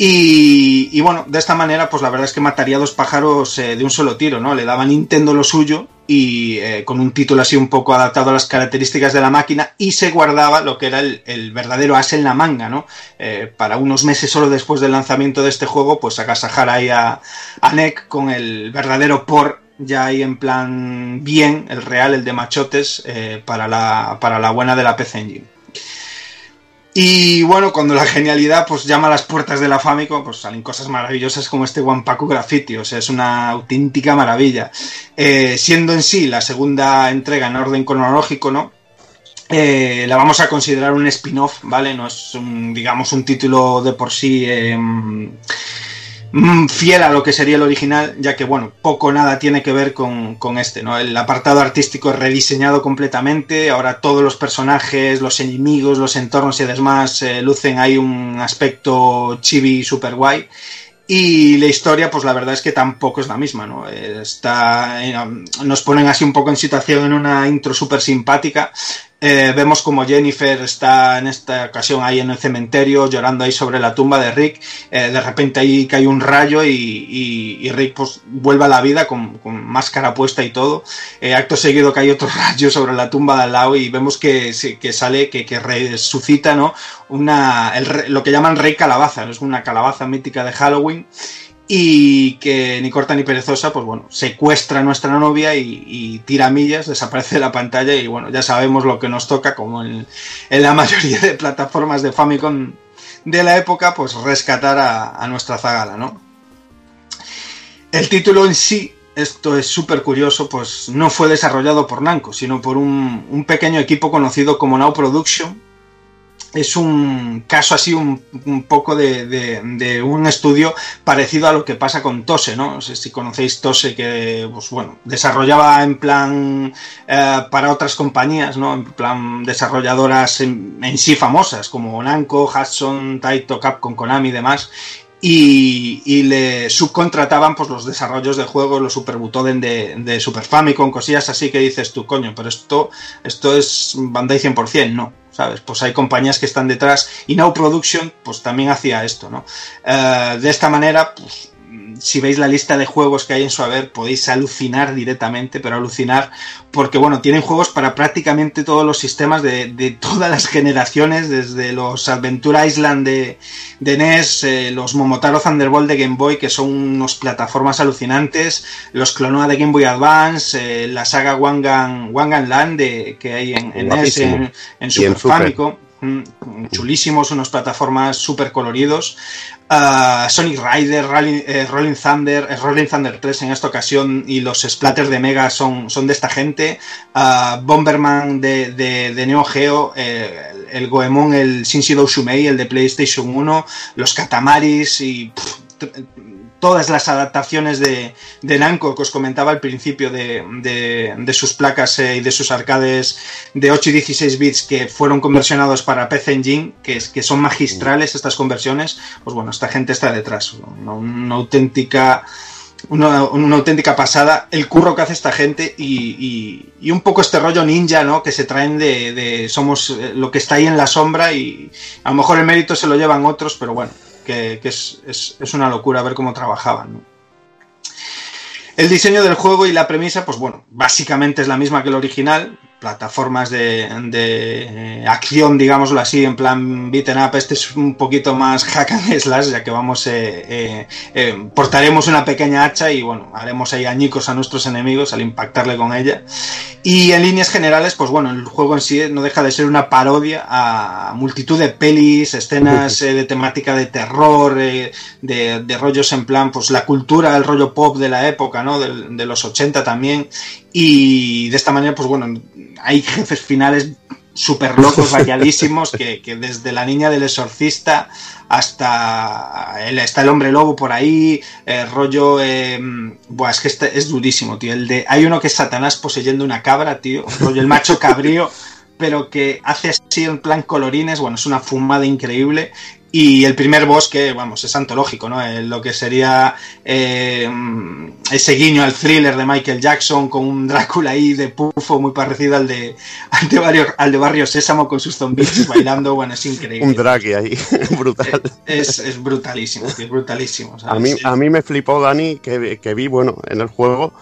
Y, bueno, de esta manera, pues la verdad es que mataría dos pájaros eh, de un solo tiro, ¿no? Le daba a Nintendo lo suyo y eh, con un título así un poco adaptado a las características de la máquina y se guardaba lo que era el, el verdadero as en la manga, ¿no? Eh, para unos meses solo después del lanzamiento de este juego, pues agasajar ahí a, a NEC con el verdadero por ya ahí en plan bien, el real, el de machotes, eh, para, la, para la buena de la PC Engine. Y bueno, cuando la genialidad pues llama a las puertas de la Famicom, pues salen cosas maravillosas como este Wampaku Graffiti, o sea, es una auténtica maravilla. Eh, siendo en sí la segunda entrega en orden cronológico, ¿no? Eh, la vamos a considerar un spin-off, ¿vale? No es, un, digamos, un título de por sí mm, fiel a lo que sería el original, ya que, bueno, poco nada tiene que ver con, con este, ¿no? El apartado artístico es rediseñado completamente, ahora todos los personajes, los enemigos, los entornos y demás eh, lucen ahí un aspecto chibi super guay. Y la historia, pues la verdad es que tampoco es la misma, ¿no? Eh, Está, eh, nos ponen así un poco en situación en una intro súper simpática. Eh, vemos como Jennifer está en esta ocasión ahí en el cementerio llorando ahí sobre la tumba de Rick. Eh, de repente ahí cae un rayo y, y- Rick pues vuelve a la vida con, con máscara puesta y todo. Eh, acto seguido cae otro rayo sobre la tumba de al lado y vemos que, que sale, que, que resucita, ¿no? Una, lo que llaman Rey Calabaza, ¿no? es una calabaza mítica de Halloween y que ni corta ni perezosa, pues bueno, secuestra a nuestra novia y, y tira millas, desaparece de la pantalla y bueno, ya sabemos lo que nos toca, como en, la mayoría de plataformas de Famicom de la época, pues rescatar a, a nuestra zagala, ¿no? El título en sí esto es súper curioso, pues no fue desarrollado por Namco, sino por un, un pequeño equipo conocido como Now Production. Es un caso así un, un poco de, de- un estudio parecido a lo que pasa con Tose, ¿no? No sé si conocéis Tose, que pues bueno, desarrollaba en plan eh, para otras compañías, ¿no? En plan desarrolladoras en, en sí famosas, como Namco, Hudson, Taito, Capcom, Konami y demás y, y le subcontrataban pues los desarrollos de juegos, los Super Butoden de, de Super Famicom, cosillas así que dices tú, coño, pero esto, esto es Bandai 100%, no, ¿sabes? Pues hay compañías que están detrás y Now Production pues también hacía esto, ¿no? Eh, de esta manera, pues si veis la lista de juegos que hay en su haber, podéis alucinar directamente, pero alucinar porque, bueno, tienen juegos para prácticamente todos los sistemas de, de todas las generaciones, desde los Adventure Island de, de NES, eh, los Momotaro Thunderbolt de Game Boy, que son unos plataformas alucinantes, los Clonoa de Game Boy Advance, eh, la saga Wangan, Wangan Land de, que hay en, en NES, en, en Super Super. Mm, chulísimos, unas plataformas súper coloridos. Ah, Sonic Rider, eh, Rolling Thunder, eh, Rolling Thunder 3 en esta ocasión y los splatters de Mega son, son de esta gente. Ah, Bomberman de, Neo Geo, eh, el Goemon, el Shinshiro Shumei, el de PlayStation 1, los Katamaris y todas las adaptaciones de, de Namco que os comentaba al principio de, de- sus placas eh, y de sus arcades de 8 y 16 bits que fueron conversionados para PC Engine, que, es, que son magistrales estas conversiones, pues bueno, esta gente está detrás. Una, auténtica una, una auténtica pasada el curro que hace esta gente y, y- y un poco este rollo ninja, ¿no? Que se traen de, de somos eh, lo que está ahí en la sombra y a lo mejor el mérito se lo llevan otros, pero bueno, que, es, es- es una locura ver cómo trabajaban. El diseño del juego y la premisa, pues bueno, básicamente es la misma que el original. Plataformas de, de, eh, acción, digámoslo así, en plan beaten up. Este es un poquito más hack and slash, ya que vamos, eh, eh, eh, portaremos una pequeña hacha y bueno, haremos ahí añicos a nuestros enemigos al impactarle con ella. Y en líneas generales, pues bueno, el juego en sí no deja de ser una parodia a multitud de pelis, escenas eh, de temática de terror, de, de rollos en plan, pues la cultura, el rollo pop de la época, ¿no? De los 80 también. Y de esta manera, pues bueno, hay jefes finales súper locos, rayadísimos, que, que desde la niña del exorcista hasta el, está el hombre lobo por ahí, eh, rollo, eh, buah, es que este es durísimo, tío. El de, hay uno que es Satanás poseyendo una cabra, tío, rollo el macho cabrío, pero que hace así en plan colorines, bueno, es una fumada increíble. Y el primer boss que, vamos, es antológico, ¿no? Eh, lo que sería eh, ese guiño al thriller de Michael Jackson con un Drácula ahí de pufo muy parecido al de, al de, Barrio, al de Barrio Sésamo con sus zombies bailando, bueno, es increíble. Un draghi ahí, brutal. Es, es brutalísimo, es brutalísimo. ¿sabes? A mí, a mí me flipó, Dani, que, que vi, bueno, en el juego,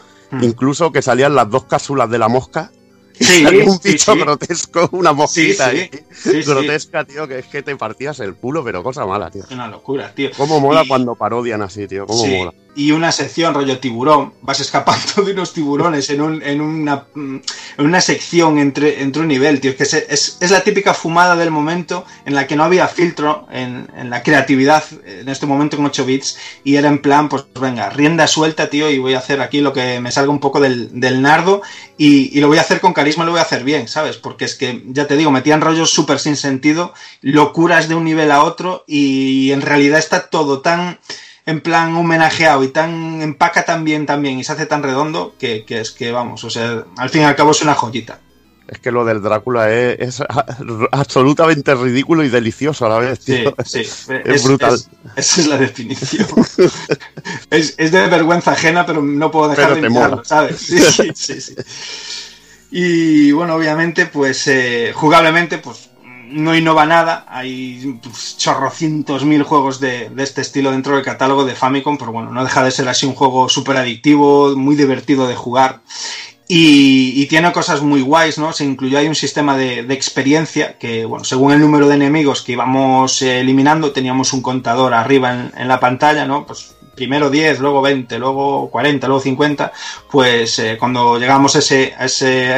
incluso que salían las dos cápsulas de la mosca. Sí, un sí, bicho sí. grotesco, una mosquita Sí, sí. ahí. Sí, sí. grotesca, tío, que es que te partías el culo, pero cosa mala, tío. Es una locura, tío. Cómo mola Y- cuando parodian así, tío, cómo Sí, mola. Y una sección rollo tiburón, vas escapando de unos tiburones en, un, en, una, mm, en una sección entre, entre un nivel, tío. Es, que es, es, la típica fumada del momento en la que no había filtro en, en la creatividad en este momento con 8 bits y era en plan, pues venga, rienda suelta, tío, y voy a hacer aquí lo que me salga un poco del, del nardo y, y lo voy a hacer con carisma, lo voy a hacer bien, ¿sabes? Porque es que, ya te digo, metían rollos súper sin sentido, locuras de un nivel a otro y en realidad está todo tan en plan homenajeado y tan empaca tan bien también y se hace tan redondo que, que es que vamos, o sea, al fin y al cabo es una joyita. Es que lo del Drácula es, absolutamente ridículo y delicioso a la vez, Sí, tío. sí, Es, brutal. es- esa es la definición. es, es de vergüenza ajena, pero no puedo dejar Pero de mirarlo. ¿sabes? Sí, sí, sí, sí. Y bueno, obviamente, pues eh, jugablemente, pues no innova nada. Hay pues, chorrocientos mil juegos de, de este estilo dentro del catálogo de Famicom, pero bueno, no deja de ser así un juego súper adictivo, muy divertido de jugar. Y, tiene cosas muy guays, ¿no? Se incluyó ahí un sistema de, de experiencia que, bueno, según el número de enemigos que íbamos eliminando, teníamos un contador arriba en, en la pantalla, ¿no? Pues primero 10, luego 20, luego 40, luego 50, pues eh, cuando llegamos a, ese,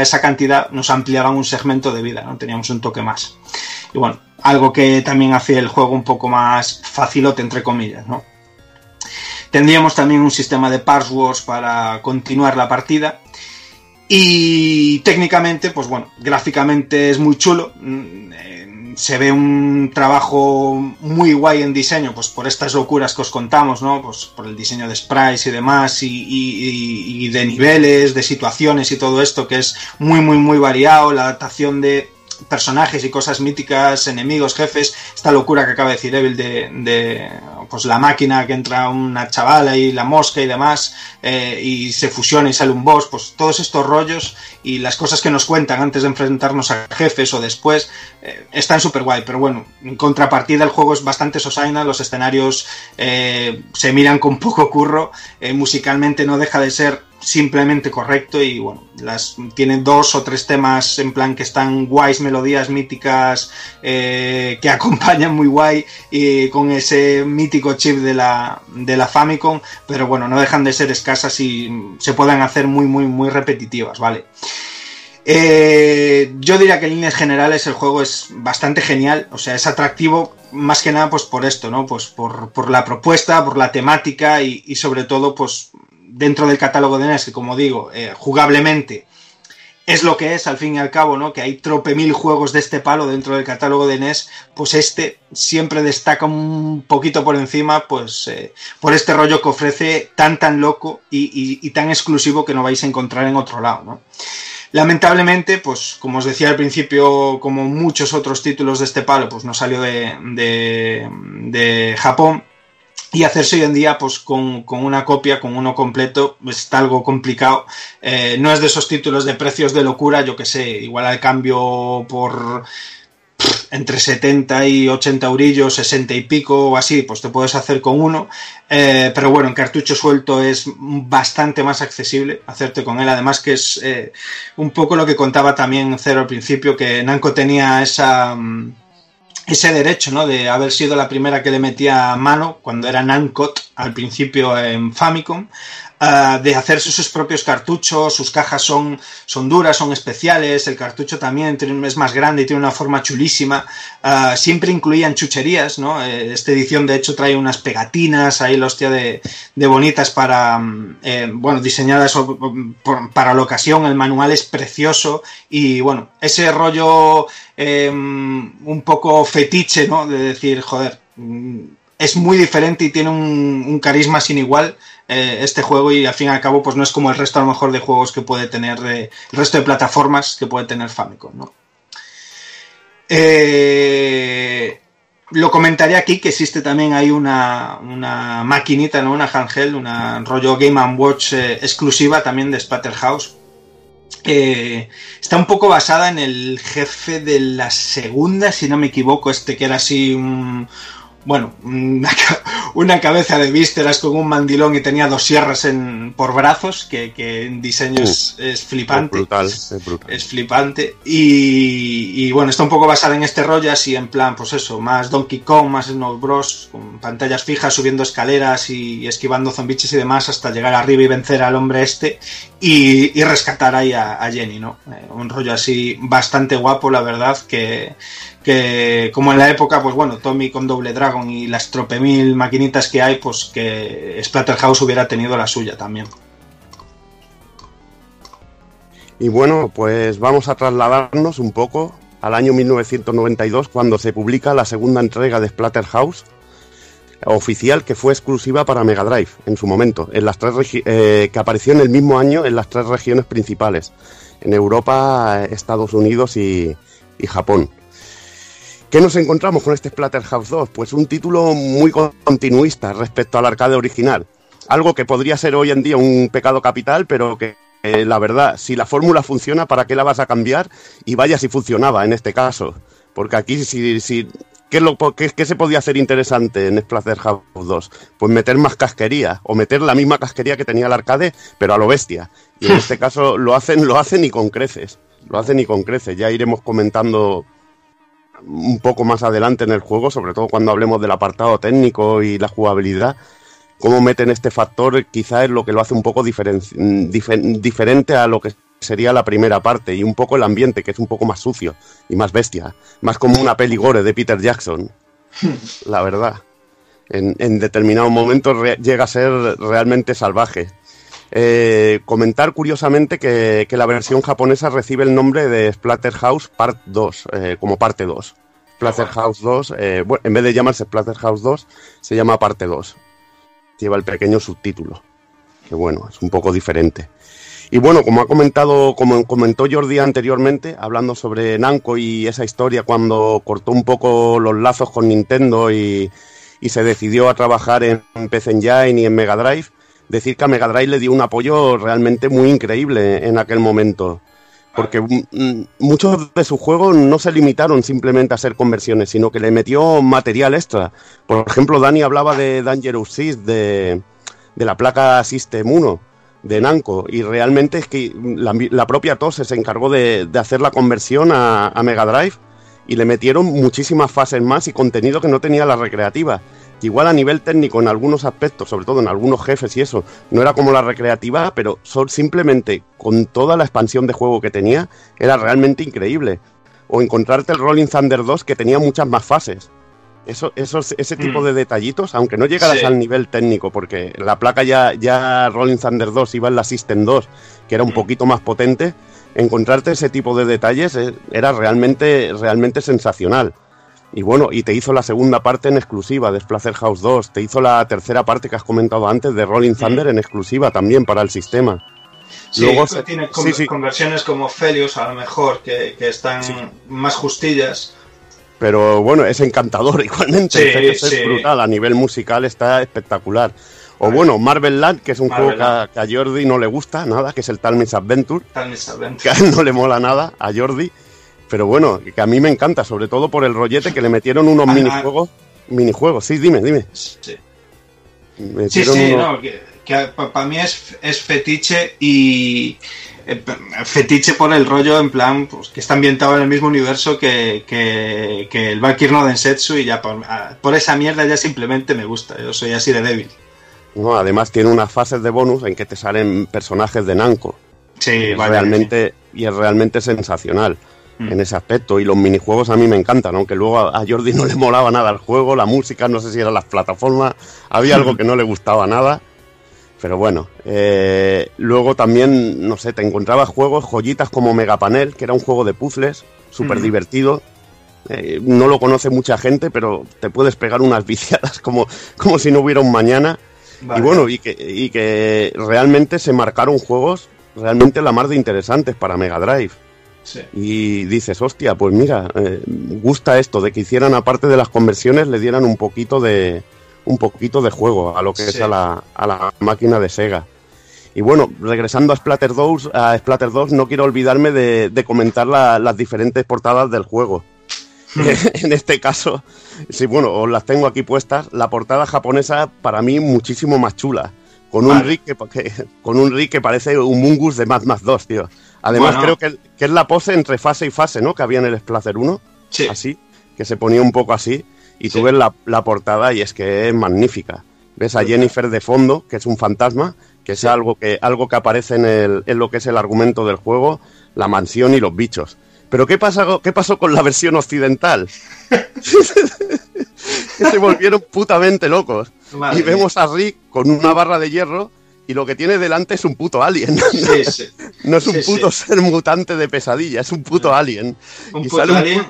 esa cantidad nos ampliaban un segmento de vida, ¿no? Teníamos un toque más. Y bueno, algo que también hacía el juego un poco más facilote, entre comillas, ¿no? Tendríamos también un sistema de passwords para continuar la partida. Y técnicamente, pues bueno, gráficamente es muy chulo. Mm, eh, Se ve un trabajo muy guay en diseño, pues por estas locuras que os contamos, ¿no? Pues por el diseño de sprites y demás, y, de niveles, de situaciones y todo esto, que es muy, muy, muy variado. La adaptación de personajes y cosas míticas, enemigos, jefes, esta locura que acaba de decir Evil de, de, pues la máquina que entra una chavala y la mosca y demás, eh, y se fusiona y sale un boss, pues todos estos rollos y las cosas que nos cuentan antes de enfrentarnos a jefes o después, eh, están súper guay, pero bueno, en contrapartida el juego es bastante sosaina, los escenarios eh, se miran con poco curro, eh, musicalmente no deja de ser simplemente correcto y bueno, las tiene dos o tres temas en plan que están guays, melodías míticas que acompañan muy guay y con ese mítico chip de la, de la Famicom, pero bueno, no dejan de ser escasas y se pueden hacer muy, muy, muy repetitivas, ¿vale? Eh, yo diría que en líneas generales el juego es bastante genial, o sea, es atractivo más que nada pues por esto, ¿no? Pues por, la propuesta, por la temática y, sobre todo pues dentro del catálogo de NES, que como digo, eh, jugablemente es lo que es al fin y al cabo, ¿no? Que hay trope mil juegos de este palo dentro del catálogo de NES, pues este siempre destaca un poquito por encima, pues eh, por este rollo que ofrece tan tan loco y- y tan exclusivo que no vais a encontrar en otro lado, ¿no? Lamentablemente, pues como os decía al principio, como muchos otros títulos de este palo, pues no salió de, de- Japón. Y hacerse hoy en día, pues con, con una copia, con uno completo, está algo complicado. Eh, no es de esos títulos de precios de locura, yo que sé, igual al cambio por entre 70 y 80 eurillos, 60 y pico o así, pues te puedes hacer con uno. Eh, pero bueno, en cartucho suelto es bastante más accesible hacerte con él. Además que es eh, un poco lo que contaba también Cero al principio, que Namco tenía esa... mm, ese derecho, ¿no? De haber sido la primera que le metía mano cuando era Namcot al principio en Famicom, ah, de hacerse sus propios cartuchos, sus cajas son, son duras, son especiales, el cartucho también es más grande y tiene una forma chulísima, ah, siempre incluían chucherías, ¿no? Eh, esta edición de hecho trae unas pegatinas ahí, la hostia de, de bonitas para, mm, eh, bueno, diseñadas para la ocasión, el manual es precioso y bueno, ese rollo eh, un poco fetiche, ¿no? De decir, joder, mm, es muy diferente y tiene un, carisma sin igual eh, este juego y al fin y al cabo pues no es como el resto a lo mejor de juegos que puede tener, eh, el resto de plataformas que puede tener Famicom, ¿no? Eh, lo comentaré aquí que existe también hay una, una maquinita, ¿no? Una handheld, una rollo Game Watch eh, exclusiva también de Splatterhouse. Eh, está un poco basada en el jefe de la segunda, si no me equivoco, este que era así un, bueno, una, una cabeza de vísceras con un mandilón y tenía dos sierras en, por brazos, que, que en diseño es, es flipante. Es brutal, es brutal. Es flipante. Y, y, bueno, está un poco basada en este rollo, así en plan, pues eso, más Donkey Kong, más Snow Bros, con pantallas fijas, subiendo escaleras y, esquivando zombiches y demás hasta llegar arriba y vencer al hombre este y, rescatar ahí a, a Jenny, ¿no? Eh, un rollo así bastante guapo, la verdad, que, que como en la época, pues bueno, Tommy con Doble Dragon y las tropemil maquinitas que hay, pues que Splatterhouse hubiera tenido la suya también. Y bueno, pues vamos a trasladarnos un poco al año 1992, cuando se publica la segunda entrega de Splatterhouse, oficial que fue exclusiva para Mega Drive en su momento, en las tres eh, que apareció en el mismo año en las tres regiones principales, en Europa, Estados Unidos y, y Japón. ¿Qué nos encontramos con este Splatterhouse 2? Pues un título muy continuista respecto al arcade original. Algo que podría ser hoy en día un pecado capital, pero que eh, la verdad, si la fórmula funciona, ¿para qué la vas a cambiar? Y vaya si funcionaba en este caso. Porque aquí, si, si, ¿qué, lo, qué, qué se podía hacer interesante en Splatterhouse 2? Pues meter más casquería, o meter la misma casquería que tenía el arcade, pero a lo bestia. Y en este caso lo hacen, lo hacen y con creces. Lo hacen y con creces. Ya iremos comentando un poco más adelante en el juego, sobre todo cuando hablemos del apartado técnico y la jugabilidad, cómo meten este factor quizá es lo que lo hace un poco diferen- dife- diferente a lo que sería la primera parte y un poco el ambiente que es un poco más sucio y más bestia, más como una peli gore de Peter Jackson, la verdad. En, momentos re- llega a ser realmente salvaje. Eh, comentar curiosamente que, que la versión japonesa recibe el nombre de Splatterhouse Part 2, eh, como parte 2. Splatterhouse 2, eh, bueno, en vez de llamarse Splatterhouse 2, se llama parte 2. Lleva el pequeño subtítulo, que bueno, es un poco diferente. Y bueno, como ha comentado, como comentó Jordi anteriormente, hablando sobre Namco y esa historia cuando cortó un poco los lazos con Nintendo y, y se decidió a trabajar en PC Engine y en Mega Drive, decir que a Mega Drive le dio un apoyo realmente muy increíble en aquel momento. Porque mm, muchos de sus juegos no se limitaron simplemente a hacer conversiones, sino que le metió material extra. Por ejemplo, Dani hablaba de Dangerous Six, de, de la placa System 1 de Namco y realmente es que la, propia TOS se encargó de, de hacer la conversión a, a, Mega Drive y le metieron muchísimas fases más y contenido que no tenía la recreativa. Igual a nivel técnico en algunos aspectos, sobre todo en algunos jefes y eso, no era como la recreativa, pero simplemente con toda la expansión de juego que tenía, era realmente increíble. O encontrarte el Rolling Thunder 2 que tenía muchas más fases. Eso, esos, ese tipo Mm. de detallitos, aunque no llegaras Sí. al nivel técnico, porque la placa ya, ya Rolling Thunder 2 iba en la System 2, que era un poquito más potente, encontrarte ese tipo de detalles eh, era realmente, realmente sensacional. Y bueno, y te hizo la segunda parte en exclusiva de House 2, te hizo la tercera parte que has comentado antes de Rolling Thunder en exclusiva también para el sistema. Sí, Luego tiene sí. conversiones como Felius, a lo mejor, que, que están más justillas. Pero bueno, es encantador igualmente. Sí, sí. es brutal, a nivel musical está espectacular. O bueno, Marvel Land, que es un Marvel juego que a, que a Jordi no le gusta nada, que es el Talmage Adventure, Tal saben. que a él no le mola nada, a Jordi. Pero bueno, que a mí me encanta, sobre todo por el rollete que le metieron unos Ah, minijuegos. Minijuegos, sí, dime, dime. Sí, sí, sí, unos- no, que, para mí es, es fetiche y eh, fetiche por el rollo en plan pues, que está ambientado en el mismo universo que, que, que el Valkyrie no Densetsu y ya por, ah, por esa mierda ya simplemente me gusta, yo soy así de débil. No, además tiene unas fases de bonus en que te salen personajes de Namco. Sí, Y vale, realmente y es realmente sensacional Mm. en ese aspecto y los minijuegos a mí me encantan aunque luego a, a Jordi no le molaba nada el juego la música no sé si eran las plataformas había algo que no le gustaba nada pero bueno eh, luego también no sé te encontrabas juegos joyitas como Megapanel que era un juego de puzzles súper divertido Eh, no lo conoce mucha gente pero te puedes pegar unas viciadas como, como si no hubiera un mañana Vale. y bueno, y que, y que realmente se marcaron juegos realmente la más de interesantes para Mega Drive. Sí. Y dices, hostia, pues mira, eh, gusta esto de que hicieran, aparte de las conversiones, le dieran un poquito de un poquito de juego a lo que Sí. es a la, a la máquina de Sega. Y bueno, regresando a Splatter 2, a Splatter 2 no quiero olvidarme de, de comentar la- las diferentes portadas del juego. en este caso, sí, bueno, os las tengo aquí puestas. La portada japonesa, para mí, muchísimo más chula. Con un. Rick que, que- con un Rick que parece un Mungus de Mad Max 2, tío. Además, Bueno. creo que, que es la pose entre fase y fase, ¿no? Que había en el Splatter 1. Sí. Así, que se ponía un poco así. Y tú ves la, la portada y es que es magnífica. Ves a Jennifer de fondo, que es un fantasma, que es algo que, algo que aparece en, el, en lo que es el argumento del juego, la mansión y los bichos. Pero ¿qué, pasa, qué pasó con la versión occidental? que se volvieron putamente locos. Madre y vemos a Rick con una barra de hierro y lo que tiene delante es un puto alien. Sí, sí. No es un sí. puto ser mutante de pesadilla, es un puto alien. Un Y puto sale alien. Un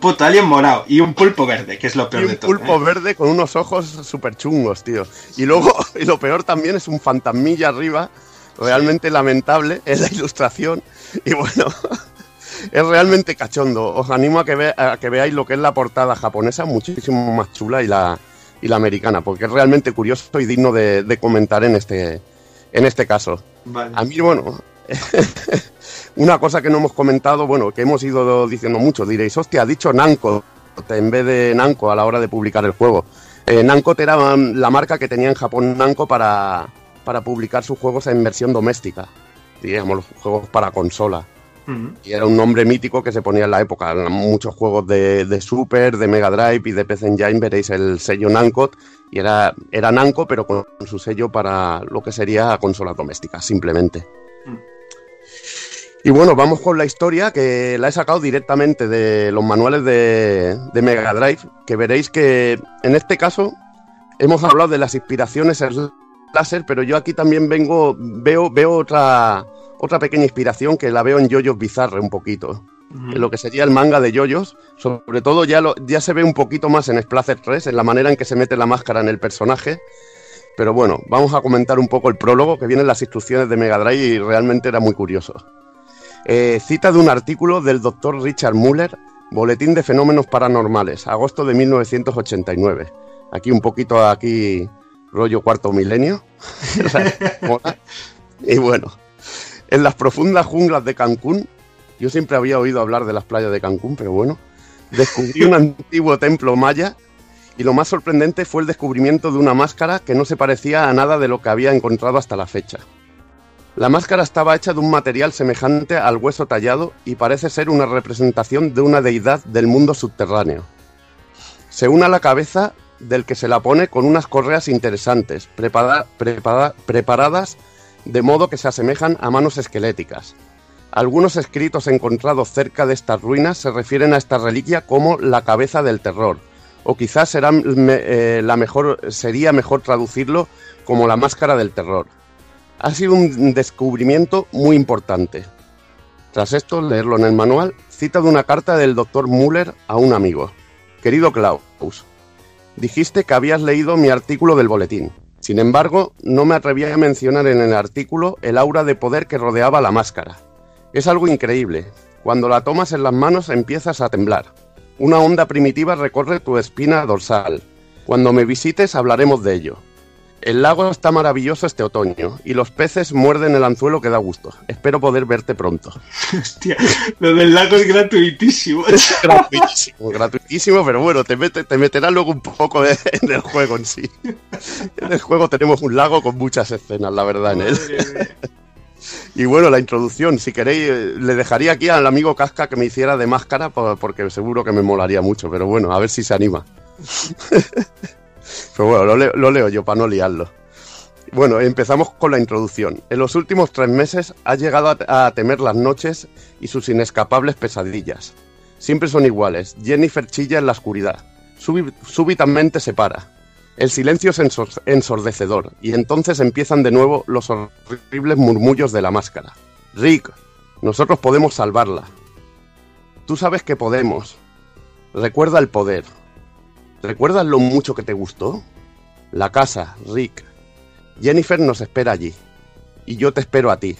puto alien morado y un pulpo verde, que es lo peor y de un todo. pulpo ¿eh? verde con unos ojos súper chungos, tío. Y luego, y lo peor también es un fantasmilla arriba, realmente lamentable, es la ilustración. Y bueno, es realmente cachondo. Os animo a que, ve- a que veáis lo que es la portada japonesa, muchísimo más chula, y la, y la americana, porque es realmente curioso y digno de, de comentar en este, en este caso. Vale. A mí, bueno, una cosa que no hemos comentado, bueno, que hemos ido diciendo mucho, diréis, hostia, ha dicho Namco en vez de Namco a la hora de publicar el juego. Eh, Namco era um, la marca que tenía en Japón Namco para, para publicar sus juegos en versión doméstica, digamos, los juegos para consola. Y era un nombre mítico que se ponía en la época. En muchos juegos de, de Super, de Mega Drive y de PC Engine veréis el sello Namco. Y era, era Namco, pero con su sello para lo que sería consolas domésticas, simplemente. Y bueno, vamos con la historia que la he sacado directamente de los manuales de, de Mega Drive, que veréis que en este caso hemos hablado de las inspiraciones láser, pero yo aquí también vengo, veo, veo otra, otra pequeña inspiración que la veo en Yoyos Bizarre un poquito. En lo que sería el manga de Yoyos, sobre todo ya, lo, ya se ve un poquito más en Splacer 3, en la manera en que se mete la máscara en el personaje. Pero bueno, vamos a comentar un poco el prólogo que viene en las instrucciones de Mega Drive y realmente era muy curioso. Eh, cita de un artículo del doctor Richard Muller, Boletín de Fenómenos Paranormales, agosto de 1989. Aquí un poquito, aquí rollo cuarto milenio. Y bueno, en las profundas junglas de Cancún, yo siempre había oído hablar de las playas de Cancún, pero bueno, descubrí un antiguo templo maya y lo más sorprendente fue el descubrimiento de una máscara que no se parecía a nada de lo que había encontrado hasta la fecha. La máscara estaba hecha de un material semejante al hueso tallado y parece ser una representación de una deidad del mundo subterráneo. Se une a la cabeza del que se la pone con unas correas interesantes, prepara- prepara- preparadas de modo que se asemejan a manos esqueléticas. Algunos escritos encontrados cerca de estas ruinas se refieren a esta reliquia como la cabeza del terror, o quizás será, eh, la mejor, sería mejor traducirlo como la máscara del terror. Ha sido un descubrimiento muy importante. Tras esto, leerlo en el manual, cita de una carta del doctor Müller a un amigo. Querido Klaus, dijiste que habías leído mi artículo del boletín. Sin embargo, no me atreví a mencionar en el artículo el aura de poder que rodeaba la máscara. Es algo increíble. Cuando la tomas en las manos empiezas a temblar. Una onda primitiva recorre tu espina dorsal. Cuando me visites hablaremos de ello. El lago está maravilloso este otoño y los peces muerden el anzuelo que da gusto. Espero poder verte pronto. Hostia, lo del lago es gratuitísimo. gratuitísimo, gratuitísimo, pero bueno, te, mete, te meterá luego un poco en el juego en sí. En el juego tenemos un lago con muchas escenas, la verdad, en él. Y bueno, la introducción, si queréis, eh, le dejaría aquí al amigo Casca que me hiciera de máscara, por- porque seguro que me molaría mucho, pero bueno, a ver si se anima. Bueno, lo leo, yo para no liarlo. Bueno, empezamos con la introducción. En los últimos tres meses ha llegado a, temer las noches y sus inescapables pesadillas. Siempre son iguales. Jennifer chilla en la oscuridad. Súbi- súbitamente se para. El silencio es ensor- ensordecedor y entonces empiezan de nuevo los horribles murmullos de la máscara. Rick, nosotros podemos salvarla. Tú sabes que podemos. Recuerda el poder. ¿Recuerdas lo mucho que te gustó? La casa, Rick. Jennifer nos espera allí. Y yo te espero a ti.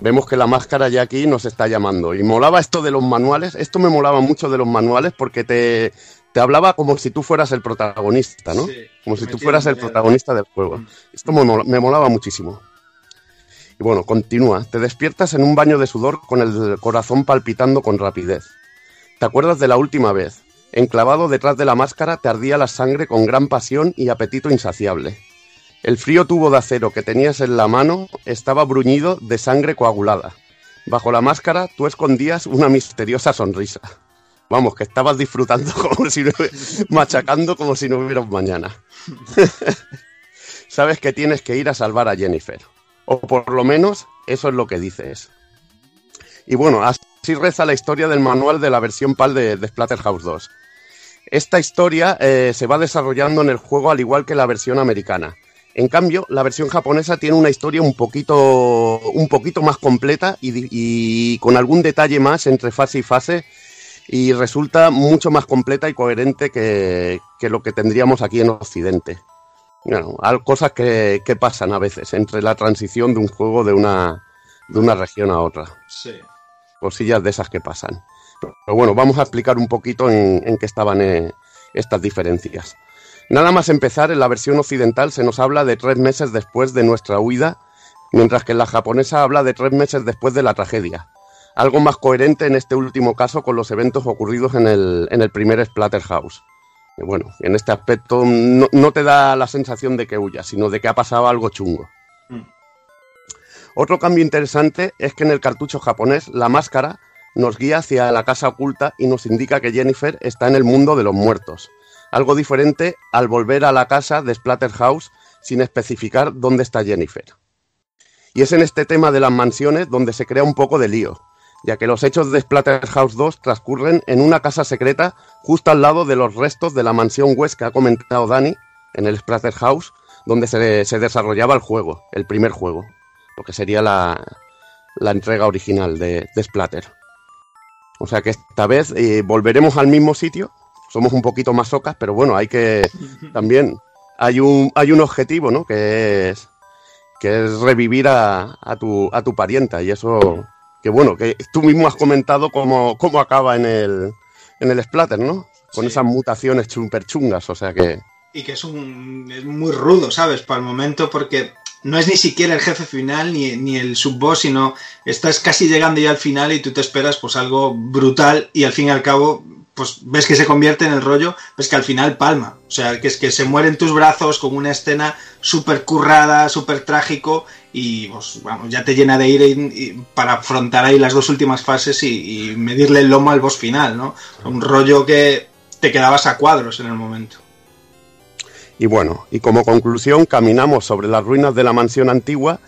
Vemos que la máscara ya aquí nos está llamando. Y molaba esto de los manuales. Esto me molaba mucho de los manuales porque te, te hablaba como si tú fueras el protagonista, ¿no? Sí, como si tú fueras el protagonista del juego. Esto me, mola- me molaba muchísimo. Y bueno, continúa. Te despiertas en un baño de sudor con el corazón palpitando con rapidez. ¿Te acuerdas de la última vez? Enclavado detrás de la máscara te ardía la sangre con gran pasión y apetito insaciable. El frío tubo de acero que tenías en la mano estaba bruñido de sangre coagulada. Bajo la máscara tú escondías una misteriosa sonrisa. Vamos, que estabas disfrutando como si no, machacando como si no hubiera un mañana. Sabes que tienes que ir a salvar a Jennifer. O por lo menos eso es lo que dices. Y bueno, así reza la historia del manual de la versión PAL de, de Splatterhouse 2. Esta historia eh, se va desarrollando en el juego al igual que la versión americana. En cambio, la versión japonesa tiene una historia un poquito, un poquito más completa y, con algún detalle más entre fase y fase y resulta mucho más completa y coherente que, que lo que tendríamos aquí en Occidente. Bueno, hay cosas que, que pasan a veces entre la transición de un juego de una, de una región a otra Sí. cosillas de esas que pasan. Pero bueno, vamos a explicar un poquito en, en qué estaban eh, estas diferencias. Nada más empezar, en la versión occidental se nos habla de tres meses después de nuestra huida, mientras que en la japonesa habla de tres meses después de la tragedia. Algo más coherente en este último caso con los eventos ocurridos en el, en el primer Splatterhouse. Y bueno, en este aspecto no, no te da la sensación de que huyas, sino de que ha pasado algo chungo. Otro cambio interesante es que en el cartucho japonés la máscara nos guía hacia la casa oculta y nos indica que Jennifer está en el mundo de los muertos. Algo diferente al volver a la casa de Splatterhouse sin especificar dónde está Jennifer. Y es en este tema de las mansiones donde se crea un poco de lío, ya que los hechos de Splatterhouse 2 transcurren en una casa secreta justo al lado de los restos de la mansión West que ha comentado Dani, en el Splatterhouse, donde se, se desarrollaba el juego, el primer juego, lo que sería la, la entrega original de, de Splatter. O sea que esta vez eh, volveremos al mismo sitio. Somos un poquito más socas, pero bueno, hay que también hay un hay un objetivo, ¿no? Que es que es revivir a, a tu a tu parienta y eso que bueno, que tú mismo has comentado cómo, cómo acaba en el en el splatter, ¿no? Con esas mutaciones super chungas, o sea que Y que es, un, es muy rudo, ¿sabes? Para el momento, porque no es ni siquiera el jefe final ni, ni el subboss, sino estás casi llegando ya al final y tú te esperas pues algo brutal y al fin y al cabo pues ves que se convierte en el rollo, ves que al final palma. O sea, que es que se muere en tus brazos con una escena súper currada, súper trágico y pues, vamos, ya te llena de ira y- y para afrontar ahí las dos últimas fases y, y medirle el lomo al boss final, ¿no? Un rollo que te quedabas a cuadros en el momento. Y bueno, y como conclusión caminamos sobre las ruinas de la mansión antigua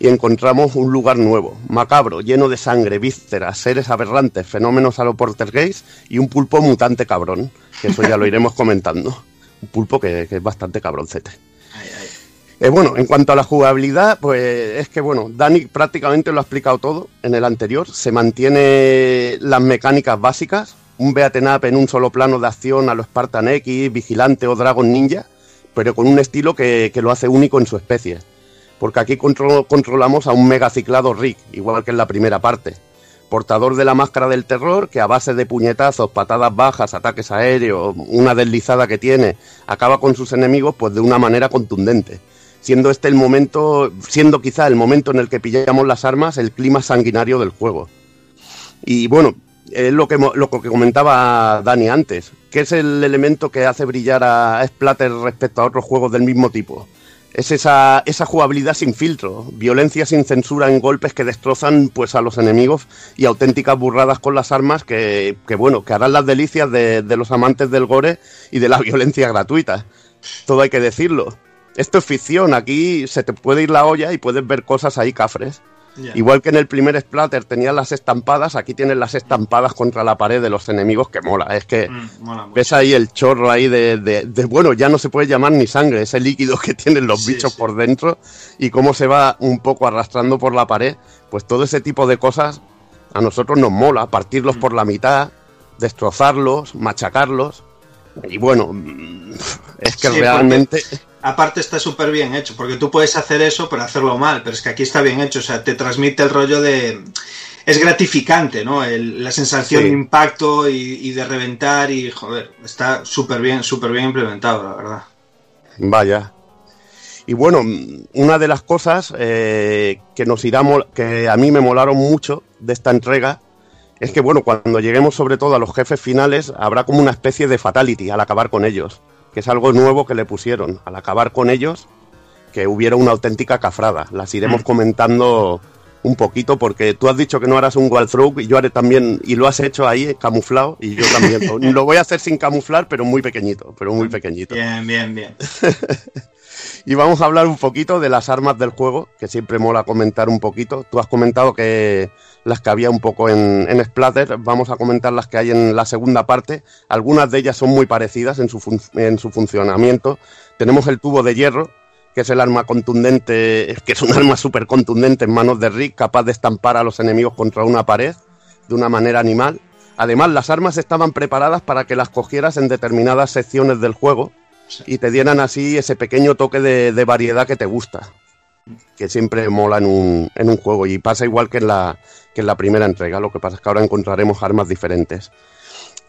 y encontramos un lugar nuevo, macabro, lleno de sangre, vísceras, seres aberrantes, fenómenos a lo poltergeist y un pulpo mutante cabrón, que eso ya lo iremos comentando. Un pulpo que, que es bastante cabroncete. Eh, bueno, en cuanto a la jugabilidad, pues es que bueno, Dani prácticamente lo ha explicado todo en el anterior. Se mantiene las mecánicas básicas, un beaten up en un solo plano de acción a lo Spartan X, Vigilante o Dragon Ninja, pero con un estilo que, que lo hace único en su especie. Porque aquí control- controlamos a un mega ciclado Rick, igual que en la primera parte. Portador de la máscara del terror, que a base de puñetazos, patadas bajas, ataques aéreos, una deslizada que tiene, acaba con sus enemigos pues de una manera contundente. Siendo este el momento, siendo quizá el momento en el que pillamos las armas, el clima sanguinario del juego. Y bueno, es lo que, lo que comentaba Dani antes, que es el elemento que hace brillar a Splatter respecto a otros juegos del mismo tipo. Es esa, esa jugabilidad sin filtro, violencia sin censura en golpes que destrozan pues a los enemigos y auténticas burradas con las armas que, que, bueno, que harán las delicias de, de los amantes del gore y de la violencia gratuita. Todo hay que decirlo. Esto es ficción, aquí se te puede ir la olla y puedes ver cosas ahí cafres. Igual que en el primer Splatter tenías las estampadas, aquí tienes las estampadas contra la pared de los enemigos que mola. Es que Mm, mola ves ahí el chorro ahí de, de- de- bueno, ya no se puede llamar ni sangre, ese líquido que tienen los Sí, bichos sí. por dentro y cómo se va un poco arrastrando por la pared. Pues todo ese tipo de cosas a nosotros nos mola, partirlos Mm. por la mitad, destrozarlos, machacarlos. Y bueno, mm, es que Sí, realmente... Aparte está súper bien hecho, porque tú puedes hacer eso pero hacerlo mal, pero es que aquí está bien hecho, o sea, te transmite el rollo de... Es gratificante, ¿no? El- la sensación Sí. de impacto y, y de reventar y, joder, está súper bien, súper bien implementado, la verdad. Vaya. Y bueno, mm, una de las cosas eh, que nos irá que a mí me molaron mucho de esta entrega es que bueno, cuando lleguemos sobre todo a los jefes finales, habrá como una especie de fatality al acabar con ellos, que es algo nuevo que le pusieron. Al acabar con ellos, que hubiera una auténtica cafrada. Las iremos Mm. comentando un poquito porque tú has dicho que no harás un walkthrough y yo haré también y lo has hecho ahí camuflado y yo también lo, lo voy a hacer sin camuflar pero muy pequeñito pero muy pequeñito Bien, bien, bien. y vamos a hablar un poquito de las armas del juego, que siempre mola comentar un poquito. Tú has comentado que las que había un poco en, en Splatter, vamos a comentar las que hay en la segunda parte. Algunas de ellas son muy parecidas en su, fun- en su funcionamiento. Tenemos el tubo de hierro, que es el arma contundente, que es un arma súper contundente en manos de Rick, capaz de estampar a los enemigos contra una pared de una manera animal. Además, las armas estaban preparadas para que las cogieras en determinadas secciones del juego y te dieran así ese pequeño toque de, de variedad que te gusta, que siempre mola en un, en un juego y pasa igual que en, la, que en la primera entrega, lo que pasa es que ahora encontraremos armas diferentes.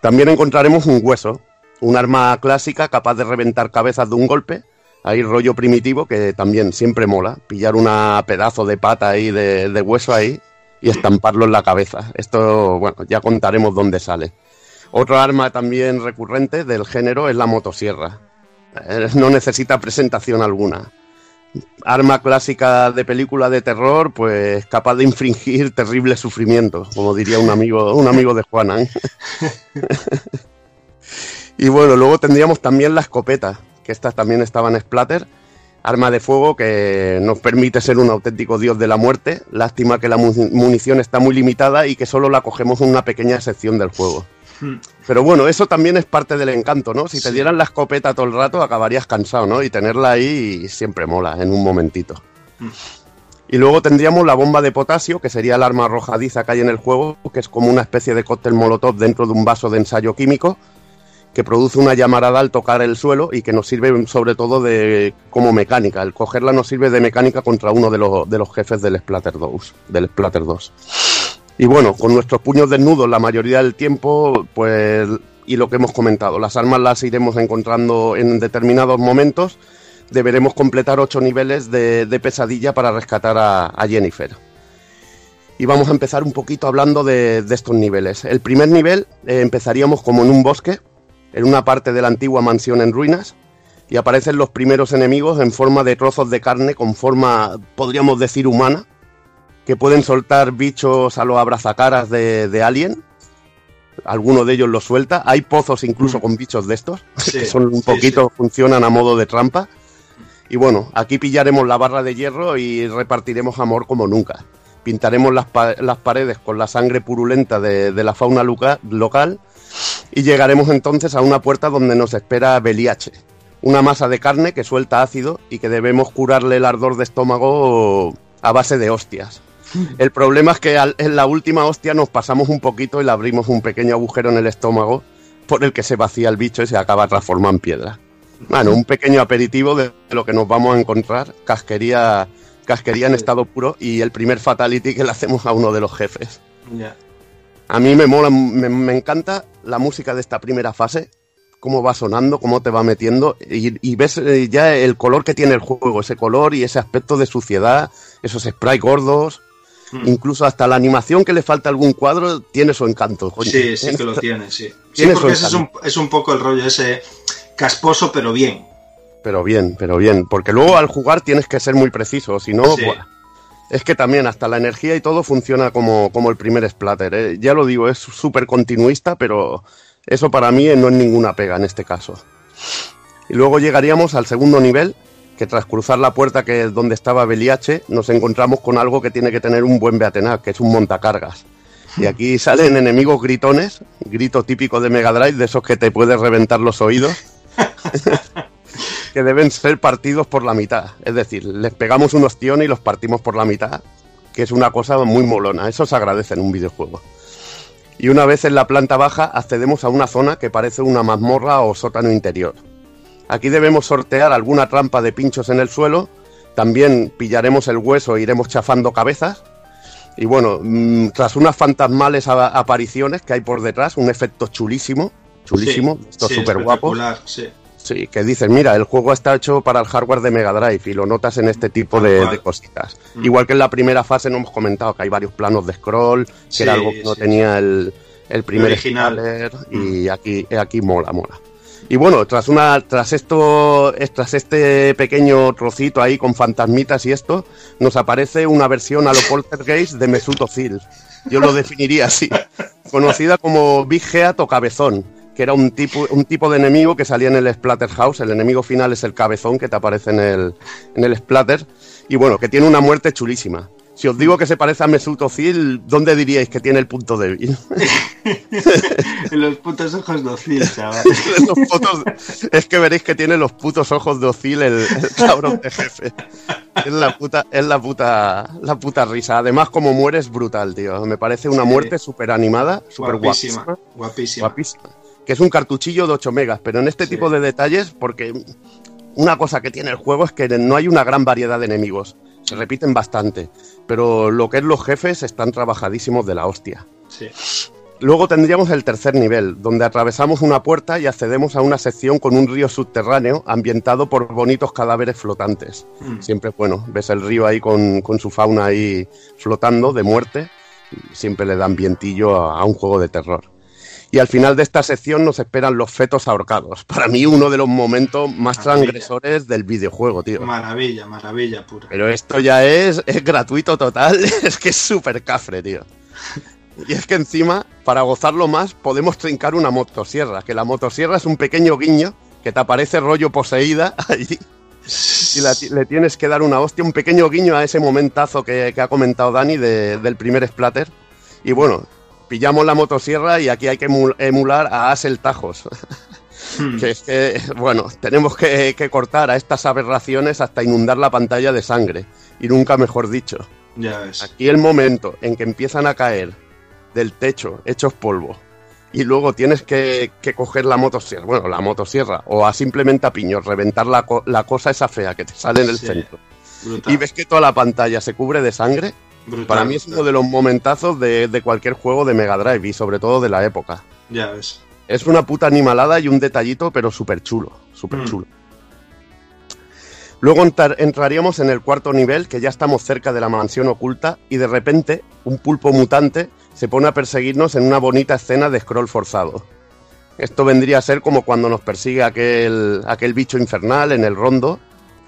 También encontraremos un hueso, un arma clásica capaz de reventar cabezas de un golpe, ahí rollo primitivo que también siempre mola, pillar una pedazo de pata ahí de, de hueso ahí y estamparlo en la cabeza. Esto, bueno, ya contaremos dónde sale. Otro arma también recurrente del género es la motosierra. Eh, No necesita presentación alguna. Arma clásica de película de terror, pues capaz de infringir terribles sufrimientos, como diría un amigo, un amigo de Juana. ¿eh? y bueno, luego tendríamos también la escopeta, que estas también estaban en Splatter. Arma de fuego que nos permite ser un auténtico dios de la muerte. Lástima que la mu- munición está muy limitada y que solo la cogemos en una pequeña sección del juego. Pero bueno, eso también es parte del encanto, ¿no? Si te dieran la escopeta todo el rato acabarías cansado, ¿no? Y tenerla ahí siempre mola, en un momentito. Y luego tendríamos la bomba de potasio, que sería el arma arrojadiza que hay en el juego, que es como una especie de cóctel molotov dentro de un vaso de ensayo químico, que produce una llamarada al tocar el suelo y que nos sirve sobre todo de como mecánica. El cogerla nos sirve de mecánica contra uno de los, de los jefes del Splatter 2. Del Splatter 2. Y bueno, con nuestros puños desnudos la mayoría del tiempo, pues, y lo que hemos comentado, las armas las iremos encontrando en determinados momentos. Deberemos completar ocho niveles de, pesadilla para rescatar a, Jennifer. Y vamos a empezar un poquito hablando de, de estos niveles. El primer nivel eh, empezaríamos como en un bosque, en una parte de la antigua mansión en ruinas, y aparecen los primeros enemigos en forma de trozos de carne con forma, podríamos decir, humana, que pueden soltar bichos a los abrazacaras de, de Alien. Alguno de ellos los suelta. Hay pozos incluso con bichos de estos, Sí, que son un sí, poquito, funcionan a modo de trampa. Y bueno, aquí pillaremos la barra de hierro y repartiremos amor como nunca. Pintaremos las, pa- las paredes con la sangre purulenta de, de la fauna local y llegaremos entonces a una puerta donde nos espera Beliache, una masa de carne que suelta ácido y que debemos curarle el ardor de estómago a base de hostias. El problema es que al- en la última hostia nos pasamos un poquito y le abrimos un pequeño agujero en el estómago por el que se vacía el bicho y se acaba transformando en piedra. Bueno, un pequeño aperitivo de lo que nos vamos a encontrar, casquería, casquería en estado puro y el primer fatality que le hacemos a uno de los jefes. A mí me mola, me, me encanta la música de esta primera fase, cómo va sonando, cómo te va metiendo y, y ves eh, ya el color que tiene el juego, ese color y ese aspecto de suciedad, esos sprites gordos, Mm. incluso hasta la animación que le falta a algún cuadro tiene su encanto. coño. Sí, sí que lo tiene, sí. Sí, porque ese es un, es un poco el rollo ese casposo, pero bien. Pero bien, pero bien, porque luego al jugar tienes que ser muy preciso, si no, Sí. es que también hasta la energía y todo funciona como, como el primer splatter. ¿eh? Ya lo digo, es súper continuista, pero eso para mí no es ninguna pega en este caso. Y luego llegaríamos al segundo nivel, que tras cruzar la puerta que es donde estaba Beliache, nos encontramos con algo que tiene que tener un buen beatenac, que es un montacargas. Y aquí salen enemigos gritones, grito típico de Mega Drive, de esos que te puedes reventar los oídos, que deben ser partidos por la mitad. Es decir, les pegamos un ostión y los partimos por la mitad, que es una cosa muy molona. Eso se agradece en un videojuego. Y una vez en la planta baja accedemos a una zona que parece una mazmorra o sótano interior. Aquí debemos sortear alguna trampa de pinchos en el suelo, también pillaremos el hueso e iremos chafando cabezas. Y bueno, mm, tras unas fantasmales apariciones que hay por detrás, un efecto chulísimo, chulísimo, Sí, esto sí, súper guapo. espectacular, Sí. Sí, que dices, mira, el juego está hecho para el hardware de Mega Drive y lo notas en este tipo de, de cositas. Mm. Igual que en la primera fase no hemos comentado que hay varios planos de scroll, que Sí, era algo que no sí, tenía el, el primer original. Y aquí, aquí mola, mola. Y bueno, tras una, tras esto, es- tras este pequeño trocito ahí con fantasmitas y esto, nos aparece una versión a lo Poltergeist de Mesut Özil. Yo lo definiría así, conocida como Big o Cabezón, que era un tipo, un tipo de enemigo que salía en el Splatterhouse. El enemigo final es el cabezón que te aparece en el, en el Splatter. Y bueno, que tiene una muerte chulísima. Si os digo que se parece a Mesut Özil, ¿dónde diríais que tiene el punto débil? En los putos ojos docil, chaval. Los fotos- es que veréis que tiene los putos ojos de Ocil el, el cabrón de jefe. Es la puta, es la puta, la puta risa. Además, como muere es brutal, tío. Me parece una muerte súper animada, súper Guapísima, guapísima. guapísima. Guapísima. Que es un cartuchillo de 8 megas, pero en este tipo de detalles, porque una cosa que tiene el juego es que no hay una gran variedad de enemigos. Se repiten bastante. Pero lo que es los jefes están trabajadísimos de la hostia. Sí. Luego tendríamos el tercer nivel, donde atravesamos una puerta y accedemos a una sección con un río subterráneo ambientado por bonitos cadáveres flotantes. Mm. Siempre, bueno, ves el río ahí con, con su fauna ahí flotando de muerte, y siempre le da ambientillo a, a un juego de terror. Y al final de esta sección nos esperan los fetos ahorcados. Para mí uno de los momentos más transgresores del videojuego, tío. Maravilla, maravilla pura. Pero esto ya es, es gratuito total, es que es súper cafre, tío. Y es que encima, para gozarlo más, podemos trincar una motosierra, que la motosierra es un pequeño guiño que te aparece rollo poseída allí. y la- le tienes que dar una hostia, un pequeño guiño a ese momentazo que, que ha comentado Dani de- del primer splatter. Y bueno, pillamos la motosierra y aquí hay que emu- emular a Asel Tajos. que es que, bueno, tenemos que, que cortar a estas aberraciones hasta inundar la pantalla de sangre. Y nunca mejor dicho. Ya ves. Aquí el momento en que empiezan a caer del techo hechos polvo y luego tienes que, que coger la motosierra, bueno, la motosierra, o a simplemente a piños, reventar la, la cosa esa fea que te sale en el Sí. centro. Brutal. Y ves que toda la pantalla se cubre de sangre. Brutal, Para mí es uno de los momentazos de, de cualquier juego de Mega Drive y sobre todo de la época. Ya ves. Es una puta animalada y un detallito, pero súper chulo, súper Mm. chulo. Luego entrar- entraríamos en el cuarto nivel, que ya estamos cerca de la mansión oculta, y de repente un pulpo mutante se pone a perseguirnos en una bonita escena de scroll forzado. Esto vendría a ser como cuando nos persigue aquel, aquel bicho infernal en el rondo,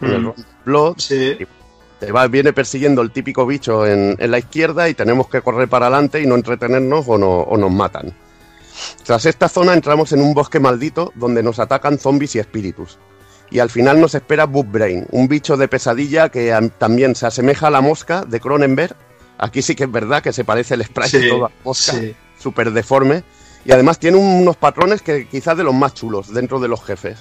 en el Mm. rondo Blood. y Te va, viene persiguiendo el típico bicho en, en la izquierda y tenemos que correr para adelante y no entretenernos o, no- o nos matan. Tras esta zona entramos en un bosque maldito donde nos atacan zombies y espíritus. Y al final nos espera Brain, un bicho de pesadilla que am- también se asemeja a la mosca de Cronenberg. Aquí sí que es verdad que se parece el sprite Sí, todo a la mosca, sí. súper deforme. Y además tiene unos patrones que quizás de los más chulos dentro de los jefes.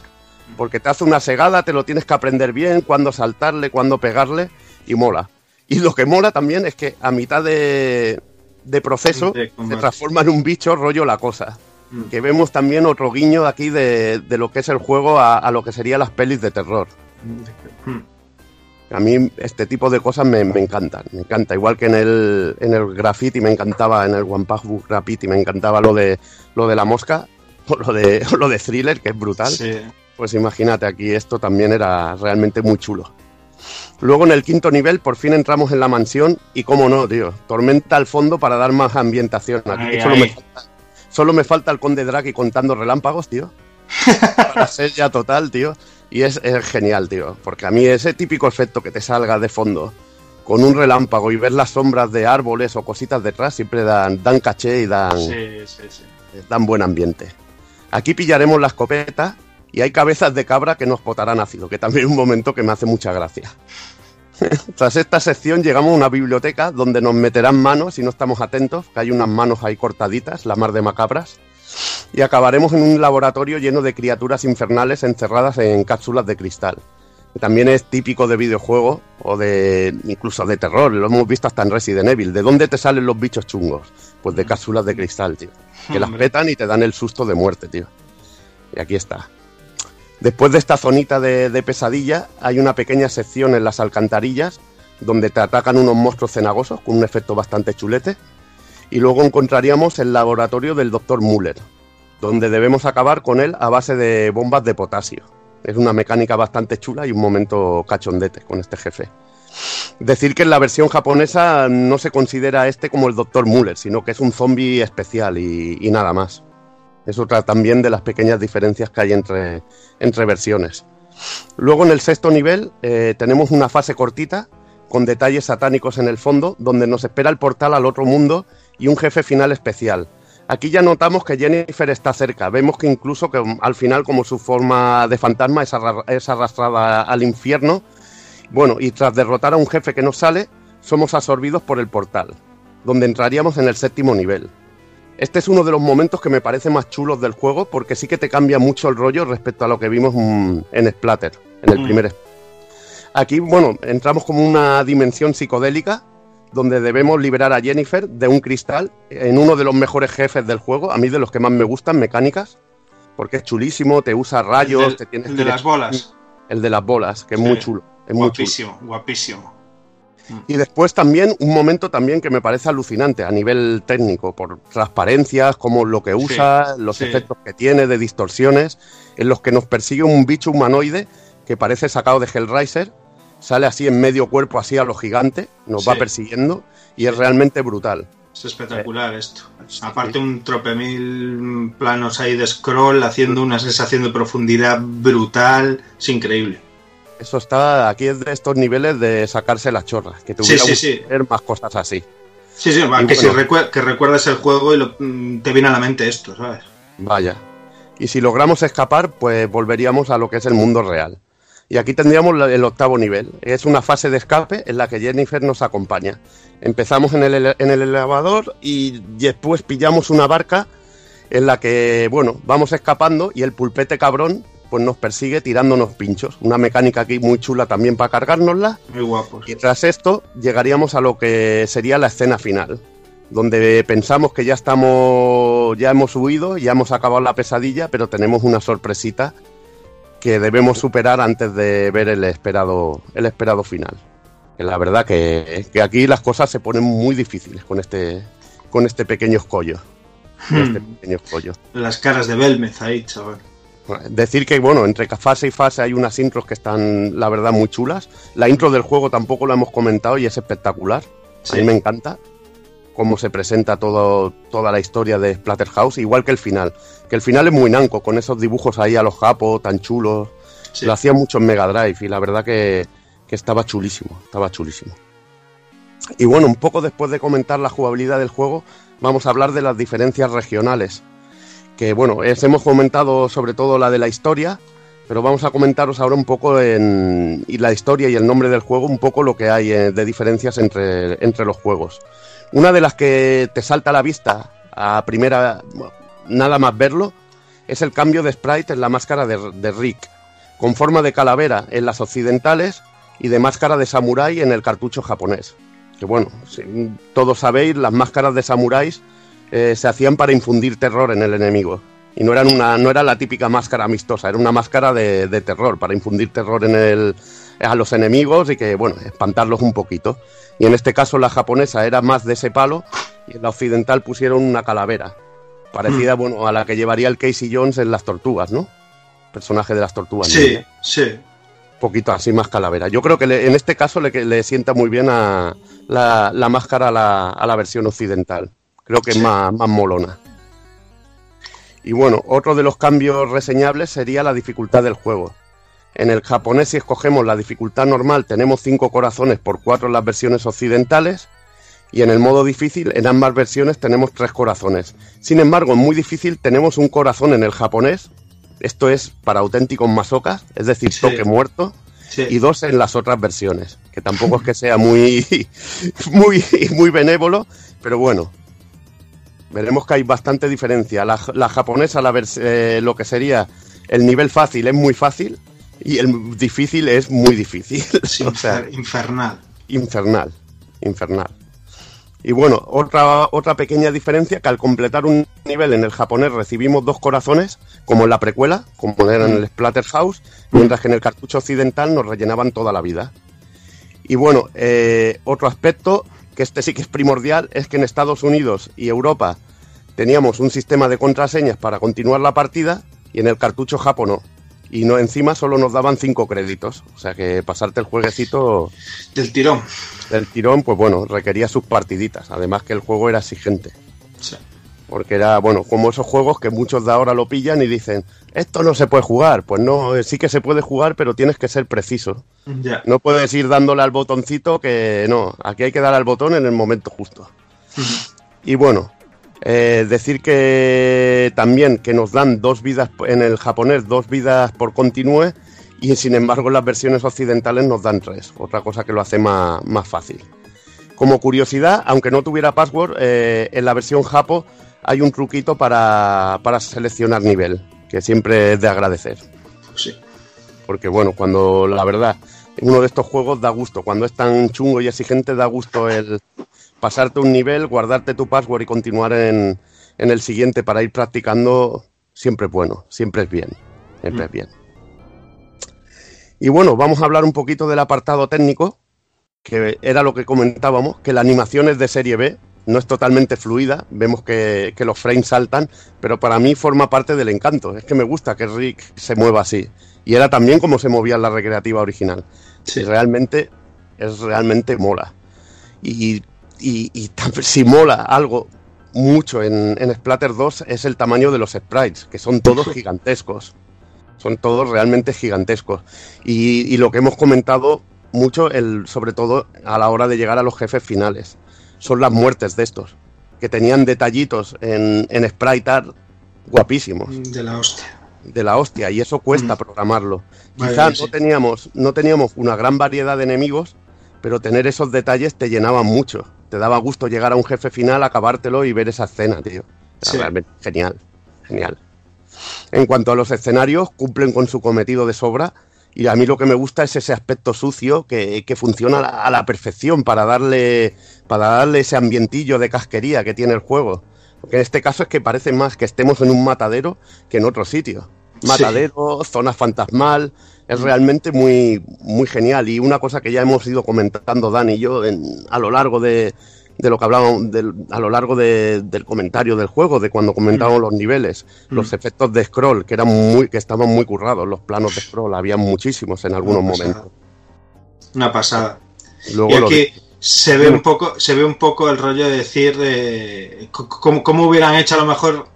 Porque te hace una segada, te lo tienes que aprender bien, cuándo saltarle, cuándo pegarle, y mola. Y lo que mola también es que a mitad de, de proceso se transforma en un bicho rollo la cosa. Mm. Que vemos también otro guiño aquí de, de lo que es el juego a, a lo que serían las pelis de terror. Mm. A mí este tipo de cosas me, me encantan, me encanta. Igual que en el, en el graffiti me encantaba, en el One Pass Book Graffiti me encantaba lo de, lo de la mosca, o lo de, o lo de thriller, que es brutal. Sí. Pues imagínate, aquí esto también era realmente muy chulo. Luego en el quinto nivel por fin entramos en la mansión y cómo no, tío, tormenta al fondo para dar más ambientación. Aquí Ay, solo, ay. Me falta, solo me falta el conde Draki contando relámpagos, tío. para ser ya total, tío. Y es, es genial, tío, porque a mí ese típico efecto que te salga de fondo con un relámpago y ver las sombras de árboles o cositas detrás siempre dan, dan caché y dan, Sí, sí, sí. dan buen ambiente. Aquí pillaremos la escopeta y hay cabezas de cabra que nos botarán ácido, que también es un momento que me hace mucha gracia. Tras esta sección llegamos a una biblioteca donde nos meterán manos si no estamos atentos, que hay unas manos ahí cortaditas, la mar de macabras, y acabaremos en un laboratorio lleno de criaturas infernales encerradas en cápsulas de cristal. Que también es típico de videojuego o de incluso de terror, lo hemos visto hasta en Resident Evil. ¿De dónde te salen los bichos chungos? Pues de cápsulas de cristal, tío. Que las petan y te dan el susto de muerte, tío. Y aquí está. Después de esta zonita de, pesadilla, hay una pequeña sección en las alcantarillas donde te atacan unos monstruos cenagosos con un efecto bastante chulete. Y luego encontraríamos el laboratorio del Dr. Muller, donde debemos acabar con él a base de bombas de potasio. Es una mecánica bastante chula y un momento cachondete con este jefe. Decir que en la versión japonesa no se considera este como el Dr. Muller, sino que es un zombie especial y nada más. Es otra también de las pequeñas diferencias que hay entre, entre versiones. Luego en el sexto nivel eh, tenemos una fase cortita con detalles satánicos en el fondo, donde nos espera el portal al otro mundo y un jefe final especial. Aquí ya notamos que Jennifer está cerca. Vemos que incluso que um, al final, como su forma de fantasma es, es arrastrada al infierno. Bueno, y tras derrotar a un jefe que nos sale, somos absorbidos por el portal, donde entraríamos en el séptimo nivel. Este es uno de los momentos que me parece más chulos del juego porque sí que te cambia mucho el rollo respecto a lo que vimos mm, en Splatter, en el Mm. primer. Aquí, bueno, entramos como una dimensión psicodélica donde debemos liberar a Jennifer de un cristal en uno de los mejores jefes del juego, a mí de los que más me gustan, mecánicas, porque es chulísimo, te usa rayos, El del- te tienes el de las bolas. El de las bolas, que es Sí. muy chulo. Es muy chulo. guapísimo, guapísimo. Y después también un momento también que me parece alucinante a nivel técnico, por transparencias, como lo que usa, los sí. efectos que tiene de distorsiones, en los que nos persigue un bicho humanoide que parece sacado de Hellraiser, sale así en medio cuerpo, así a lo gigante, nos va persiguiendo y es realmente brutal. Es espectacular esto. Aparte un tropemil planos ahí de scroll haciendo una sensación de profundidad brutal. Es increíble. Eso está, aquí es de estos niveles de sacarse las chorras, que te hubiera sí, ver más cosas así. Sí, sí, que, bueno. si que recuerdas el juego y lo- mm, te viene a la mente esto, ¿sabes? Vaya. Y si logramos escapar, pues volveríamos a lo que es el mundo real. Y aquí tendríamos la- el octavo nivel. Es una fase de escape en la que Jennifer nos acompaña. Empezamos en el, en el elevador y después pillamos una barca en la que, bueno, vamos escapando y el pulpete cabrón pues nos persigue tirándonos pinchos. Una mecánica aquí muy chula también para cargárnosla. Muy guapos. Y tras esto llegaríamos a lo que sería la escena final, donde pensamos que ya estamos, ya hemos huido, ya hemos acabado la pesadilla, pero tenemos una sorpresita que debemos superar antes de ver el esperado, el esperado final. Que la verdad que, que aquí las cosas se ponen muy difíciles con este, con este pequeño escollo. Con este pequeño escollo. Las caras de Belmez ahí, chaval. Decir que, bueno, entre fase y fase hay unas intros que están, la verdad, muy chulas. La intro del juego tampoco la hemos comentado y es espectacular. A mí me encanta cómo se presenta todo, toda la historia de Splatterhouse, igual que el final. Que el final es muy nanco, con esos dibujos ahí a los japos, tan chulos. Lo hacía mucho en Mega Drive y la verdad que, que estaba chulísimo, estaba chulísimo. Y bueno, un poco después de comentar la jugabilidad del juego, vamos a hablar de las diferencias regionales bueno, es- hemos comentado sobre todo la de la historia, pero vamos a comentaros ahora un poco en y la historia y el nombre del juego, un poco lo que hay eh, de diferencias entre, los juegos. Una de las que te salta a la vista a primera, nada más verlo, es el cambio de sprite en la máscara de, de Rick, con forma de calavera en las occidentales y de máscara de samurái en el cartucho japonés. Que bueno, si todos sabéis, las máscaras de samuráis eh, se hacían para infundir terror en el enemigo. Y no, eran una, no era la típica máscara amistosa, era una máscara de, de terror, para infundir terror en el, a los enemigos y que, bueno, espantarlos un poquito. Y en este caso la japonesa era más de ese palo y en la occidental pusieron una calavera, parecida, bueno, a la que llevaría el Casey Jones en Las Tortugas, ¿no? Personaje de Las Tortugas. Sí, Ninja. sí. poquito así más calavera. Yo creo que le- en este caso le, que- le sienta muy bien a la, la máscara a la, a la versión occidental. Creo que es más, más molona. Y bueno, otro de los cambios reseñables sería la dificultad del juego. En el japonés, si escogemos la dificultad normal, tenemos 5 corazones por 4 en las versiones occidentales. Y en el modo difícil, en ambas versiones tenemos 3 corazones. Sin embargo, en muy difícil tenemos un corazón en el japonés. Esto es para auténticos masocas, es decir, toque muerto. Y dos en las otras versiones, que tampoco es que sea muy, muy, muy benévolo, pero bueno, veremos que hay bastante diferencia. La, la japonesa, la eh, lo que sería el nivel fácil es muy fácil y el difícil es muy difícil. o sea, infernal. Infernal, infernal. Y bueno, otra, otra pequeña diferencia que al completar un nivel en el japonés recibimos dos corazones, como en la precuela, como era en el Splatterhouse, mientras que en el cartucho occidental nos rellenaban toda la vida. Y bueno, eh, otro aspecto, que este sí que es primordial, es que en Estados Unidos y Europa teníamos un sistema de contraseñas para continuar la partida y en el cartucho japo no. Y no, encima solo nos daban cinco créditos. O sea que pasarte el jueguecito... Del tirón. Del tirón, pues bueno, requería sus partiditas. Además que el juego era exigente. Sí. Porque era, bueno, como esos juegos que muchos de ahora lo pillan y dicen, esto no se puede jugar. Pues no, eh, sí que se puede jugar, pero tienes que ser preciso. No puedes ir dándole al botoncito que no, aquí hay que dar al botón en el momento justo. Y bueno, eh, decir que también que nos dan dos vidas en el japonés, dos vidas por continúe, y sin embargo en las versiones occidentales nos dan tres, otra cosa que lo hace más, más fácil. Como curiosidad, aunque no tuviera password, eh, en la versión japo hay un truquito para, para seleccionar nivel, que siempre es de agradecer. Sí. Porque bueno, cuando la verdad, uno de estos juegos da gusto, cuando es tan chungo y exigente da gusto el pasarte un nivel, guardarte tu password y continuar en, en el siguiente para ir practicando, siempre es bueno, siempre es bien, siempre es bien. Y bueno, vamos a hablar un poquito del apartado técnico, que era lo que comentábamos, que la animación es de serie B, no es totalmente fluida, vemos que, que los frames saltan, pero para mí forma parte del encanto, es que me gusta que Rick se mueva así. Y era también como se movía en la recreativa original. Y realmente, es realmente mola. Y, y, si mola algo mucho en, en Splatter 2 es el tamaño de los sprites, que son todos gigantescos. Son todos realmente gigantescos. Y, y lo que hemos comentado mucho, el, sobre todo a la hora de llegar a los jefes finales, son las muertes de estos, que tenían detallitos en, en sprite art guapísimos. De la hostia. de la hostia y eso cuesta programarlo. Vaya, Quizás no teníamos, no teníamos una gran variedad de enemigos, pero tener esos detalles te llenaban mucho. Te daba gusto llegar a un jefe final, acabártelo y ver esa escena, tío. Sí. Realmente genial, genial. En cuanto a los escenarios, cumplen con su cometido de sobra. Y a mí lo que me gusta es ese aspecto sucio que, que funciona a la, a la perfección para darle, para darle ese ambientillo de casquería que tiene el juego. Porque en este caso es que parece más que estemos en un matadero que en otro sitio. Matadero, zona fantasmal, es realmente muy, muy genial. Y una cosa que ya hemos ido comentando Dan y yo en- a lo largo de, de lo que hablábamos, a lo largo de- del comentario del juego, de cuando comentábamos los niveles, los efectos de scroll, que eran muy, que estaban muy currados, los planos de scroll, había muchísimos en algunos Una pasada. momentos. Una pasada. Luego y aquí se ve un poco, se ve un poco el rollo de decir eh, cómo, cómo hubieran hecho a lo mejor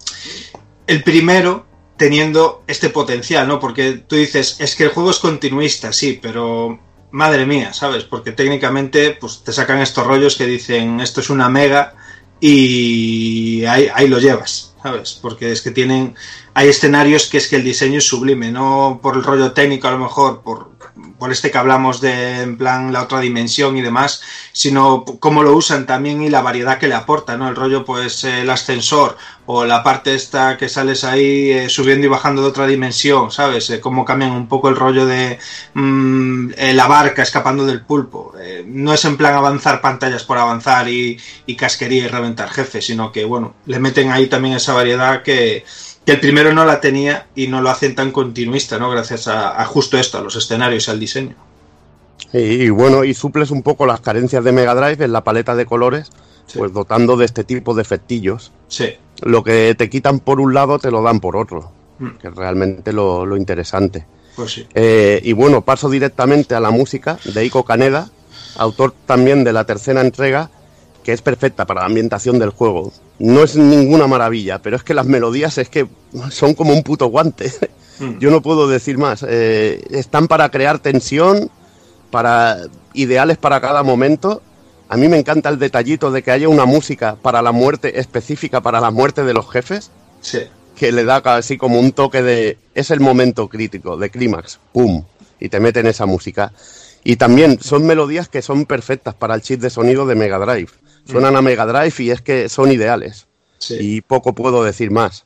el primero teniendo este potencial, ¿no? Porque tú dices, es que el juego es continuista, sí, pero madre mía, ¿sabes? Porque técnicamente pues te sacan estos rollos que dicen esto es una mega y ahí, ahí lo llevas, ¿sabes? Porque es que tienen, hay escenarios que es que el diseño es sublime, no por el rollo técnico a lo mejor, por, por este que hablamos de en plan la otra dimensión y demás, sino cómo lo usan también y la variedad que le aporta, ¿no? El rollo pues eh, el ascensor o la parte esta que sales ahí eh, subiendo y bajando de otra dimensión, ¿sabes? Eh, cómo cambian un poco el rollo de mm, eh, la barca escapando del pulpo. No es en plan avanzar pantallas por avanzar y, y casquería y reventar jefes, sino que, bueno, le meten ahí también esa variedad que, que el primero no la tenía y no lo hacen tan continuista, ¿no? Gracias a, a justo esto, a los escenarios y al diseño. Y, y bueno, y suples un poco las carencias de Mega Drive en la paleta de colores, pues dotando de este tipo de efectillos. Sí. Lo que te quitan por un lado te lo dan por otro, Mm. que es realmente lo, lo interesante. Pues sí. Eh, y bueno, paso directamente a la música de Ico Kaneda, autor también de la tercera entrega, que es perfecta para la ambientación del juego. No es ninguna maravilla, pero es que las melodías es que son como un puto guante. Mm. Yo no puedo decir más. Eh, están para crear tensión, para ideales para cada momento. A mí me encanta el detallito de que haya una música para la muerte específica para la muerte de los jefes Sí. que le da así como un toque de es el momento crítico de clímax, pum, y te meten esa música. Y también son melodías que son perfectas para el chip de sonido de Mega Drive. Suenan a Mega Drive y es que son ideales. Sí. Y poco puedo decir más.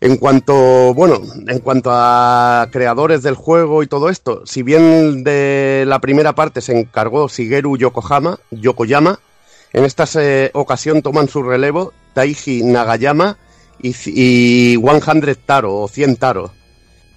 En cuanto, bueno, en cuanto a creadores del juego y todo esto, si bien de la primera parte se encargó Shigeru Yokohama, Yokoyama, en esta se- ocasión toman su relevo Taiji Nagayama y, y 100 Taro o 100 Taro.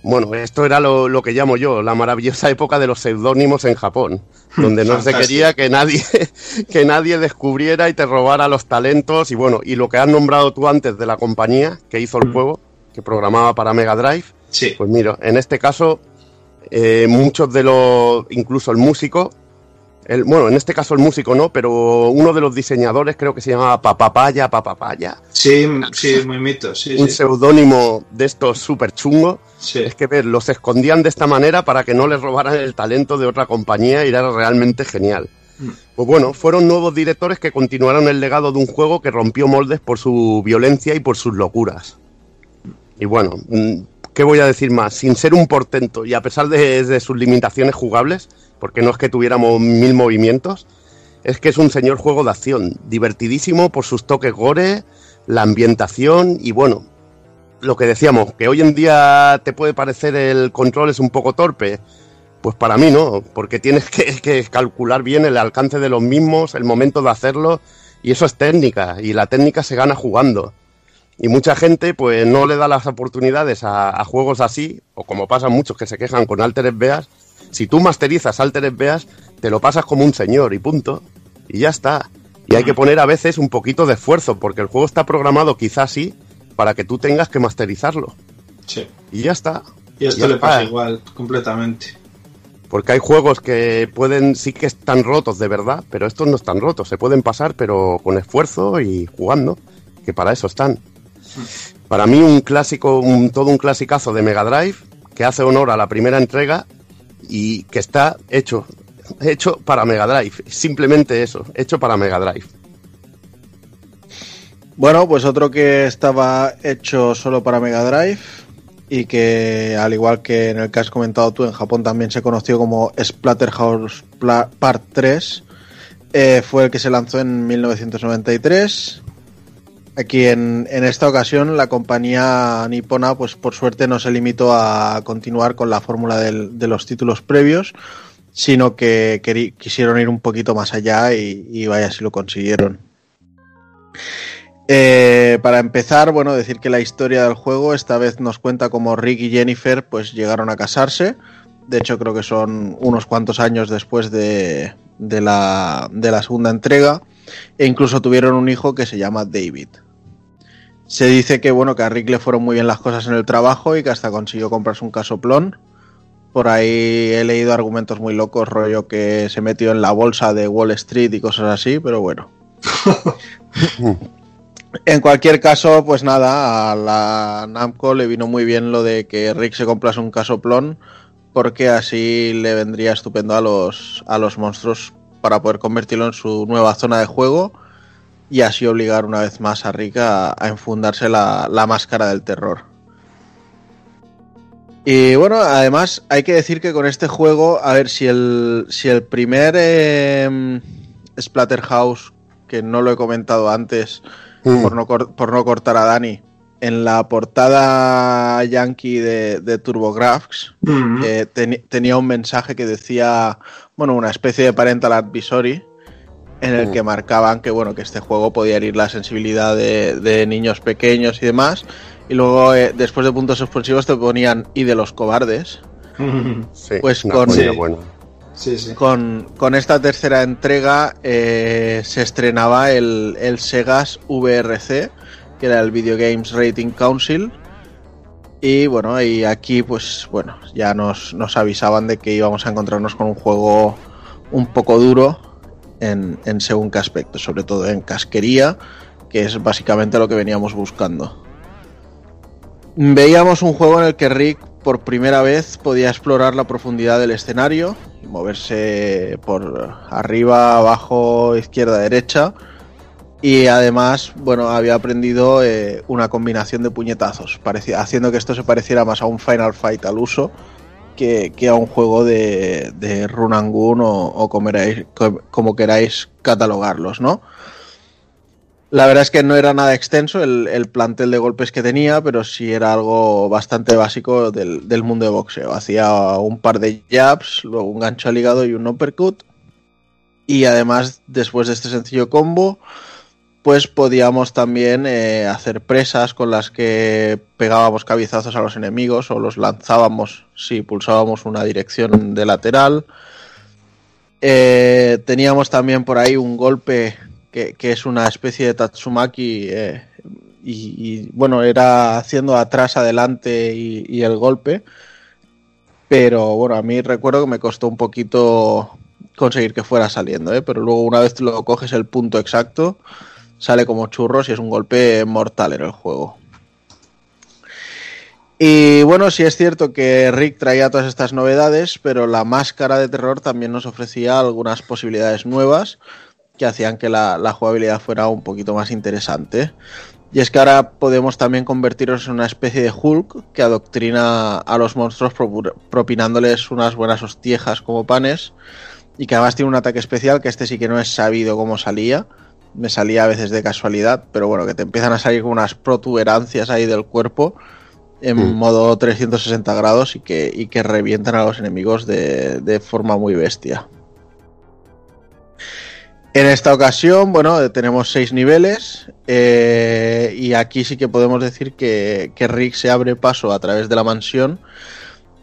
Bueno, esto era lo, lo que llamo yo, la maravillosa época de los seudónimos en Japón, donde no se quería que nadie, que nadie descubriera y te robara los talentos y bueno, y lo que has nombrado tú antes de la compañía que hizo el juego, que programaba para Mega Drive, Sí. pues mira, en este caso, eh, muchos de los, incluso el músico, el, bueno, en este caso el músico no, pero uno de los diseñadores creo que se llamaba Papapaya, Papapaya, Sí, sí, muy mito, sí, un sí. seudónimo de estos súper chungos. Sí. Es que ver, los escondían de esta manera para que no les robaran el talento de otra compañía y era realmente genial. Mm. Pues bueno, fueron nuevos directores que continuaron el legado de un juego que rompió moldes por su violencia y por sus locuras. Y bueno, mm, ¿qué voy a decir más? Sin ser un portento y a pesar de, de sus limitaciones jugables, porque no es que tuviéramos mil movimientos, es que es un señor juego de acción, divertidísimo por sus toques gore, la ambientación y bueno, lo que decíamos, que hoy en día te puede parecer el control es un poco torpe. Pues para mí no, porque tienes que, calcular bien el alcance de los mismos, el momento de hacerlo, y eso es técnica, y la técnica se gana jugando. Y mucha gente pues no le da las oportunidades a, a juegos así, o como pasan muchos que se quejan con Altered Beas, si tú masterizas Altered Beas, te lo pasas como un señor y punto. Y ya está. Y hay que poner a veces un poquito de esfuerzo, porque el juego está programado quizás sí, para que tú tengas que masterizarlo. Sí. Y ya está. Y esto le pasa igual, completamente. Porque hay juegos que pueden, sí que están rotos de verdad, pero estos no están rotos. Se pueden pasar, pero con esfuerzo y jugando, que para eso están. Para mí un clásico, un, todo un clasicazo de Mega Drive, que hace honor a la primera entrega y que está hecho, hecho para Mega Drive. Simplemente eso, hecho para Mega Drive. Bueno, pues otro que estaba hecho solo para Mega Drive y que, al igual que en el que has comentado tú, en Japón también se conoció como Splatterhouse Pla- Part 3, eh, fue el que se lanzó en 1993. Aquí en, en esta ocasión la compañía nipona, pues por suerte no se limitó a continuar con la fórmula de los títulos previos, sino que queri- quisieron ir un poquito más allá y, y vaya si lo consiguieron. Eh, para empezar, bueno, decir que la historia del juego esta vez nos cuenta cómo Rick y Jennifer pues llegaron a casarse. De hecho, creo que son unos cuantos años después de, de la, de la segunda entrega. E incluso tuvieron un hijo que se llama David. Se dice que bueno, que a Rick le fueron muy bien las cosas en el trabajo y que hasta consiguió comprarse un casoplón. Por ahí he leído argumentos muy locos, rollo que se metió en la bolsa de Wall Street y cosas así, pero bueno. En cualquier caso, pues nada, a la Namco le vino muy bien lo de que Rick se comprase un casoplón, porque así le vendría estupendo a los, a los monstruos para poder convertirlo en su nueva zona de juego y así obligar una vez más a Rick a, enfundarse la, la máscara del terror. Y bueno, además hay que decir que con este juego, a ver si el, si el primer eh, Splatterhouse, que no lo he comentado antes, Mm. por, no por no cortar a Dani, en la portada yankee de, de TurboGrafx Mm. eh, tenía un mensaje que decía, bueno, una especie de parental advisory en el Mm. que marcaban que bueno que este juego podía herir la sensibilidad de, de niños pequeños y demás y luego eh, después de puntos suspensivos te ponían y de los cobardes Sí, pues con. Sí, sí. con, con esta tercera entrega eh, se estrenaba el, el Segas VRC, que era el Video Games Rating Council. Y bueno, y aquí pues bueno, ya nos, nos avisaban de que íbamos a encontrarnos con un juego un poco duro en, en según qué aspecto, sobre todo en casquería, que es básicamente lo que veníamos buscando. Veíamos un juego en el que Rick por primera vez podía explorar la profundidad del escenario, moverse por arriba, abajo, izquierda, derecha. Y además, bueno, había aprendido eh, una combinación de puñetazos, haciendo que esto se pareciera más a un Final Fight al uso que, a un juego de, de Run and o, como, queráis, catalogarlos, ¿no? La verdad es que no era nada extenso el, el plantel de golpes que tenía, pero sí era algo bastante básico del, del mundo de boxeo. Hacía un par de jabs, luego un gancho al hígado y un uppercut. Y además, después de este sencillo combo, pues podíamos también eh, hacer presas con las que pegábamos cabezazos a los enemigos o los lanzábamos si pulsábamos una dirección de lateral. Eh, teníamos también por ahí un golpe que, que es una especie de Tatsumaki eh, y, bueno, era haciendo atrás, adelante y, y, el golpe. Pero bueno, a mí recuerdo que me costó un poquito conseguir que fuera saliendo, ¿eh? pero luego una vez lo coges el punto exacto, sale como churros y es un golpe mortal en el juego. Y bueno, sí es cierto que Rick traía todas estas novedades, pero la máscara de terror también nos ofrecía algunas posibilidades nuevas que hacían que la, jugabilidad fuera un poquito más interesante. Y es que ahora podemos también convertirnos en una especie de Hulk que adoctrina a los monstruos propinándoles unas buenas hostiejas como panes y que además tiene un ataque especial que este sí que no es sabido cómo salía. Me salía a veces de casualidad, pero bueno, que te empiezan a salir con unas protuberancias ahí del cuerpo en mm. modo 360 grados y que, y que revientan a los enemigos de, de forma muy bestia. En esta ocasión, bueno, tenemos seis niveles eh, y aquí sí que podemos decir que, que, Rick se abre paso a través de la mansión,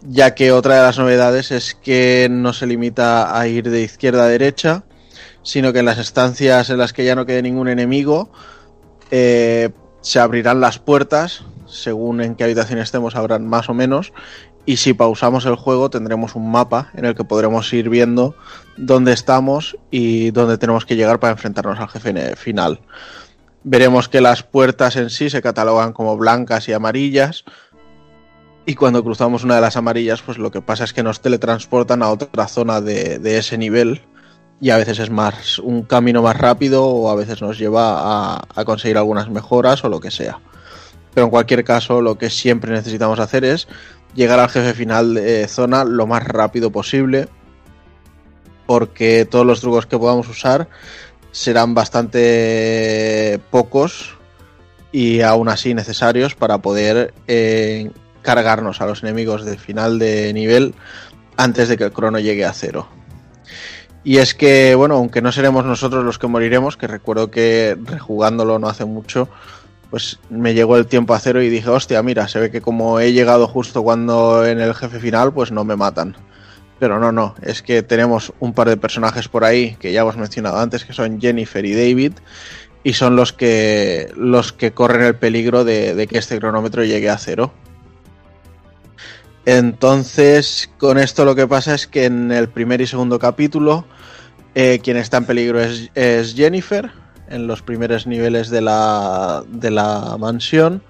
ya que otra de las novedades es que no se limita a ir de izquierda a derecha, sino que en las estancias en las que ya no quede ningún enemigo, eh, se abrirán las puertas, según en qué habitación estemos habrán más o menos, y si pausamos el juego tendremos un mapa en el que podremos ir viendo dónde estamos y dónde tenemos que llegar para enfrentarnos al jefe final. Veremos que las puertas en sí se catalogan como blancas y amarillas y cuando cruzamos una de las amarillas pues lo que pasa es que nos teletransportan a otra zona de, de ese nivel y a veces es más un camino más rápido o a veces nos lleva a, conseguir algunas mejoras o lo que sea. Pero en cualquier caso, lo que siempre necesitamos hacer es llegar al jefe final de zona lo más rápido posible. Porque todos los trucos que podamos usar serán bastante pocos y aún así necesarios para poder eh, cargarnos a los enemigos de final de nivel antes de que el crono llegue a cero. Y es que, bueno, aunque no seremos nosotros los que moriremos, que recuerdo que rejugándolo no hace mucho, pues me llegó el tiempo a cero y dije, hostia, mira, se ve que como he llegado justo cuando en el jefe final, pues no me matan. Pero no, no, es que tenemos un par de personajes por ahí que ya hemos mencionado antes, que son Jennifer y David, y son los que los que corren el peligro de, de que este cronómetro llegue a cero. Entonces, con esto lo que pasa es que en el primer y segundo capítulo, eh, quien está en peligro es, Jennifer, en los primeros niveles de la, de la mansión.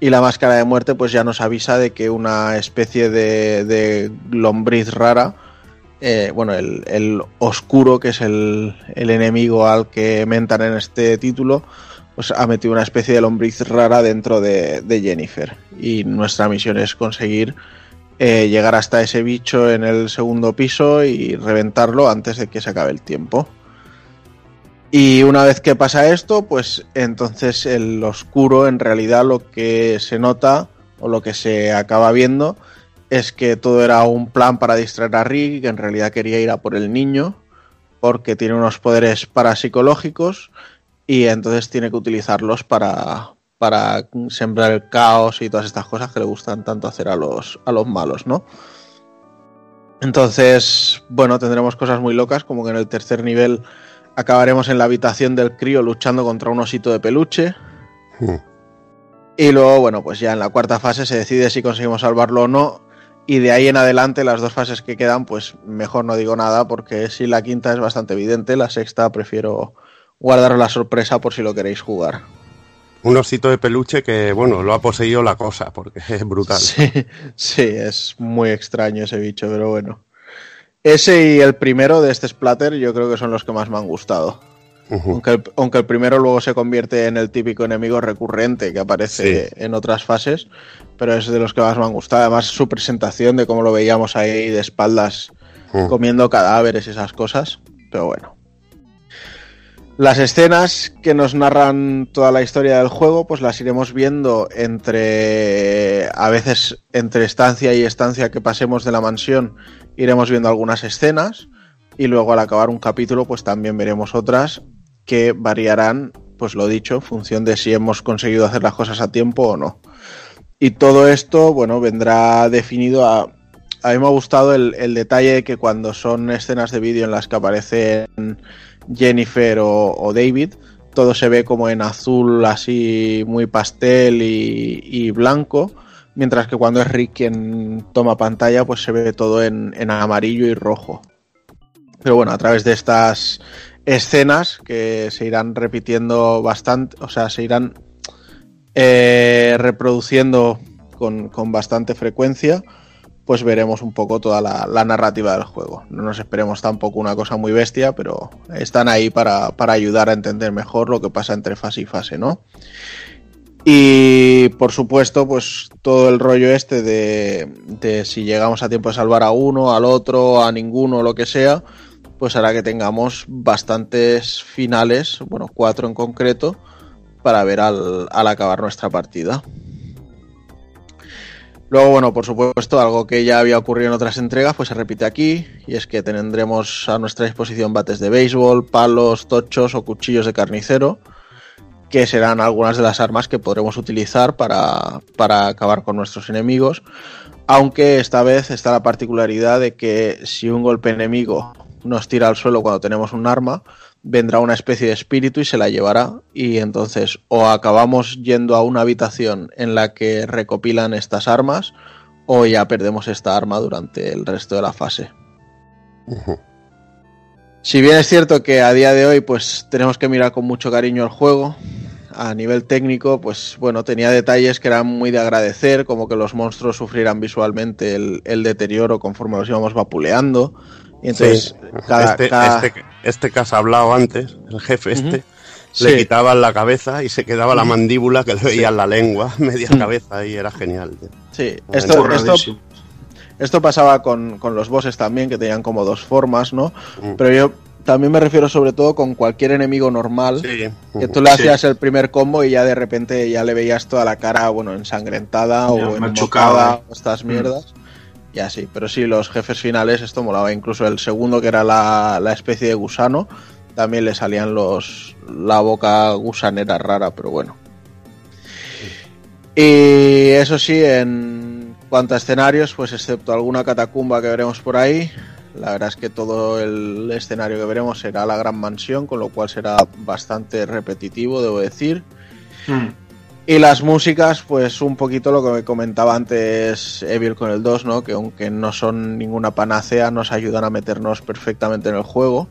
Y la máscara de muerte pues ya nos avisa de que una especie de, de lombriz rara, eh, bueno, el, el oscuro, que es el, el enemigo al que mentan en este título, pues ha metido una especie de lombriz rara dentro de, de Jennifer. Y nuestra misión es conseguir eh, llegar hasta ese bicho en el segundo piso y reventarlo antes de que se acabe el tiempo. Y una vez que pasa esto, pues entonces el oscuro en realidad lo que se nota o lo que se acaba viendo es que todo era un plan para distraer a Rick, que en realidad quería ir a por el niño, porque tiene unos poderes parapsicológicos y entonces tiene que utilizarlos para, para sembrar el caos y todas estas cosas que le gustan tanto hacer a los, a los malos, ¿no? Entonces, bueno, tendremos cosas muy locas, como que en el tercer nivel acabaremos en la habitación del crío luchando contra un osito de peluche. Y luego, bueno, pues ya en la cuarta fase se decide si conseguimos salvarlo o no. Y de ahí en adelante, las dos fases que quedan, pues mejor no digo nada, porque si la quinta es bastante evidente, la sexta prefiero guardar la sorpresa por si lo queréis jugar. Un osito de peluche que, bueno, lo ha poseído la cosa, porque es brutal. Sí, sí, es muy extraño ese bicho, pero bueno. Ese y el primero de este splatter yo creo que son los que más me han gustado. aunque, el, aunque, el, primero luego se convierte en el típico enemigo recurrente que aparece sí. en otras fases, pero es de los que más me han gustado. Además, su presentación de cómo lo veíamos ahí de espaldas uh. comiendo cadáveres y esas cosas. Pero bueno. Las escenas que nos narran toda la historia del juego, pues las iremos viendo entre, a veces entre estancia y estancia que pasemos de la mansión, iremos viendo algunas escenas y luego al acabar un capítulo, pues también veremos otras que variarán, pues lo dicho, en función de si hemos conseguido hacer las cosas a tiempo o no. Y todo esto, bueno, vendrá definido a... A mí me ha gustado el, el detalle de que cuando son escenas de vídeo en las que aparecen Jennifer o, David, todo se ve como en azul, así muy pastel y, blanco, mientras que cuando es Rick quien toma pantalla, pues se ve todo en, en, amarillo y rojo. Pero bueno, a través de estas escenas que se irán repitiendo bastante, o sea, se irán eh, reproduciendo con, con bastante frecuencia pues veremos un poco toda la, narrativa del juego. No nos esperemos tampoco una cosa muy bestia, pero están ahí para, para, ayudar a entender mejor lo que pasa entre fase y fase, ¿no? Y por supuesto, pues todo el rollo este de, de si llegamos a tiempo de salvar a uno, al otro, a ninguno, lo que sea, pues hará que tengamos bastantes finales, bueno, cuatro en concreto, para ver al, al acabar nuestra partida. Luego, bueno, por supuesto, algo que ya había ocurrido en otras entregas, pues se repite aquí, y es que tendremos a nuestra disposición bates de béisbol, palos, tochos o cuchillos de carnicero, que serán algunas de las armas que podremos utilizar para, para acabar con nuestros enemigos, aunque esta vez está la particularidad de que si un golpe enemigo nos tira al suelo cuando tenemos un arma, vendrá una especie de espíritu y se la llevará y entonces o acabamos yendo a una habitación en la que recopilan estas armas o ya perdemos esta arma durante el resto de la fase. Uh -huh. Si bien es cierto que a día de hoy pues tenemos que mirar con mucho cariño el juego, a nivel técnico pues bueno tenía detalles que eran muy de agradecer, como que los monstruos sufrieran visualmente el, el deterioro conforme los íbamos vapuleando, Y entonces, Sí. cada, este, cada- este, este que has hablado antes, el jefe este, Sí. le quitaban la cabeza y se quedaba la mandíbula que le veían la lengua, media cabeza y era genial. tío. Sí, esto, esto, esto pasaba con, con los bosses también, que tenían como dos formas, ¿no? Pero yo también me refiero sobre todo con cualquier enemigo normal, que tú le Sí. hacías el primer combo y ya de repente ya le veías toda la cara, bueno, ensangrentada Ya, o machucada, estas Mm. Mierdas. Y así, pero sí, los jefes finales, esto molaba. Incluso el segundo, que era la, la especie de gusano, también le salían los la boca gusanera rara, pero bueno. Y eso sí, en cuanto a escenarios, pues excepto alguna catacumba que veremos por ahí, la verdad es que todo el escenario que veremos será la gran mansión, con lo cual será bastante repetitivo, debo decir. Mm. Y las músicas, pues un poquito lo que me comentaba antes Evil con el 2, ¿no? Que aunque no son ninguna panacea, nos ayudan a meternos perfectamente en el juego.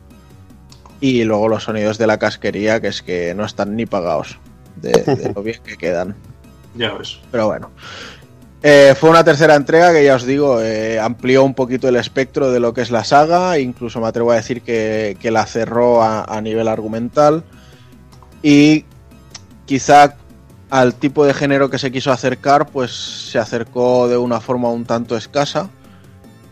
Y luego los sonidos de la casquería, que es que no están ni pagados de, de lo bien que quedan. Ya ves. Pero bueno. Eh, fue una tercera entrega que ya os digo, eh, amplió un poquito el espectro de lo que es la saga, incluso me atrevo a decir que, que la cerró a, a nivel argumental y quizá al tipo de género que se quiso acercar, pues se acercó de una forma un tanto escasa,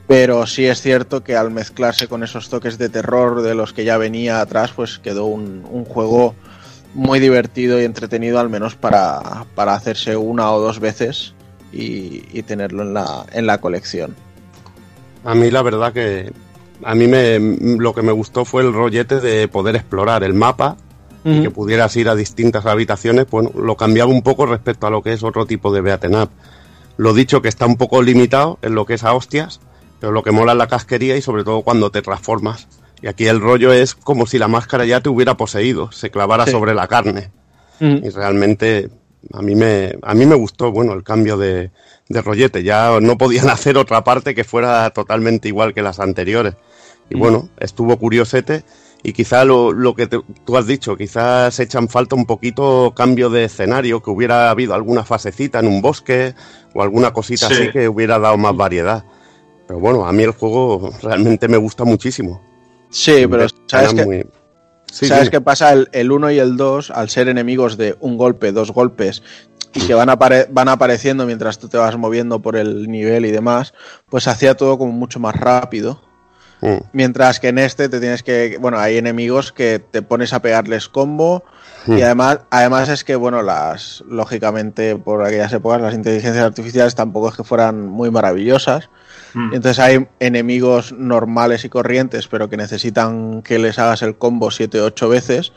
pero sí es cierto que al mezclarse con esos toques de terror de los que ya venía atrás, pues quedó un, juego muy divertido y entretenido, al menos para, para hacerse una o dos veces y, y tenerlo en la, en la colección. A mí la verdad que a mí me, lo que me gustó fue el rollete de poder explorar el mapa y que pudieras ir a distintas habitaciones, bueno, lo cambiaba un poco respecto a lo que es otro tipo de beaten up. Lo dicho que está un poco limitado en lo que es a hostias, pero lo que mola es la casquería y sobre todo cuando te transformas. Y aquí el rollo es como si la máscara ya te hubiera poseído, se clavara Sí. sobre la carne. Y realmente a mí me, a mí me gustó, bueno, el cambio de, de rollete. Ya no podían hacer otra parte que fuera totalmente igual que las anteriores. Y bueno, estuvo curiosete. Y quizá lo, lo que te- tú has dicho, quizás echan falta un poquito cambio de escenario, que hubiera habido alguna fasecita en un bosque o alguna cosita Sí. así que hubiera dado más variedad. Pero bueno, a mí el juego realmente me gusta muchísimo. Sí, pero ¿sabes qué? muy- Sí, ¿Sabes qué pasa? El, el 1 y el 2, al ser enemigos de un golpe, dos golpes, y que van, apare- van apareciendo mientras tú te vas moviendo por el nivel y demás, pues hacía todo como mucho más rápido. Mm. Mientras que en este te tienes que. Bueno, hay enemigos que te pones a pegarles combo. Mm. Y además, además es que, bueno, las. Lógicamente, por aquellas épocas, las inteligencias artificiales tampoco es que fueran muy maravillosas. Mm. Entonces hay enemigos normales y corrientes, pero que necesitan que les hagas el combo 7 o 8 veces.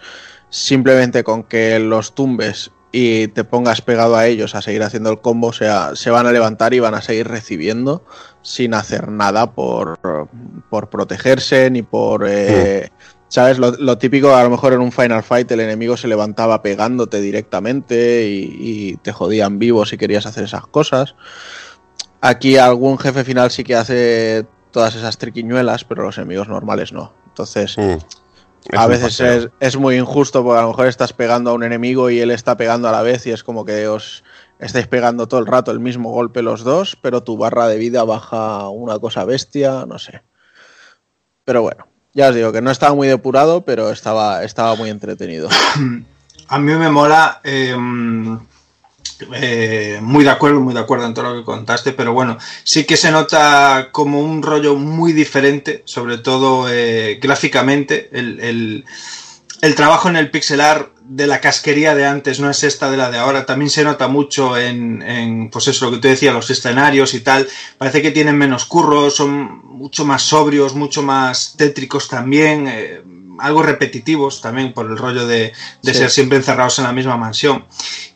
Simplemente con que los tumbes y te pongas pegado a ellos a seguir haciendo el combo, o sea, se van a levantar y van a seguir recibiendo sin hacer nada por, por protegerse ni por... eh, ¿Sabes? Lo, lo típico, a lo mejor en un Final Fight el enemigo se levantaba pegándote directamente y, y te jodían vivo si querías hacer esas cosas. Aquí algún jefe final sí que hace todas esas triquiñuelas, pero los enemigos normales no. Entonces, Mm. Es a veces es, es muy injusto porque a lo mejor estás pegando a un enemigo y él está pegando a la vez y es como que os estáis pegando todo el rato el mismo golpe los dos, pero tu barra de vida baja una cosa bestia, no sé. Pero bueno, ya os digo que no estaba muy depurado, pero estaba, estaba muy entretenido. A mí me mola. eh, eh, muy de acuerdo, muy de acuerdo en todo lo que contaste, pero bueno, sí que se nota como un rollo muy diferente, sobre todo eh, gráficamente. El, el- trabajo en el pixelar de la casquería de antes no es esta de la de ahora. También se nota mucho en, en, pues eso, lo que tú decías, los escenarios y tal. Parece que tienen menos curros, son mucho más sobrios, mucho más tétricos también. eh, algo repetitivos también por el rollo de, de Sí. ser siempre encerrados en la misma mansión.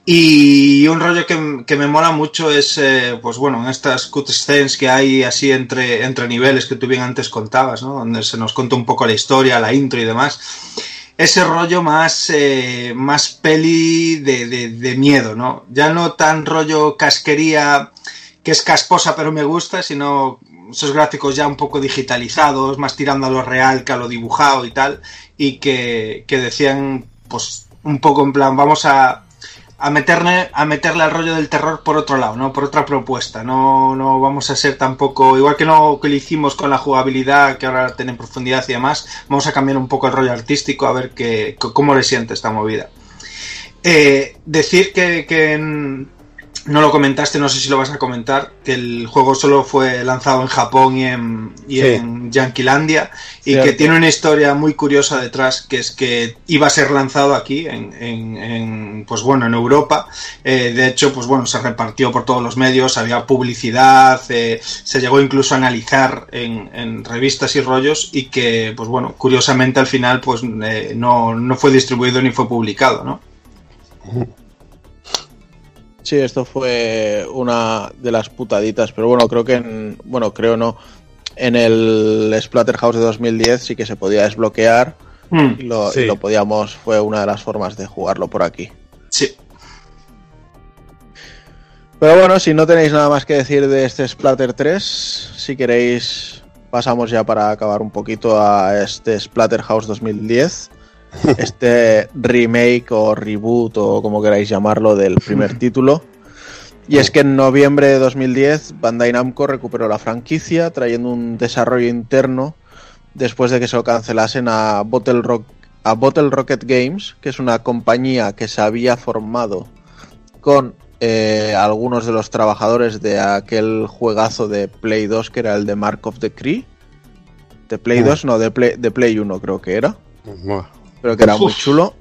Y un rollo que, que me mola mucho es, eh, pues bueno, en estas cutscenes que hay así entre, entre niveles que tú bien antes contabas, ¿no? Donde se nos cuenta un poco la historia, la intro y demás. Ese rollo más, eh, más peli de, de- de miedo, ¿no? Ya no tan rollo casquería que es casposa pero me gusta, sino esos gráficos ya un poco digitalizados, más tirando a lo real que a lo dibujado y tal, y que, que decían, pues, un poco en plan, vamos a, a meterle, a meterle al rollo del terror por otro lado, ¿no? Por otra propuesta. No, no vamos a ser tampoco, igual que no que lo hicimos con la jugabilidad, que ahora tiene profundidad y demás, vamos a cambiar un poco el rollo artístico a ver qué, c- cómo le siente esta movida. Eh, decir que, que en- no lo comentaste, no sé si lo vas a comentar, que el juego solo fue lanzado en Japón y en, y Sí. en Yanquilandia y Cierto. que tiene una historia muy curiosa detrás, que es que iba a ser lanzado aquí, en, en- en, pues bueno, en Europa. Eh, de hecho, pues bueno, se repartió por todos los medios, había publicidad, eh, se llegó incluso a analizar en, en revistas y rollos y que, pues bueno, curiosamente al final pues eh, no, no fue distribuido ni fue publicado, ¿no? Sí, esto fue una de las putaditas, pero bueno, creo que en, bueno, creo no, en el Splatterhouse de 2010 sí que se podía desbloquear Mm. y, lo, y lo podíamos, fue una de las formas de jugarlo por aquí. Sí. Pero bueno, si no tenéis nada más que decir de este Splatter 3, si queréis pasamos ya para acabar un poquito a este Splatterhouse 2010. Este remake o reboot o como queráis llamarlo del primer título. Y es que en noviembre de 2010 Bandai Namco recuperó la franquicia trayendo un desarrollo interno después de que se lo cancelasen a Bottle, Rock, a Bottle Rocket Games, que es una compañía que se había formado con eh, algunos de los trabajadores de aquel juegazo de Play 2 que era el de Mark of the Cree. De Play Mm. 2, no, de Play, de Play 1 creo que era. Pero que era muy chulo.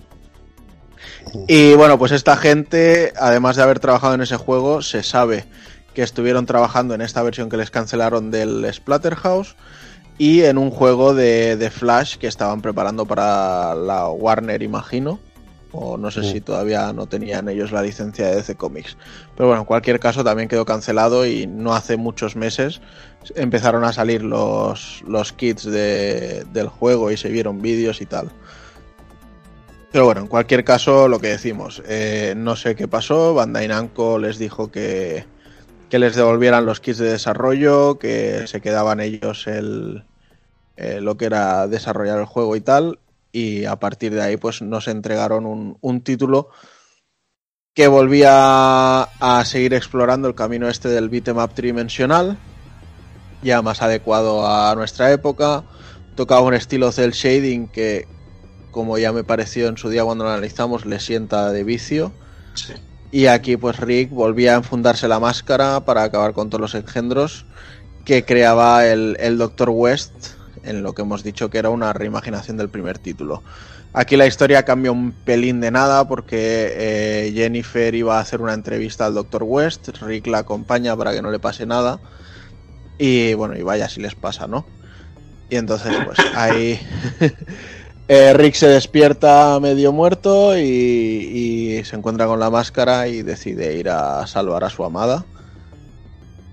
Y bueno, pues esta gente, además de haber trabajado en ese juego, se sabe que estuvieron trabajando en esta versión que les cancelaron del Splatterhouse y en un juego de, de Flash que estaban preparando para la Warner, imagino. O no sé si todavía no tenían ellos la licencia de DC Comics. Pero bueno, en cualquier caso también quedó cancelado y no hace muchos meses empezaron a salir los, los kits de- del juego y se vieron vídeos y tal. Pero bueno, en cualquier caso, lo que decimos, eh, no sé qué pasó, Bandai Namco les dijo que, que les devolvieran los kits de desarrollo, que se quedaban ellos el, eh, lo que era desarrollar el juego y tal, y a partir de ahí pues nos entregaron un, un título que volvía a seguir explorando el camino este del beat'em up tridimensional, ya más adecuado a nuestra época, tocaba un estilo cel shading que como ya me pareció en su día cuando lo analizamos, le sienta de vicio. Y aquí pues Rick volvía a enfundarse la máscara para acabar con todos los engendros que creaba el, el Dr. West en lo que hemos dicho que era una reimaginación del primer título. Aquí la historia cambia un pelín de nada porque eh, Jennifer iba a hacer una entrevista al Dr. West, Rick la acompaña para que no le pase nada y bueno, y vaya si les pasa, ¿no? Y entonces pues ahí eh, Rick se despierta medio muerto y, y se encuentra con la máscara y decide ir a salvar a su amada.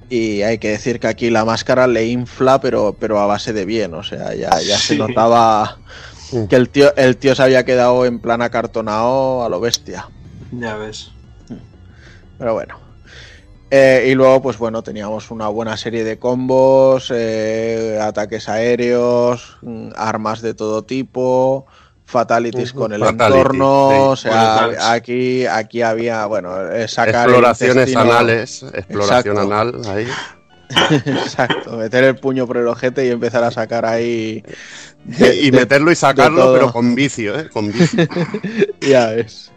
Y hay que decir que aquí la máscara le infla, pero, pero a base de bien. O sea, ya, ya se notaba que el tío, el tío se había quedado en plan acartonado a lo bestia. Ya ves. Pero bueno. Eh, y luego, pues bueno, teníamos una buena serie de combos, eh, ataques aéreos, mm, armas de todo tipo, fatalities con el Fatality, entorno. sí. O sea, aquí, aquí había, bueno, eh, sacar. Exploraciones anales, exploración Exacto. anal ahí. Exacto, meter el puño por el ojete y empezar a sacar ahí. y meterlo y sacarlo, pero con vicio, ¿eh? Con vicio. ya ves.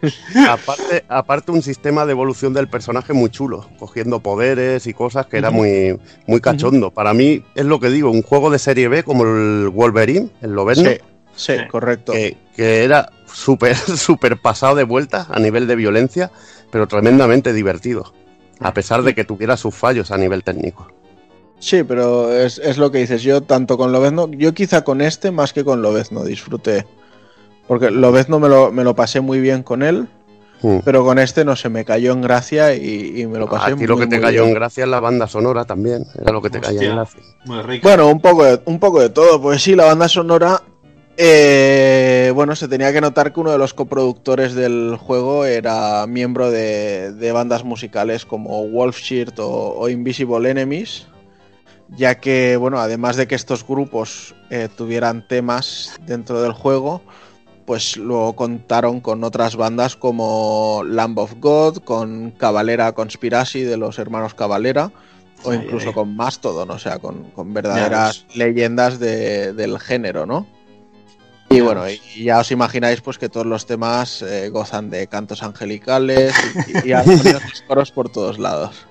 aparte, aparte un sistema de evolución del personaje muy chulo, cogiendo poderes y cosas que era muy, muy cachondo. Para mí es lo que digo, un juego de serie B como el Wolverine, el Lobezno, Sí, sí, correcto. que, que era súper súper pasado de vuelta a nivel de violencia, pero tremendamente divertido, a pesar de que tuviera sus fallos a nivel técnico. Sí, pero es, es lo que dices. Yo, tanto con Lobezno, yo quizá con este más que con Lobezno disfruté. Porque Lobezno me lo, me lo pasé muy bien con él, Mm. pero con este no se me cayó en gracia y, y me lo pasé A ti muy, lo que te muy cayó bien. en gracia es la banda sonora también, era lo que te caía en gracia. Muy rico. Bueno, un poco, de, un poco de todo. Pues sí, la banda sonora. eh, bueno, se tenía que notar que uno de los coproductores del juego era miembro de, de bandas musicales como Wolfshirt o, o Invisible Enemies. Ya que, bueno, además de que estos grupos eh, tuvieran temas dentro del juego, pues luego contaron con otras bandas como Lamb of God, con Cavalera Conspiracy de los hermanos Cavalera, o incluso ay. con Mastodon, o sea, con, con verdaderas leyendas de- del género, ¿no? Y bueno, y ya os imagináis pues que todos los temas eh, gozan de cantos angelicales y, y y coros por todos lados.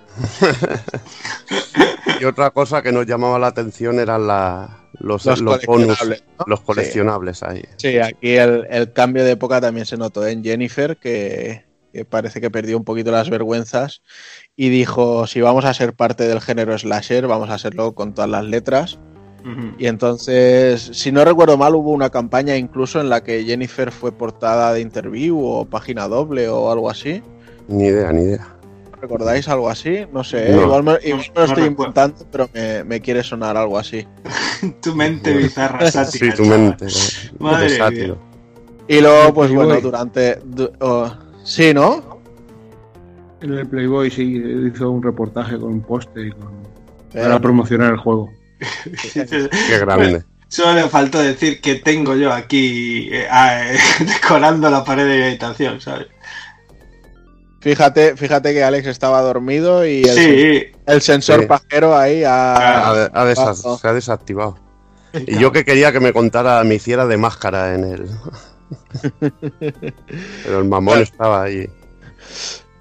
Y otra cosa que nos llamaba la atención eran la- los, Los los bonus, coleccionables, ¿no? los coleccionables ahí. Sí, aquí el, el cambio de época también se notó en Jennifer, que, que parece que perdió un poquito las vergüenzas y dijo, si vamos a ser parte del género slasher, vamos a hacerlo con todas las letras. Y entonces, si no recuerdo mal, hubo una campaña incluso en la que Jennifer fue portada de interview o página doble o algo así. Ni idea, ni idea. ¿Recordáis algo así? No sé, ¿eh? No. igual me, igual me lo No estoy recuerdo. inventando, pero me, me quiere sonar algo así. Tu mente bizarra, sática. Sí, tu mente. Madre mía. sátiro. Y luego, pues bueno, durante... du- oh, sí, ¿no? En el Playboy sí hizo un reportaje con un póster y con... Eh, para promocionar el juego. Qué grande. Solo le faltó decir que tengo yo aquí eh, ah, eh, decorando la pared de mi habitación, ¿sabes? Fíjate, fíjate que Alex estaba dormido y el, Sí, el sensor Sí. pajero ahí ha... Ha de- ha desa- Ah, se ha desactivado. Y yo que quería que me contara, me hiciera de máscara en el. Pero el mamón estaba ahí.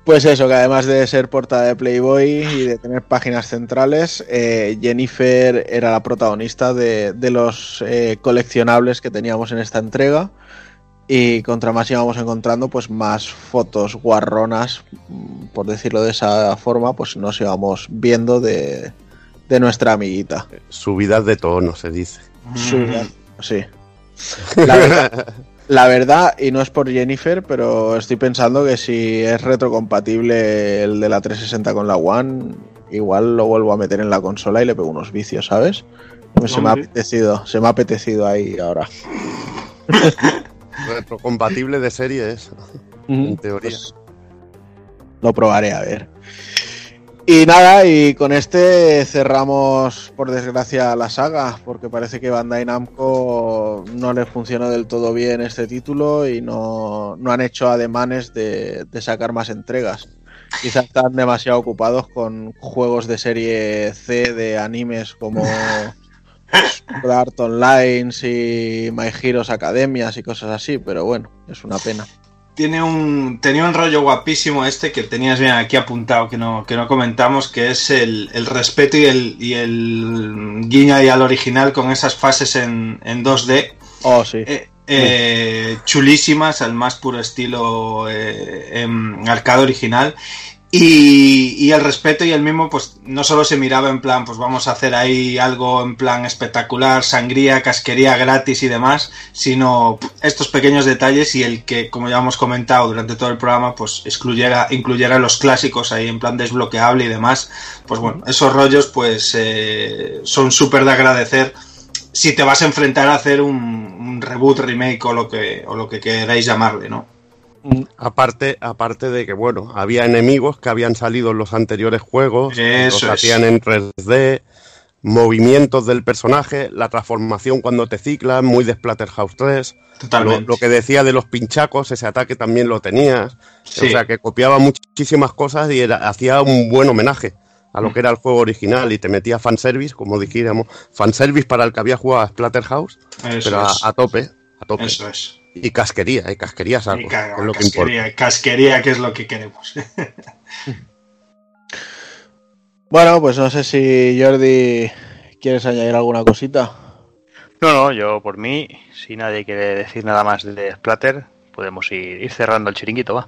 Pues eso, que además de ser portada de Playboy y de tener páginas centrales, eh, Jennifer era la protagonista de, de los eh, coleccionables que teníamos en esta entrega. Y contra más íbamos encontrando, pues más fotos guarronas, mm, por decirlo de esa forma, pues nos íbamos viendo de, de nuestra amiguita. Subidas de tono, se dice. Sí, sí. La verdad, la verdad, y no es por Jennifer, pero estoy pensando que si es retrocompatible el de la 360 con la One, igual lo vuelvo a meter en la consola y le pego unos vicios, ¿sabes? Se me ha apetecido, se me ha apetecido ahí ahora. Retrocompatible de series, en teoría. Pues lo probaré a ver. Y nada, y con este cerramos, por desgracia, la saga, porque parece que Bandai Namco no le funcionó del todo bien este título y no, no han hecho ademanes de, de sacar más entregas. Quizás están demasiado ocupados con juegos de serie C de animes como Sword Art Online y My Heroes Academias y cosas así, pero bueno, es una pena. tiene un, tenía un rollo guapísimo este que tenías bien aquí apuntado, que no, que no comentamos, que es el, el respeto y el, y el guiño ahí al original con esas fases en, en 2D. Oh, sí. Eh, eh, chulísimas, al más puro estilo eh, em, arcade original. Y, y el respeto y el mismo, pues no solo se miraba en plan, pues vamos a hacer ahí algo en plan espectacular, sangría, casquería gratis y demás, sino estos pequeños detalles y el que, como ya hemos comentado durante todo el programa, pues excluyera, incluyera los clásicos ahí en plan desbloqueable y demás. Pues bueno, esos rollos pues eh, son súper de agradecer si te vas a enfrentar a hacer un, un reboot, remake o lo que, o lo que queráis llamarle, ¿no? Aparte, aparte de que, bueno, había enemigos que habían salido en los anteriores juegos, Eso los es. hacían en 3D, movimientos del personaje, la transformación cuando te ciclas, muy de Splatterhouse 3. Totalmente. Lo, lo que decía de los pinchacos, ese ataque también lo tenías. Sí. O sea, que copiaba muchísimas cosas y era, hacía un buen homenaje a lo que era el juego original y te metía fanservice, como dijéramos, fanservice para el que había jugado a Splatterhouse, Eso pero a tope, a tope. Eso es. Y casquería, y casquería saco, Y ca- que es lo que importa. casquería, casquería, que es lo que queremos. Bueno, pues no sé si Jordi quieres añadir alguna cosita. No, no, yo por mí, si nadie quiere decir nada más de Splatter, podemos ir, ir cerrando el chiringuito, va.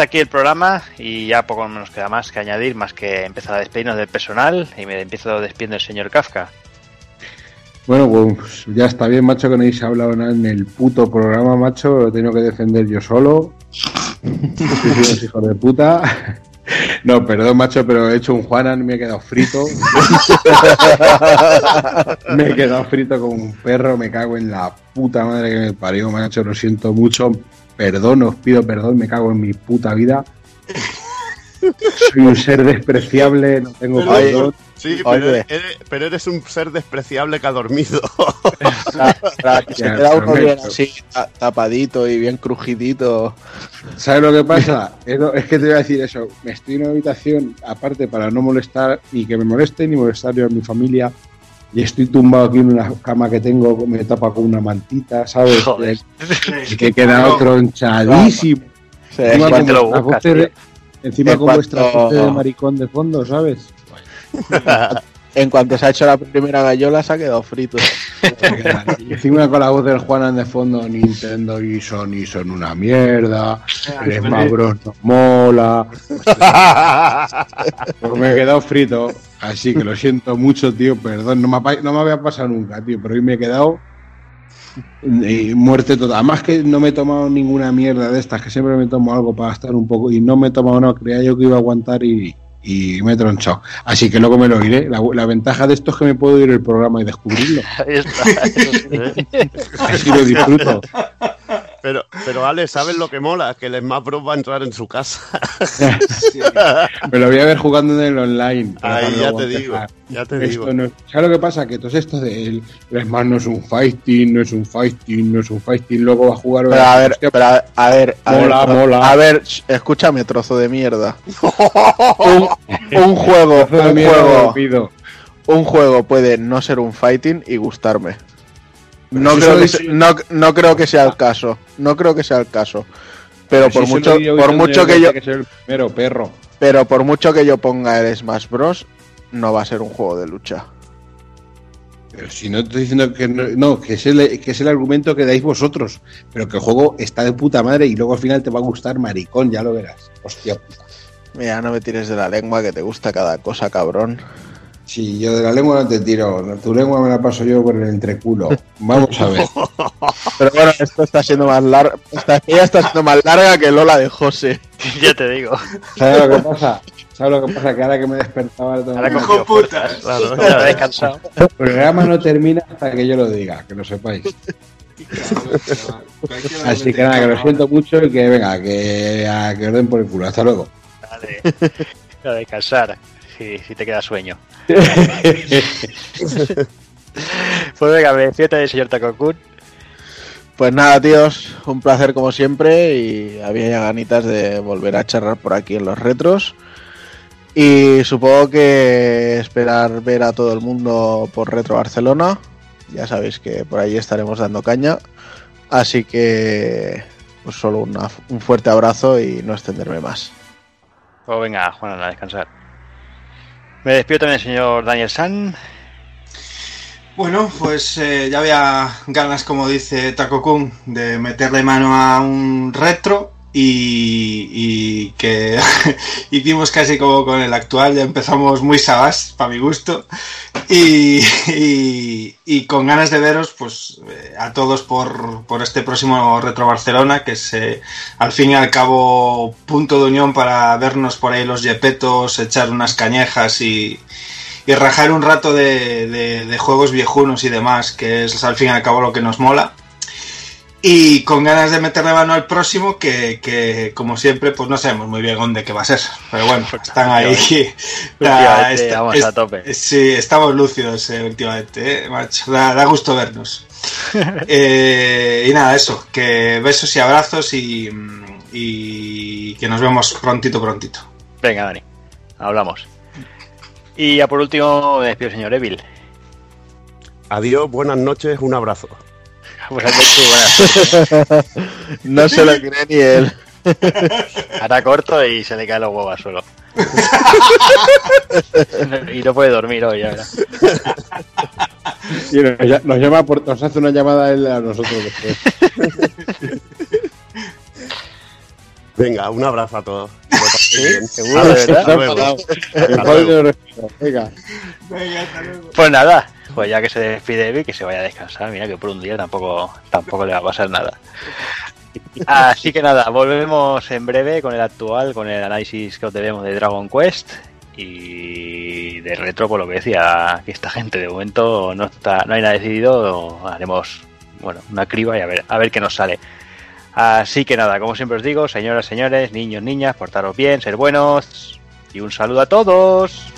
Aquí el programa y ya poco nos queda más que añadir, más que empezar a despedirnos del personal y me empiezo despidiendo el señor Kafka. Bueno, pues ya está bien, macho, que no habéis hablado nada en el puto programa, macho. Lo he tenido que defender yo solo. Hijos de puta. No, perdón, macho, pero he hecho un Juanan me he quedado frito. me he quedado frito como un perro, me cago en la puta madre que me parió, macho. Lo siento mucho. Perdón, os pido perdón, me cago en mi puta vida. Soy un ser despreciable, no tengo Pero- perdón. Sí, pero eres, pero eres un ser despreciable que ha dormido. Para que se Ya, queda uno prometo. bien así, ta- tapadito y bien crujidito. ¿Sabes lo que pasa? Es, que te voy a decir eso. Me estoy en una habitación aparte para no molestar, ni que me moleste, ni molestar yo a mi familia. Y estoy tumbado aquí en una cama que tengo, me tapa con una mantita, ¿sabes? Joder. Y que he quedado tronchadísimo. Encima con vuestra voz de maricón de fondo, ¿sabes? En cuanto se ha hecho la primera gallola, se ha quedado frito. Encima con la voz del Juanan de fondo, Nintendo y Sony son una mierda, el Smash Bros no mola. Pues me he quedado frito, así que lo siento mucho, tío, perdón, no me, no me había pasado nunca, tío, pero hoy me he quedado eh, muerte total. Además que no me he tomado ninguna mierda de estas, que siempre me tomo algo para estar un poco y no me he tomado nada, creía yo que iba a aguantar y, y me he tronchado. Así que luego me lo iré. La, la ventaja de esto es que me puedo ir el programa y descubrirlo. Ahí está, eso sí, ¿eh? Así lo disfruto. Pero, pero Ale, ¿sabes lo que mola? Que el Smash Bros va a entrar en su casa. Me lo voy a ver jugando en el online. Ahí ya te digo, ya te Esto digo. no- ¿Sabes lo que pasa? Que todo esto de el, el Smash no es un fighting, no es un fighting, no es un fighting, luego va a jugar. Pero a ver, Hostia, pero a, a ver, a Mola, ver, mola. A ver, sh- escúchame, trozo de mierda. un, un juego, un juego, un juego puede no ser un fighting y gustarme. No creo, que, dice- no, no creo que sea el caso. No creo que sea el caso. Pero por si mucho, por mucho que yo, que ser el primero, perro. pero por mucho que yo ponga el Smash Bros, no va a ser un juego de lucha. Pero si no te estoy diciendo que no, no, que, es el, que es el argumento que dais vosotros, pero que el juego está de puta madre y luego al final te va a gustar maricón, ya lo verás. Hostia puta. Mira, no me tires de la lengua que te gusta cada cosa, cabrón. Si yo de la lengua no te tiro, tu lengua me la paso yo por el entreculo. Vamos a ver. Pero bueno, esto está siendo más larga. Esta ella está siendo más larga que Lola de José. ya te digo. ¿Sabes lo que pasa? ¿Sabes lo que pasa? Que ahora que me despertaba ahora cogió fuerzas. Claro. Ya descansado. El programa no termina hasta que yo lo diga, que lo sepáis. Así que nada, que lo siento mucho y que venga, que, a, que os den por el culo. Hasta luego. Dale. A descansar. Si, si te queda sueño. Pues venga, me del señor Takokun. Pues nada, tíos, un placer como siempre y había ya ganitas de volver a charlar por aquí en los retros. Y supongo que esperar ver a todo el mundo por Retro Barcelona. Ya sabéis que por ahí estaremos dando caña. Así que pues solo una- un fuerte abrazo y no extenderme más. Pues venga, Juan, a descansar. Me despido también señor Daniel San. Bueno, pues eh, ya había ganas, como dice Taco Kun, de meterle mano a un retro y, que hicimos casi como con el actual, ya empezamos muy sabás, para mi gusto, y, con ganas de veros pues eh, a todos por, por este próximo Retro Barcelona, que es eh, al fin y al cabo punto de unión para vernos por ahí los yepetos, echar unas cañejas y, y rajar un rato de- de juegos viejunos y demás, que es al fin y al cabo lo que nos mola. Y con ganas de meterle mano al próximo, que, que, como siempre, pues no sabemos muy bien dónde que va a ser. Pero bueno, están ahí. Últimamente Está- vamos es- a tope. Sí, estamos lúcidos eh, últimamente, eh, macho. Da, da gusto vernos. Eh, y nada, eso, que besos y abrazos y, y que nos vemos prontito, prontito. Venga, Dani. Hablamos. Y ya por último, me despido señor Evil. Adiós, buenas noches, un abrazo. Buenas noches, buenas No se lo cree ni él. Hará corto y se le caen los huevos al suelo. y no puede dormir hoy, ya verás. Y nos, ll- nos llama por- nos hace una llamada él a nosotros después. Venga, un abrazo a todos. Sí, seguro, de verdad. Hasta luego. Hasta luego. Venga. Pues nada, pues ya que se despide Evi, que se vaya a descansar. Mira que por un día tampoco, tampoco le va a pasar nada. Así que nada, volvemos en breve con el actual, con el análisis que os debemos de Dragon Quest y de retro, por lo que decía que esta gente de momento no está, no hay nada decidido, haremos bueno una criba y a ver, a ver qué nos sale. Así que nada, como siempre os digo, señoras, señores, niños, niñas, portaros bien, ser buenos y un saludo a todos.